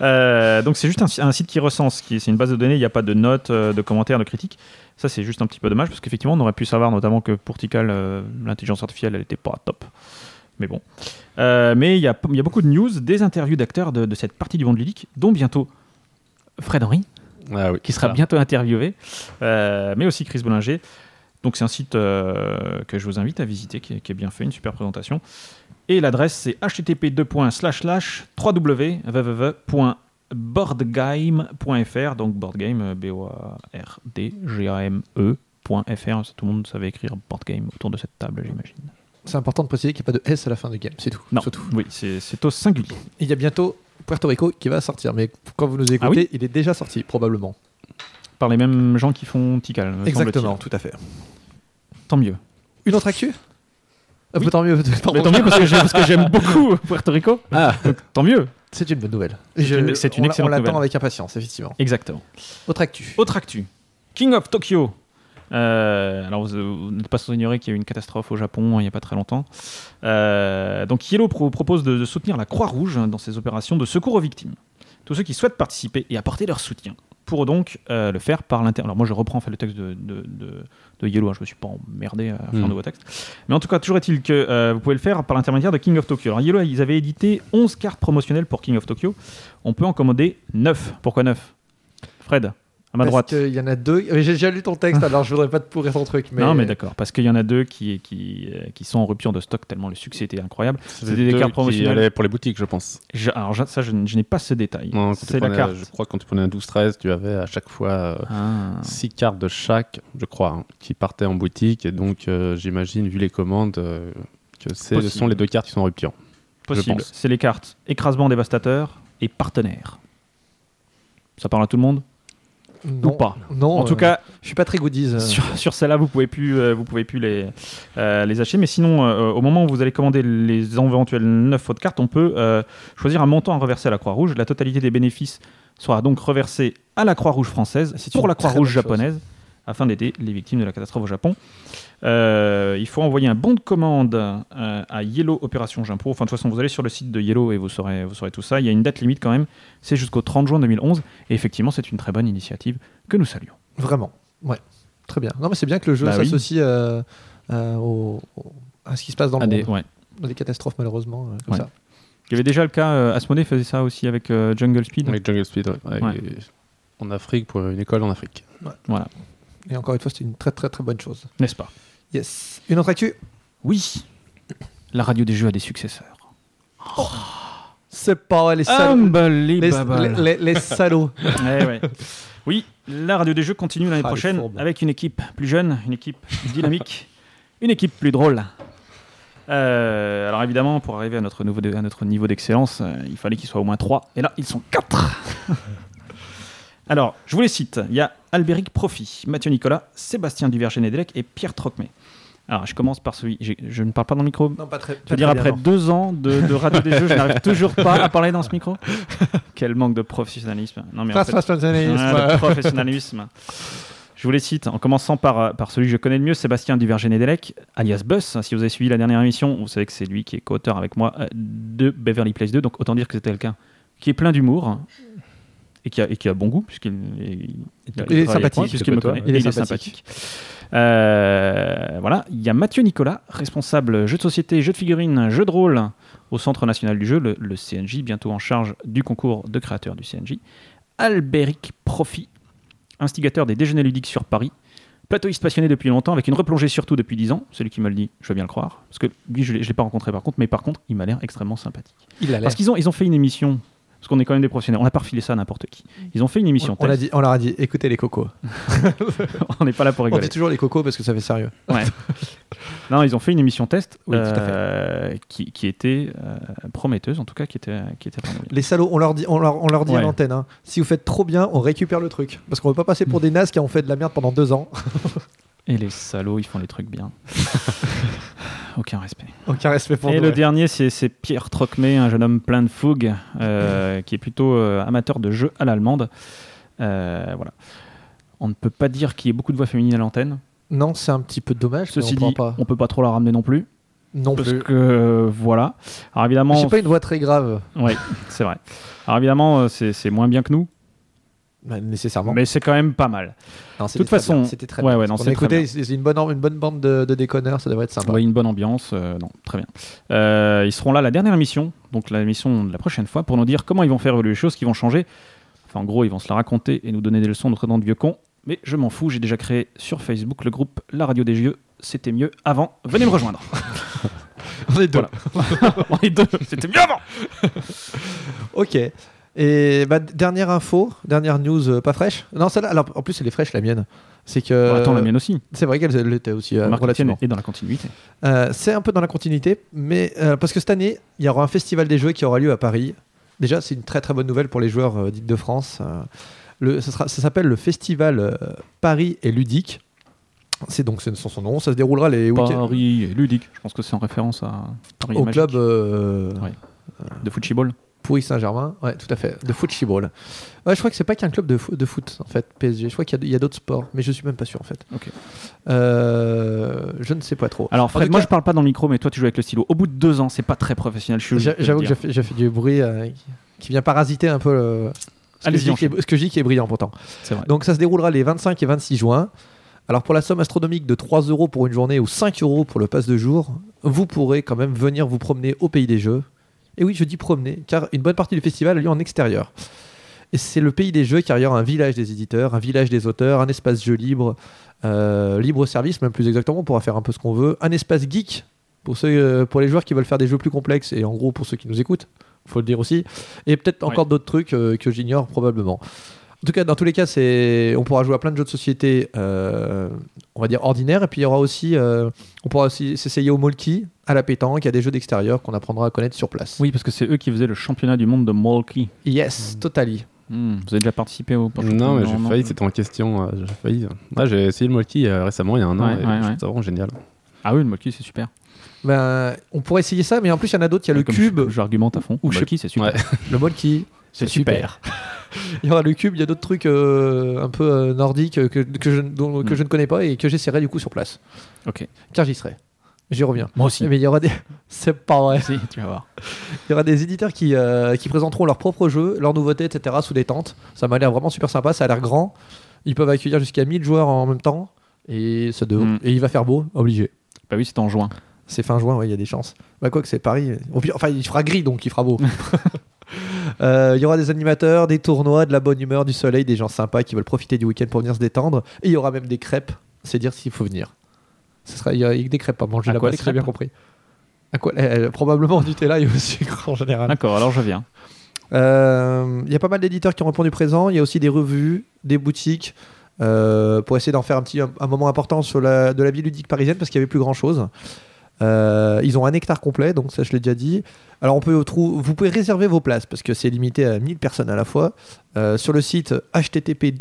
Euh, donc c'est juste un, un site qui recense, qui c'est une base de données, il n'y a pas de notes, euh, de commentaires, de critiques. Ça c'est juste un petit peu dommage parce qu'effectivement on aurait pu savoir notamment que pour Tikal, euh, l'intelligence artificielle elle n'était pas top. Mais bon. Euh, mais il y a, il y a beaucoup de news, des interviews d'acteurs de, de cette partie du monde ludique, dont bientôt Fred Henry, Ah oui. qui sera Voilà. bientôt interviewé, euh, mais aussi Chris Bollinger. Donc c'est un site euh, que je vous invite à visiter, qui est, qui est bien fait, une super présentation. Et l'adresse c'est http www.boardgame.fr, donc boardgame, euh, B-O-A-R-D-G-A-M-E.fr. Tout le monde savait écrire boardgame autour de cette table, j'imagine. C'est important de préciser qu'il n'y a pas de S à la fin du game, c'est tout. Non, Surtout. oui, c'est c'est au singulier. Il y a bientôt Puerto Rico qui va sortir, mais quand vous nous écoutez, Ah oui il est déjà sorti, probablement. Par les mêmes gens qui font Tikal. me Exactement, tout à fait. Tant mieux. Une autre actu? Ah, Tant mieux. *laughs* Mais tant mieux parce que j'aime beaucoup *laughs* Puerto Rico. Ah, Donc, tant mieux. c'est une bonne nouvelle. C'est une- c'est une on l'a- excellente On l'attend nouvelle. avec impatience, effectivement. Exactement. Autre actu. Autre actu. King of Tokyo. Euh, alors, vous, vous n'êtes pas sans ignorer qu'il y a eu une catastrophe au Japon hein, il n'y a pas très longtemps. Euh, donc, Yellow pro- propose de, de soutenir la Croix-Rouge dans ses opérations de secours aux victimes. Tous ceux qui souhaitent participer et apporter leur soutien pourront donc euh, le faire par l'internet. Alors, moi, je reprends en fait le texte de, de, de- de Yellow, hein, je me suis pas emmerdé à faire un Mm. nouveau texte. Mais en tout cas, toujours est-il que euh, vous pouvez le faire par l'intermédiaire de King of Tokyo. Alors, Yellow, ils avaient édité 11 cartes promotionnelles pour King of Tokyo. On peut en commander 9. Pourquoi 9 Fred, à ma Parce droite. qu'il y en a deux. Mais J'ai déjà lu ton texte, alors je voudrais pas te pourrir ton truc. Mais... Non, mais d'accord, parce qu'il y en a deux qui, qui, euh, qui sont en rupture de stock tellement le succès était incroyable. C'est des deux cartes promotionnelles. pour les boutiques, je pense. Je- alors je- ça, je, n'ai pas ce détail. C'est la carte. Je crois que quand tu prenais un 12-13, tu avais à chaque fois Ah. 6 cartes de chaque, je crois, hein, qui partaient en boutique. Et donc, euh, j'imagine, vu les commandes, euh, que ce Possible. sont les deux cartes qui sont en rupture. Possible. C'est les cartes écrasement dévastateur et partenaire. Ça parle à tout le monde? Non, Ou pas Non, En tout euh, cas, je suis pas très goodies. euh. sur, sur celle-là, vous pouvez plus, euh, vous pouvez plus les, les acheter. Mais sinon, au moment où vous allez commander les éventuelles 9 autres cartes, on peut choisir un montant à reverser à la Croix-Rouge. La totalité des bénéfices sera donc reversée à la Croix-Rouge française pour la Croix-Rouge chose. Afin d'aider les victimes de la catastrophe au Japon. Euh, il faut envoyer un bon de commande euh, à Yellow Opération Jimpro. Enfin, de toute façon, vous allez sur le site de Yellow et vous saurez, vous saurez tout ça. Il y a une date limite quand même. C'est jusqu'au 30 juin 2011. Et effectivement, c'est une très bonne initiative que nous saluons. Vraiment. Ouais. Très bien. Non, mais c'est bien que le jeu Bah oui. s'associe euh, euh, au- au- à ce qui se passe dans le des- monde. ouais. Dans des catastrophes, malheureusement, euh, comme Ouais. ça. Il y avait déjà le cas, euh, Asmodee faisait ça aussi avec euh, Jungle Speed. Avec Jungle Speed, ouais. Avec- Ouais. en Afrique, pour une école en Afrique. Voilà, Et encore une fois, c'est une très très très bonne chose. n'est-ce pas? Yes. Une autre actu? Oui, la radio des jeux a des successeurs. C'est pas vrai, les salauds. Les, salauds. Ouais, *laughs* ouais. Oui, la radio des jeux continue l'année Ah, prochaine avec une équipe plus jeune, une équipe dynamique, *laughs* une équipe plus drôle. Euh, alors évidemment, pour arriver à notre, nouveau à notre niveau d'excellence, euh, il fallait qu'ils soient au moins 3. Et là, ils sont 4. *laughs* alors, je vous les cite. Il y a Albéric Profi, Mathieu Nicolas, Sébastien Duverger-Nedelec et Pierre Trocmé. Alors, je commence par celui... Je ne parle pas dans le micro Non, pas très. tu veux dire, après deux ans de, de radio des jeux, je n'arrive toujours pas à parler dans ce micro *laughs* Quel manque de professionnalisme. Non, mais en fait- Ouais, le professionnalisme. Je vous les cite, en commençant par, euh, par celui que je connais le mieux, Sébastien Duverger-Nedelec, alias Bus. Si vous avez suivi la dernière émission, vous savez que c'est lui qui est co-auteur avec moi euh, de Beverly Place 2, donc autant dire que c'est quelqu'un qui est plein d'humour et qui a, et qui a bon goût, puisqu'il il- il- Il est sympathique. il est sympathique. Euh, voilà, il y a Mathieu Nicolas, responsable jeux de société, jeux de figurines, jeux de rôle au Centre national du jeu, le, le CNJ, bientôt en charge du concours de créateurs du CNJ. Albéric Profi, instigateur des déjeuners ludiques sur Paris. Plateauiste passionné depuis longtemps, avec une replongée surtout depuis 10 ans. Celui qui me le dit, je veux bien le croire. Parce que lui, je ne l'ai pas rencontré par contre, mais par contre, il m'a l'air extrêmement sympathique. Il a. Parce qu'ils ont, ils ont fait une émission, parce qu'on est quand même des professionnels, on n'a pas refilé ça à n'importe qui. Ils ont fait une émission On, on, a dit, on leur a dit, écoutez les cocos. *laughs* on n'est pas là pour On rigoler. dit toujours les cocos parce que ça fait sérieux. Ouais. *laughs* non, ils ont fait une émission test Oui, euh, qui, qui était euh, prometteuse, en tout cas, qui était, qui était vraiment bien. Les salauds, on leur dit, on leur, on leur dit à l'antenne, hein, si vous faites trop bien, on récupère le truc. Parce qu'on veut pas passer pour des nazes qui ont fait de la merde pendant deux ans. *laughs* Et les salauds, ils font les trucs bien. *laughs* Aucun respect. Aucun respect pour Et nous, le ouais. dernier, c'est c'est Pierre Trocmé, un jeune homme plein de fougue, euh, *laughs* qui est plutôt euh, amateur de jeux à l'allemande. Euh, voilà. On ne peut pas dire qu'il y ait beaucoup de voix féminines à l'antenne. Non, c'est un petit peu dommage. mais Ceci on dit, pas. on peut pas trop la ramener non plus. Non Parce plus. que euh, voilà. Alors évidemment, J'ai pas une voix très grave, ouais, c'est vrai. Alors évidemment, euh, c'est c'est moins bien que nous, nécessairement. mais c'est quand même pas mal. C'était toute façon- c'était très ouais, bien. ouais, non, c'est écouté, une bonne, une bonne bande de, de déconneurs, ça devrait être sympa. Ouais, une bonne ambiance, euh, non, très bien. Euh, ils seront là la dernière émission, donc la émission de la prochaine fois, pour nous dire comment ils vont faire évoluer les choses, qui vont changer. Enfin, en gros, ils vont se la raconter et nous donner des leçons de traitement de vieux cons. Mais je m'en fous, j'ai déjà créé sur Facebook le groupe La Radio des Jeux. C'était mieux avant. Venez me rejoindre. *laughs* On est deux. *laughs* On est deux. C'était mieux avant. Ok. Et bah, dernière info, dernière news euh, pas fraîche. Non, celle-là, alors, en plus, elle est fraîche, la mienne. C'est que. Bon, attends, la mienne aussi. C'est vrai qu'elle l'était aussi, euh, relativement. est dans la continuité. Euh, c'est un peu dans la continuité, mais euh, parce que cette année, il y aura un festival des jeux qui aura lieu à Paris. Déjà, c'est une très très bonne nouvelle pour les joueurs d'Île-de-France. Euh, le- ça sera- ça s'appelle le festival Paris et ludique. C'est donc c'est son, nom. Ça se déroulera les week-ends Paris et ludique. Je pense que c'est en référence à Paris au club Ouais. de football. Pouilly Saint-Germain. Ouais, tout à fait. De football. Ouais, je crois que c'est pas qu'un club de, fo- de foot en fait. PSG. Je crois qu'il y a- d'autres sports, mais je suis même pas sûr en fait. Euh, je ne sais pas trop. Alors Fred, moi cas, je parle pas dans le micro, mais toi tu joues avec le stylo. Au bout de deux ans, c'est pas très professionnel. J'avoue que j'ai fait, du bruit euh, qui- vient parasiter un peu le. Ce que, je dis qui enchaîne. est, ce que je dis qui est brillant pourtant. Vrai. Donc ça se déroulera les 25 et 26 juin. Alors pour la somme astronomique de 3 euros pour une journée ou 5 euros pour le pass de jour, vous pourrez quand même venir vous promener au pays des jeux. Et oui, je dis promener, car une bonne partie du festival a lieu en extérieur. Et c'est le pays des jeux car il y aura un village des éditeurs, un village des auteurs, un espace jeu libre, euh, libre service même plus exactement, on pourra faire un peu ce qu'on veut, un espace geek pour, ceux, euh, pour les joueurs qui veulent faire des jeux plus complexes et en gros pour ceux qui nous écoutent, faut le dire aussi, et peut-être encore d'autres trucs euh, que j'ignore probablement. En tout cas, dans tous les cas, c'est on pourra jouer à plein de jeux de société, euh, on va dire ordinaires, et puis il y aura aussi, euh, on pourra aussi s'essayer au molki, à la pétanque, il y a des jeux d'extérieur qu'on apprendra à connaître sur place. Oui, parce que c'est eux qui faisaient le championnat du monde de Molki. Yes, totally. Hmm, Vous avez déjà participé au Non, mais j'ai failli, c'était en question. euh, j'ai failli. Ouais, j'ai essayé le Molki euh, récemment, il y a un an, Ouais, et ouais, je ouais. trouve ça vraiment génial. Ah oui, le Molki c'est super. Ben, on pourrait essayer ça, mais en plus il y en a d'autres. Il y a le Comme cube, je- J'argumente à fond. Ou Le Molki c'est super. Ouais. le molki. C'est super. *laughs* Il y aura le cube, il y a d'autres trucs euh, un peu euh, nordiques euh, que, que je, dont- que Mm. je ne connais pas et que j'essaierai du coup sur place. Ok. Car j'y serai. J'y reviens. Moi aussi. Mais il y aura des. *laughs* C'est pas vrai. Si, tu vas voir. *laughs* Il y aura des éditeurs qui, euh, qui présenteront leurs propres jeux, leurs nouveautés, etc. sous des tentes. Ça m'a l'air vraiment super sympa, ça a l'air grand. Ils peuvent accueillir jusqu'à 1000 joueurs en même temps. Et, ça devrait- Mm. et il va faire beau, obligé. Bah oui, c'était en juin. C'est fin juin, ouais, il y a des chances. Bah quoi que c'est Paris. Enfin, il fera gris, donc il fera beau. *laughs* Euh, Il y aura des animateurs, des tournois, de la bonne humeur, du soleil, des gens sympas qui veulent profiter du week-end pour venir se détendre. Et il y aura même des crêpes. C'est dire s'il faut venir. Ce sera, il y a des crêpes à manger là-bas, j'ai bien compris. À quoi Euh, Probablement du Nutella et au sucre en général. D'accord, alors je viens. Euh, Il y a pas mal d'éditeurs qui ont répondu présent. Il y a aussi des revues, des boutiques euh, pour essayer d'en faire un petit un, un moment important sur la, de la vie ludique parisienne parce qu'il y avait plus grand chose. Euh, ils ont un hectare complet, donc ça je l'ai déjà dit. Alors on peut trou- vous pouvez réserver vos places parce que c'est limité à 1000 personnes à la fois euh, sur le site http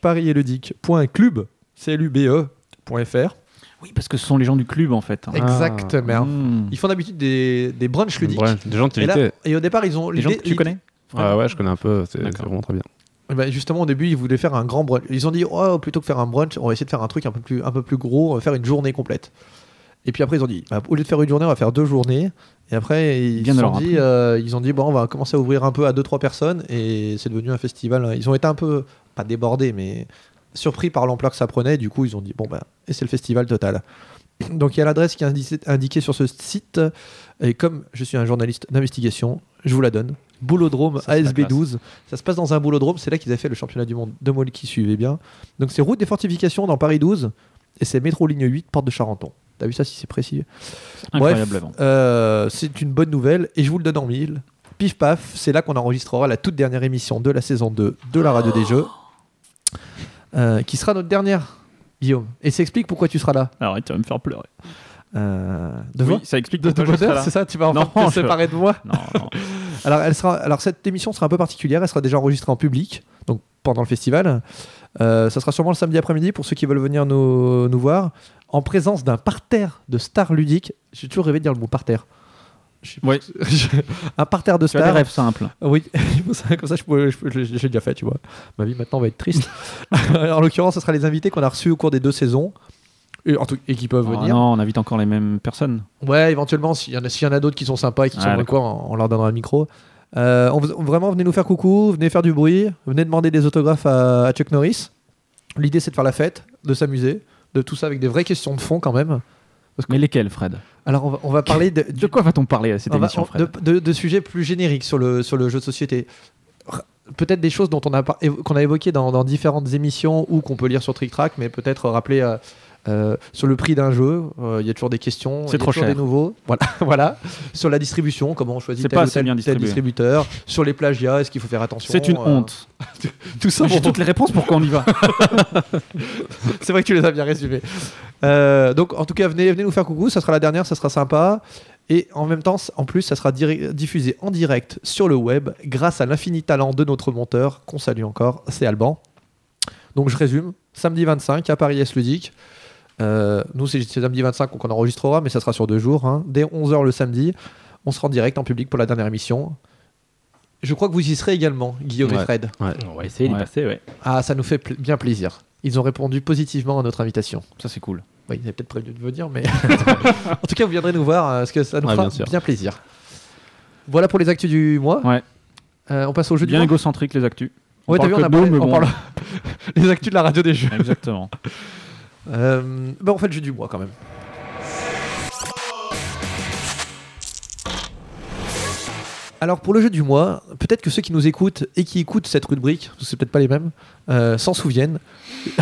paris-ludique.club clube.fr. Oui, parce que ce sont les gens du club en fait. Exactement. Hmm. Ils font d'habitude des, des brunchs ludiques. Des gens de Et, là- et au départ, ils ont Les gens que tu connais Ouais, ouais, je connais un peu, c'est vraiment très bien. Eh ben, justement, au début, ils voulaient faire un grand brunch. Ils ont dit, oh, plutôt que faire un brunch, on va essayer de faire un truc un peu plus, un peu plus gros, on va faire une journée complète. Et puis après, ils ont dit, bah, au lieu de faire une journée, on va faire deux journées. Et après, ils, Bien se sont dit, euh, ils ont dit, bon, on va commencer à ouvrir un peu à deux, trois personnes. Et c'est devenu un festival. Ils ont été un peu, pas débordés, mais surpris par l'ampleur que ça prenait. Du coup, ils ont dit, bon, bah, et c'est le festival total. Donc il y a l'adresse qui est indiquée sur ce site. Et comme je suis un journaliste d'investigation, je vous la donne. Boulodrome Ça, c'est la ASB12. Ça se passe dans un boulodrome. C'est là qu'ils avaient fait le championnat du monde de Molles qui suivait bien. Donc c'est route des fortifications dans Paris 12. Et c'est métro ligne 8, porte de Charenton. T'as vu ça si c'est précis? Incroyablement. Bref, euh, c'est une bonne nouvelle et je vous le donne en mille. Pif paf, c'est là qu'on enregistrera la toute dernière émission de la saison 2 de la radio des jeux. Euh, qui sera notre dernière, Guillaume. Et ça explique pourquoi tu seras là. Alors, tu vas me faire pleurer. Euh, de oui, ça explique de, de c'est ça Tu vas Non, enfin te je- séparer de moi Non, non. *laughs* alors, elle sera, alors, cette émission sera un peu particulière. Elle sera déjà enregistrée en public, donc pendant le festival. Euh, ça sera sûrement le samedi après-midi pour ceux qui veulent venir nous, nous voir, en présence d'un parterre de stars ludiques. J'ai toujours rêvé de dire le mot parterre. Oui. *laughs* un parterre de Tu as des stars. rêves simples. Oui, *laughs* comme ça, j'ai déjà fait, tu vois. Ma vie maintenant va être triste. *laughs* en l'occurrence, ce sera les invités qu'on a reçus au cours des deux saisons. Et, en tout- et qui peuvent Oh, venir. non, on invite encore les mêmes personnes. Ouais, éventuellement, s'il y en a, s'il y en a d'autres qui sont sympas et qui Ah, sont dans le coin, on, on leur donnera le micro. Euh, on, vraiment, venez nous faire coucou, venez faire du bruit, venez demander des autographes à, à Chuck Norris. L'idée, c'est de faire la fête, de s'amuser, de tout ça avec des vraies questions de fond quand même. Mais lesquelles, Fred? Alors, on va, on va parler de, De quoi va-t-on parler à cette on va- émission, on- Fred? de, de- de sujets plus génériques sur le, sur le jeu de société. Peut-être des choses dont on a qu'on a évoquées dans, dans différentes émissions ou qu'on peut lire sur Trick Track, mais peut-être rappeler euh, euh, sur le prix d'un jeu. euh, Il y a toujours des questions. C'est trop toujours cher. des nouveaux. Voilà, *laughs* voilà. Sur la distribution, comment on choisit tel pas ou assez tel, bien tel distribué. distributeur. Sur les plagiats, est-ce qu'il faut faire attention C'est une euh, honte. *laughs* Tout ça, J'ai toutes les réponses, pourquoi on y va *laughs* c'est vrai que tu les as bien résumés. Euh, donc, en tout cas, venez, venez nous faire coucou. Ça sera la dernière, ça sera sympa. Et en même temps, en plus, ça sera diffusé en direct sur le web grâce à l'infini talent de notre monteur, qu'on salue encore, c'est Alban. Donc, je résume. Samedi 25 à Paris S Ludique. Euh, nous, c'est samedi 25 qu'on enregistrera, mais ça sera sur deux jours. hein. Dès 11h le samedi, on sera en direct en public pour la dernière émission. Je crois que vous y serez également, Guillaume et Ouais. Fred. On va essayer d'y Ouais. passer, ouais. Ah, ça nous fait pl- bien plaisir. Ils ont répondu positivement à notre invitation. Ça, c'est cool. Oui, ils avaient peut-être prévu de venir, mais *laughs* en tout cas, vous viendrez nous voir euh, parce que ça nous Ouais, fera bien plaisir. Voilà pour les actus du mois. Ouais. Euh, on passe au jeu Bien du mois. égocentrique, les actus. On Ouais, t'as vu, on a parlé- mais on bon. parle- *laughs* les actus de la radio des jeux. Exactement. *laughs* Euh, bah, on fait le jeu du mois quand même. Alors pour le jeu du mois, peut-être que ceux qui nous écoutent et qui écoutent cette rubrique, c'est peut-être pas les mêmes, euh, s'en souviennent. *laughs*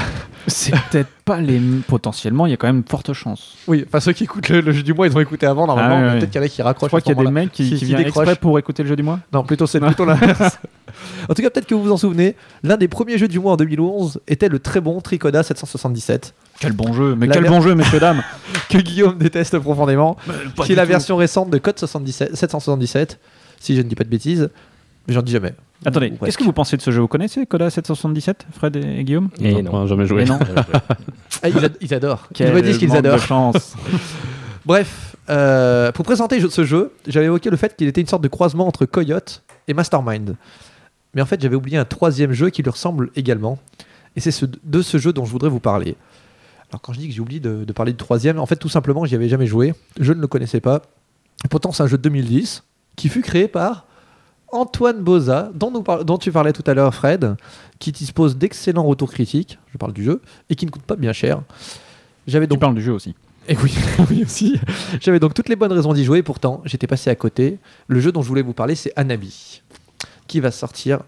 C'est peut-être pas les. Potentiellement, il y a quand même forte chance. Oui, enfin ceux qui écoutent le, le jeu du mois, ils ont écouté avant normalement. Ah. Peut-être qu'il y en a qui Je raccrochent. crois à ce qu'il y a des mecs qui, Qui- qui viennent exprès pour écouter le jeu du mois. Non, plutôt c'est plutôt l'inverse. en tout cas, peut-être que vous vous en souvenez, l'un des premiers jeux du mois en 2011 était le très bon Tricoda 777 Quel bon jeu, mais La quel ver- bon jeu, messieurs, dames *laughs* que Guillaume déteste profondément, pas qui est la tout. version récente de Code 77, 777, si je ne dis pas de bêtises, mais j'en dis jamais. Attendez, Ouais. qu'est-ce que vous pensez de ce jeu Vous connaissez Coda 777, Fred et Guillaume Et Non, non. on jamais joué. Et non. *laughs* Ah, ils, ad- ils adorent. Ils Quel me disent qu'ils manque de adorent. chance. *laughs* Bref, euh, pour présenter ce jeu, j'avais évoqué le fait qu'il était une sorte de croisement entre Coyote et Mastermind. Mais en fait, j'avais oublié un troisième jeu qui lui ressemble également. Et c'est ce- de ce jeu dont je voudrais vous parler. Alors, quand je dis que j'ai oublié de, de parler du troisième, en fait, tout simplement, j'y avais jamais joué. Je ne le connaissais pas. Et pourtant, c'est un jeu de 2010 qui fut créé par Antoine Boza, dont, nous par- dont tu parlais tout à l'heure, Fred, qui dispose d'excellents retours critiques, je parle du jeu, et qui ne coûte pas bien cher. J'avais Tu donc parles du jeu aussi. et oui, *laughs* oui aussi. J'avais donc toutes les bonnes raisons d'y jouer, pourtant j'étais passé à côté. Le jeu dont je voulais vous parler, c'est Anabi, qui va sortir,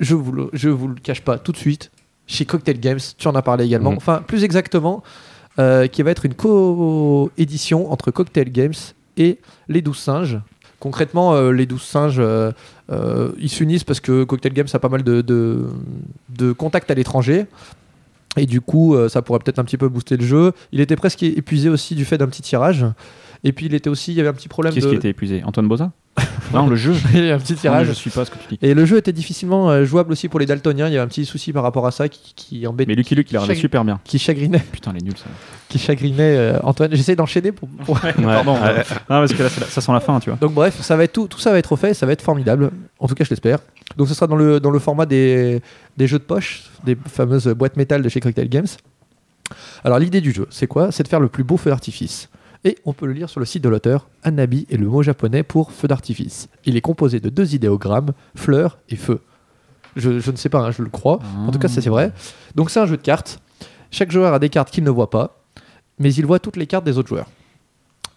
je vous le, je vous le cache pas tout de suite, chez Cocktail Games, tu en as parlé également. Mhm. Enfin, plus exactement, euh, qui va être une co-édition entre Cocktail Games et Les Douze Singes. Concrètement, euh, Les Douze Singes, euh, euh, ils s'unissent parce que Cocktail Games a pas mal de, de, de contacts à l'étranger. Et du coup, ça pourrait peut-être un petit peu booster le jeu. Il était presque épuisé aussi du fait d'un petit tirage. Et puis il était aussi, il y avait un petit problème Qui est-ce de. qui était épuisé? Antoine Boza? *laughs* Non, le jeu. *laughs* il y avait un petit Non, tirage. je suis pas ce que tu dis. Et le jeu était difficilement euh, jouable aussi pour les daltoniens. Il y avait un petit souci par rapport à ça qui, qui embêtait, Mais Lucky Luke, il a super bien. qui chagrinait, *laughs* Putain, les nuls, ça. qui chagrinait euh, Antoine. J'essaie d'enchaîner pour. pour- Pardon. Non, parce que là, la- ça sent la fin, tu vois. Donc bref, ça va être tout, tout ça va être refait, ça va être formidable. En tout cas, je l'espère. Donc ce sera dans le, dans le format des, des jeux de poche, des fameuses boîtes métal de chez Cocktail Games. Alors l'idée du jeu, c'est quoi? C'est de faire le plus beau feu d'artifice. Et on peut le lire sur le site de l'auteur. Anabi est le mot japonais pour feu d'artifice. Il est composé de deux idéogrammes, fleurs et feu. Je, je ne sais pas, hein, je le crois. En tout cas, ça c'est vrai. Donc c'est un jeu de cartes. Chaque joueur a des cartes qu'il ne voit pas, mais il voit toutes les cartes des autres joueurs.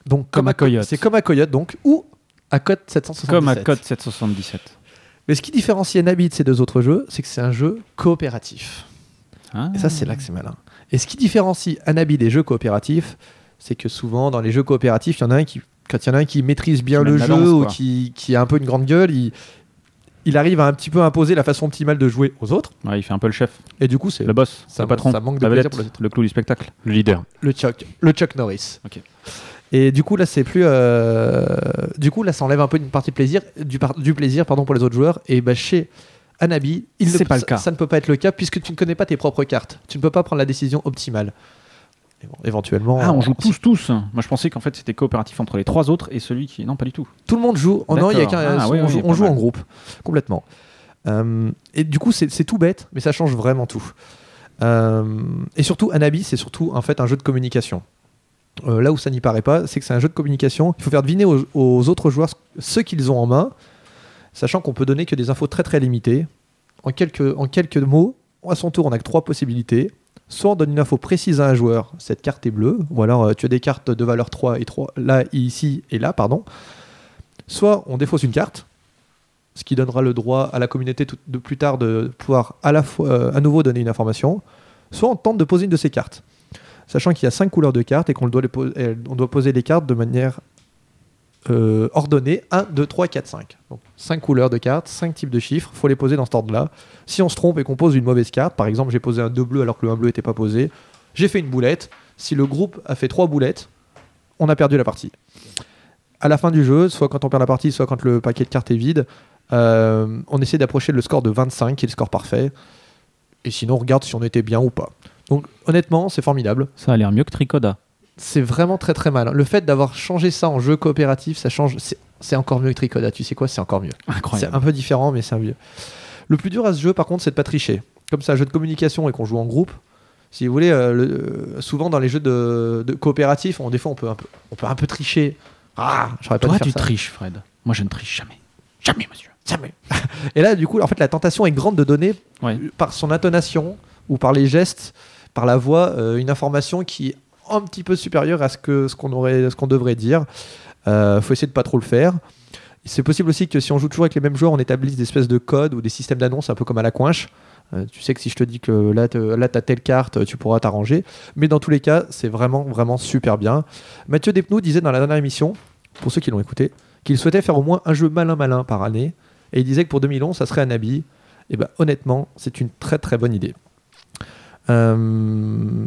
Donc Comme à Co- Coyote. C'est comme à Coyote donc, ou à Code 777. Comme à Code 777. Mais ce qui différencie Anabi de ces deux autres jeux, c'est que c'est un jeu coopératif. Ah. Et ça, c'est là que c'est malin. Et ce qui différencie Anabi des jeux coopératifs, c'est que souvent, dans les jeux coopératifs, il y en a un qui, quand il y en a un qui maîtrise bien Qui le jeu danse, ou qui, qui a un peu une grande gueule, il, il arrive à un petit peu imposer la façon optimale de jouer aux autres. Ouais, il fait un peu le chef, Et du coup, c'est le boss, ça- le patron, ça manque de la pour le clou du spectacle. Le leader. le Chuck, le Chuck Norris. Et du coup, là, c'est plus. euh, Du coup, là, ça enlève un peu une partie de plaisir, du, par- du plaisir pardon, pour les autres joueurs. Et bah, chez Anabi, il ne pas le ça- cas. Ça ne peut pas être le cas puisque tu ne connais pas tes propres cartes. Tu ne peux pas prendre la décision optimale. Éventuellement. Ah, on joue tous, tous. Moi, je pensais qu'en fait, c'était coopératif entre les trois autres et celui qui. Non, pas du tout. Tout le monde joue. Oh non, il y a qu'un- Ah, on oui, oui, on joue mal. en groupe, complètement. Euh, et du coup, c'est tout bête, mais ça change vraiment tout. Euh, et surtout, Anabi, c'est surtout en fait un jeu de communication. Euh, là où ça n'y paraît pas, c'est que c'est un jeu de communication. Il faut faire deviner aux, aux autres joueurs ce- ce qu'ils ont en main, sachant qu'on peut donner que des infos très très limitées. En quelques, en quelques mots, à son tour, on a que trois possibilités. Soit on donne une info précise à un joueur, cette carte est bleue, ou alors euh, tu as des cartes de valeur 3 et 3, là, ici et là, pardon. Soit on défausse une carte, ce qui donnera le droit à la communauté de plus tard de pouvoir euh, à nouveau donner une information, soit on tente de poser une de ces cartes. Sachant qu'il y a cinq couleurs de cartes et qu'on doit poser les cartes de manière euh, ordonnée 1, 2, 3, 4, 5. Donc 5 couleurs de cartes, 5 types de chiffres, faut les poser dans cet ordre-là. Si on se trompe et qu'on pose une mauvaise carte, par exemple j'ai posé un 2 bleu alors que le 1 bleu n'était pas posé, j'ai fait une boulette. Si le groupe a fait 3 boulettes, on a perdu la partie. À la fin du jeu, soit quand on perd la partie, soit quand le paquet de cartes est vide, euh, on essaie d'approcher le score de 25, qui est le score parfait. Et sinon, on regarde si on était bien ou pas. Donc, honnêtement, c'est formidable. Ça a l'air mieux que Tricoda. C'est vraiment très très mal. Le fait d'avoir changé ça en jeu coopératif, ça change. c'est- encore mieux que Tricoda. Tu sais quoi C'est encore mieux. C'est un peu différent, mais c'est mieux. Le plus dur à ce jeu, par contre, c'est de pas tricher. Comme c'est un jeu de communication et qu'on joue en groupe, si vous voulez, euh, le- euh, souvent dans les jeux de, de coopératifs, on, des fois on peut un peu, on peut un peu tricher. Ah, pas Toi, tu ça. triches, Fred. Moi, je ne triche jamais. Jamais, monsieur. Jamais. *laughs* Et là, du coup, en fait, la tentation est grande de donner Ouais. par son intonation ou par les gestes, par la voix, euh, une information qui un petit peu supérieure à ce que ce qu'on aurait, ce qu'on devrait dire. Euh, faut essayer de pas trop le faire. C'est possible aussi que si on joue toujours avec les mêmes joueurs, on établisse des espèces de codes ou des systèmes d'annonces un peu comme à la coinche. Euh, tu sais que si je te dis que là, là tu as telle carte, tu pourras t'arranger. Mais dans tous les cas, c'est vraiment, vraiment super bien. Mathieu Despnous disait dans la dernière émission, pour ceux qui l'ont écouté, qu'il souhaitait faire au moins un jeu malin-malin par année. Et il disait que pour 2011, ça serait un habit. Et ben honnêtement, c'est une très très bonne idée. Euh,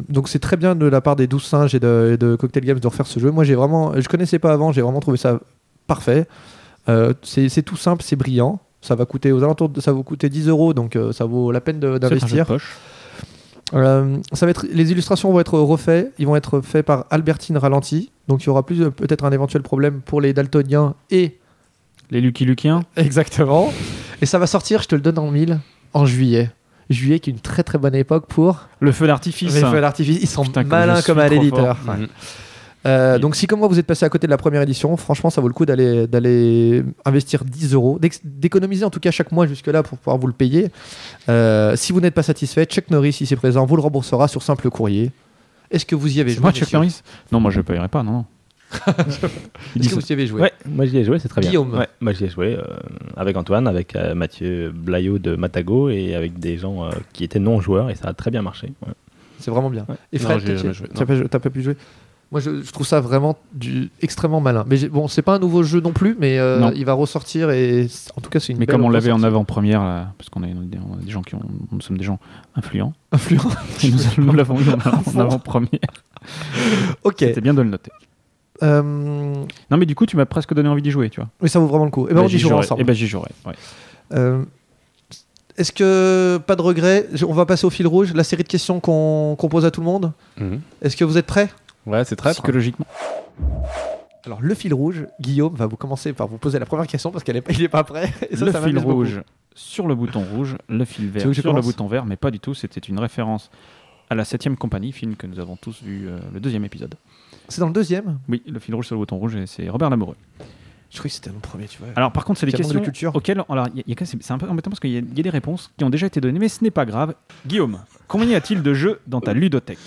donc c'est très bien de la part des 12 singes et de, et de Cocktail Games de refaire ce jeu. Moi j'ai vraiment, je connaissais pas avant, j'ai vraiment trouvé ça parfait. Euh, c'est tout simple, c'est brillant. Ça va coûter aux alentours, de, ça va coûter 10 euros, donc euh, ça vaut la peine d'investir. Euh, ça va être, les illustrations vont être refaits. Ils vont être faits par Albertine Ralenti. Donc il y aura plus peut-être un éventuel problème pour les daltoniens et Les Lucky Lukiens. exactement. Et ça va sortir, je te le donne en mille, en juillet. Juillet qui est une très très bonne époque pour Le feu d'artifice. les feux d'artifice. Ils sont Putain, malins comme à l'éditeur. Ouais. Mhm. Euh, donc si comme moi vous êtes passé à côté de la première édition, franchement ça vaut le coup d'aller d'aller investir 10 euros, d'économiser en tout cas chaque mois jusque là pour pouvoir vous le payer. Euh, si vous n'êtes pas satisfait, Chuck Norris ici présent vous le remboursera sur simple courrier. Est-ce que vous y avez joué moi, Chuck Norris? Non, moi, je ne payerai pas, non, Est-ce que vous y avez joué Ouais, moi j'y ai joué, c'est très bien. Guillaume. Ouais, moi j'y ai joué euh, avec Antoine, avec euh, Mathieu Blaillot de Matago et avec des gens euh, qui étaient non joueurs et ça a très bien marché. ouais. C'est vraiment bien. Ouais. Et Fred, t'as pas, pas pu jouer? Moi, je, je trouve ça vraiment du, extrêmement malin. Mais bon, c'est pas un nouveau jeu non plus, mais euh, Non. il va ressortir et en tout cas, c'est une Mais belle comme on l'avait en avant-première, parce qu'on on est des gens qui ont, nous sommes des gens influents, influent. *laughs* et nous, nous l'avons eu en, en *laughs* avant-première. ok. C'était bien de le noter. Euh, Non, mais du coup, tu m'as presque donné envie d'y jouer, tu vois. mais ça vaut vraiment le coup. Et ben, on y j'y jouera jouerai. ensemble. Eh ben, j'y jouerai. ouais. Euh, Est-ce que pas de regret On va passer au fil rouge, la série de questions qu'on pose à tout le monde. Mhm. Est-ce que vous êtes prêts? Ouais, c'est très. Psychologiquement. Alors, le fil rouge, Guillaume va vous commencer par vous poser la première question parce qu'il n'est pas prêt. *laughs* Et ça, le ça fil beaucoup. rouge sur le bouton rouge, le fil vert sur le bouton vert, mais pas du tout. C'était une référence à la 7ème compagnie, film que nous avons tous vu euh, le deuxième épisode. C'est dans le deuxième Oui, le fil rouge sur le bouton rouge, et c'est Robert Lamoureux. Je croyais que c'était dans le premier, tu vois. Alors par contre, c'est des de questions culture. auxquelles, alors, il y a- y a- c'est un peu embêtant parce qu'il y, a- il y a des réponses qui ont déjà été données, mais ce n'est pas grave. Guillaume, combien y a-t-il de jeux dans ta ludothèque?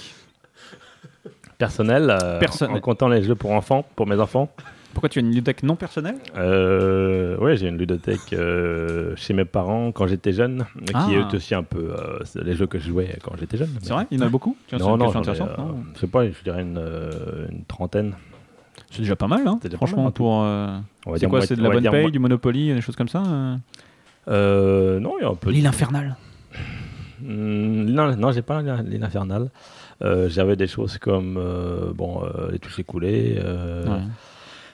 Personnel, euh, Personnel. en comptant les jeux pour enfants, pour mes enfants. Pourquoi tu as une ludothèque non personnelle Euh, ouais, j'ai une ludothèque euh, chez mes parents quand j'étais jeune, qui Ah. est aussi un peu euh, les jeux que je jouais quand j'étais jeune. C'est vrai Il y en a beaucoup Tu Non, non, ai, intéressante, euh, non je sais pas, je dirais une, une trentaine. C'est déjà pas mal, hein Franchement, mal, pour. C'est quoi C'est de la bonne paye, du Monopoly, des choses comme ça non, il y a un peu. L'île infernale. Hmm, non, non, j'ai pas l'île infernale. Euh, J'avais des choses comme euh, bon, euh, les touches écoulées. Ouais.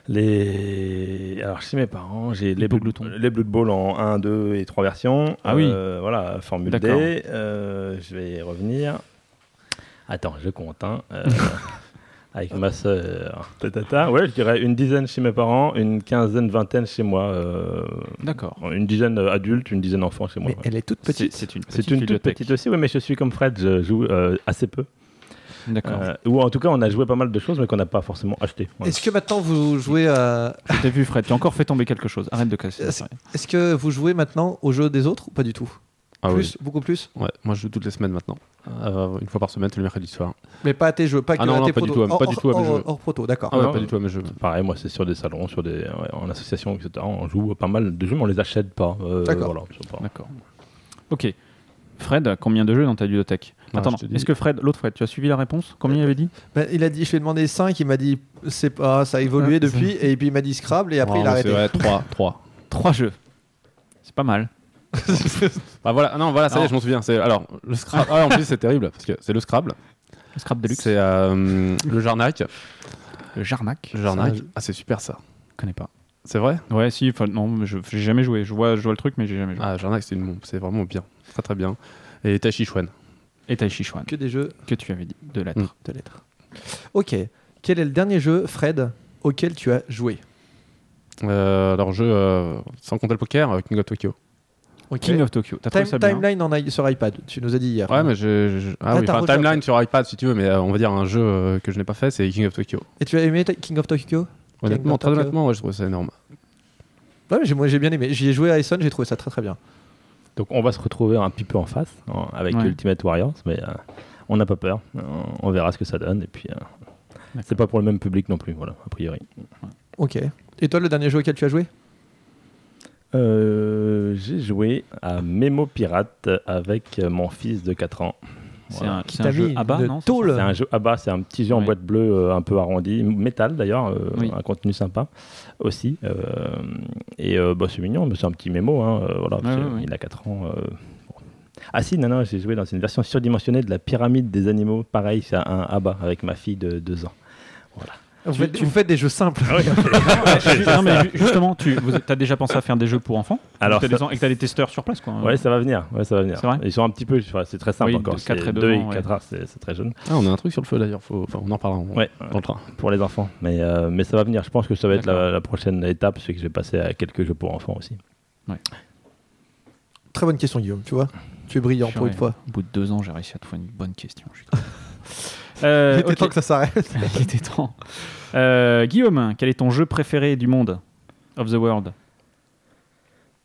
Les... Alors, chez mes parents, j'ai les, Blue Blood, Glouton. les Blood Bowl en 1, 2 et 3 versions. Ah oui. Euh, Voilà, Formule D'accord. D. Euh, je vais y revenir. Attends, je compte. hein. Euh, *laughs* Avec ma sœur. Tatata. Ouais, je dirais une dizaine chez mes parents, une quinzaine, vingtaine chez moi. euh, D'accord. Une dizaine adultes, une dizaine enfants chez moi. Mais ouais. elle est toute petite. c'est une C'est une toute petite aussi, oui, mais je suis comme Fred, je joue euh, assez peu. D'accord. Euh, ou en tout cas, on a joué pas mal de choses, mais qu'on n'a pas forcément acheté. Voilà. Est-ce que maintenant vous jouez à... Je t'ai vu, Fred. Tu as encore fait tomber quelque chose. Arrête de casser. Est-ce que vous jouez maintenant aux jeux des autres ou pas du tout Ah oui. Plus, beaucoup plus Ouais, moi je joue toutes les semaines maintenant. Euh, une fois par semaine, tous les mercredis soir. Mais pas à tes jeux, pas Ah que non, à non, tes pas du tout, Hors- pas du tout à mes jeux. Hors proto, d'accord. Ah ouais, pas du tout à mes jeux. Pareil, moi, c'est sur des salons, sur des, ouais, en association, etc. On joue pas mal de jeux, mais on les achète pas. Euh, D'accord. voilà, D'accord. Ok. Fred, combien de jeux dans ta bibliothèque Attends, dis. est-ce que Fred, l'autre Fred, tu as suivi la réponse Combien il avait dit Ben, il a dit, je lui ai demandé 5, il m'a dit, c'est pas, ça a évolué Ouais, depuis, et puis il m'a dit Scrabble, et après il a arrêté. Vrai, 3. 3. *laughs* Trois jeux. C'est pas mal. *laughs* Bah voilà, ah non, voilà, ça y est, je m'en souviens. C'est alors le Scrabble. Ah, en plus, c'est terrible parce que c'est le Scrabble. Le Scrabble de luxe. C'est euh, le Jarnac. Le Jarnac. Le Jarnac. Ça, Ah, c'est super ça. Je connais pas. C'est vrai? Ouais, si. enfin, Non, mais je j'ai jamais joué. Je vois, je vois le truc, mais j'ai jamais joué. Ah, Jarnac, c'est une- c'est vraiment bien. Très très bien. Et Tai Chi Chuan. Et Tai Chi Chuan, Que des jeux que tu avais dit, de lettres. Mm. de lettres. Ok. Quel est le dernier jeu, Fred, auquel tu as joué? Euh, alors, jeu, euh, sans compter le poker, euh, King of Tokyo. Ok. King of Tokyo. T'as trouvé Time- ça bien? Timeline en i- sur iPad, tu nous as dit hier. Ouais, mais je. je- Ah, Ah, oui, t'as enfin, Timeline sur iPad si tu veux, mais euh, on va dire un jeu euh, que je n'ai pas fait, c'est King of Tokyo. Et tu as aimé King of Tokyo? Honnêtement, of très Tokyo. honnêtement, ouais, je trouve ça énorme. Ouais, mais j'ai- moi j'ai bien aimé. J'y ai joué à Essen, j'ai trouvé ça très très bien. Donc, on va se retrouver un petit peu en face hein, avec Ouais. Ultimate Warriors, mais euh, on n'a pas peur. Euh, on verra ce que ça donne. Et puis, euh, c'est pas pour le même public non plus, voilà, a priori. Ok. Et toi, le dernier jeu auquel tu as joué? Euh, J'ai joué à Memo Pirate avec mon fils de 4 ans. C'est Voilà. un, jeu à bas, de non c'est un jeu à bas, c'est un petit jeu en Ouais. boîte bleue euh, un peu arrondi, métal d'ailleurs, euh, Oui. un contenu sympa aussi. euh, et euh, bah, c'est mignon, mais c'est un petit mémo, hein, voilà, parce Ouais, que ouais, ouais. il a 4 ans. euh, bon. Ah si, non, non, j'ai joué dans une version surdimensionnée de la pyramide des animaux, pareil, c'est un ABBA avec ma fille de 2 ans. Vous faites, vous faites des jeux simples. *laughs* non, mais ju- justement, tu as déjà pensé à faire des jeux pour enfants? Alors, t'as ça- des en- et que t'as des testeurs sur place, quoi. Ouais, ça va venir, ouais, ça va venir. C'est vrai? Ils sont un petit peu, c'est très simple Oui, encore, de quatre c'est et deux 2 et ans, ouais. 4 c'est très jeune. Ah, on a un truc sur le feu d'ailleurs, faut... enfin, on en parlera en- Ouais, dans le train. pour les enfants. Mais, euh, mais ça va venir. Je pense que ça va être la, prochaine étape, c'est que je vais passer à quelques jeux pour enfants aussi. Très bonne question, Guillaume, tu vois. Tu es brillant pour une fois. Au bout de deux ans, j'ai réussi à trouver une bonne question. je suis. *laughs* Euh, Il était temps que ça s'arrête. *laughs* Il était temps. Euh, Guillaume, quel est ton jeu préféré du monde Of the world?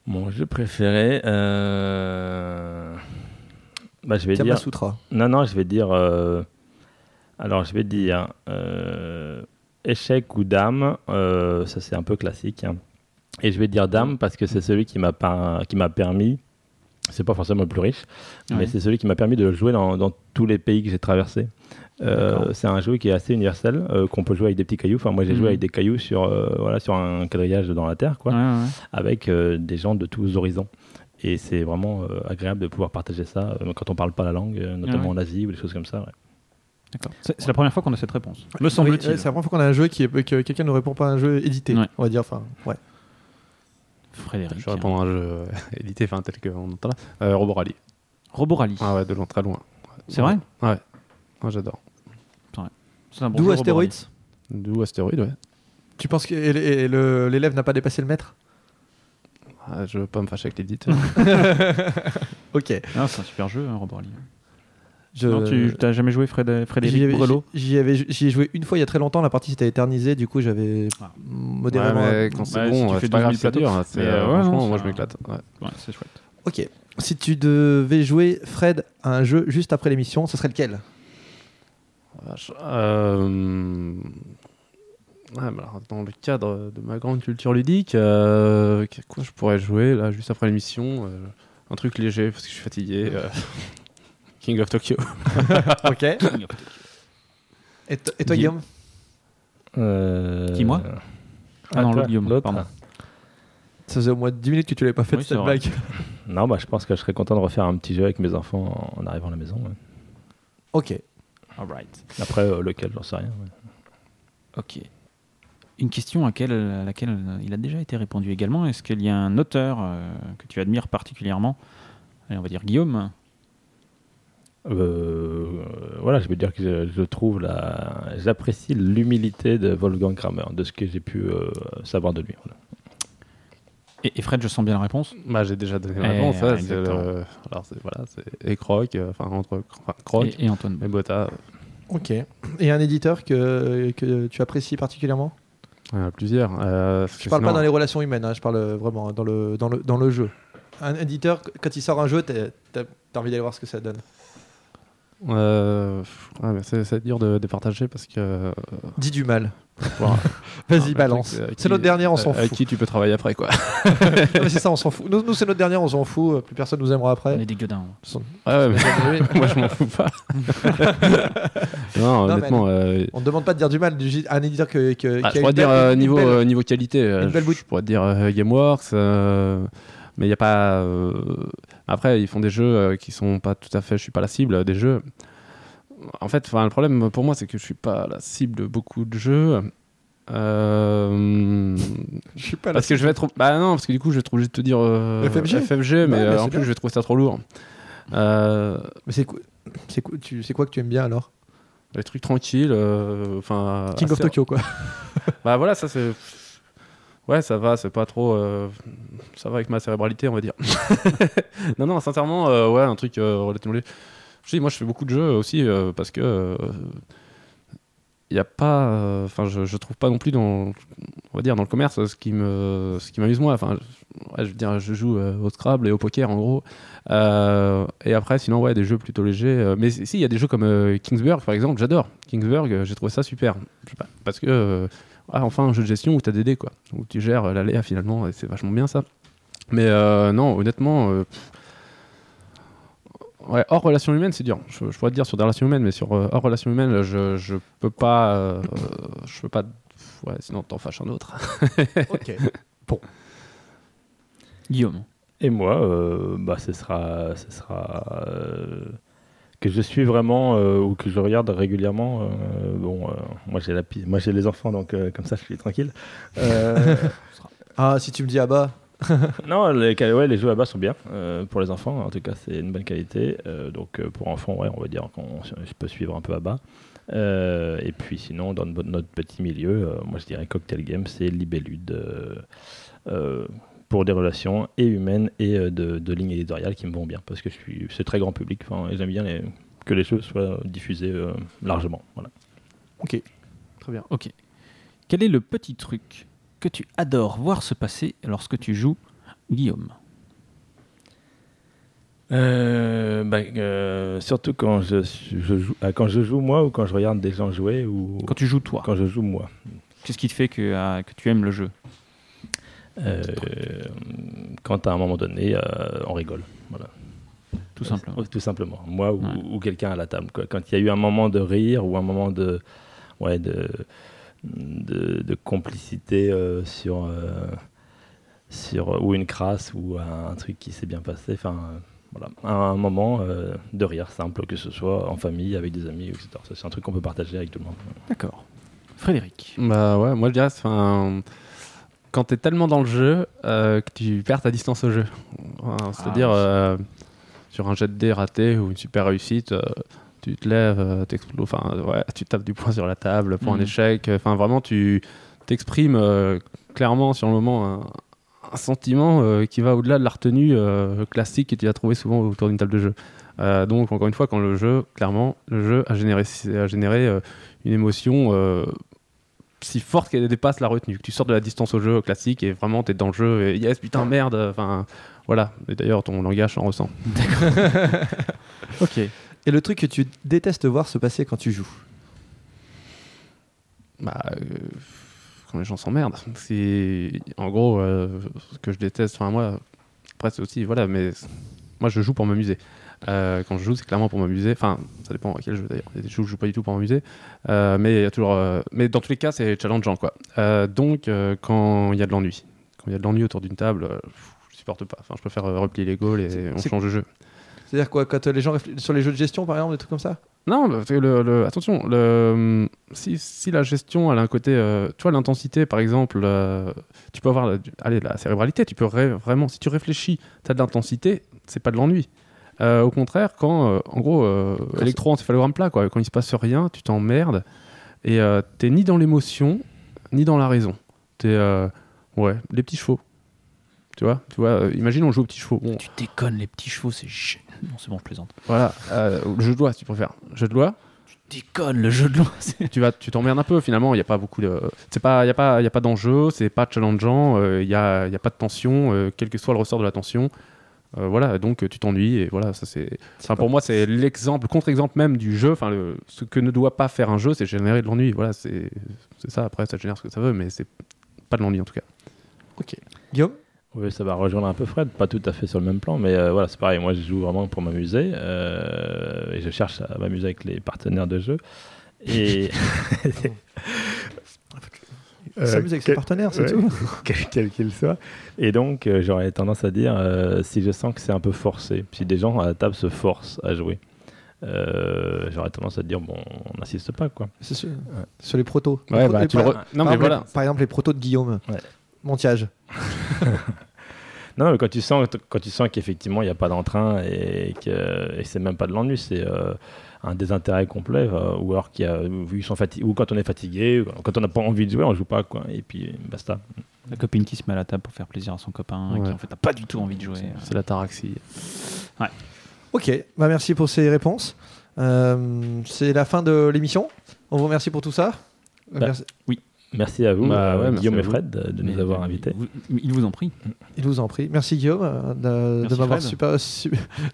Mon jeu préféré, euh... bah, je vais dire. Non, non, je vais dire. euh, Alors, je vais dire euh, échec ou dame. euh, Ça, c'est un peu classique. hein. Et je vais dire dame parce que c'est celui qui m'a permis. C'est pas forcément le plus riche, Ouais. mais c'est celui qui m'a permis de le jouer dans, dans tous les pays que j'ai traversés. Euh, c'est un jeu qui est assez universel, euh, qu'on peut jouer avec des petits cailloux. Enfin, moi, j'ai joué avec des cailloux sur, euh, voilà, sur un quadrillage dans la terre, quoi Ouais, ouais, ouais. avec euh, des gens de tous horizons. Et c'est vraiment euh, agréable de pouvoir partager ça euh, quand on parle pas la langue, notamment ouais. en Asie ou des choses comme ça. C'est la première fois qu'on a cette réponse. Me Oui, semble-t-il. c'est la première fois qu'on a un jeu qui est, que quelqu'un ne répond pas à un jeu édité. Ouais. On va dire, enfin, ouais. Frédéric. Je vais répondre à un jeu *laughs* édité, enfin tel qu'on entend là. Euh, Robo Rally. Robot Rally. Ah ouais, de loin, très loin. C'est vrai? Ouais. Moi j'adore. C'est un bon D'où Robot D'où Astéroïde, ouais. Tu penses que et- et le- l'élève n'a pas dépassé le maître? Ah, je veux pas me fâcher avec l'éditeur. *laughs* Ok. Ah, c'est un super jeu, hein, Robot Rally. Je- Non, tu t'as jamais joué Fred- Frédéric Brelot? j'y avais, j'y ai joué une fois il y a très longtemps, la partie s'était éternisée, du coup j'avais Ah. modérément. Ouais, mais quand c'est Ouais, si bon, tu euh, fais c'est pas grave 12 si ça 000 dure. hein, c'est, euh, euh, ouais, franchement, non, moi je m'éclate. Ouais. Ouais, c'est chouette. Ok. Si tu devais jouer Fred à un jeu juste après l'émission, ce serait lequel? Euh... ouais, mais alors, dans le cadre de ma grande culture ludique, euh, quoi je pourrais jouer là juste après l'émission euh, Un truc léger parce que je suis fatigué. euh, *laughs* King of Tokyo. *laughs* Ok. et, to- et toi Guillaume? Guillaume Qui, moi? Ah non, toi, l'autre Guillaume, l'autre pardon. Ça faisait au moins 10 minutes que tu l'avais pas fait Oui, cette blague. Non, bah, je pense que je serais content de refaire un petit jeu avec mes enfants en, en arrivant à la maison. ouais. Ok. Alright. Après, euh, lequel, j'en sais rien. ouais. Ok. Une question à laquelle, à laquelle il a déjà été répondu également. Est-ce qu'il y a un auteur euh, que tu admires particulièrement? Allez, on va dire Guillaume. Euh, voilà, je veux dire que je, je trouve la, j'apprécie l'humilité de Wolfgang Kramer, de ce que j'ai pu euh, savoir de lui. voilà. Et, et Fred, je sens bien la réponse. Bah, j'ai déjà donné la Eh, réponse. ouais, ouais, c'est le- Alors, c'est voilà, c'est et Croc, euh, enfin entre enfin, Croc Et, et Antoine. et Botta, Ok. Et un éditeur que, que tu apprécies particulièrement? Plusieurs. Euh, Je parle pas dans les relations humaines, hein, je parle euh, vraiment dans le, dans, le, dans le jeu. Un éditeur, quand il sort un jeu, t'as t'as- t'as envie d'aller voir ce que ça donne. Euh, ouais, mais c'est c'est dur de départager parce que. euh, Dis du mal. voilà. *laughs* Vas-y, balance. truc, euh, C'est notre dernière, on s'en euh, Avec fout. qui tu peux travailler après, quoi. *laughs* Non, mais c'est ça, on s'en fout. Nous, nous, c'est notre dernière, on s'en fout. Plus personne nous aimera On après. est des gueudins. Ouais, ouais, mais *laughs* moi, je m'en fous pas. non, mais honnêtement. euh, On ne demande pas de dire du mal. du- Un éditeur que, que- Ah, je pourrais dire belle- euh, niveau, belle- euh, niveau qualité, une belle je, de- pourrais dire euh, GameWorks, euh, mais il n'y a pas. Après, ils font des jeux euh, qui sont pas tout à fait. Je suis pas la cible des jeux. En fait, le problème pour moi, c'est que je suis pas la cible de beaucoup de jeux. Euh, Je suis pas là. parce que je vais être. Bah non, parce que du coup, je vais être obligé de te dire euh, FFG? FFG, mais Ouais, euh, mais en plus, bien. je vais trouver ça trop lourd. Euh, Mais c'est quoi, c'est quoi, tu, c'est quoi que tu aimes bien alors? Les trucs tranquilles. Enfin. King of Tokyo, quoi. *laughs* Bah voilà, ça c'est. Ouais, ça va, c'est pas trop. euh, Ça va avec ma cérébralité, on va dire. *laughs* non, non, sincèrement, euh, ouais, un truc euh, relativement. léger. Je dis, moi je fais beaucoup de jeux aussi parce que. Il n'y a pas. Enfin, je, je trouve pas non plus dans. On va dire dans le commerce ce qui me ce qui m'amuse moi enfin je, veux dire je joue au Scrabble et au poker en gros et après sinon ouais des jeux plutôt légers mais si il y a des jeux comme Kingsburg par exemple j'adore Kingsburg j'ai trouvé ça super Je sais pas, parce que ah, enfin un jeu de gestion où tu as des dés quoi. Où tu gères euh, l'aléa finalement et c'est vachement bien ça. Mais euh, non honnêtement euh, ouais hors relation humaine c'est dur. Je, je pourrais te dire sur des relations humaines mais sur euh, hors relation humaine je, je peux pas euh, je peux pas ouais sinon t'en fâches un autre. *laughs* Ok. Guillaume. Et moi, euh, bah, ce sera, ce sera euh, que je suis vraiment euh, ou que je regarde régulièrement. euh, bon, euh, moi j'ai la, moi j'ai les enfants, donc comme ça je suis tranquille. *laughs* Ah, si tu me dis ah bah. *laughs* non, les, ouais, les jeux à bas sont bien pour les enfants. En tout cas, c'est une bonne qualité. Donc pour enfants, ouais, on va dire qu'on je peux suivre un peu à bas. Et puis sinon, dans notre petit milieu, moi je dirais Cocktail Game, c'est Libellude. Pour des relations et humaines et euh, de, de lignes éditoriales qui me vont bien parce que je suis c'est très grand public enfin, j'aime bien les- que les jeux soient diffusés euh, largement voilà. Ok. Très bien. Ok. Quel est le petit truc que tu adores voir se passer lorsque tu joues, Guillaume? Euh, bah, euh, surtout quand je, je joue quand je joue moi ou quand je regarde des gens jouer ou Quand tu joues toi, quand je joue moi qu'est-ce qui te fait que, que tu aimes le jeu? Quand à un moment donné euh, on rigole voilà Tout simplement. Tout simplement moi ou, Ouais. ou quelqu'un à la table quoi. quand il y a eu un moment de rire ou un moment de ouais de de, de complicité euh, sur euh, sur ou une crasse ou un, truc qui s'est bien passé enfin euh, voilà un, un moment euh, de rire simple que ce soit en famille avec des amis etc c'est un truc qu'on peut partager avec tout le monde D'accord. Frédéric. Bah ouais, moi je dirais, enfin, quand t'es tellement dans le jeu euh, que tu perds ta distance au jeu. C'est-à-dire, Ah, oui. euh, sur un jet de dés raté ou une super réussite, euh, tu te lèves, t'exploses, enfin, ouais, tu tapes du poing sur la table pour un Mhm. échec. Enfin, vraiment, tu t'exprimes clairement sur le moment un, un sentiment qui va au-delà de la retenue classique que tu vas trouver souvent autour d'une table de jeu. Euh, donc, encore une fois, quand le jeu, clairement, le jeu a généré, a généré euh, une émotion euh, si forte qu'elle dépasse la retenue. Que tu sors de la distance au jeu classique et vraiment t'es dans le jeu et yes, putain, merde. Enfin, voilà. Et d'ailleurs, ton langage s'en ressent. *laughs* Ok. Et le truc que tu détestes voir se passer quand tu joues? Bah, euh, quand les gens s'emmerdent. C'est en gros euh, ce que je déteste. Enfin, moi, après, c'est aussi, voilà, mais moi, je joue pour m'amuser. Euh, quand je joue, c'est clairement pour m'amuser. Enfin, ça dépend à quel jeu d'ailleurs. Il y a des jeux où je joue pas du tout pour m'amuser. Euh, mais il y a toujours. euh, Mais dans tous les cas, c'est challengeant, quoi. Euh, donc, quand il y a de l'ennui, quand il y a de l'ennui autour d'une table, je supporte pas. Enfin, je préfère replier les goals et on change de jeu. C'est-à-dire quoi Quand les gens sur les jeux de gestion, par exemple, des trucs comme ça? Non, parce que le, le- attention, le, si, si la gestion elle a un côté, euh, tu vois, l'intensité par exemple, euh, tu peux avoir la, allez, la cérébralité, tu peux ré- vraiment, si tu réfléchis, tu as de l'intensité, c'est pas de l'ennui. Euh, au contraire, quand, euh, en gros, euh, électroencéphalogramme plat, quoi, quand il se passe rien, tu t'emmerdes et euh, t'es ni dans l'émotion ni dans la raison. T'es, euh, ouais, les petits chevaux. Tu vois, tu vois imagine on joue aux petits chevaux. Bon, Tu déconnes, les petits chevaux, c'est chiant. Non, c'est bon, je plaisante. voilà, le jeu de loi si tu préfères. Jeu de loi, Déconne, le jeu de loi. tu vas, tu t'emmerdes un peu finalement. Il y a pas beaucoup de, c'est pas, il y a pas, y a pas d'enjeu, c'est pas challengeant. Il y a, y a pas de tension, quel que soit le ressort de la tension. Euh, voilà, donc tu t'ennuies et voilà, ça c'est. Enfin, pour moi, c'est l'exemple, contre-exemple même du jeu. Enfin, le- ce que ne doit pas faire un jeu, c'est générer de l'ennui. Voilà, c'est, c'est ça. Après, ça génère ce que ça veut, mais c'est pas de l'ennui en tout cas. Guillaume? Oui, ça va rejoindre un peu Fred, pas tout à fait sur le même plan, mais euh, voilà, c'est pareil. Moi, je joue vraiment pour m'amuser euh, et je cherche à m'amuser avec les partenaires de jeu. Et *laughs* *laughs* Euh, S'amuse avec ses partenaires, c'est ouais. tout. *laughs* quel qu'il soit. Et donc, euh, j'aurais tendance à dire euh, si je sens que c'est un peu forcé, si des gens à la table se forcent à jouer, euh, j'aurais tendance à dire bon, on n'insiste pas quoi. C'est sur, sur les protos. Ouais, Les pro- bah, les tu le par- re- Non, par mais exemple, voilà. les- Par exemple, les protos de Guillaume. Ouais. Montiage. *laughs* Non, mais quand tu sens, quand tu sens qu'effectivement il n'y a pas d'entrain et que et c'est même pas de l'ennui, c'est euh, un désintérêt complet, euh, ou alors qu'il a, vu qu'ils sont fatigués, ou quand on est fatigué, ou quand on n'a pas envie de jouer, on joue pas quoi, et puis basta. La copine qui se met à la table pour faire plaisir à son copain, Ouais. qui en fait n'a pas du tout envie de jouer. C'est la taraxie. Ok, bah merci pour ces réponses. Euh, c'est la fin de l'émission. On vous remercie pour tout ça. Bah, merci- Merci à vous, Bah euh, ouais, Guillaume à et vous. Fred, de, Mais- nous avoir invités. Il vous en prie. Il vous en prie. Merci Guillaume euh, de, m'avoir su-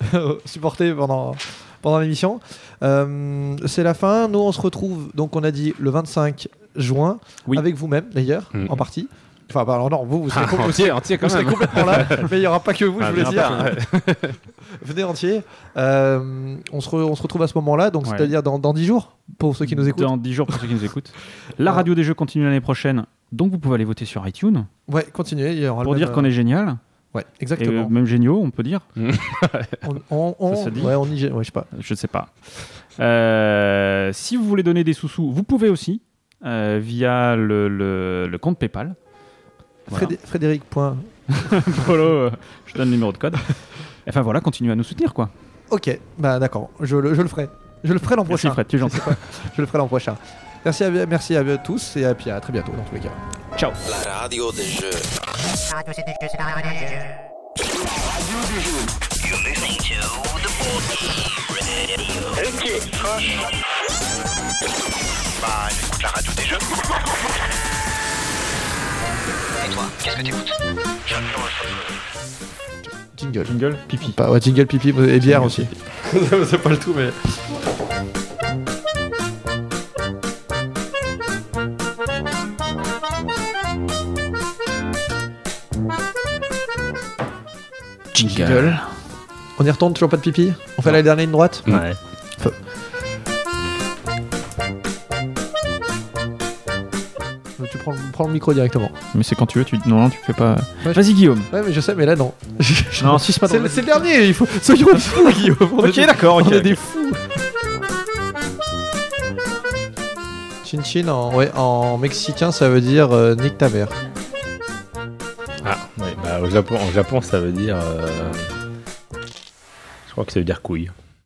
*laughs* supporté pendant, pendant l'émission. Euh, c'est la fin. Nous, on se retrouve, donc on a dit le 25 juin, Oui. avec vous-même d'ailleurs, Mhm. en partie. Enfin, bah, alors non, vous, vous serez, *laughs* entier, entier vous complètement là, *laughs* mais il n'y aura pas que vous, je Ah, voulais dire. Venez entier. Euh, on, se re- on se retrouve à ce moment-là, donc Ouais. c'est-à-dire dans, dans 10 jours, pour ceux qui nous écoutent. Dans 10 jours pour ceux qui nous écoutent. *laughs* La radio des jeux continue l'année prochaine, donc vous pouvez aller voter sur iTunes Ouais, continuez. Il y aura pour dire qu'on est génial, euh, Ouais, et exactement. euh, même géniaux, on peut dire. *laughs* On, on, on- Ça se dit ouais, on y ouais, je sais pas. Je sais pas. Euh, si vous voulez donner des sous-sous, vous pouvez aussi euh, via le, le- le compte PayPal. Voilà. Frédéric. point- *laughs* Polo, euh, je donne le numéro de code. Enfin voilà, continuez à nous soutenir quoi. Ok, bah d'accord, je, le- je le ferai. Je le ferai l'an Merci prochain. Fred, tu es gentil. Je le ferai l'an prochain. Merci à, merci à tous et à, puis à très bientôt dans tous les cas. Ciao. La radio des jeux. La radio, c'est des jeux, c'est la radio des jeux. You're listening to the board game radio. Ok. Bah, écoute la radio des jeux. Et toi, qu'est-ce que t'écoutes? J'adore Jingle. Jingle, pipi. Pas, ouais, jingle pipi et bière aussi. *laughs* C'est pas le tout, mais. Jingle. On y retourne, toujours pas de pipi? On fait la dernière ligne droite? Ouais. Prends, prends le micro directement. Mais c'est quand tu veux, tu non, non tu fais pas. Ouais, Vas-y Guillaume. Ouais, mais je sais, mais là non. *laughs* Non, si c'est pas C'est le, c'est le dernier, il faut. Soyons *laughs* fous, Guillaume. On Ok, d'accord, ok. On est des fous. Chin chin en, ouais, en mexicain ça veut dire euh, nique ta mère. Ah, ouais, bah, au Japon, en Japon, ça veut dire. euh, Je crois que ça veut dire couille.